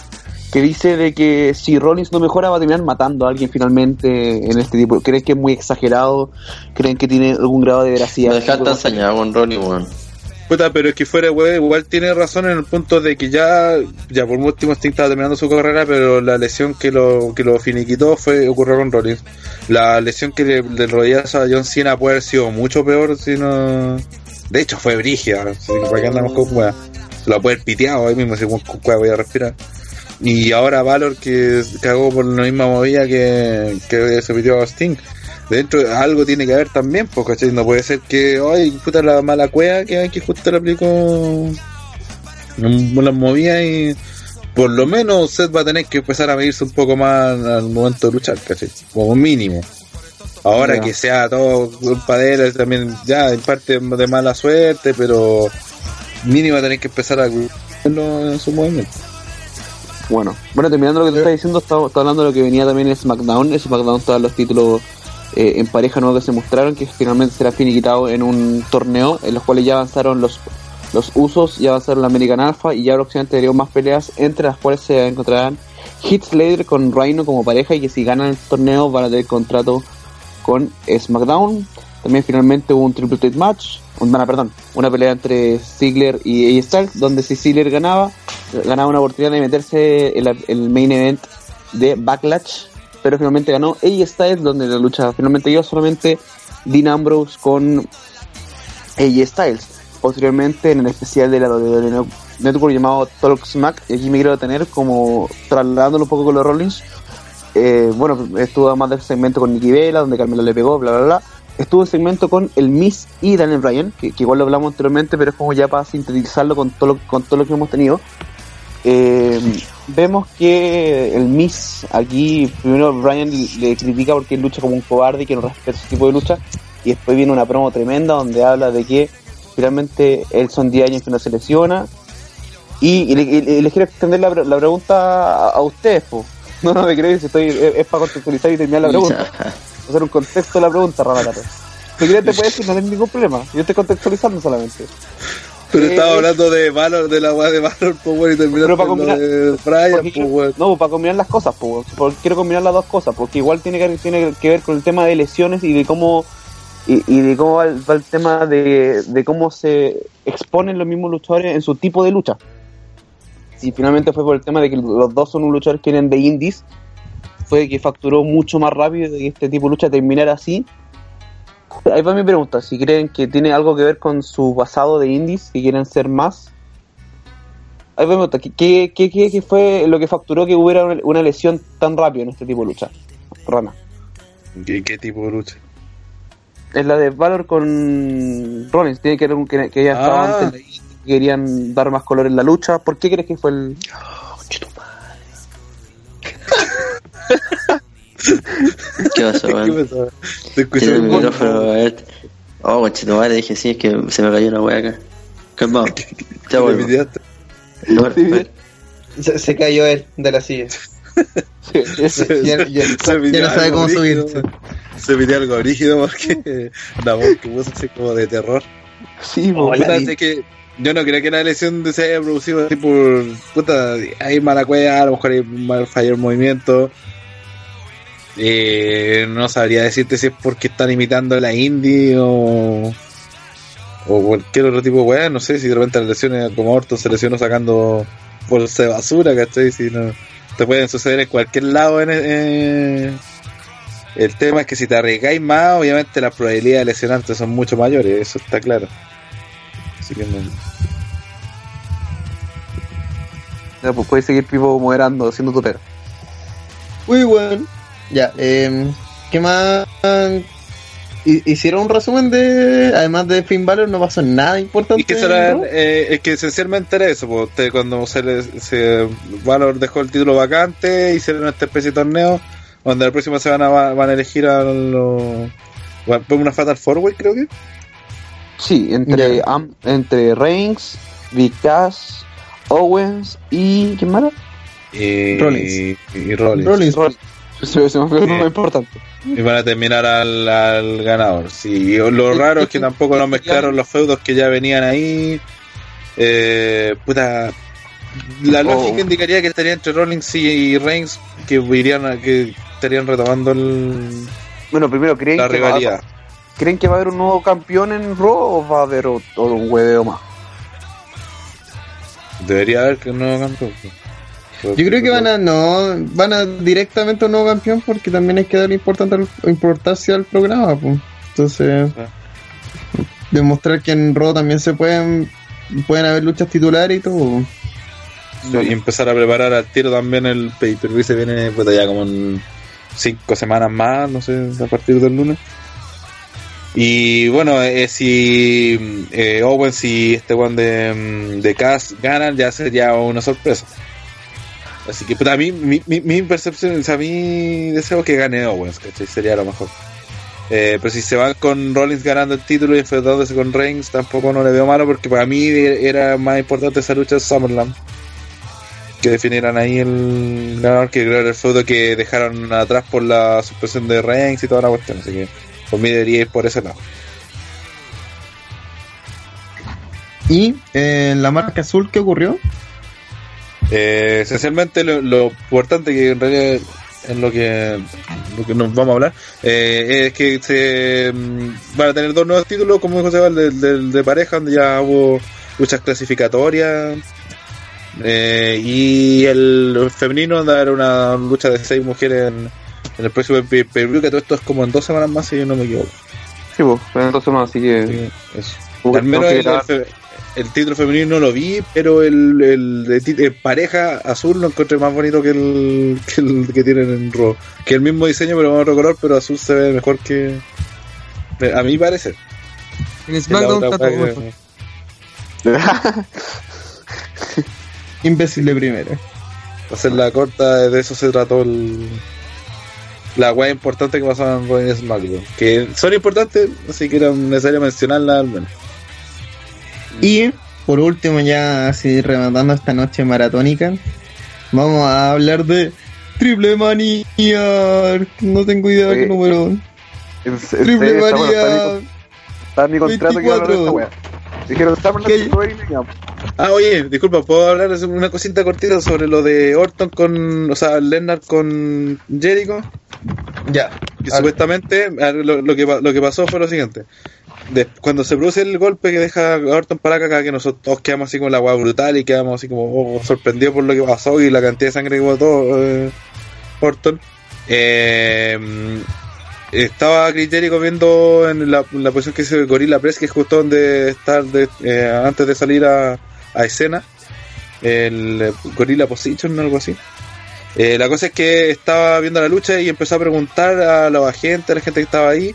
que dice de que si Rollins no mejora va a terminar matando a alguien finalmente en este tipo. ¿Creen que es muy exagerado? ¿Creen que tiene algún grado de veracidad? Me dejaste enseñado con Ronnie, weón. Puta, pero es que fuera, güey, igual tiene razón en el punto de que ya, ya por último Sting estaba terminando su carrera, pero la lesión que lo, que lo finiquitó fue, ocurrió con Rollins. La lesión que le, le a John Cena puede haber sido mucho peor si no... De hecho fue brígida, así que para qué andamos con. Se lo puede haber piteado ahí mismo, si con voy a respirar. Y ahora Valor que cagó por la misma movida que, que se pitió a Sting. Dentro algo tiene que haber también, pues, ¿cachai? No puede ser que, ay, puta la mala cueva que hay que justo le aplicó una movida y por lo menos Seth va a tener que empezar a medirse un poco más al momento de luchar, ¿cachai? Como mínimo. Ahora que sea todo culpa de él, también ya en parte de mala suerte, pero mínimo va a tener que empezar a en su movimiento. Bueno, bueno, terminando lo que te estás diciendo, está, está hablando de lo que venía también en SmackDown. En SmackDown todos los títulos eh, en pareja nuevos que se mostraron, que finalmente será finiquitado en un torneo, en los cuales ya avanzaron los los usos, ya avanzaron la American Alpha y ya próximamente tendremos más peleas, entre las cuales se encontrarán Heath Slater con Rhino como pareja y que si ganan el torneo van a tener contrato con SmackDown. También finalmente hubo un triple threat match, un, bueno, perdón, una pelea entre Ziggler y Styles, donde si Ziggler ganaba, ganaba una oportunidad de meterse en el main event de Backlash, pero finalmente ganó AJ Styles, donde la lucha finalmente dio solamente Dean Ambrose con AJ Styles. Posteriormente, en el especial de la WWE Network llamado Talk Smack, y aquí me quiero detener como trasladándolo un poco con los Rollins. Eh, bueno, estuvo además del segmento con Nikki Vela, donde Carmelo le pegó, bla, bla, bla. Estuvo el segmento con el Miss y Daniel Bryan, que, que igual lo hablamos anteriormente, pero es como ya para sintetizarlo con todo lo, con todo lo que hemos tenido. Eh, vemos que el Miss aquí, primero Bryan le critica porque él lucha como un cobarde y que no respeta ese tipo de lucha. Y después viene una promo tremenda donde habla de que finalmente él son 10 años que no se lesiona. Y, y le- y- y les quiero extender la, la pregunta a, a ustedes, po. No, no me creéis, si estoy, es, es para contextualizar y terminar la pregunta. Hacer un contexto de la pregunta, Rana Si quieres te puedes decir, no hay ningún problema. Yo estoy contextualizando solamente. Pero Eh, estaba hablando de Valor, de la weá de Valor, pues y terminaste para combinar- de Brian, pues no, para combinar las cosas, po, porque quiero combinar las dos cosas, porque igual tiene que, tiene que ver con el tema de lesiones y de cómo y, y de cómo va el, va el tema de, de cómo se exponen los mismos luchadores en su tipo de lucha. Si finalmente fue por el tema de que los dos son un luchador que vienen de indies, fue que facturó mucho más rápido de que este tipo de lucha terminara así Ahí va mi pregunta, si creen que tiene algo que ver con su pasado de indies, si quieren ser más. Ahí va mi pregunta, ¿qué, qué, qué, fue lo que facturó que hubiera una, lesión tan rápido en este tipo de lucha? Rana. ¿Qué, qué tipo de lucha? Es la de Valor con Rollins, tiene que ver con que, que ya estaba Ah. antes, que querían dar más color en la lucha. ¿Por qué crees que fue el...? ¿Qué pasó, ¿Qué weón? pasó? Te escuché Tiene el micrófono. Oh, conchetumare, dije, sí, es que se me cayó una wea acá. Calmado. Ya Te vuelvo. No. Se, se cayó él de la silla. Se- Ya, ya- se ya no sabe cómo brígido. subirse. Se pidió algo rígido porque la voz que puso así como de terror. Sí, Oh, vi. es que yo no creo que la lesión se haya producido así por puta, hay mala cueva, a lo mejor hay mal fallo en movimiento. Eh, no sabría decirte si es porque están imitando a la indie o o cualquier otro tipo de weá, no sé si de repente las lesiones como Orton se lesionó sacando bolsa de basura, ¿cachai? Si no, te pueden suceder en cualquier lado en eh, el tema es que si te arriesgáis más, obviamente las probabilidades de lesionarte son mucho mayores, eso está claro. Así que no. Ya, pues puedes seguir Pipo moderando, haciendo tu pega. Uy, weón. Ya, eh, ¿qué más? Hi- Hicieron un resumen de. Además de Finn Balor, no pasó nada importante. Y que en será, Raw? eh, es que esencialmente era eso, pues, usted cuando se, le, se Valor dejó el título vacante, hicieron esta especie de torneo, donde la próxima semana va- van a elegir a los... bueno, una Fatal Four Way creo que. Sí, entre, entre Reigns, Big Cass, Owens y... ¿Quién más? Y, Rollins. Y, y Rollins. Rollins. Rollins. Se, se me fue lo más importante. Y van a terminar al, al ganador. Sí, y lo raro es que tampoco nos mezclaron los feudos que ya venían ahí. Eh, puta. La lógica Oh. indicaría que estaría entre Rollins y Reigns, que irían a- que estarían retomando el, Bueno, primero, ¿creen la que, va, rivalidad. ¿Creen que va a haber un nuevo campeón en Raw o va a haber todo un hueveo más? Debería haber que un nuevo campeón. Yo creo que van a. No, van a directamente a un nuevo campeón porque también hay que darle importante al- importancia al programa, pues. Entonces. Ah. Demostrar que en Raw también se pueden. Pueden haber luchas titulares y todo. Sí, y empezar a preparar al tiro también el pay per view se viene puta, ya como en cinco semanas más, no sé, a partir del lunes. Y bueno, eh, si eh, Owens y este one de, mm, de Cass ganan, ya sería una sorpresa. Así que puta, a mí, mi, mi, percepción, o sea, mi deseo es que gane Owens, ¿cachai? Sería lo mejor. Eh, pero si se van con Rollins ganando el título y enfrentándose con Reigns, tampoco no le veo malo porque para mí era más importante esa lucha de SummerSlam que definieran ahí el ganador, que creo era el feudo que dejaron atrás por la suspensión de Reigns y toda la cuestión. Así que por mí debería ir por ese lado. Y eh, la marca azul, ¿qué ocurrió? Eh, esencialmente lo, importante que en realidad es lo que, lo que nos vamos a hablar eh, es que se mm, van a tener dos nuevos títulos, como dijo Sebas, del del- de pareja, donde ya hubo luchas clasificatorias. eh, y el femenino haber una lucha de seis mujeres en, en el próximo pay per view, que todo esto es como en dos semanas más, si yo no me equivoco. Sí, pues, más, así que... Así que eso. Al menos el, título femenino no lo vi, pero el, el pareja azul lo encontré más bonito que el, que el que tienen en Raw. Que el mismo diseño, pero con otro color, pero azul se ve mejor que. A mi parecer. En SmackDown está todo Imbécil de primera. hacer la corta, de eso se trató el. La weá importante que pasó en Raw y SmackDown. Que son importantes, así que era necesario mencionarla al menos. Y por último, ya así rematando esta noche maratónica, vamos a hablar de Triple Manía. No tengo idea de qué número. En- en Triple Manía. Está en mi contrato que hablar de esta 24. wea. Dijeron, está por la. Ah, oye, disculpa, ¿puedo hablar una cosita cortita sobre lo de Orton con, o sea, Lennart con Jericho? Ya. Que supuestamente lo, lo que, lo que pasó fue lo siguiente. De- cuando se produce el golpe que deja a Orton para acá, que nosotros todos quedamos así como la agua brutal y quedamos así como oh, sorprendidos por lo que pasó y la cantidad de sangre que botó eh, Orton. eh, estaba Chris Jericho viendo en la, la posición que dice Gorilla Press, que es justo donde está de- eh, antes de salir a, a escena. El Gorilla Position, algo así. Eh, la cosa es que estaba viendo la lucha y empezó a preguntar a los agentes, a la gente que estaba ahí,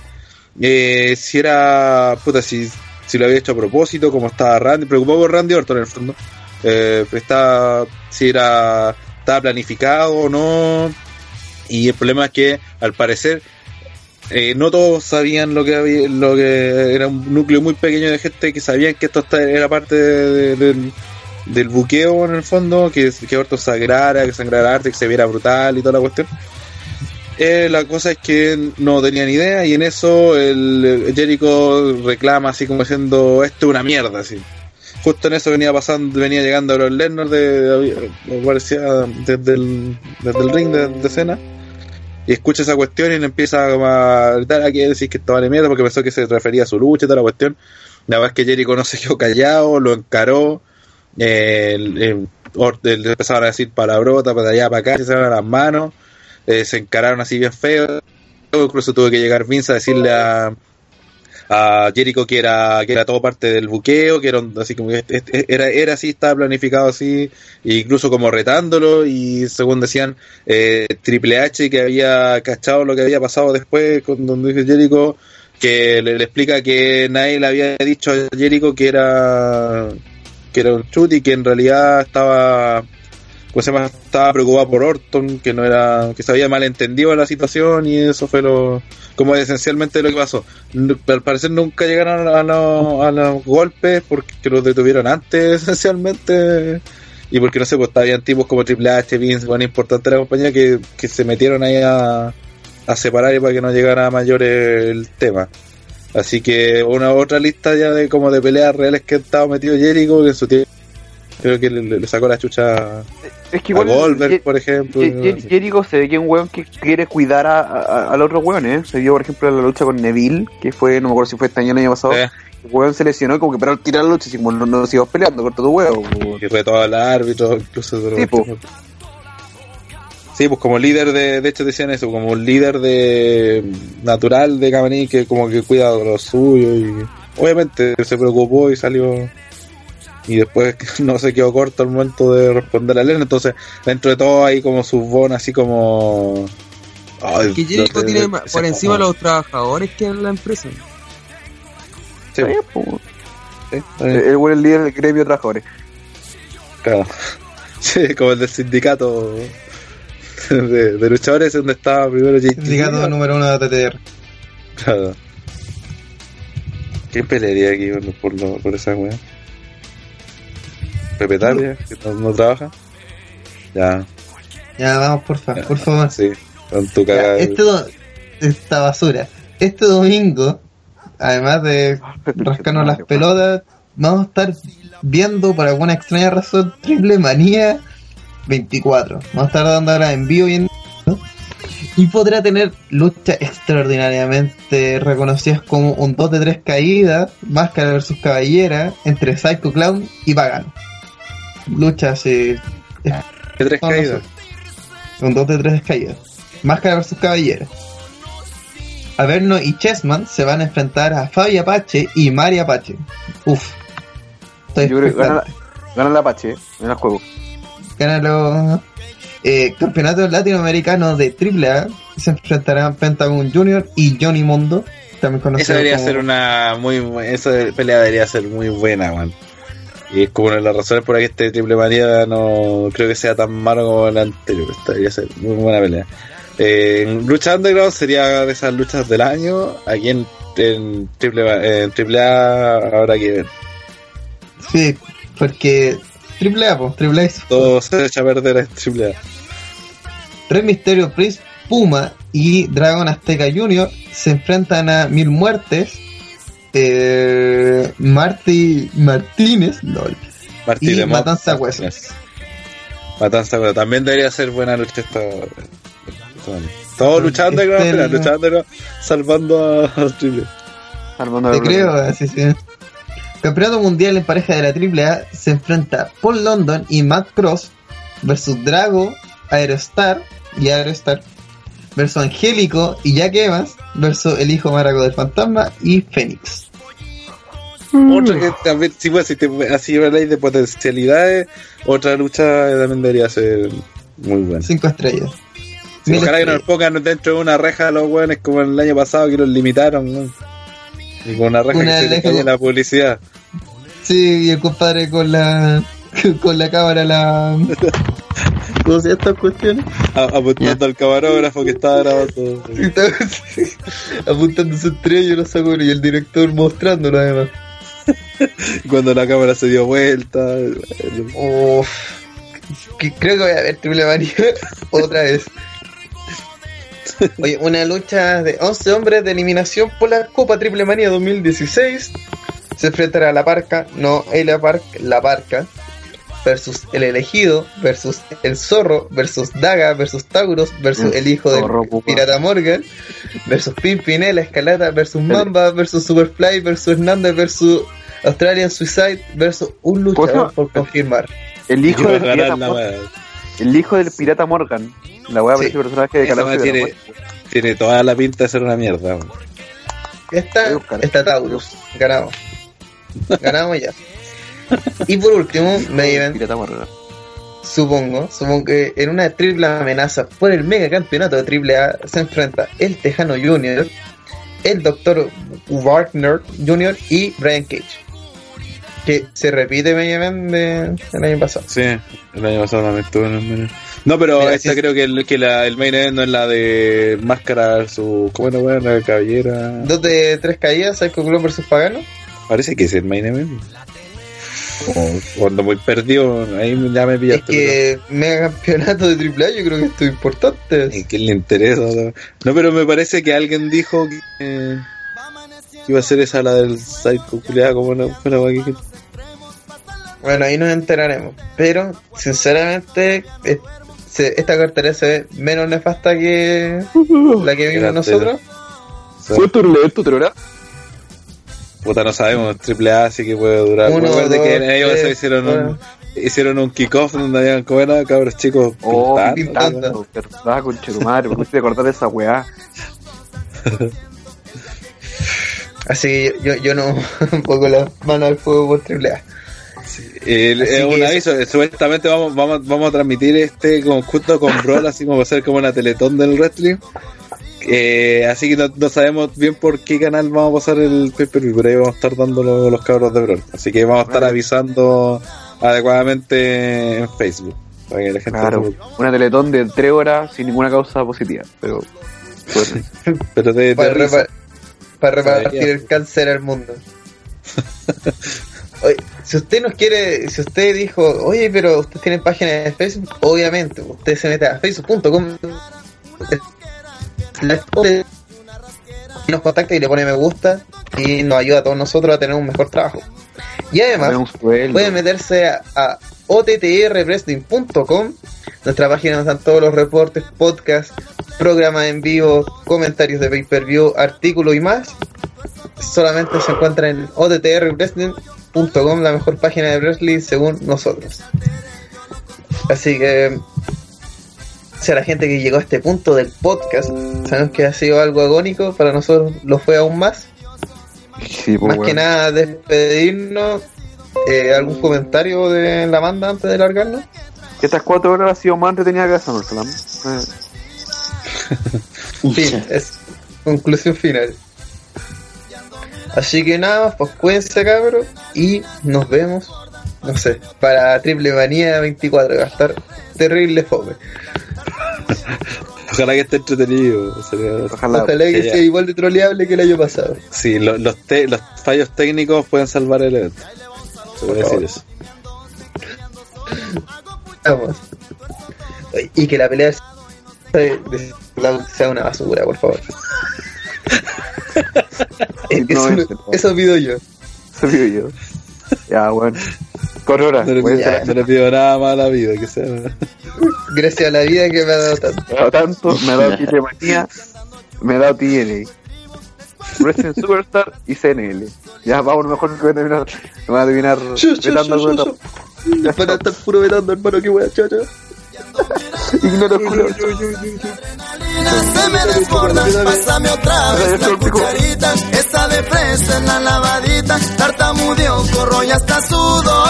eh, si era, puta, si, si lo había hecho a propósito, como estaba Randy, preocupado por Randy Orton en el fondo. Eh, estaba, si era, estaba planificado o no. Y el problema es que, al parecer, eh, no todos sabían lo que había, lo que era un núcleo muy pequeño de gente que sabían que esto era parte de- de- del buqueo en el fondo, que, que Orton sangrara, que sangrara arte, que se viera brutal y toda la cuestión. Eh, la cosa es que no tenían idea y en eso el, Jericho reclama así como diciendo esto es una mierda así. Justo en eso venía pasando, venía llegando Brock Lesnar de, me parecía desde el, desde el ring de, de escena y escucha esa cuestión y le empieza a gritar aquí decir que esto vale mierda porque pensó que se refería a su lucha y toda la cuestión. La verdad es que Jericho no se quedó callado, lo encaró, el- el- empezaron a decir palabrota para allá, para acá, se sacaron las manos, eh, se encararon así bien feo. Incluso tuvo que llegar Vince a decirle a, a Jericho que era que era todo parte del buqueo, que era así como este- este- era era así, estaba planificado así, e incluso como retándolo y según decían eh, Triple H que había cachado lo que había pasado después con donde dice Jericho que le, le explica que nadie le había dicho a Jericho que era que era un chut y que en realidad estaba ¿cómo se estaba preocupado por Orton que no era que se había malentendido la situación y eso fue lo como esencialmente lo que pasó. Al parecer nunca llegaron a, los- a los golpes porque los detuvieron antes esencialmente y porque no sé pues habían tipos como Triple H Vince bueno importante la compañía que, que se metieron ahí a, a separar y para que no llegara a mayores el tema así que una otra lista ya de como de peleas reales que ha estado metido Jericho que en su tiempo creo que le, le sacó la chucha Es que a. Goldberg por ejemplo Jericho se ve que es un weón que quiere cuidar a, a, a los otros weones. Se vio, por ejemplo, en la lucha con Neville, que fue, no me acuerdo si fue este año o el año pasado. Eh. El weón se lesionó y como que para al tirar la lucha, así como no, no sigas peleando, corta tu huevo. y retó al árbitro incluso Sí. Sí, pues como líder de, de hecho decían eso, como un líder de natural de Camarín que como que cuida de lo suyo y obviamente se preocupó y salió y después no se quedó corto al momento de responder a Elena, entonces dentro de todo hay como sus bonos así como ay, Que Jericho de- de- tiene por encima como- los trabajadores que en la empresa. Sí, bien, El es el líder del gremio de trabajadores. claro. Sí, como el del sindicato de, de luchadores donde estaba primero JT. Sindicato número uno de TTR. Claro. ¿Quién pelearía aquí por, por, lo- por esa weá? Pepe Tapia, que no, no trabaja. Ya, Ya, vamos, porfa, por favor. sí, con tu Ya, cagada. este esta basura. Este domingo, además de rascarnos las pelotas, vamos a estar viendo por alguna extraña razón Triple Manía 24. Vamos a estar dando ahora en vivo y en y podrá tener luchas extraordinariamente reconocidas como un 2 de 3 caídas, Máscara versus Caballera, entre Psycho Clown y Pagano. Luchas eh, De tres no, no caídas. sé. Un 2 de 3 caídas. Máscara versus Caballera. Averno y Chessman se van a enfrentar a Fabi Apache y Mari Apache. Uf. Estoy Yo creo que gana, la- gana la Apache en el juego. Gana los eh, campeonatos latinoamericanos de AAA. Se enfrentarán Pentagon Junior y Johnny Mondo. También conocido Esa debería como- ser una muy esa pelea debería ser muy buena, man. Y es como una de las razones por las que este triple manía no creo que sea tan malo como el anterior. Esta debería ser muy buena pelea. Eh, lucha underground sería de esas luchas del año. Aquí en, en triple en triple A habrá que ver. Sí, porque AAA, pues, AAA es Todo se echa a perder en triple A. Rey Misterio, Priest, Puma y Dragon Azteca Jr. se enfrentan a Mil Muertes, eh, Marty Martínez, lol, Martí y Matanza Hueso. Yes. Matanza Hueso. También debería ser buena lucha esta. Todos luchando Este el- luchando salvando a triple. Armando Te creo, así sí. Campeonato Mundial en pareja de la AAA se enfrenta Paul London y Matt Cross versus Drago, Aerostar y Aerostar versus Angélico y Jack Evans versus el hijo Maraco del Fantasma y Fénix. Otra que también, sí, pues, si te, así habláis de potencialidades, otra lucha también debería ser muy buena. Cinco estrellas. Si Mil ojalá que nos pongan dentro de una reja a los hueones como el año pasado que los limitaron, ¿no? Y con una reja Una que se le reja cayó con- la publicidad. Sí, y el compadre con la con la cámara la ¿Cómo se estas cuestiones? a- apuntando al camarógrafo que estaba grabando. Apuntando su estrella y los sacó y el director mostrándolo además. Cuando la cámara se dio vuelta. Que- creo que voy a ver Triple Manía otra vez. Oye, una lucha de 11 hombres de eliminación por la Copa Triple Manía 2016. Se enfrentará a la Parca, no el Parca, la Parca, versus el elegido, versus el zorro, versus Daga, versus Tauros, versus el hijo del. Pirata Morgan, versus Pimpinela, Escalata, versus Mamba, versus Superfly, versus Hernández, versus Australian Suicide, versus un luchador por confirmar. El hijo del pirata la Morgan. El hijo del pirata Morgan. La weá Sí. parece personaje de Duty. tiene, tiene toda la pinta de ser una mierda. Está, está Taurus, ganamos. Ganamos ya. Y por último, me llevan, Pirata Morgan. supongo, supongo que en una triple amenaza por el mega campeonato de triple A se enfrenta el Tejano Jr., el Dr. Wagner Jr. y Brian Cage. Que se repite Benjamin de, del año pasado. Sí, el año pasado también estuvo en el main No, pero Mira, esta sí. creo que, el, que la, el main event no es la de Máscara versus. ¿Cómo era, weón? La cabellera. Dos de tres caídas, Psycho Club versus Pagano. Parece que es el main event. Cuando muy perdido, ahí ya me Es pillaste. que mega campeonato de triple A yo creo que esto es importante. ¿En qué le interesa? No, pero me parece que alguien dijo que, eh, que iba a ser esa la del Psycho culiada, como no fue que- Bueno, ahí nos enteraremos. Pero, sinceramente, es- se- esta cartera se ve menos nefasta que la que vimos nosotros. ¿Cuánto leer tu hora? Puta, no sabemos, triple A sí que puede durar. Uno, dos, que ellos tres, hicieron un, hicieron un kickoff donde habían como era cabros chicos Oh, pintando. Verdad, conchetumare. Me gusta acordar esa weá. Así que yo, yo no pongo las manos al fuego por triple A. El- Así es un eso- aviso, supuestamente vamos, vamos, vamos a transmitir este conjunto con Brawl, así como va a ser como una teletón del wrestling. Eh, así que no, no sabemos bien por qué canal vamos a pasar el pay per view, pero ahí vamos a estar dando los, los cabros de Brawl. Así que vamos a estar Vale. avisando adecuadamente en Facebook. Para que la gente Claro. se- Una teletón de 3 horas sin ninguna causa positiva. Pero. Pero de, de Para, repa- para repartir el cáncer al mundo. Oye, si usted nos quiere, si usted dijo, oye, pero usted tiene página de Facebook, obviamente, usted se mete a facebook.com nos contacta y le pone me gusta y nos ayuda a todos nosotros a tener un mejor trabajo. Y además, pueden meterse a, a ottrwrestling.com nuestra página donde están todos los reportes, podcasts, programas en vivo, comentarios de pay-per-view, artículos y más. Solamente se encuentra en ottrwrestling.com, la mejor página de wrestling según nosotros. Así que, si a la gente que llegó a este punto del podcast, sabemos que ha sido algo agónico, para nosotros lo fue aún más. Sí, pues, Más que nada, despedirnos. Eh, ¿Algún comentario de la banda antes de largarnos? Estas 4 horas ha sido más entretenida que esa, Northland. Eh, Fin, es conclusión final. Así que nada más, pues cuídense cabros y nos vemos, no sé, para Triple Manía 24, que va a estar terrible fome. Ojalá que esté entretenido. sería- Ojalá. Ojalá que ya. sea igual de troleable que el año pasado. Sí, lo- los, te- los fallos técnicos pueden salvar el evento. Se puede decir eso. Vamos. Y que la pelea sea- una basura, por favor. No, eso, eso pido yo. Eso digo yo. Ya, bueno. 4 horas. No no le pido nada más a la vida, que sea. Gracias a la vida que me ha dado tanto. Me ha dado tanto, me ha dado me ha dado TNA. Wrestling Superstar y CNL. Ya, vamos, mejor que voy a terminar. Me van a terminar Yo, yo, vetando yo, yo, yo. Para estar puro vetando, hermano, que wea, chao, chao. Ignoro, culo. Se me desborda. Pásame otra vez la cucharita, esa de fresa en la lavadita. Tartamudeo, corro y hasta sudo.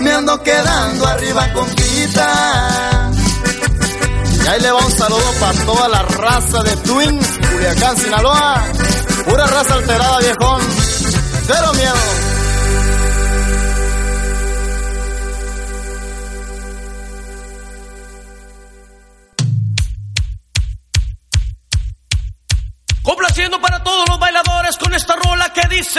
Me ando quedando arriba con pita. Y ahí le va un saludo para toda la raza de Twins, Culiacán, Sinaloa. Pura raza alterada, viejón. Cero miedo. Complaciendo para todos los bailadores con esta rola que dice...